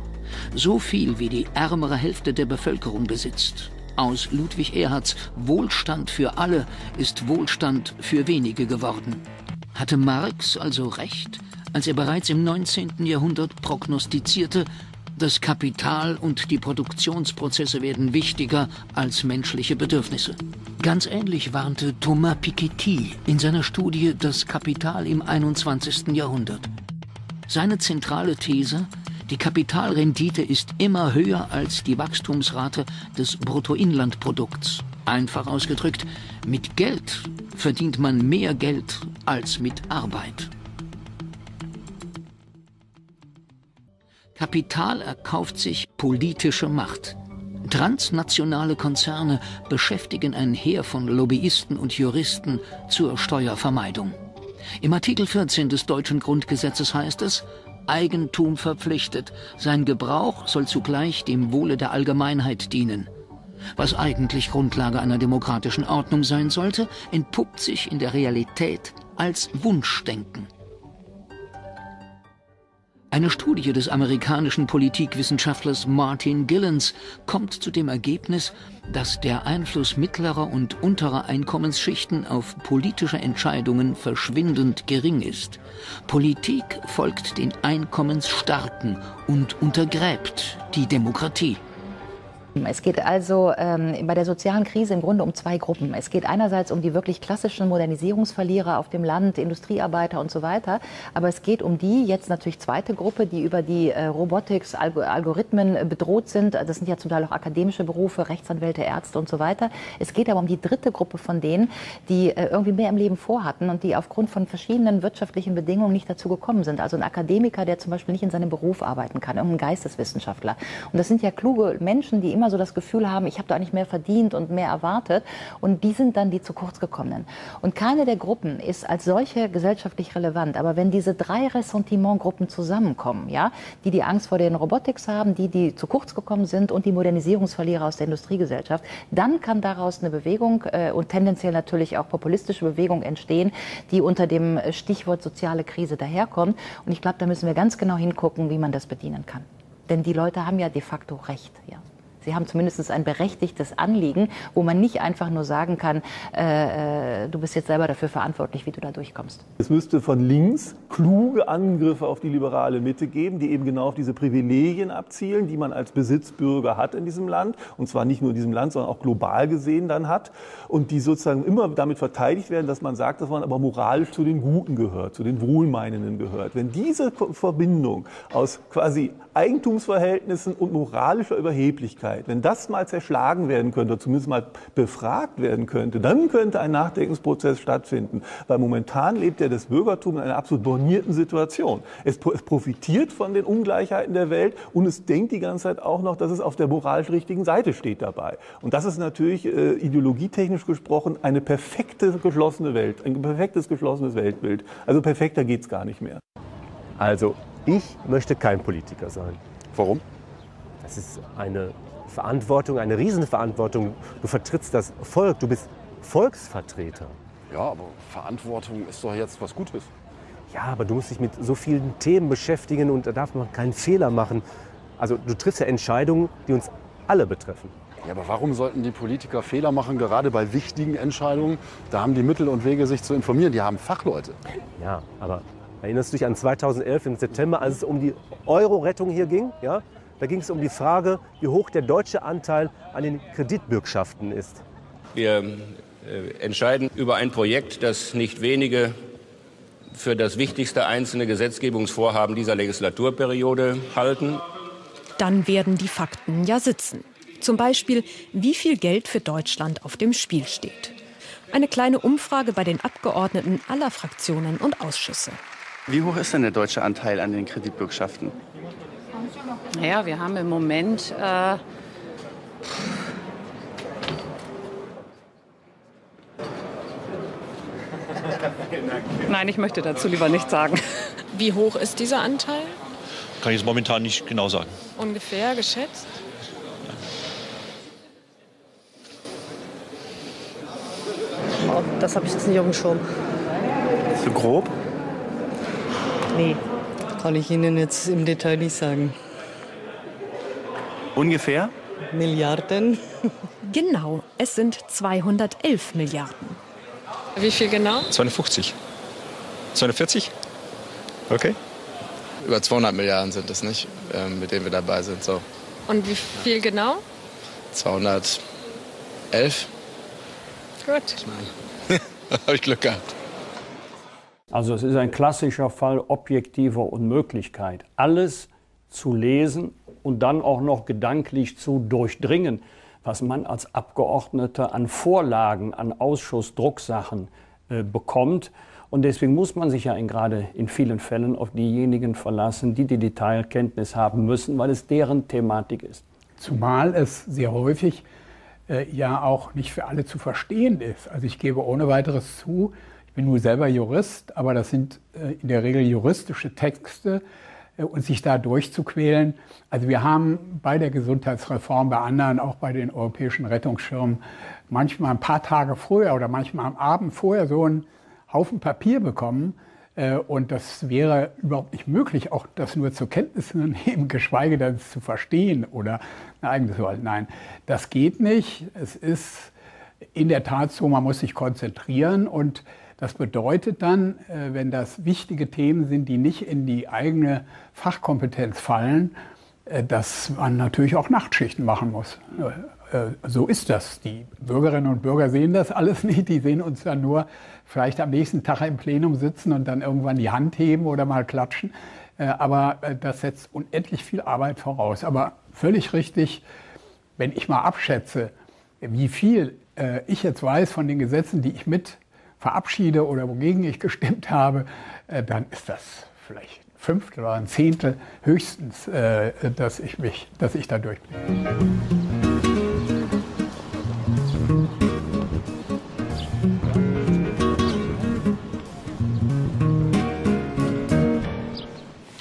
So viel wie die ärmere Hälfte der Bevölkerung besitzt. Aus Ludwig Erhards Wohlstand für alle ist Wohlstand für wenige geworden. Hatte Marx also recht, als er bereits im 19. Jahrhundert prognostizierte, das Kapital und die Produktionsprozesse werden wichtiger als menschliche Bedürfnisse. Ganz ähnlich warnte Thomas Piketty in seiner Studie Das Kapital im 21. Jahrhundert. Seine zentrale These, die Kapitalrendite ist immer höher als die Wachstumsrate des Bruttoinlandprodukts. Einfach ausgedrückt, mit Geld verdient man mehr Geld als mit Arbeit. Kapital erkauft sich politische Macht. Transnationale Konzerne beschäftigen ein Heer von Lobbyisten und Juristen zur Steuervermeidung. Im Artikel 14 des deutschen Grundgesetzes heißt es, Eigentum verpflichtet, sein Gebrauch soll zugleich dem Wohle der Allgemeinheit dienen. Was eigentlich Grundlage einer demokratischen Ordnung sein sollte, entpuppt sich in der Realität als Wunschdenken. Eine Studie des amerikanischen Politikwissenschaftlers Martin Gillens kommt zu dem Ergebnis, dass der Einfluss mittlerer und unterer Einkommensschichten auf politische Entscheidungen verschwindend gering ist. Politik folgt den Einkommensstarken und untergräbt die Demokratie. Es geht also ähm, bei der sozialen Krise im Grunde um zwei Gruppen. Es geht einerseits um die wirklich klassischen Modernisierungsverlierer auf dem Land, Industriearbeiter und so weiter. Aber es geht um die jetzt natürlich zweite Gruppe, die über die äh, Robotics, Alg Algorithmen äh, bedroht sind. Das sind ja zum Teil auch akademische Berufe, Rechtsanwälte, Ärzte und so weiter. Es geht aber um die dritte Gruppe von denen, die äh, irgendwie mehr im Leben vorhatten und die aufgrund von verschiedenen wirtschaftlichen Bedingungen nicht dazu gekommen sind. Also ein Akademiker, der zum Beispiel nicht in seinem Beruf arbeiten kann, irgendein Geisteswissenschaftler. Und das sind ja kluge Menschen, die immer so das Gefühl haben, ich habe da eigentlich mehr verdient und mehr erwartet. Und die sind dann die zu kurz gekommenen. Und keine der Gruppen ist als solche gesellschaftlich relevant. Aber wenn diese drei Ressentimentgruppen zusammenkommen, ja, die die Angst vor den Robotics haben, die, die zu kurz gekommen sind und die Modernisierungsverlierer aus der Industriegesellschaft, dann kann daraus eine Bewegung äh, und tendenziell natürlich auch populistische Bewegung entstehen, die unter dem Stichwort soziale Krise daherkommt. Und ich glaube, da müssen wir ganz genau hingucken, wie man das bedienen kann. Denn die Leute haben ja de facto recht. Ja. Sie haben zumindest ein berechtigtes Anliegen, wo man nicht einfach nur sagen kann, äh, äh, du bist jetzt selber dafür verantwortlich, wie du da durchkommst. Es müsste von links kluge Angriffe auf die liberale Mitte geben, die eben genau auf diese Privilegien abzielen, die man als Besitzbürger hat in diesem Land. Und zwar nicht nur in diesem Land, sondern auch global gesehen dann hat. Und die sozusagen immer damit verteidigt werden, dass man sagt, dass man aber moralisch zu den Guten gehört, zu den Wohlmeinenden gehört. Wenn diese Verbindung aus quasi Eigentumsverhältnissen und moralischer Überheblichkeit, wenn das mal zerschlagen werden könnte, oder zumindest mal befragt werden könnte, dann könnte ein Nachdenkensprozess stattfinden. Weil momentan lebt ja das Bürgertum in einer absolut bornierten Situation. Es, es profitiert von den Ungleichheiten der Welt und es denkt die ganze Zeit auch noch, dass es auf der moralisch richtigen Seite steht dabei. Und das ist natürlich äh, ideologietechnisch gesprochen eine perfekte geschlossene Welt, ein perfektes geschlossenes Weltbild. Also perfekter geht es gar nicht mehr. Also ich möchte kein Politiker sein. Warum? Das ist eine Verantwortung, eine Riesenverantwortung. Du vertrittst das Volk, du bist Volksvertreter. Ja, aber Verantwortung ist doch jetzt was Gutes. Ja, aber du musst dich mit so vielen Themen beschäftigen und da darf man keinen Fehler machen. Also du triffst ja Entscheidungen, die uns alle betreffen. Ja, aber warum sollten die Politiker Fehler machen, gerade bei wichtigen Entscheidungen? Da haben die Mittel und Wege, sich zu informieren. Die haben Fachleute. Ja, aber erinnerst du dich an 2011 im September, als es um die Euro-Rettung hier ging? Ja? Da ging es um die Frage, wie hoch der deutsche Anteil an den Kreditbürgschaften ist. Wir äh, entscheiden über ein Projekt, das nicht wenige für das wichtigste einzelne Gesetzgebungsvorhaben dieser Legislaturperiode halten. Dann werden die Fakten ja sitzen. Zum Beispiel, wie viel Geld für Deutschland auf dem Spiel steht. Eine kleine Umfrage bei den Abgeordneten aller Fraktionen und Ausschüsse. Wie hoch ist denn der deutsche Anteil an den Kreditbürgschaften? Naja, wir haben im Moment äh, Nein, ich möchte dazu lieber nichts sagen. Wie hoch ist dieser Anteil? Kann ich jetzt momentan nicht genau sagen. Ungefähr geschätzt? Oh, das habe ich jetzt nicht auf dem Schirm. So grob? Nee, kann ich Ihnen jetzt im Detail nicht sagen. Ungefähr? Milliarden? Genau, es sind 211 Milliarden. Wie viel genau? 250. 240? Okay. Über 200 Milliarden sind es nicht, ähm, mit denen wir dabei sind. So. Und wie viel genau? 211. Gut. Habe ich Glück gehabt. Also es ist ein klassischer Fall objektiver Unmöglichkeit. Alles zu lesen und dann auch noch gedanklich zu durchdringen, was man als Abgeordneter an Vorlagen, an Ausschussdrucksachen äh, bekommt. Und deswegen muss man sich ja in, gerade in vielen Fällen auf diejenigen verlassen, die die Detailkenntnis haben müssen, weil es deren Thematik ist. Zumal es sehr häufig äh, ja auch nicht für alle zu verstehen ist. Also ich gebe ohne weiteres zu, bin nur selber Jurist, aber das sind äh, in der Regel juristische Texte äh, und sich da durchzuquälen. Also wir haben bei der Gesundheitsreform, bei anderen, auch bei den europäischen Rettungsschirmen, manchmal ein paar Tage vorher oder manchmal am Abend vorher so einen Haufen Papier bekommen. Äh, und das wäre überhaupt nicht möglich, auch das nur zur Kenntnis zu nehmen, geschweige denn es zu verstehen oder ein eigenes Wort. Nein, das geht nicht. Es ist in der Tat so, man muss sich konzentrieren und das bedeutet dann, äh, wenn das wichtige Themen sind, die nicht in die eigene Fachkompetenz fallen, äh, dass man natürlich auch Nachtschichten machen muss. Äh, so ist das. Die Bürgerinnen und Bürger sehen das alles nicht. Die sehen uns dann nur vielleicht am nächsten Tag im Plenum sitzen und dann irgendwann die Hand heben oder mal klatschen. Aber das setzt unendlich viel Arbeit voraus. Aber völlig richtig, wenn ich mal abschätze, wie viel ich jetzt weiß von den Gesetzen, die ich mit verabschiede oder wogegen ich gestimmt habe, äh, dann ist das vielleicht ein Fünftel oder ein Zehntel höchstens, äh, dass ich mich, dass ich da durchblicke.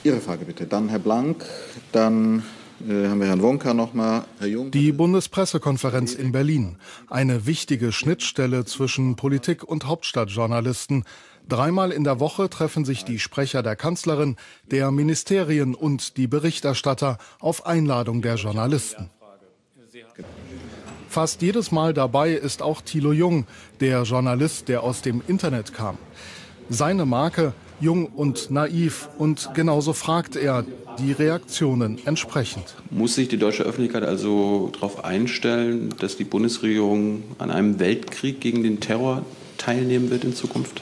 Ihre Frage bitte. Dann Herr Blank, dann haben wir Herrn Wonka nochmal, Herr Jung. Die Bundespressekonferenz in Berlin. Eine wichtige Schnittstelle zwischen Politik und Hauptstadtjournalisten. Dreimal in der Woche treffen sich die Sprecher der Kanzlerin, der Ministerien und die Berichterstatter auf Einladung der Journalisten. Fast jedes Mal dabei ist auch Thilo Jung, der Journalist, der aus dem Internet kam. Seine Marke jung und naiv und genauso fragt er die Reaktionen entsprechend. Muss sich die deutsche Öffentlichkeit also darauf einstellen, dass die Bundesregierung an einem Weltkrieg gegen den Terror teilnehmen wird in Zukunft?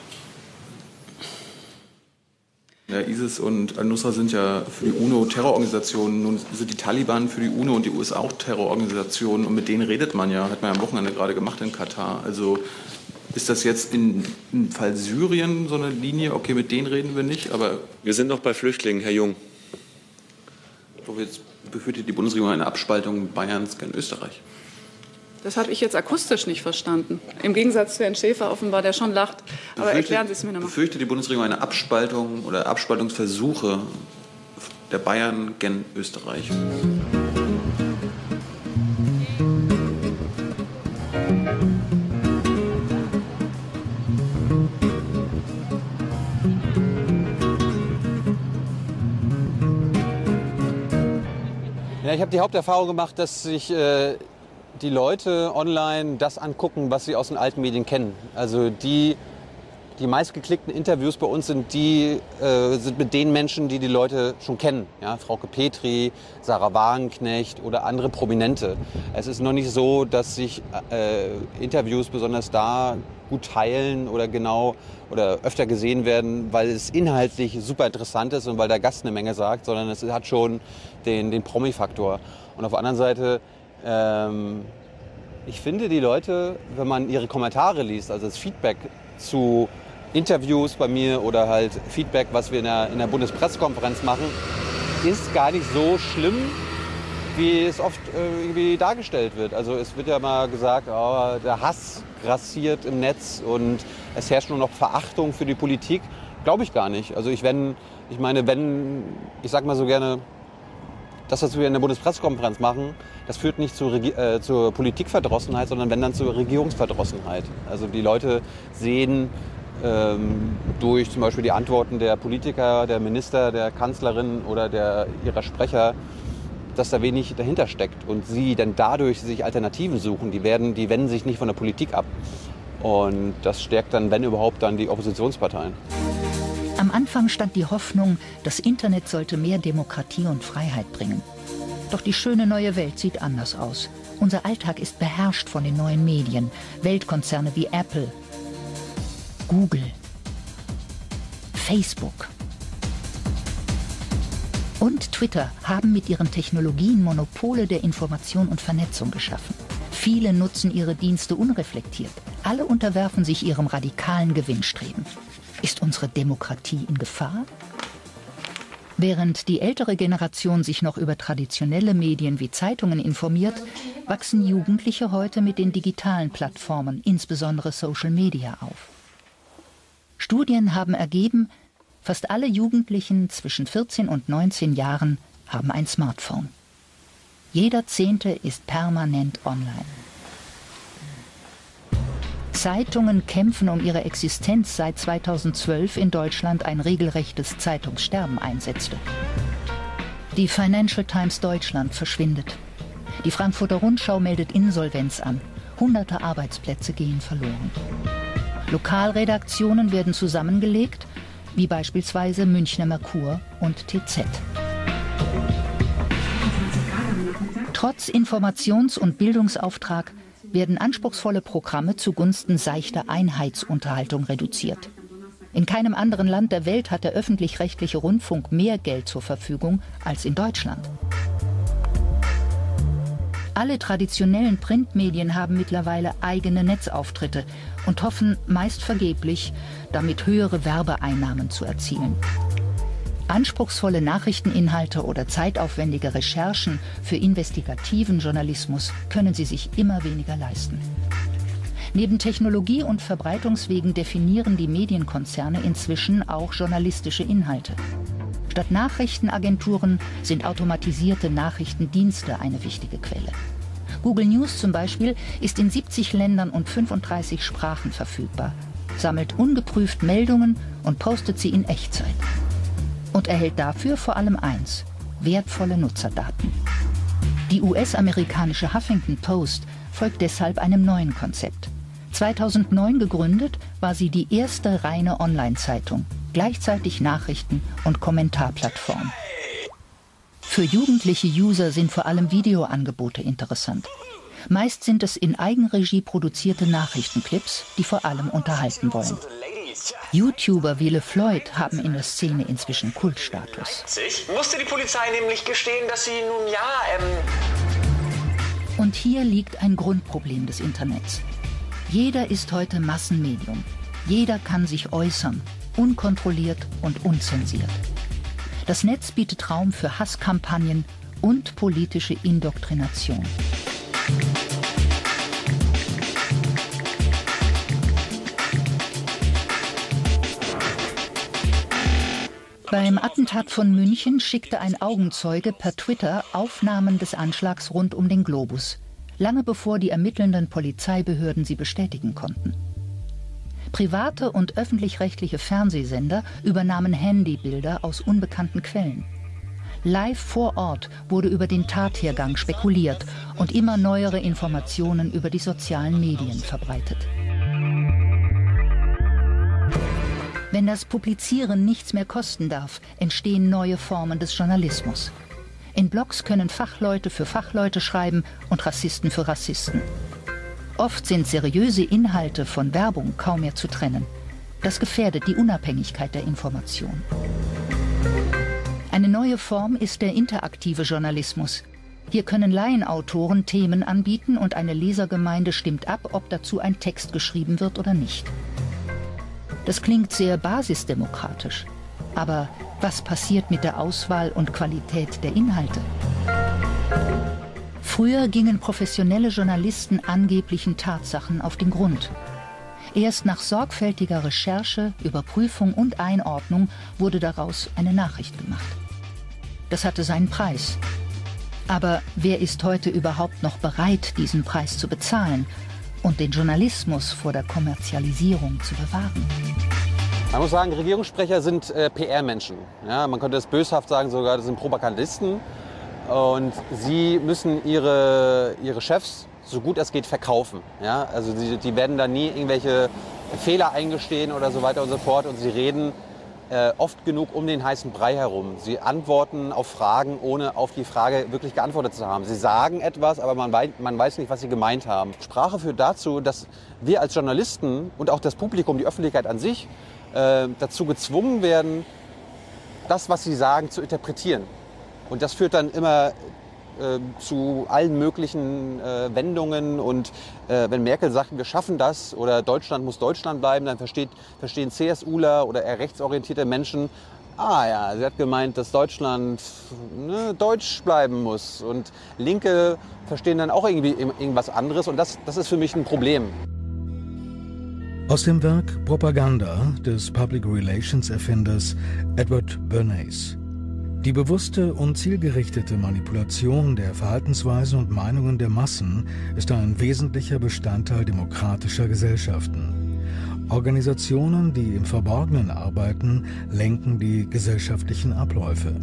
Ja, ISIS und Al-Nusra sind ja für die UNO Terrororganisationen. Nun sind die Taliban für die UNO und die USA auch Terrororganisationen. Und mit denen redet man ja, hat man ja am Wochenende gerade gemacht in Katar. Also ist das jetzt in, im Fall Syrien so eine Linie? Okay, mit denen reden wir nicht, aber. Wir sind noch bei Flüchtlingen, Herr Jung. Wo jetzt befürchtet die Bundesregierung eine Abspaltung Bayerns gern Österreich. Das habe ich jetzt akustisch nicht verstanden. Im Gegensatz zu Herrn Schäfer offenbar, der schon lacht. Aber Befürchtet- erklären Sie es mir nochmal. Befürchtet die Bundesregierung eine Abspaltung oder Abspaltungsversuche der Bayern gen Österreich? Ich habe die Haupterfahrung gemacht, dass sich äh, die Leute online das angucken, was sie aus den alten Medien kennen. Also die die meistgeklickten Interviews bei uns sind die äh, sind mit den Menschen, die die Leute schon kennen. Ja, Frauke Petri, Sarah Wagenknecht oder andere Prominente. Es ist noch nicht so, dass sich äh, Interviews besonders da gut teilen oder genau oder öfter gesehen werden, weil es inhaltlich super interessant ist und weil der Gast eine Menge sagt, sondern es hat schon den, den Promi-Faktor. Und auf der anderen Seite ähm, ich finde die Leute, wenn man ihre Kommentare liest, also das Feedback zu Interviews bei mir oder halt Feedback, was wir in der, in der Bundespressekonferenz machen, ist gar nicht so schlimm, wie es oft äh, irgendwie dargestellt wird. Also es wird ja mal gesagt, oh, der Hass grassiert im Netz und es herrscht nur noch Verachtung für die Politik. Glaube ich gar nicht. Also ich, wenn, ich meine, wenn, ich sag mal so gerne, das, was wir in der Bundespressekonferenz machen, das führt nicht zur, äh, zur Politikverdrossenheit, sondern wenn dann zur Regierungsverdrossenheit. Also die Leute sehen durch zum Beispiel die Antworten der Politiker, der Minister, der Kanzlerin oder der, ihrer Sprecher, dass da wenig dahinter steckt und sie dann dadurch sich Alternativen suchen. Die, werden, die wenden sich nicht von der Politik ab. Und das stärkt dann, wenn überhaupt, dann die Oppositionsparteien. Am Anfang stand die Hoffnung, das Internet sollte mehr Demokratie und Freiheit bringen. Doch die schöne neue Welt sieht anders aus. Unser Alltag ist beherrscht von den neuen Medien. Weltkonzerne wie Apple, Google, Facebook und Twitter haben mit ihren Technologien Monopole der Information und Vernetzung geschaffen. Viele nutzen ihre Dienste unreflektiert. Alle unterwerfen sich ihrem radikalen Gewinnstreben. Ist unsere Demokratie in Gefahr? Während die ältere Generation sich noch über traditionelle Medien wie Zeitungen informiert, wachsen Jugendliche heute mit den digitalen Plattformen, insbesondere Social Media, auf. Studien haben ergeben, fast alle Jugendlichen zwischen 14 und 19 Jahren haben ein Smartphone. Jeder Zehnte ist permanent online. Zeitungen kämpfen um ihre Existenz, seit 2012 in Deutschland ein regelrechtes Zeitungssterben einsetzte. Die Financial Times Deutschland verschwindet. Die Frankfurter Rundschau meldet Insolvenz an. Hunderte Arbeitsplätze gehen verloren. Lokalredaktionen werden zusammengelegt, wie beispielsweise Münchner Merkur und TZ. Trotz Informations- und Bildungsauftrag werden anspruchsvolle Programme zugunsten seichter Einheitsunterhaltung reduziert. In keinem anderen Land der Welt hat der öffentlich-rechtliche Rundfunk mehr Geld zur Verfügung als in Deutschland. Alle traditionellen Printmedien haben mittlerweile eigene Netzauftritte und hoffen meist vergeblich, damit höhere Werbeeinnahmen zu erzielen. Anspruchsvolle Nachrichteninhalte oder zeitaufwendige Recherchen für investigativen Journalismus können sie sich immer weniger leisten. Neben Technologie und Verbreitungswegen definieren die Medienkonzerne inzwischen auch journalistische Inhalte. Statt Nachrichtenagenturen sind automatisierte Nachrichtendienste eine wichtige Quelle. Google News zum Beispiel ist in 70 Ländern und 35 Sprachen verfügbar, sammelt ungeprüft Meldungen und postet sie in Echtzeit. Und erhält dafür vor allem eins, wertvolle Nutzerdaten. Die US-amerikanische Huffington Post folgt deshalb einem neuen Konzept. 2009 gegründet, war sie die erste reine Online-Zeitung gleichzeitig Nachrichten und Kommentarplattform. Für jugendliche User sind vor allem Videoangebote interessant. Meist sind es in Eigenregie produzierte Nachrichtenclips, die vor allem unterhalten wollen. YouTuber wie LeFloid haben in der Szene inzwischen Kultstatus. Musste die Polizei nämlich gestehen, dass sie nun ja. Ähm Und hier liegt ein Grundproblem des Internets. Jeder ist heute Massenmedium. Jeder kann sich äußern, unkontrolliert und unzensiert. Das Netz bietet Raum für Hasskampagnen und politische Indoktrination. Beim Attentat von München schickte ein Augenzeuge per Twitter Aufnahmen des Anschlags rund um den Globus, lange bevor die ermittelnden Polizeibehörden sie bestätigen konnten. Private und öffentlich-rechtliche Fernsehsender übernahmen Handybilder aus unbekannten Quellen. Live vor Ort wurde über den Tathergang spekuliert und immer neuere Informationen über die sozialen Medien verbreitet. Wenn das Publizieren nichts mehr kosten darf, entstehen neue Formen des Journalismus. In Blogs können Fachleute für Fachleute schreiben und Rassisten für Rassisten. Oft sind seriöse Inhalte von Werbung kaum mehr zu trennen. Das gefährdet die Unabhängigkeit der Information. Eine neue Form ist der interaktive Journalismus. Hier können Laienautoren Themen anbieten und eine Lesergemeinde stimmt ab, ob dazu ein Text geschrieben wird oder nicht. Das klingt sehr basisdemokratisch. Aber was passiert mit der Auswahl und Qualität der Inhalte? Früher gingen professionelle Journalisten angeblichen Tatsachen auf den Grund. Erst nach sorgfältiger Recherche, Überprüfung und Einordnung wurde daraus eine Nachricht gemacht. Das hatte seinen Preis. Aber wer ist heute überhaupt noch bereit, diesen Preis zu bezahlen und den Journalismus vor der Kommerzialisierung zu bewahren? Man muss sagen, Regierungssprecher sind äh, PR-Menschen. Ja, man könnte es böshaft sagen, sogar das sind Propagandisten. Und sie müssen ihre, ihre Chefs so gut es geht verkaufen. Ja? Also die, die werden da nie irgendwelche Fehler eingestehen oder so weiter und so fort. Und sie reden äh, oft genug um den heißen Brei herum. Sie antworten auf Fragen, ohne auf die Frage wirklich geantwortet zu haben. Sie sagen etwas, aber man, wei man weiß nicht, was sie gemeint haben. Sprache führt dazu, dass wir als Journalisten und auch das Publikum, die Öffentlichkeit an sich, äh, dazu gezwungen werden, das, was sie sagen, zu interpretieren. Und das führt dann immer äh, zu allen möglichen äh, Wendungen. Und äh, wenn Merkel sagt, wir schaffen das oder Deutschland muss Deutschland bleiben, dann versteht, verstehen CSUler oder eher rechtsorientierte Menschen, ah ja, sie hat gemeint, dass Deutschland ne, deutsch bleiben muss. Und Linke verstehen dann auch irgendwie irgendwas anderes. Und das, das ist für mich ein Problem. Aus dem Werk Propaganda des Public Relations Erfinders Edward Bernays. Die bewusste und zielgerichtete Manipulation der Verhaltensweisen und Meinungen der Massen ist ein wesentlicher Bestandteil demokratischer Gesellschaften. Organisationen, die im Verborgenen arbeiten, lenken die gesellschaftlichen Abläufe.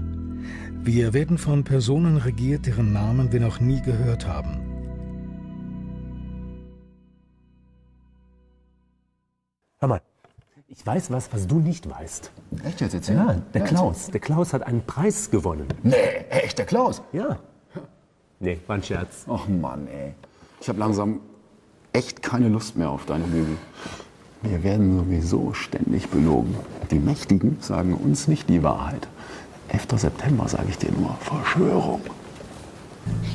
Wir werden von Personen regiert, deren Namen wir noch nie gehört haben. Hör mal, ich weiß was, was du nicht weißt. Echt jetzt? Erzähl. Ja, der Ja, Klaus. erzähl. Der Klaus hat einen Preis gewonnen. Nee, echt, der Klaus? Ja. Nee, war ein Scherz. Ach Mann, ey. Ich habe langsam echt keine Lust mehr auf deine Lügen. Wir werden sowieso ständig belogen. Die Mächtigen sagen uns nicht die Wahrheit. 11. September sage ich dir nur. Verschwörung.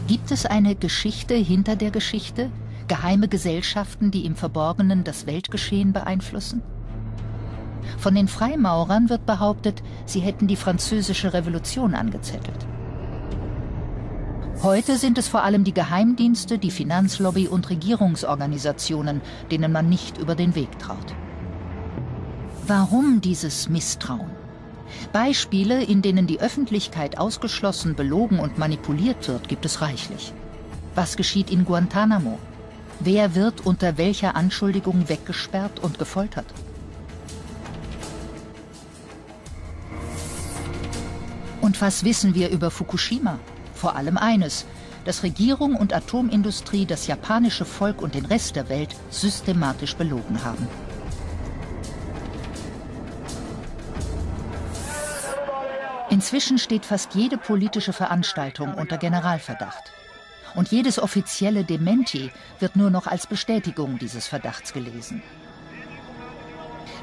Gibt es eine Geschichte hinter der Geschichte? Geheime Gesellschaften, die im Verborgenen das Weltgeschehen beeinflussen? Von den Freimaurern wird behauptet, sie hätten die französische Revolution angezettelt. Heute sind es vor allem die Geheimdienste, die Finanzlobby und Regierungsorganisationen, denen man nicht über den Weg traut. Warum dieses Misstrauen? Beispiele, in denen die Öffentlichkeit ausgeschlossen, belogen und manipuliert wird, gibt es reichlich. Was geschieht in Guantanamo? Wer wird unter welcher Anschuldigung weggesperrt und gefoltert? Was wissen wir über Fukushima? Vor allem eines, dass Regierung und Atomindustrie das japanische Volk und den Rest der Welt systematisch belogen haben. Inzwischen steht fast jede politische Veranstaltung unter Generalverdacht. Und jedes offizielle Dementi wird nur noch als Bestätigung dieses Verdachts gelesen.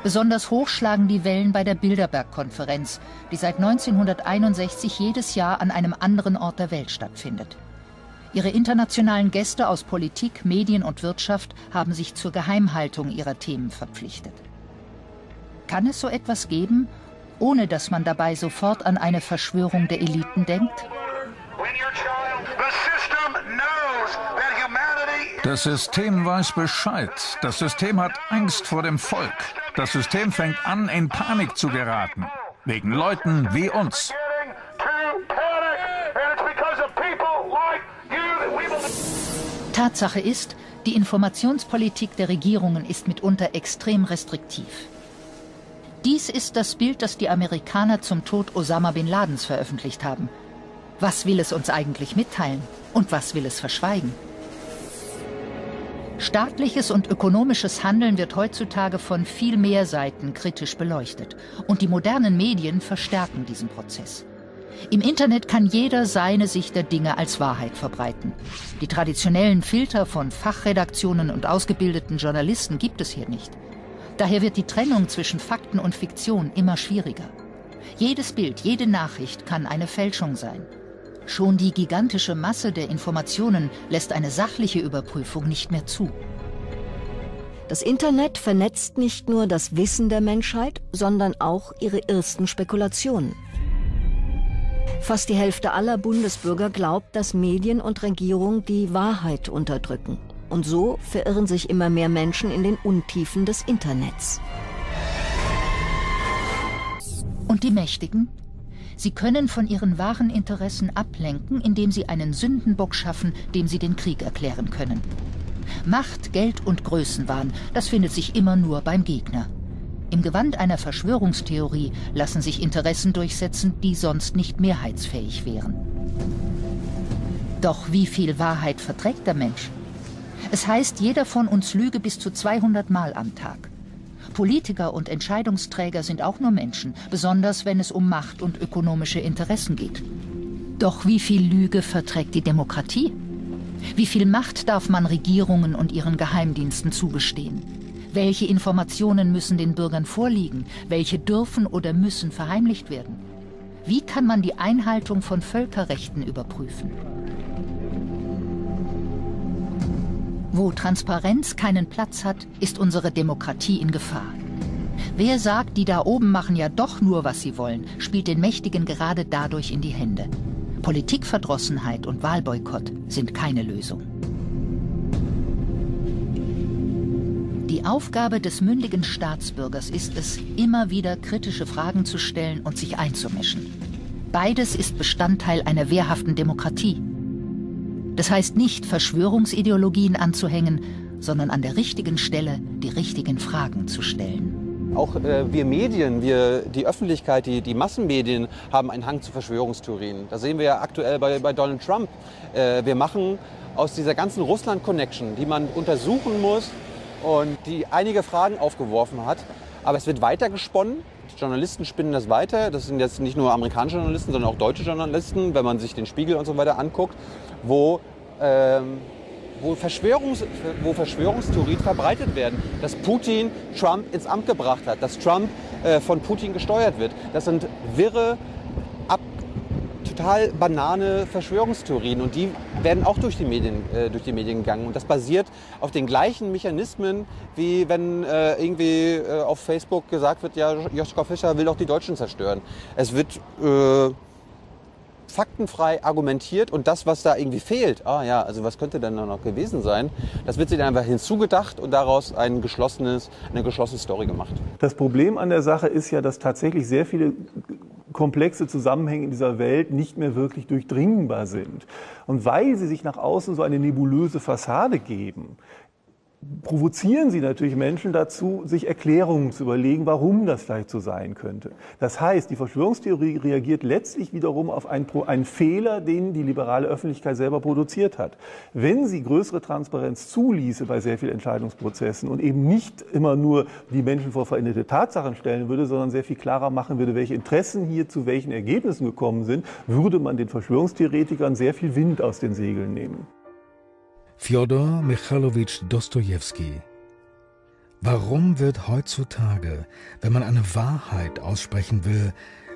Besonders hoch schlagen die Wellen bei der Bilderberg-Konferenz, die seit 1961 jedes Jahr an einem anderen Ort der Welt stattfindet. Ihre internationalen Gäste aus Politik, Medien und Wirtschaft haben sich zur Geheimhaltung ihrer Themen verpflichtet. Kann es so etwas geben, ohne dass man dabei sofort an eine Verschwörung der Eliten denkt? Das System weiß Bescheid. Das System hat Angst vor dem Volk. Das System fängt an, in Panik zu geraten. Wegen Leuten wie uns. Tatsache ist, die Informationspolitik der Regierungen ist mitunter extrem restriktiv. Dies ist das Bild, das die Amerikaner zum Tod Osama bin Ladens veröffentlicht haben. Was will es uns eigentlich mitteilen und was will es verschweigen? Staatliches und ökonomisches Handeln wird heutzutage von viel mehr Seiten kritisch beleuchtet. Und die modernen Medien verstärken diesen Prozess. Im Internet kann jeder seine Sicht der Dinge als Wahrheit verbreiten. Die traditionellen Filter von Fachredaktionen und ausgebildeten Journalisten gibt es hier nicht. Daher wird die Trennung zwischen Fakten und Fiktion immer schwieriger. Jedes Bild, jede Nachricht kann eine Fälschung sein. Schon die gigantische Masse der Informationen lässt eine sachliche Überprüfung nicht mehr zu. Das Internet vernetzt nicht nur das Wissen der Menschheit, sondern auch ihre ersten Spekulationen. Fast die Hälfte aller Bundesbürger glaubt, dass Medien und Regierung die Wahrheit unterdrücken. Und so verirren sich immer mehr Menschen in den Untiefen des Internets. Und die Mächtigen? Sie können von ihren wahren Interessen ablenken, indem sie einen Sündenbock schaffen, dem sie den Krieg erklären können. Macht, Geld und Größenwahn, das findet sich immer nur beim Gegner. Im Gewand einer Verschwörungstheorie lassen sich Interessen durchsetzen, die sonst nicht mehrheitsfähig wären. Doch wie viel Wahrheit verträgt der Mensch? Es heißt, jeder von uns lüge bis zu 200 Mal am Tag. Politiker und Entscheidungsträger sind auch nur Menschen, besonders wenn es um Macht und ökonomische Interessen geht. Doch wie viel Lüge verträgt die Demokratie? Wie viel Macht darf man Regierungen und ihren Geheimdiensten zugestehen? Welche Informationen müssen den Bürgern vorliegen? Welche dürfen oder müssen verheimlicht werden? Wie kann man die Einhaltung von Völkerrechten überprüfen? Wo Transparenz keinen Platz hat, ist unsere Demokratie in Gefahr. Wer sagt, die da oben machen ja doch nur, was sie wollen, spielt den Mächtigen gerade dadurch in die Hände. Politikverdrossenheit und Wahlboykott sind keine Lösung. Die Aufgabe des mündigen Staatsbürgers ist es, immer wieder kritische Fragen zu stellen und sich einzumischen. Beides ist Bestandteil einer wehrhaften Demokratie. Das heißt nicht, Verschwörungsideologien anzuhängen, sondern an der richtigen Stelle die richtigen Fragen zu stellen. Auch äh, wir Medien, wir, die Öffentlichkeit, die, die Massenmedien haben einen Hang zu Verschwörungstheorien. Das sehen wir ja aktuell bei, bei Donald Trump. Äh, wir machen aus dieser ganzen Russland-Connection, die man untersuchen muss und die einige Fragen aufgeworfen hat, aber es wird weiter gesponnen. Journalisten spinnen das weiter. Das sind jetzt nicht nur amerikanische Journalisten, sondern auch deutsche Journalisten, wenn man sich den Spiegel und so weiter anguckt wo, ähm, wo, Verschwörungs, wo Verschwörungstheorien verbreitet werden, dass Putin Trump ins Amt gebracht hat, dass Trump äh, von Putin gesteuert wird. Das sind wirre, total banane Verschwörungstheorien und die werden auch durch die Medien, äh, durch die Medien gegangen. Und das basiert auf den gleichen Mechanismen, wie wenn äh, irgendwie äh, auf Facebook gesagt wird, ja, Joschka Fischer will doch die Deutschen zerstören. Es wird äh, faktenfrei argumentiert und das, was da irgendwie fehlt, ah ja, also was könnte denn da noch gewesen sein, das wird sich dann einfach hinzugedacht und daraus ein geschlossenes, eine geschlossene Story gemacht. Das Problem an der Sache ist ja, dass tatsächlich sehr viele komplexe Zusammenhänge in dieser Welt nicht mehr wirklich durchdringbar sind. Und weil sie sich nach außen so eine nebulöse Fassade geben, provozieren sie natürlich Menschen dazu, sich Erklärungen zu überlegen, warum das vielleicht so sein könnte. Das heißt, die Verschwörungstheorie reagiert letztlich wiederum auf einen, einen, Fehler, den die liberale Öffentlichkeit selber produziert hat. Wenn sie größere Transparenz zuließe bei sehr vielen Entscheidungsprozessen und eben nicht immer nur die Menschen vor veränderte Tatsachen stellen würde, sondern sehr viel klarer machen würde, welche Interessen hier zu welchen Ergebnissen gekommen sind, würde man den Verschwörungstheoretikern sehr viel Wind aus den Segeln nehmen. Fjodor Michalowitsch Dostojewski. Warum wird heutzutage, wenn man eine Wahrheit aussprechen will,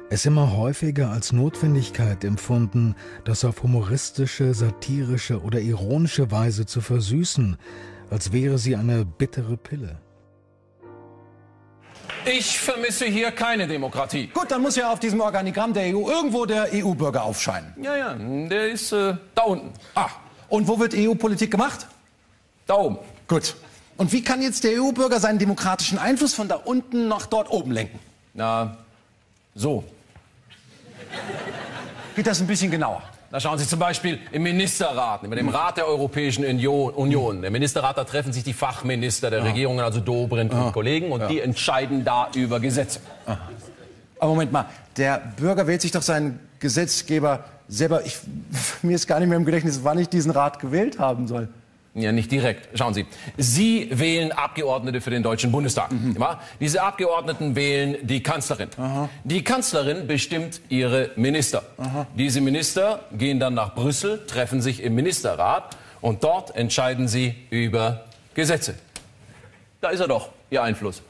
es immer häufiger als Notwendigkeit empfunden, das auf humoristische, satirische oder ironische Weise zu versüßen, als wäre sie eine bittere Pille? Ich vermisse hier keine Demokratie. Gut, dann muss ja auf diesem Organigramm der EU irgendwo der EU-Bürger aufscheinen. Ja, ja, der ist äh, da unten. Ah, und wo wird EU-Politik gemacht? Da oben. Gut. Und wie kann jetzt der EU-Bürger seinen demokratischen Einfluss von da unten nach dort oben lenken? Na, so. Geht das ein bisschen genauer? Da schauen Sie zum Beispiel im Ministerrat, mit dem Rat der Europäischen Union. Der Ministerrat, da treffen sich die Fachminister der ja. Regierungen, also Dobrindt ja. und Kollegen, und ja. die entscheiden da über Gesetze. Aber Moment mal, der Bürger wählt sich doch seinen Gesetzgeber selber, ich, mir ist gar nicht mehr im Gedächtnis, wann ich diesen Rat gewählt haben soll. Ja, nicht direkt. Schauen Sie. Sie wählen Abgeordnete für den Deutschen Bundestag. Mhm. Diese Abgeordneten wählen die Kanzlerin. Aha. Die Kanzlerin bestimmt ihre Minister. Aha. Diese Minister gehen dann nach Brüssel, treffen sich im Ministerrat und dort entscheiden sie über Gesetze. Da ist er doch, Ihr Einfluss.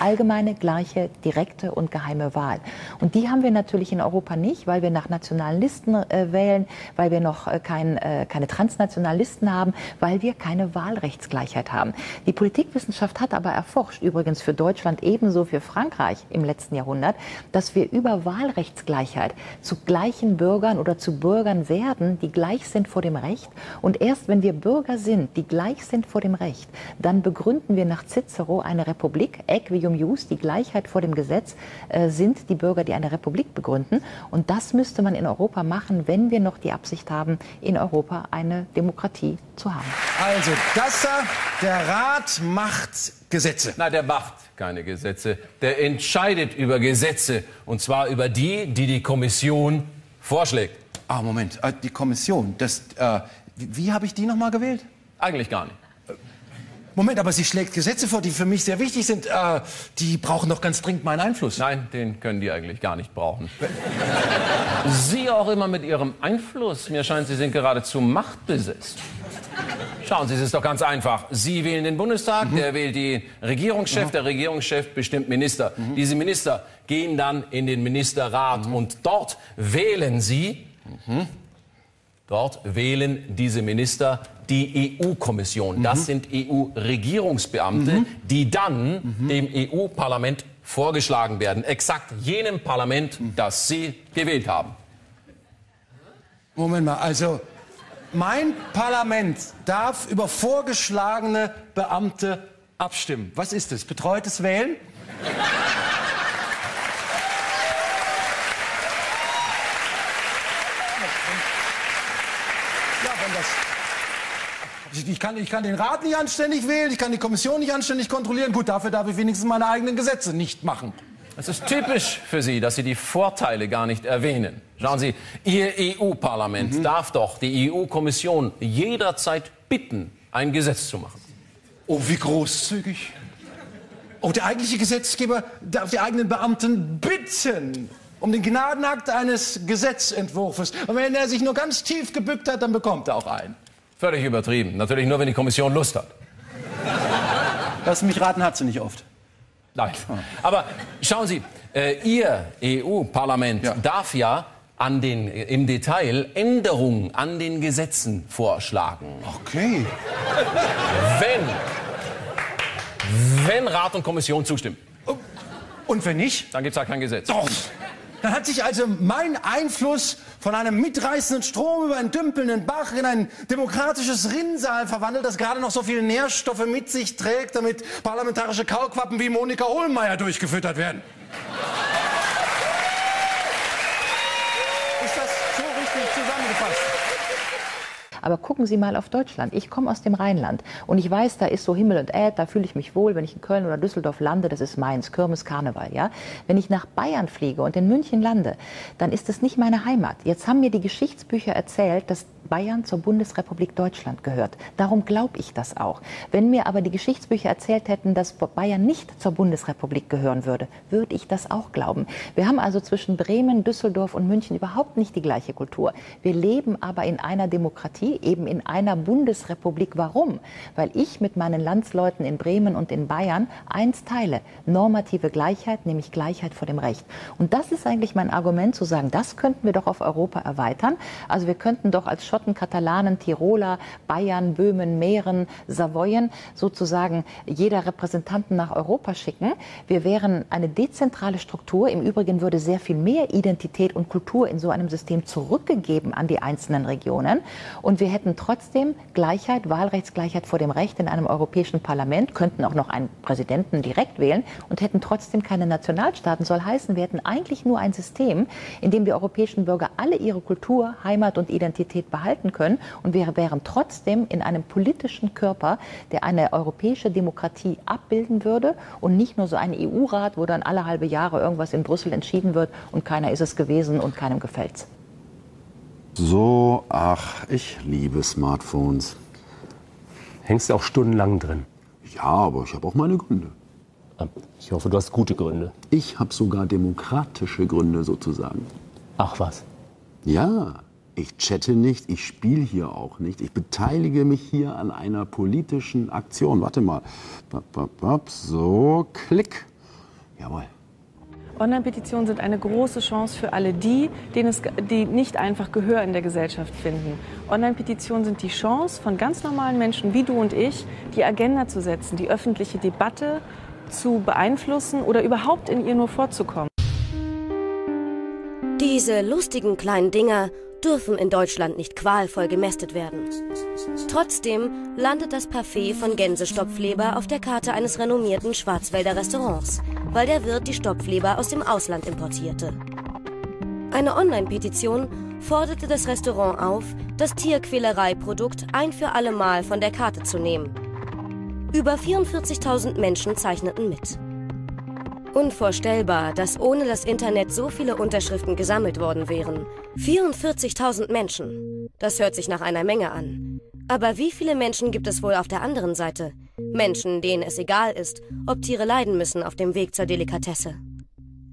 Allgemeine, gleiche, direkte und geheime Wahl. Und die haben wir natürlich in Europa nicht, weil wir nach nationalen Listen äh, wählen, weil wir noch äh, kein, äh, keine transnationalen Listen haben, weil wir keine Wahlrechtsgleichheit haben. Die Politikwissenschaft hat aber erforscht, übrigens für Deutschland ebenso für Frankreich im letzten Jahrhundert, dass wir über Wahlrechtsgleichheit zu gleichen Bürgern oder zu Bürgern werden, die gleich sind vor dem Recht. Und erst wenn wir Bürger sind, die gleich sind vor dem Recht, dann begründen wir nach Cicero eine Republik, Equium Medium Jus, die Gleichheit vor dem Gesetz, äh, sind die Bürger, die eine Republik begründen. Und das müsste man in Europa machen, wenn wir noch die Absicht haben, in Europa eine Demokratie zu haben. Also, das da, der Rat macht Gesetze. Nein, der macht keine Gesetze. Der entscheidet über Gesetze. Und zwar über die, die die Kommission vorschlägt. Ah, Moment. Äh, die Kommission, das, äh, wie, wie habe ich die nochmal gewählt? Eigentlich gar nicht. Moment, aber sie schlägt Gesetze vor, die für mich sehr wichtig sind. Äh, die brauchen doch ganz dringend meinen Einfluss. Nein, den können die eigentlich gar nicht brauchen. Sie auch immer mit Ihrem Einfluss. Mir scheint, Sie sind geradezu machtbesessen. Schauen Sie, es ist doch ganz einfach. Sie wählen den Bundestag, mhm. der wählt den Regierungschef, mhm. der Regierungschef bestimmt Minister. Mhm. Diese Minister gehen dann in den Ministerrat mhm. und dort wählen Sie, mhm. Dort wählen diese Minister die EU-Kommission. Mhm. Das sind EU-Regierungsbeamte, mhm. die dann mhm. dem EU-Parlament vorgeschlagen werden. Exakt jenem Parlament, mhm. das Sie gewählt haben. Moment mal, also mein Parlament darf über vorgeschlagene Beamte abstimmen. Was ist das? Betreutes Wählen? Ich kann, ich kann den Rat nicht anständig wählen, ich kann die Kommission nicht anständig kontrollieren. Gut, dafür darf ich wenigstens meine eigenen Gesetze nicht machen. Es ist typisch für Sie, dass Sie die Vorteile gar nicht erwähnen. Schauen Sie, Ihr EU-Parlament mhm. darf doch die EU-Kommission jederzeit bitten, ein Gesetz zu machen. Oh, wie großzügig. Oh, der eigentliche Gesetzgeber darf die eigenen Beamten bitten um den Gnadenakt eines Gesetzentwurfs. Und wenn er sich nur ganz tief gebückt hat, dann bekommt er auch einen. Völlig übertrieben. Natürlich nur, wenn die Kommission Lust hat. Lass mich raten, hat sie nicht oft. Nein. Aber schauen Sie, äh, Ihr EU-Parlament ja. darf ja an den, im Detail Änderungen an den Gesetzen vorschlagen. Okay. Wenn, wenn Rat und Kommission zustimmen. Und wenn nicht? Dann gibt es halt kein Gesetz. Doch. Dann hat sich also mein Einfluss von einem mitreißenden Strom über einen dümpelnden Bach in ein demokratisches Rinnsal verwandelt, das gerade noch so viele Nährstoffe mit sich trägt, damit parlamentarische Kaulquappen wie Monika Hohlmeier durchgefüttert werden. Aber gucken Sie mal auf Deutschland. Ich komme aus dem Rheinland und ich weiß, da ist so Himmel und Erd, da fühle ich mich wohl, wenn ich in Köln oder Düsseldorf lande, das ist meins, Kirmes Karneval, ja. Wenn ich nach Bayern fliege und in München lande, dann ist das nicht meine Heimat. Jetzt haben mir die Geschichtsbücher erzählt, dass Bayern zur Bundesrepublik Deutschland gehört. Darum glaube ich das auch. Wenn mir aber die Geschichtsbücher erzählt hätten, dass Bayern nicht zur Bundesrepublik gehören würde, würde ich das auch glauben. Wir haben also zwischen Bremen, Düsseldorf und München überhaupt nicht die gleiche Kultur. Wir leben aber in einer Demokratie, eben in einer Bundesrepublik. Warum? Weil ich mit meinen Landsleuten in Bremen und in Bayern eins teile, normative Gleichheit, nämlich Gleichheit vor dem Recht. Und das ist eigentlich mein Argument zu sagen, das könnten wir doch auf Europa erweitern. Also wir könnten doch als Schotten, Katalanen, Tiroler, Bayern, Böhmen, Mähren, Savoyen sozusagen jeder Repräsentanten nach Europa schicken. Wir wären eine dezentrale Struktur. Im Übrigen würde sehr viel mehr Identität und Kultur in so einem System zurückgegeben an die einzelnen Regionen. Und wir hätten trotzdem Gleichheit, Wahlrechtsgleichheit vor dem Recht in einem europäischen Parlament, könnten auch noch einen Präsidenten direkt wählen und hätten trotzdem keine Nationalstaaten. Soll heißen, wir hätten eigentlich nur ein System, in dem die europäischen Bürger alle ihre Kultur, Heimat und Identität behalten halten können. Und wir wären trotzdem in einem politischen Körper, der eine europäische Demokratie abbilden würde und nicht nur so ein EU-Rat, wo dann alle halbe Jahre irgendwas in Brüssel entschieden wird und keiner ist es gewesen und keinem gefällt's. So, ach, ich liebe Smartphones. Hängst du auch stundenlang drin? Ja, aber ich habe auch meine Gründe. Ich hoffe, du hast gute Gründe. Ich habe sogar demokratische Gründe sozusagen. Ach was. Ja, ich chatte nicht, ich spiele hier auch nicht. Ich beteilige mich hier an einer politischen Aktion. Warte mal. So, klick. Jawohl. Online-Petitionen sind eine große Chance für alle die, denen es, die nicht einfach Gehör in der Gesellschaft finden. Online-Petitionen sind die Chance von ganz normalen Menschen wie du und ich, die Agenda zu setzen, die öffentliche Debatte zu beeinflussen oder überhaupt in ihr nur vorzukommen. Diese lustigen kleinen Dinger dürfen in Deutschland nicht qualvoll gemästet werden. Trotzdem landet das Parfait von Gänsestopfleber auf der Karte eines renommierten Schwarzwälder Restaurants, weil der Wirt die Stopfleber aus dem Ausland importierte. Eine Online-Petition forderte das Restaurant auf, das Tierquälereiprodukt ein für alle Mal von der Karte zu nehmen. Über 44.000 Menschen zeichneten mit. Unvorstellbar, dass ohne das Internet so viele Unterschriften gesammelt worden wären. 44.000 Menschen. Das hört sich nach einer Menge an. Aber wie viele Menschen gibt es wohl auf der anderen Seite? Menschen, denen es egal ist, ob Tiere leiden müssen auf dem Weg zur Delikatesse.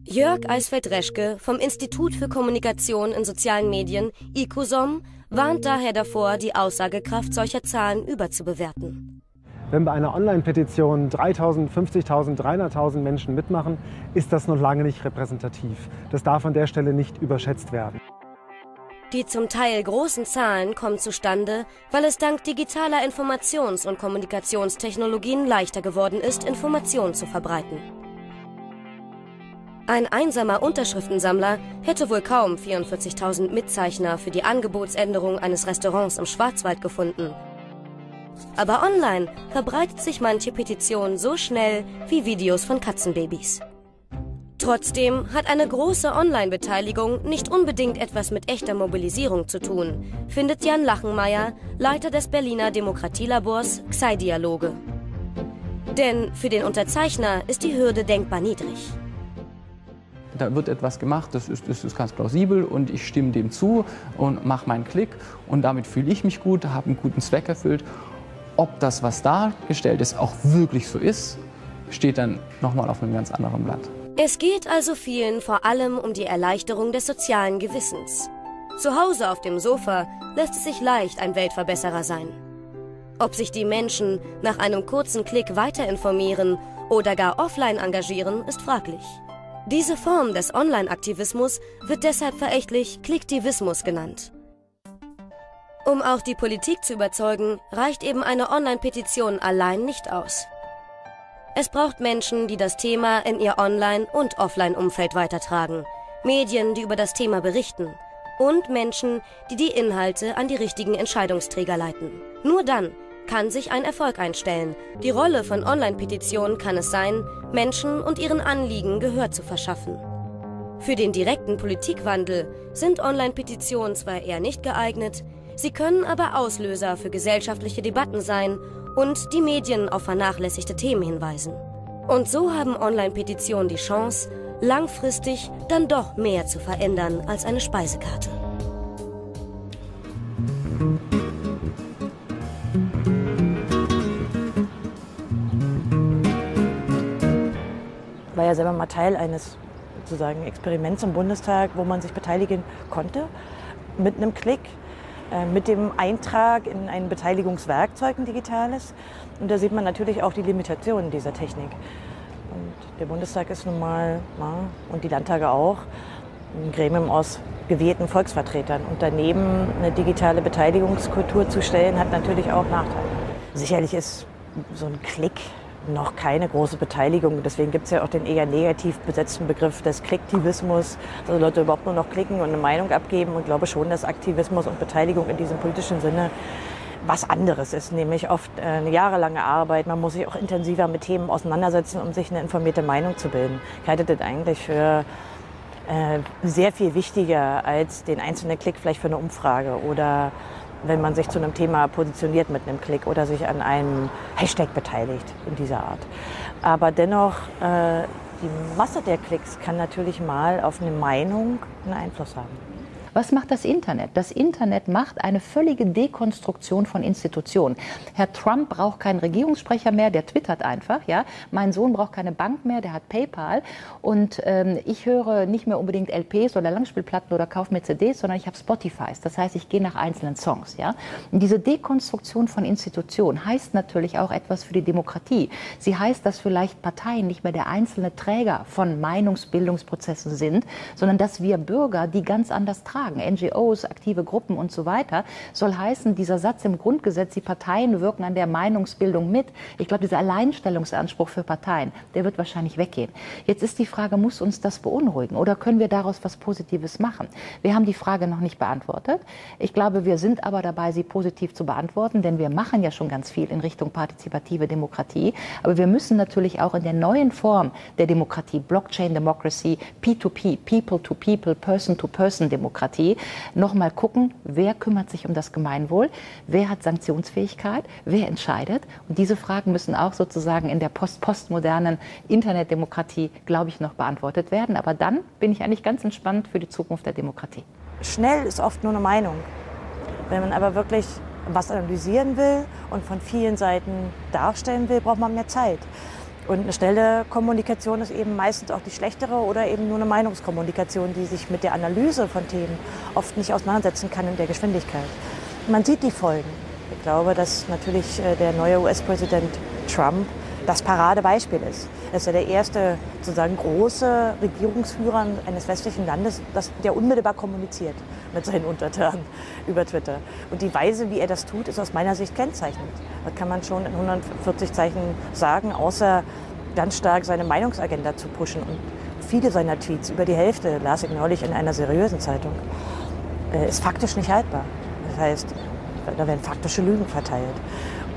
Jörg Eisfeld-Reschke vom Institut für Kommunikation in sozialen Medien, ICOSOM, warnt daher davor, die Aussagekraft solcher Zahlen überzubewerten. Wenn bei einer Online-Petition 3.000, 50.000, 300.000 Menschen mitmachen, ist das noch lange nicht repräsentativ. Das darf an der Stelle nicht überschätzt werden. Die zum Teil großen Zahlen kommen zustande, weil es dank digitaler Informations- und Kommunikationstechnologien leichter geworden ist, Informationen zu verbreiten. Ein einsamer Unterschriftensammler hätte wohl kaum 44.000 Mitzeichner für die Angebotsänderung eines Restaurants im Schwarzwald gefunden. Aber online verbreitet sich manche Petition so schnell wie Videos von Katzenbabys. Trotzdem hat eine große Online-Beteiligung nicht unbedingt etwas mit echter Mobilisierung zu tun, findet Jan Lachenmeier, Leiter des Berliner Demokratielabors Xai-Dialoge. Denn für den Unterzeichner ist die Hürde denkbar niedrig. Da wird etwas gemacht, das ist, das ist ganz plausibel und ich stimme dem zu und mache meinen Klick und damit fühle ich mich gut, habe einen guten Zweck erfüllt ob das, was dargestellt ist, auch wirklich so ist, steht dann nochmal auf einem ganz anderen Blatt. Es geht also vielen vor allem um die Erleichterung des sozialen Gewissens. Zu Hause auf dem Sofa lässt es sich leicht ein Weltverbesserer sein. Ob sich die Menschen nach einem kurzen Klick weiter informieren oder gar offline engagieren, ist fraglich. Diese Form des Online-Aktivismus wird deshalb verächtlich Klicktivismus genannt. Um auch die Politik zu überzeugen, reicht eben eine Online-Petition allein nicht aus. Es braucht Menschen, die das Thema in ihr Online- und Offline-Umfeld weitertragen, Medien, die über das Thema berichten und Menschen, die die Inhalte an die richtigen Entscheidungsträger leiten. Nur dann kann sich ein Erfolg einstellen. Die Rolle von Online-Petitionen kann es sein, Menschen und ihren Anliegen Gehör zu verschaffen. Für den direkten Politikwandel sind Online-Petitionen zwar eher nicht geeignet, Sie können aber Auslöser für gesellschaftliche Debatten sein und die Medien auf vernachlässigte Themen hinweisen. Und so haben Online-Petitionen die Chance, langfristig dann doch mehr zu verändern als eine Speisekarte. Ich war ja selber mal Teil eines sozusagen Experiments im Bundestag, wo man sich beteiligen konnte mit einem Klick. Äh, mit dem Eintrag in ein Beteiligungswerkzeug, ein digitales. Und da sieht man natürlich auch die Limitationen dieser Technik. Und der Bundestag ist nun mal, und die Landtage auch, ein Gremium aus gewählten Volksvertretern. Und daneben eine digitale Beteiligungskultur zu stellen, hat natürlich auch Nachteile. Sicherlich ist so ein Klick noch keine große Beteiligung. Deswegen gibt es ja auch den eher negativ besetzten Begriff des Klicktivismus, also Leute überhaupt nur noch klicken und eine Meinung abgeben und glaube schon, dass Aktivismus und Beteiligung in diesem politischen Sinne was anderes ist, nämlich oft äh, eine jahrelange Arbeit. Man muss sich auch intensiver mit Themen auseinandersetzen, um sich eine informierte Meinung zu bilden. Ich halte das eigentlich für äh, sehr viel wichtiger als den einzelnen Klick vielleicht für eine Umfrage oder wenn man sich zu einem Thema positioniert mit einem Klick oder sich an einem Hashtag beteiligt in dieser Art. Aber dennoch, äh, die Masse der Klicks kann natürlich mal auf eine Meinung einen Einfluss haben. Was macht das Internet? Das Internet macht eine völlige Dekonstruktion von Institutionen. Herr Trump braucht keinen Regierungssprecher mehr, der twittert einfach. Ja? Mein Sohn braucht keine Bank mehr, der hat PayPal. Und ähm, ich höre nicht mehr unbedingt LPs oder Langspielplatten oder kaufe mir CDs, sondern ich habe Spotifys. Das heißt, ich gehe nach einzelnen Songs. Ja? Und diese Dekonstruktion von Institutionen heißt natürlich auch etwas für die Demokratie. Sie heißt, dass vielleicht Parteien nicht mehr der einzelne Träger von Meinungsbildungsprozessen sind, sondern dass wir Bürger die ganz anders tragen sagen, NGOs, aktive Gruppen und so weiter, soll heißen, dieser Satz im Grundgesetz, die Parteien wirken an der Meinungsbildung mit. Ich glaube, dieser Alleinstellungsanspruch für Parteien, der wird wahrscheinlich weggehen. Jetzt ist die Frage, muss uns das beunruhigen oder können wir daraus was Positives machen? Wir haben die Frage noch nicht beantwortet. Ich glaube, wir sind aber dabei, sie positiv zu beantworten, denn wir machen ja schon ganz viel in Richtung partizipative Demokratie. Aber wir müssen natürlich auch in der neuen Form der Demokratie, Blockchain Democracy, P2P, People-to-People, Person-to-Person-Demokratie, Demokratie nochmal gucken, wer kümmert sich um das Gemeinwohl, wer hat Sanktionsfähigkeit, wer entscheidet. Und diese Fragen müssen auch sozusagen in der post postmodernen Internetdemokratie, glaube ich, noch beantwortet werden. Aber dann bin ich eigentlich ganz entspannt für die Zukunft der Demokratie. Schnell ist oft nur eine Meinung. Wenn man aber wirklich was analysieren will und von vielen Seiten darstellen will, braucht man mehr Zeit. Und eine schnelle Kommunikation ist eben meistens auch die schlechtere oder eben nur eine Meinungskommunikation, die sich mit der Analyse von Themen oft nicht auseinandersetzen kann in der Geschwindigkeit. Man sieht die Folgen. Ich glaube, dass natürlich äh, der neue US-Präsident Trump das Paradebeispiel ist. Er ist ja der erste sozusagen große Regierungsführer eines westlichen Landes, das, der unmittelbar kommuniziert mit seinen Untertanen über Twitter. Und die Weise, wie er das tut, ist aus meiner Sicht kennzeichnend. Das kann man schon in 140 Zeichen sagen, außer ganz stark seine Meinungsagenda zu pushen. Und viele seiner Tweets, über die Hälfte, las ich neulich in einer seriösen Zeitung, äh, ist faktisch nicht haltbar. Das heißt, da werden faktische Lügen verteilt.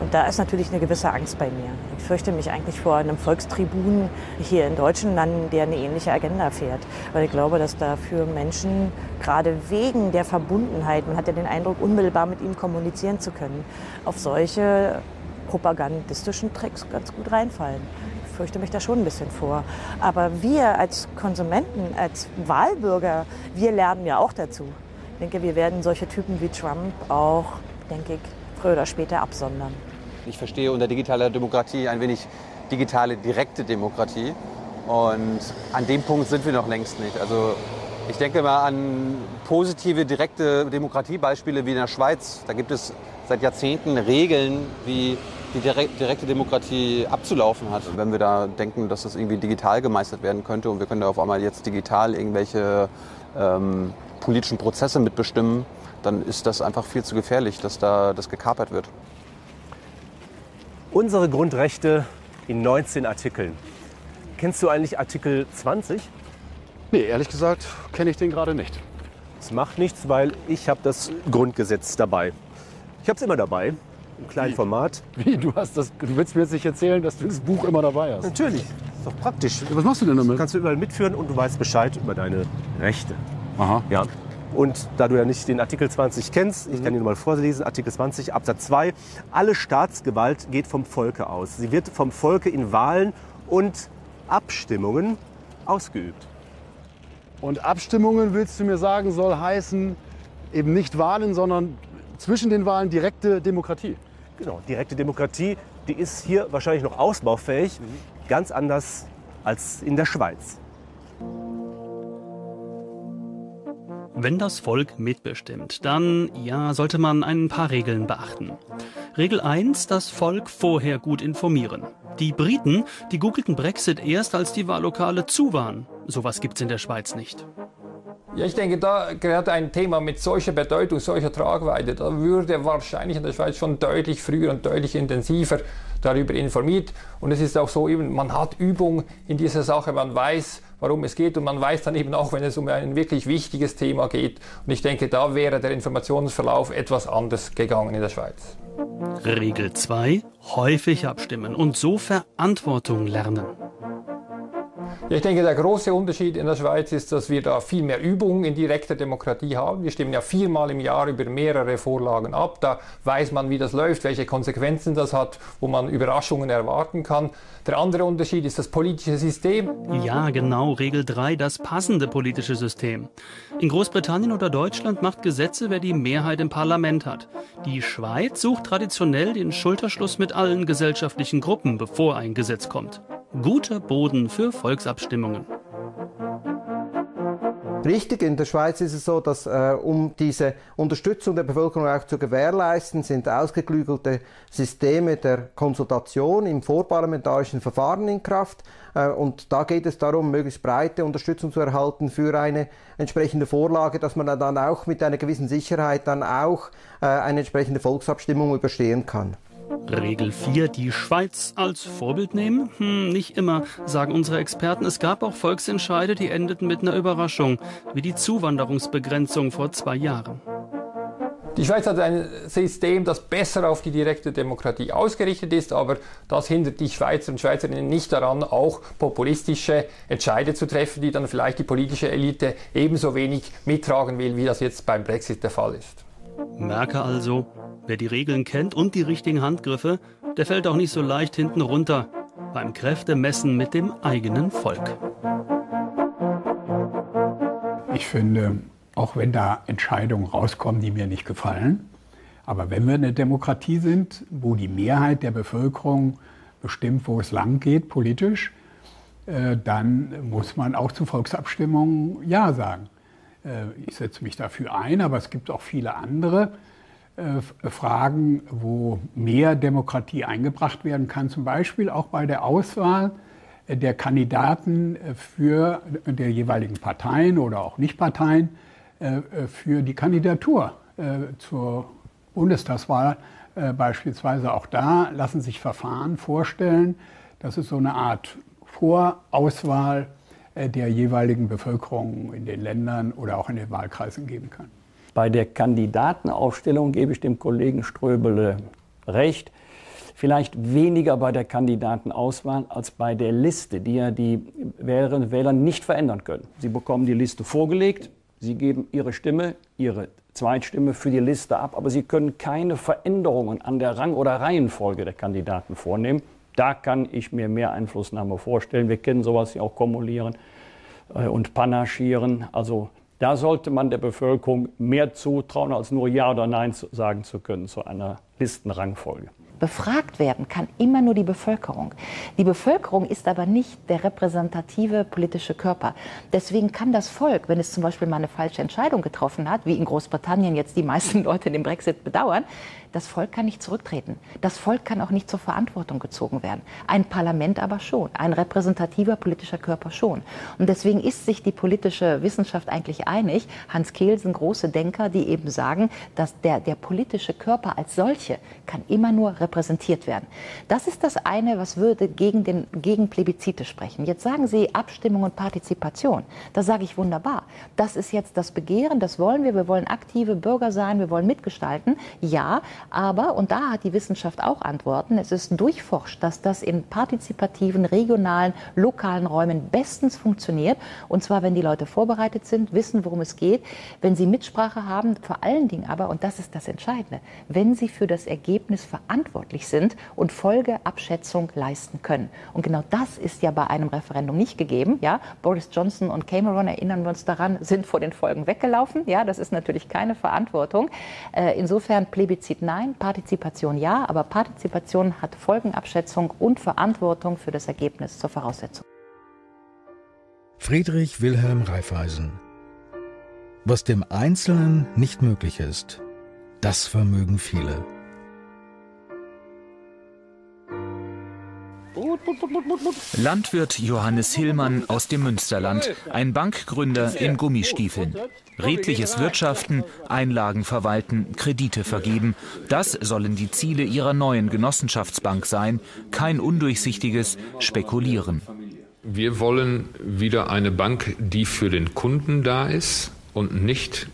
Und da ist natürlich eine gewisse Angst bei mir. Ich fürchte mich eigentlich vor einem Volkstribun hier in deutschen Landen, der eine ähnliche Agenda fährt. Weil ich glaube, dass da für Menschen, gerade wegen der Verbundenheit, man hat ja den Eindruck, unmittelbar mit ihm kommunizieren zu können, auf solche propagandistischen Tricks ganz gut reinfallen. Ich fürchte mich da schon ein bisschen vor. Aber wir als Konsumenten, als Wahlbürger, wir lernen ja auch dazu. Ich denke, wir werden solche Typen wie Trump auch, denke ich, früher oder später absondern. Ich verstehe unter digitaler Demokratie ein wenig digitale direkte Demokratie. Und an dem Punkt sind wir noch längst nicht. Also ich denke mal an positive direkte Demokratiebeispiele wie in der Schweiz. Da gibt es seit Jahrzehnten Regeln, wie die direkte Demokratie abzulaufen hat. Wenn wir da denken, dass das irgendwie digital gemeistert werden könnte und wir können da auf einmal jetzt digital irgendwelche ähm, politischen Prozesse mitbestimmen, dann ist das einfach viel zu gefährlich, dass da das gekapert wird. Unsere Grundrechte in 19 Artikeln. Kennst du eigentlich Artikel 20? Nee, ehrlich gesagt kenne ich den gerade nicht. Es macht nichts, weil ich habe das Grundgesetz dabei. Ich habe es immer dabei, im kleinen Wie? Format. Wie? Du, hast das, du willst mir jetzt nicht erzählen, dass du das Buch immer dabei hast? Natürlich, ist doch praktisch. Was machst du denn damit? Kannst du überall mitführen und du weißt Bescheid über deine Rechte. Aha. Ja. Und da du ja nicht den Artikel 20 kennst, ich kann dir mal vorlesen, Artikel 20 Absatz 2, alle Staatsgewalt geht vom Volke aus. Sie wird vom Volke in Wahlen und Abstimmungen ausgeübt. Und Abstimmungen, willst du mir sagen, soll heißen, eben nicht Wahlen, sondern zwischen den Wahlen direkte Demokratie. Genau, direkte Demokratie, die ist hier wahrscheinlich noch ausbaufähig, ganz anders als in der Schweiz. Wenn das Volk mitbestimmt, dann ja, sollte man ein paar Regeln beachten. Regel 1, das Volk vorher gut informieren. Die Briten, die googelten Brexit erst, als die Wahllokale zu waren. Sowas gibt's in der Schweiz nicht. Ja, ich denke, da gerade ein Thema mit solcher Bedeutung, solcher Tragweite, da würde wahrscheinlich in der Schweiz schon deutlich früher und deutlich intensiver darüber informiert. Und es ist auch so, eben, man hat Übung in dieser Sache, man weiß, warum es geht und man weiß dann eben auch, wenn es um ein wirklich wichtiges Thema geht. Und ich denke, da wäre der Informationsverlauf etwas anders gegangen in der Schweiz. Regel 2. Häufig abstimmen und so Verantwortung lernen. Ich denke, der große Unterschied in der Schweiz ist, dass wir da viel mehr Übung in direkter Demokratie haben. Wir stimmen ja viermal im Jahr über mehrere Vorlagen ab. Da weiß man, wie das läuft, welche Konsequenzen das hat, wo man Überraschungen erwarten kann. Der andere Unterschied ist das politische System. Ja, genau, Regel 3, das passende politische System. In Großbritannien oder Deutschland macht Gesetze, wer die Mehrheit im Parlament hat. Die Schweiz sucht traditionell den Schulterschluss mit allen gesellschaftlichen Gruppen, bevor ein Gesetz kommt. Guter Boden für Volksabstimmungen. Richtig, in der Schweiz ist es so, dass äh, um diese Unterstützung der Bevölkerung auch zu gewährleisten, sind ausgeklügelte Systeme der Konsultation im vorparlamentarischen Verfahren in Kraft. Äh, und da geht es darum, möglichst breite Unterstützung zu erhalten für eine entsprechende Vorlage, dass man dann auch mit einer gewissen Sicherheit dann auch äh, eine entsprechende Volksabstimmung überstehen kann. Regel 4, die Schweiz als Vorbild nehmen? Hm, nicht immer, sagen unsere Experten. Es gab auch Volksentscheide, die endeten mit einer Überraschung, wie die Zuwanderungsbegrenzung vor zwei Jahren. Die Schweiz hat ein System, das besser auf die direkte Demokratie ausgerichtet ist, aber das hindert die Schweizer und Schweizerinnen nicht daran, auch populistische Entscheide zu treffen, die dann vielleicht die politische Elite ebenso wenig mittragen will, wie das jetzt beim Brexit der Fall ist. Merke also, wer die Regeln kennt und die richtigen Handgriffe, der fällt auch nicht so leicht hinten runter beim Kräftemessen mit dem eigenen Volk. Ich finde, auch wenn da Entscheidungen rauskommen, die mir nicht gefallen, aber wenn wir eine Demokratie sind, wo die Mehrheit der Bevölkerung bestimmt, wo es lang geht politisch, äh, dann muss man auch zu Volksabstimmungen Ja sagen. Äh, ich setze mich dafür ein, aber es gibt auch viele andere äh, Fragen, wo mehr Demokratie eingebracht werden kann, zum Beispiel auch bei der Auswahl äh, der Kandidaten für der jeweiligen Parteien oder auch Nichtparteien für die Kandidatur zur Bundestagswahl beispielsweise. Auch da lassen sich Verfahren vorstellen. Das ist so eine Art Vorauswahl der jeweiligen Bevölkerung in den Ländern oder auch in den Wahlkreisen geben kann. Bei der Kandidatenaufstellung gebe ich dem Kollegen Ströbele recht. Vielleicht weniger bei der Kandidatenauswahl als bei der Liste, die ja die Wählerinnen und Wähler nicht verändern können. Sie bekommen die Liste vorgelegt, sie geben ihre Stimme, ihre Zweitstimme für die Liste ab, aber sie können keine Veränderungen an der Rang- oder Reihenfolge der Kandidaten vornehmen. Da kann ich mir mehr Einflussnahme vorstellen. Wir kennen sowas ja auch kumulieren äh, und panaschieren. Also da sollte man der Bevölkerung mehr zutrauen, als nur Ja oder Nein sagen zu können zu einer Listenrangfolge. Befragt werden kann immer nur die Bevölkerung. Die Bevölkerung ist aber nicht der repräsentative politische Körper. Deswegen kann das Volk, wenn es zum Beispiel mal eine falsche Entscheidung getroffen hat, wie in Großbritannien jetzt die meisten Leute den Brexit bedauern, das Volk kann nicht zurücktreten. Das Volk kann auch nicht zur Verantwortung gezogen werden. Ein Parlament aber schon, ein repräsentativer politischer Körper schon. Und deswegen ist sich die politische Wissenschaft eigentlich einig. Hans Kehl sind große Denker, die eben sagen, dass der, der politische Körper als solche kann immer nur repräsentiert werden. Das ist das eine, was würde gegen, den, gegen Plebiszite sprechen. Jetzt sagen Sie Abstimmung und Partizipation. Da sage ich wunderbar. Das ist jetzt das Begehren, das wollen wir. Wir wollen aktive Bürger sein, wir wollen mitgestalten. Ja, aber, und da hat die Wissenschaft auch Antworten, es ist durchforscht, dass das in partizipativen, regionalen, lokalen Räumen bestens funktioniert. Und zwar, wenn die Leute vorbereitet sind, wissen, worum es geht, wenn sie Mitsprache haben, vor allen Dingen aber, und das ist das Entscheidende, wenn sie für das Ergebnis verantwortlich sind und Folgeabschätzung leisten können. Und genau das ist ja bei einem Referendum nicht gegeben. Ja? Boris Johnson und Cameron, erinnern wir uns daran, sind vor den Folgen weggelaufen. Ja, das ist natürlich keine Verantwortung. Äh, insofern Plebiszit nein, Partizipation ja, aber Partizipation hat Folgenabschätzung und Verantwortung für das Ergebnis zur Voraussetzung. Friedrich Wilhelm Raiffeisen Was dem Einzelnen nicht möglich ist, das vermögen viele. Landwirt Johannes Hillmann aus dem Münsterland, ein Bankgründer in Gummistiefeln. Redliches Wirtschaften, Einlagen verwalten, Kredite vergeben. Das sollen die Ziele ihrer neuen Genossenschaftsbank sein. Kein undurchsichtiges Spekulieren. Wir wollen wieder eine Bank, die für den Kunden da ist und nicht,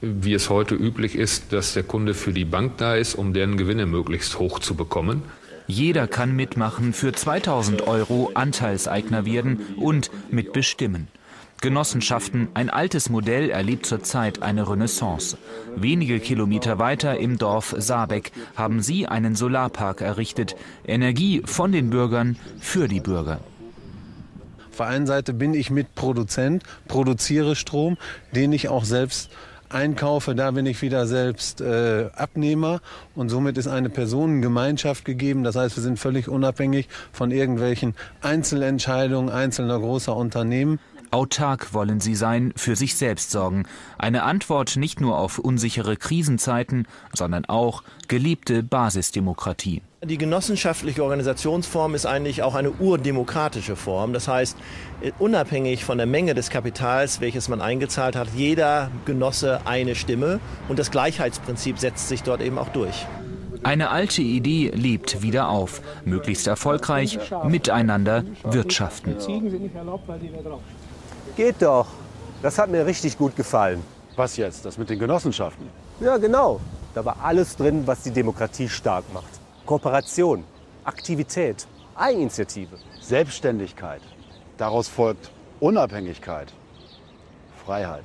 wie es heute üblich ist, dass der Kunde für die Bank da ist, um deren Gewinne möglichst hoch zu bekommen. Jeder kann mitmachen, für 2000 Euro Anteilseigner werden und mitbestimmen. Genossenschaften, ein altes Modell, erlebt zurzeit eine Renaissance. Wenige Kilometer weiter im Dorf Sabeck haben sie einen Solarpark errichtet. Energie von den Bürgern für die Bürger. Auf der einen Seite bin ich Mitproduzent, produziere Strom, den ich auch selbst einkaufe, da bin ich wieder selbst äh, Abnehmer und somit ist eine Personengemeinschaft gegeben. Das heißt, wir sind völlig unabhängig von irgendwelchen Einzelentscheidungen einzelner großer Unternehmen. Autark wollen sie sein, für sich selbst sorgen. Eine Antwort nicht nur auf unsichere Krisenzeiten, sondern auch geliebte Basisdemokratie. Die genossenschaftliche Organisationsform ist eigentlich auch eine urdemokratische Form. Das heißt, unabhängig von der Menge des Kapitals, welches man eingezahlt hat, jeder Genosse eine Stimme und das Gleichheitsprinzip setzt sich dort eben auch durch. Eine alte Idee lebt wieder auf. Möglichst erfolgreich miteinander wirtschaften. Geht doch. Das hat mir richtig gut gefallen. Was jetzt? Das mit den Genossenschaften? Ja, genau. Da war alles drin, was die Demokratie stark macht. Kooperation, Aktivität, Eigeninitiative. Selbstständigkeit. Daraus folgt Unabhängigkeit. Freiheit.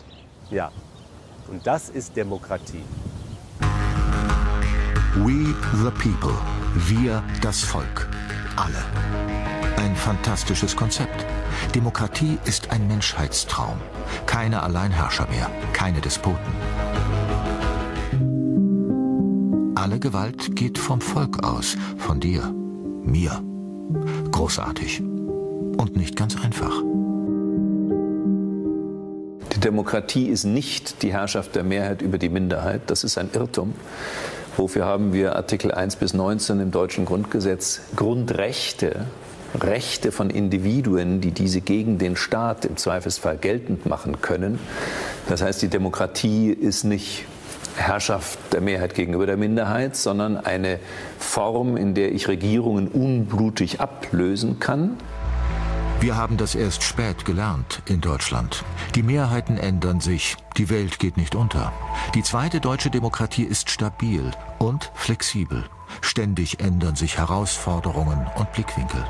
Ja. Und das ist Demokratie. We the people. Wir das Volk. Alle. Ein fantastisches Konzept. Demokratie ist ein Menschheitstraum. Keine Alleinherrscher mehr, keine Despoten. Alle Gewalt geht vom Volk aus, von dir, mir. Großartig. Und nicht ganz einfach. Die Demokratie ist nicht die Herrschaft der Mehrheit über die Minderheit. Das ist ein Irrtum. Wofür haben wir Artikel 1 bis 19 im deutschen Grundgesetz Grundrechte Rechte von Individuen, die diese gegen den Staat im Zweifelsfall geltend machen können. Das heißt, die Demokratie ist nicht Herrschaft der Mehrheit gegenüber der Minderheit, sondern eine Form, in der ich Regierungen unblutig ablösen kann. Wir haben das erst spät gelernt in Deutschland. Die Mehrheiten ändern sich, die Welt geht nicht unter. Die zweite deutsche Demokratie ist stabil und flexibel. Ständig ändern sich Herausforderungen und Blickwinkel.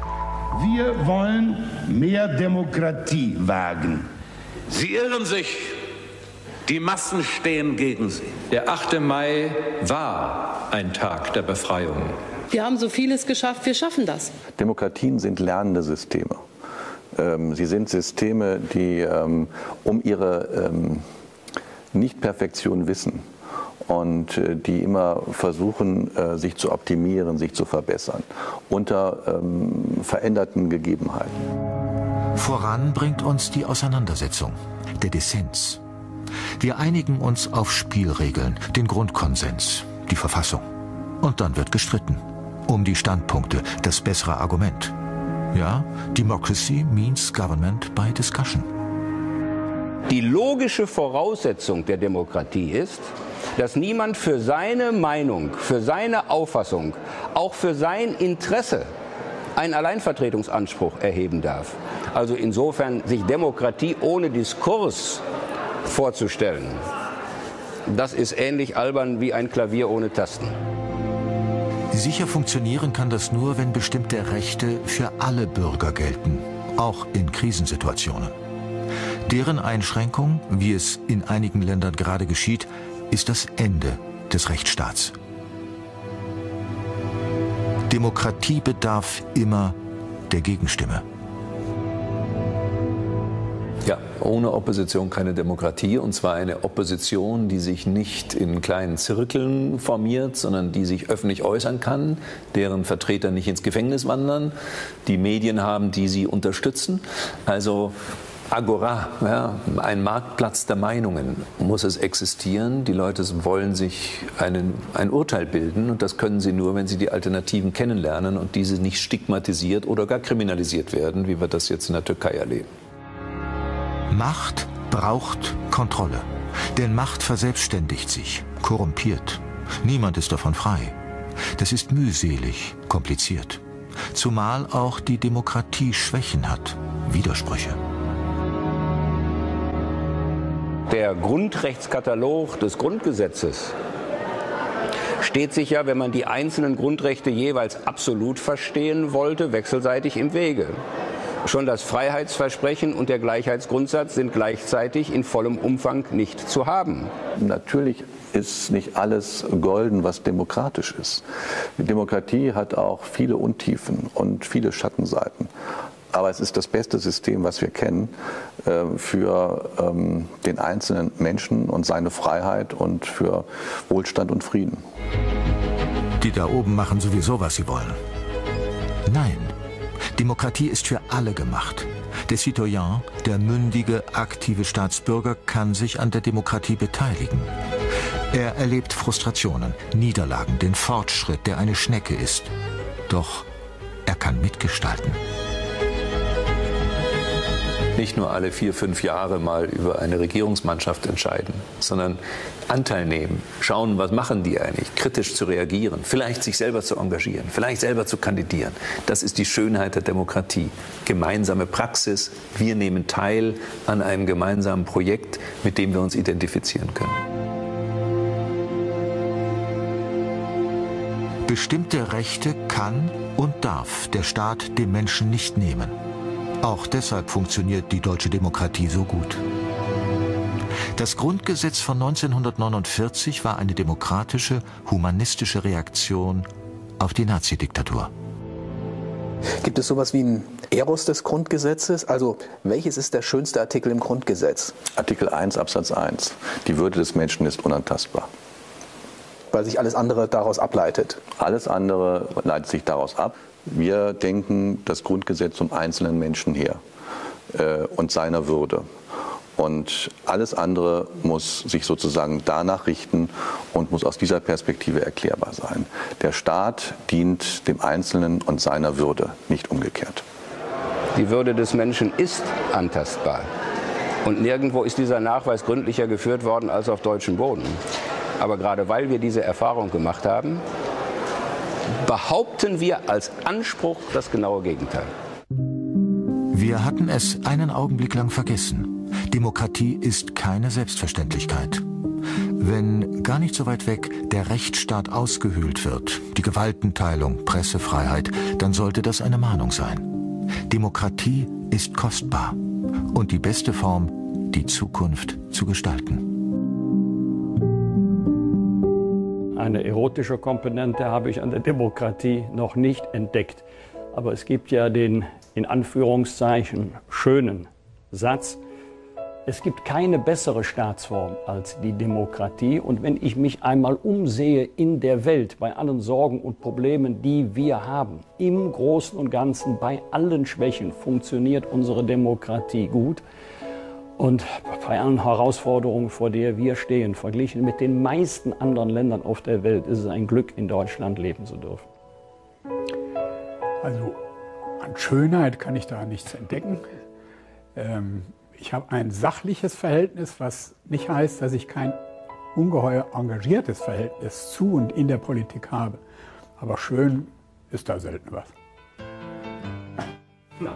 Wir wollen mehr Demokratie wagen. Sie irren sich. Die Massen stehen gegen sie. Der 8. Mai war ein Tag der Befreiung. Wir haben so vieles geschafft, wir schaffen das. Demokratien sind lernende Systeme. Ähm, sie sind Systeme, die ähm, um ihre ähm, Nichtperfektion wissen und äh, die immer versuchen, äh, sich zu optimieren, sich zu verbessern unter ähm, veränderten Gegebenheiten. Voran bringt uns die Auseinandersetzung, der Dissens. Wir einigen uns auf Spielregeln, den Grundkonsens, die Verfassung. Und dann wird gestritten. Um die Standpunkte, das bessere Argument. Ja, Democracy means government by discussion. Die logische Voraussetzung der Demokratie ist, dass niemand für seine Meinung, für seine Auffassung, auch für sein Interesse einen Alleinvertretungsanspruch erheben darf. Also insofern sich Demokratie ohne Diskurs vorzustellen, das ist ähnlich albern wie ein Klavier ohne Tasten. Sicher funktionieren kann das nur, wenn bestimmte Rechte für alle Bürger gelten, auch in Krisensituationen. Deren Einschränkung, wie es in einigen Ländern gerade geschieht, ist das Ende des Rechtsstaats. Demokratie bedarf immer der Gegenstimme. Ja, ohne Opposition keine Demokratie. Und zwar eine Opposition, die sich nicht in kleinen Zirkeln formiert, sondern die sich öffentlich äußern kann, deren Vertreter nicht ins Gefängnis wandern, die Medien haben, die sie unterstützen. Also Agora, ja, ein Marktplatz der Meinungen, muss es existieren. Die Leute wollen sich einen, ein Urteil bilden und das können sie nur, wenn sie die Alternativen kennenlernen und diese nicht stigmatisiert oder gar kriminalisiert werden, wie wir das jetzt in der Türkei erleben. Macht braucht Kontrolle. Denn Macht verselbstständigt sich, korrumpiert. Niemand ist davon frei. Das ist mühselig, kompliziert. Zumal auch die Demokratie Schwächen hat, Widersprüche. Der Grundrechtskatalog des Grundgesetzes steht sich ja, wenn man die einzelnen Grundrechte jeweils absolut verstehen wollte, wechselseitig im Wege. Schon das Freiheitsversprechen und der Gleichheitsgrundsatz sind gleichzeitig in vollem Umfang nicht zu haben. Natürlich ist nicht alles golden, was demokratisch ist. Die Demokratie hat auch viele Untiefen und viele Schattenseiten. Aber es ist das beste System, was wir kennen, äh, für ähm, den einzelnen Menschen und seine Freiheit und für Wohlstand und Frieden. Die da oben machen sowieso, was sie wollen. Nein, Demokratie ist für alle gemacht. Der Citoyen, der mündige, aktive Staatsbürger, kann sich an der Demokratie beteiligen. Er erlebt Frustrationen, Niederlagen, den Fortschritt, der eine Schnecke ist. Doch er kann mitgestalten nicht nur alle vier, fünf Jahre mal über eine Regierungsmannschaft entscheiden, sondern Anteil nehmen, schauen, was machen die eigentlich, kritisch zu reagieren, vielleicht sich selber zu engagieren, vielleicht selber zu kandidieren. Das ist die Schönheit der Demokratie. Gemeinsame Praxis, wir nehmen teil an einem gemeinsamen Projekt, mit dem wir uns identifizieren können. Bestimmte Rechte kann und darf der Staat dem Menschen nicht nehmen. Auch deshalb funktioniert die deutsche Demokratie so gut. Das Grundgesetz von 1949 war eine demokratische, humanistische Reaktion auf die Nazidiktatur. Gibt es sowas wie ein Eros des Grundgesetzes? Also welches ist der schönste Artikel im Grundgesetz? Artikel 1 Absatz 1. Die Würde des Menschen ist unantastbar. Weil sich alles andere daraus ableitet. Alles andere leitet sich daraus ab. Wir denken das Grundgesetz zum einzelnen Menschen her äh, und seiner Würde. Und alles andere muss sich sozusagen danach richten und muss aus dieser Perspektive erklärbar sein. Der Staat dient dem Einzelnen und seiner Würde, nicht umgekehrt. Die Würde des Menschen ist antastbar. Und nirgendwo ist dieser Nachweis gründlicher geführt worden als auf deutschem Boden. Aber gerade weil wir diese Erfahrung gemacht haben, behaupten wir als Anspruch das genaue Gegenteil. Wir hatten es einen Augenblick lang vergessen. Demokratie ist keine Selbstverständlichkeit. Wenn gar nicht so weit weg der Rechtsstaat ausgehöhlt wird, die Gewaltenteilung, Pressefreiheit, dann sollte das eine Mahnung sein. Demokratie ist kostbar und die beste Form, die Zukunft zu gestalten. Eine erotische Komponente habe ich an der Demokratie noch nicht entdeckt. Aber es gibt ja den in Anführungszeichen schönen Satz, es gibt keine bessere Staatsform als die Demokratie. Und wenn ich mich einmal umsehe in der Welt, bei allen Sorgen und Problemen, die wir haben, im Großen und Ganzen, bei allen Schwächen, funktioniert unsere Demokratie gut. Und bei allen Herausforderungen, vor der wir stehen, verglichen mit den meisten anderen Ländern auf der Welt, ist es ein Glück, in Deutschland leben zu dürfen. Also an Schönheit kann ich da nichts entdecken. Ähm, ich habe ein sachliches Verhältnis, was nicht heißt, dass ich kein ungeheuer engagiertes Verhältnis zu und in der Politik habe. Aber schön ist da selten was. Ja.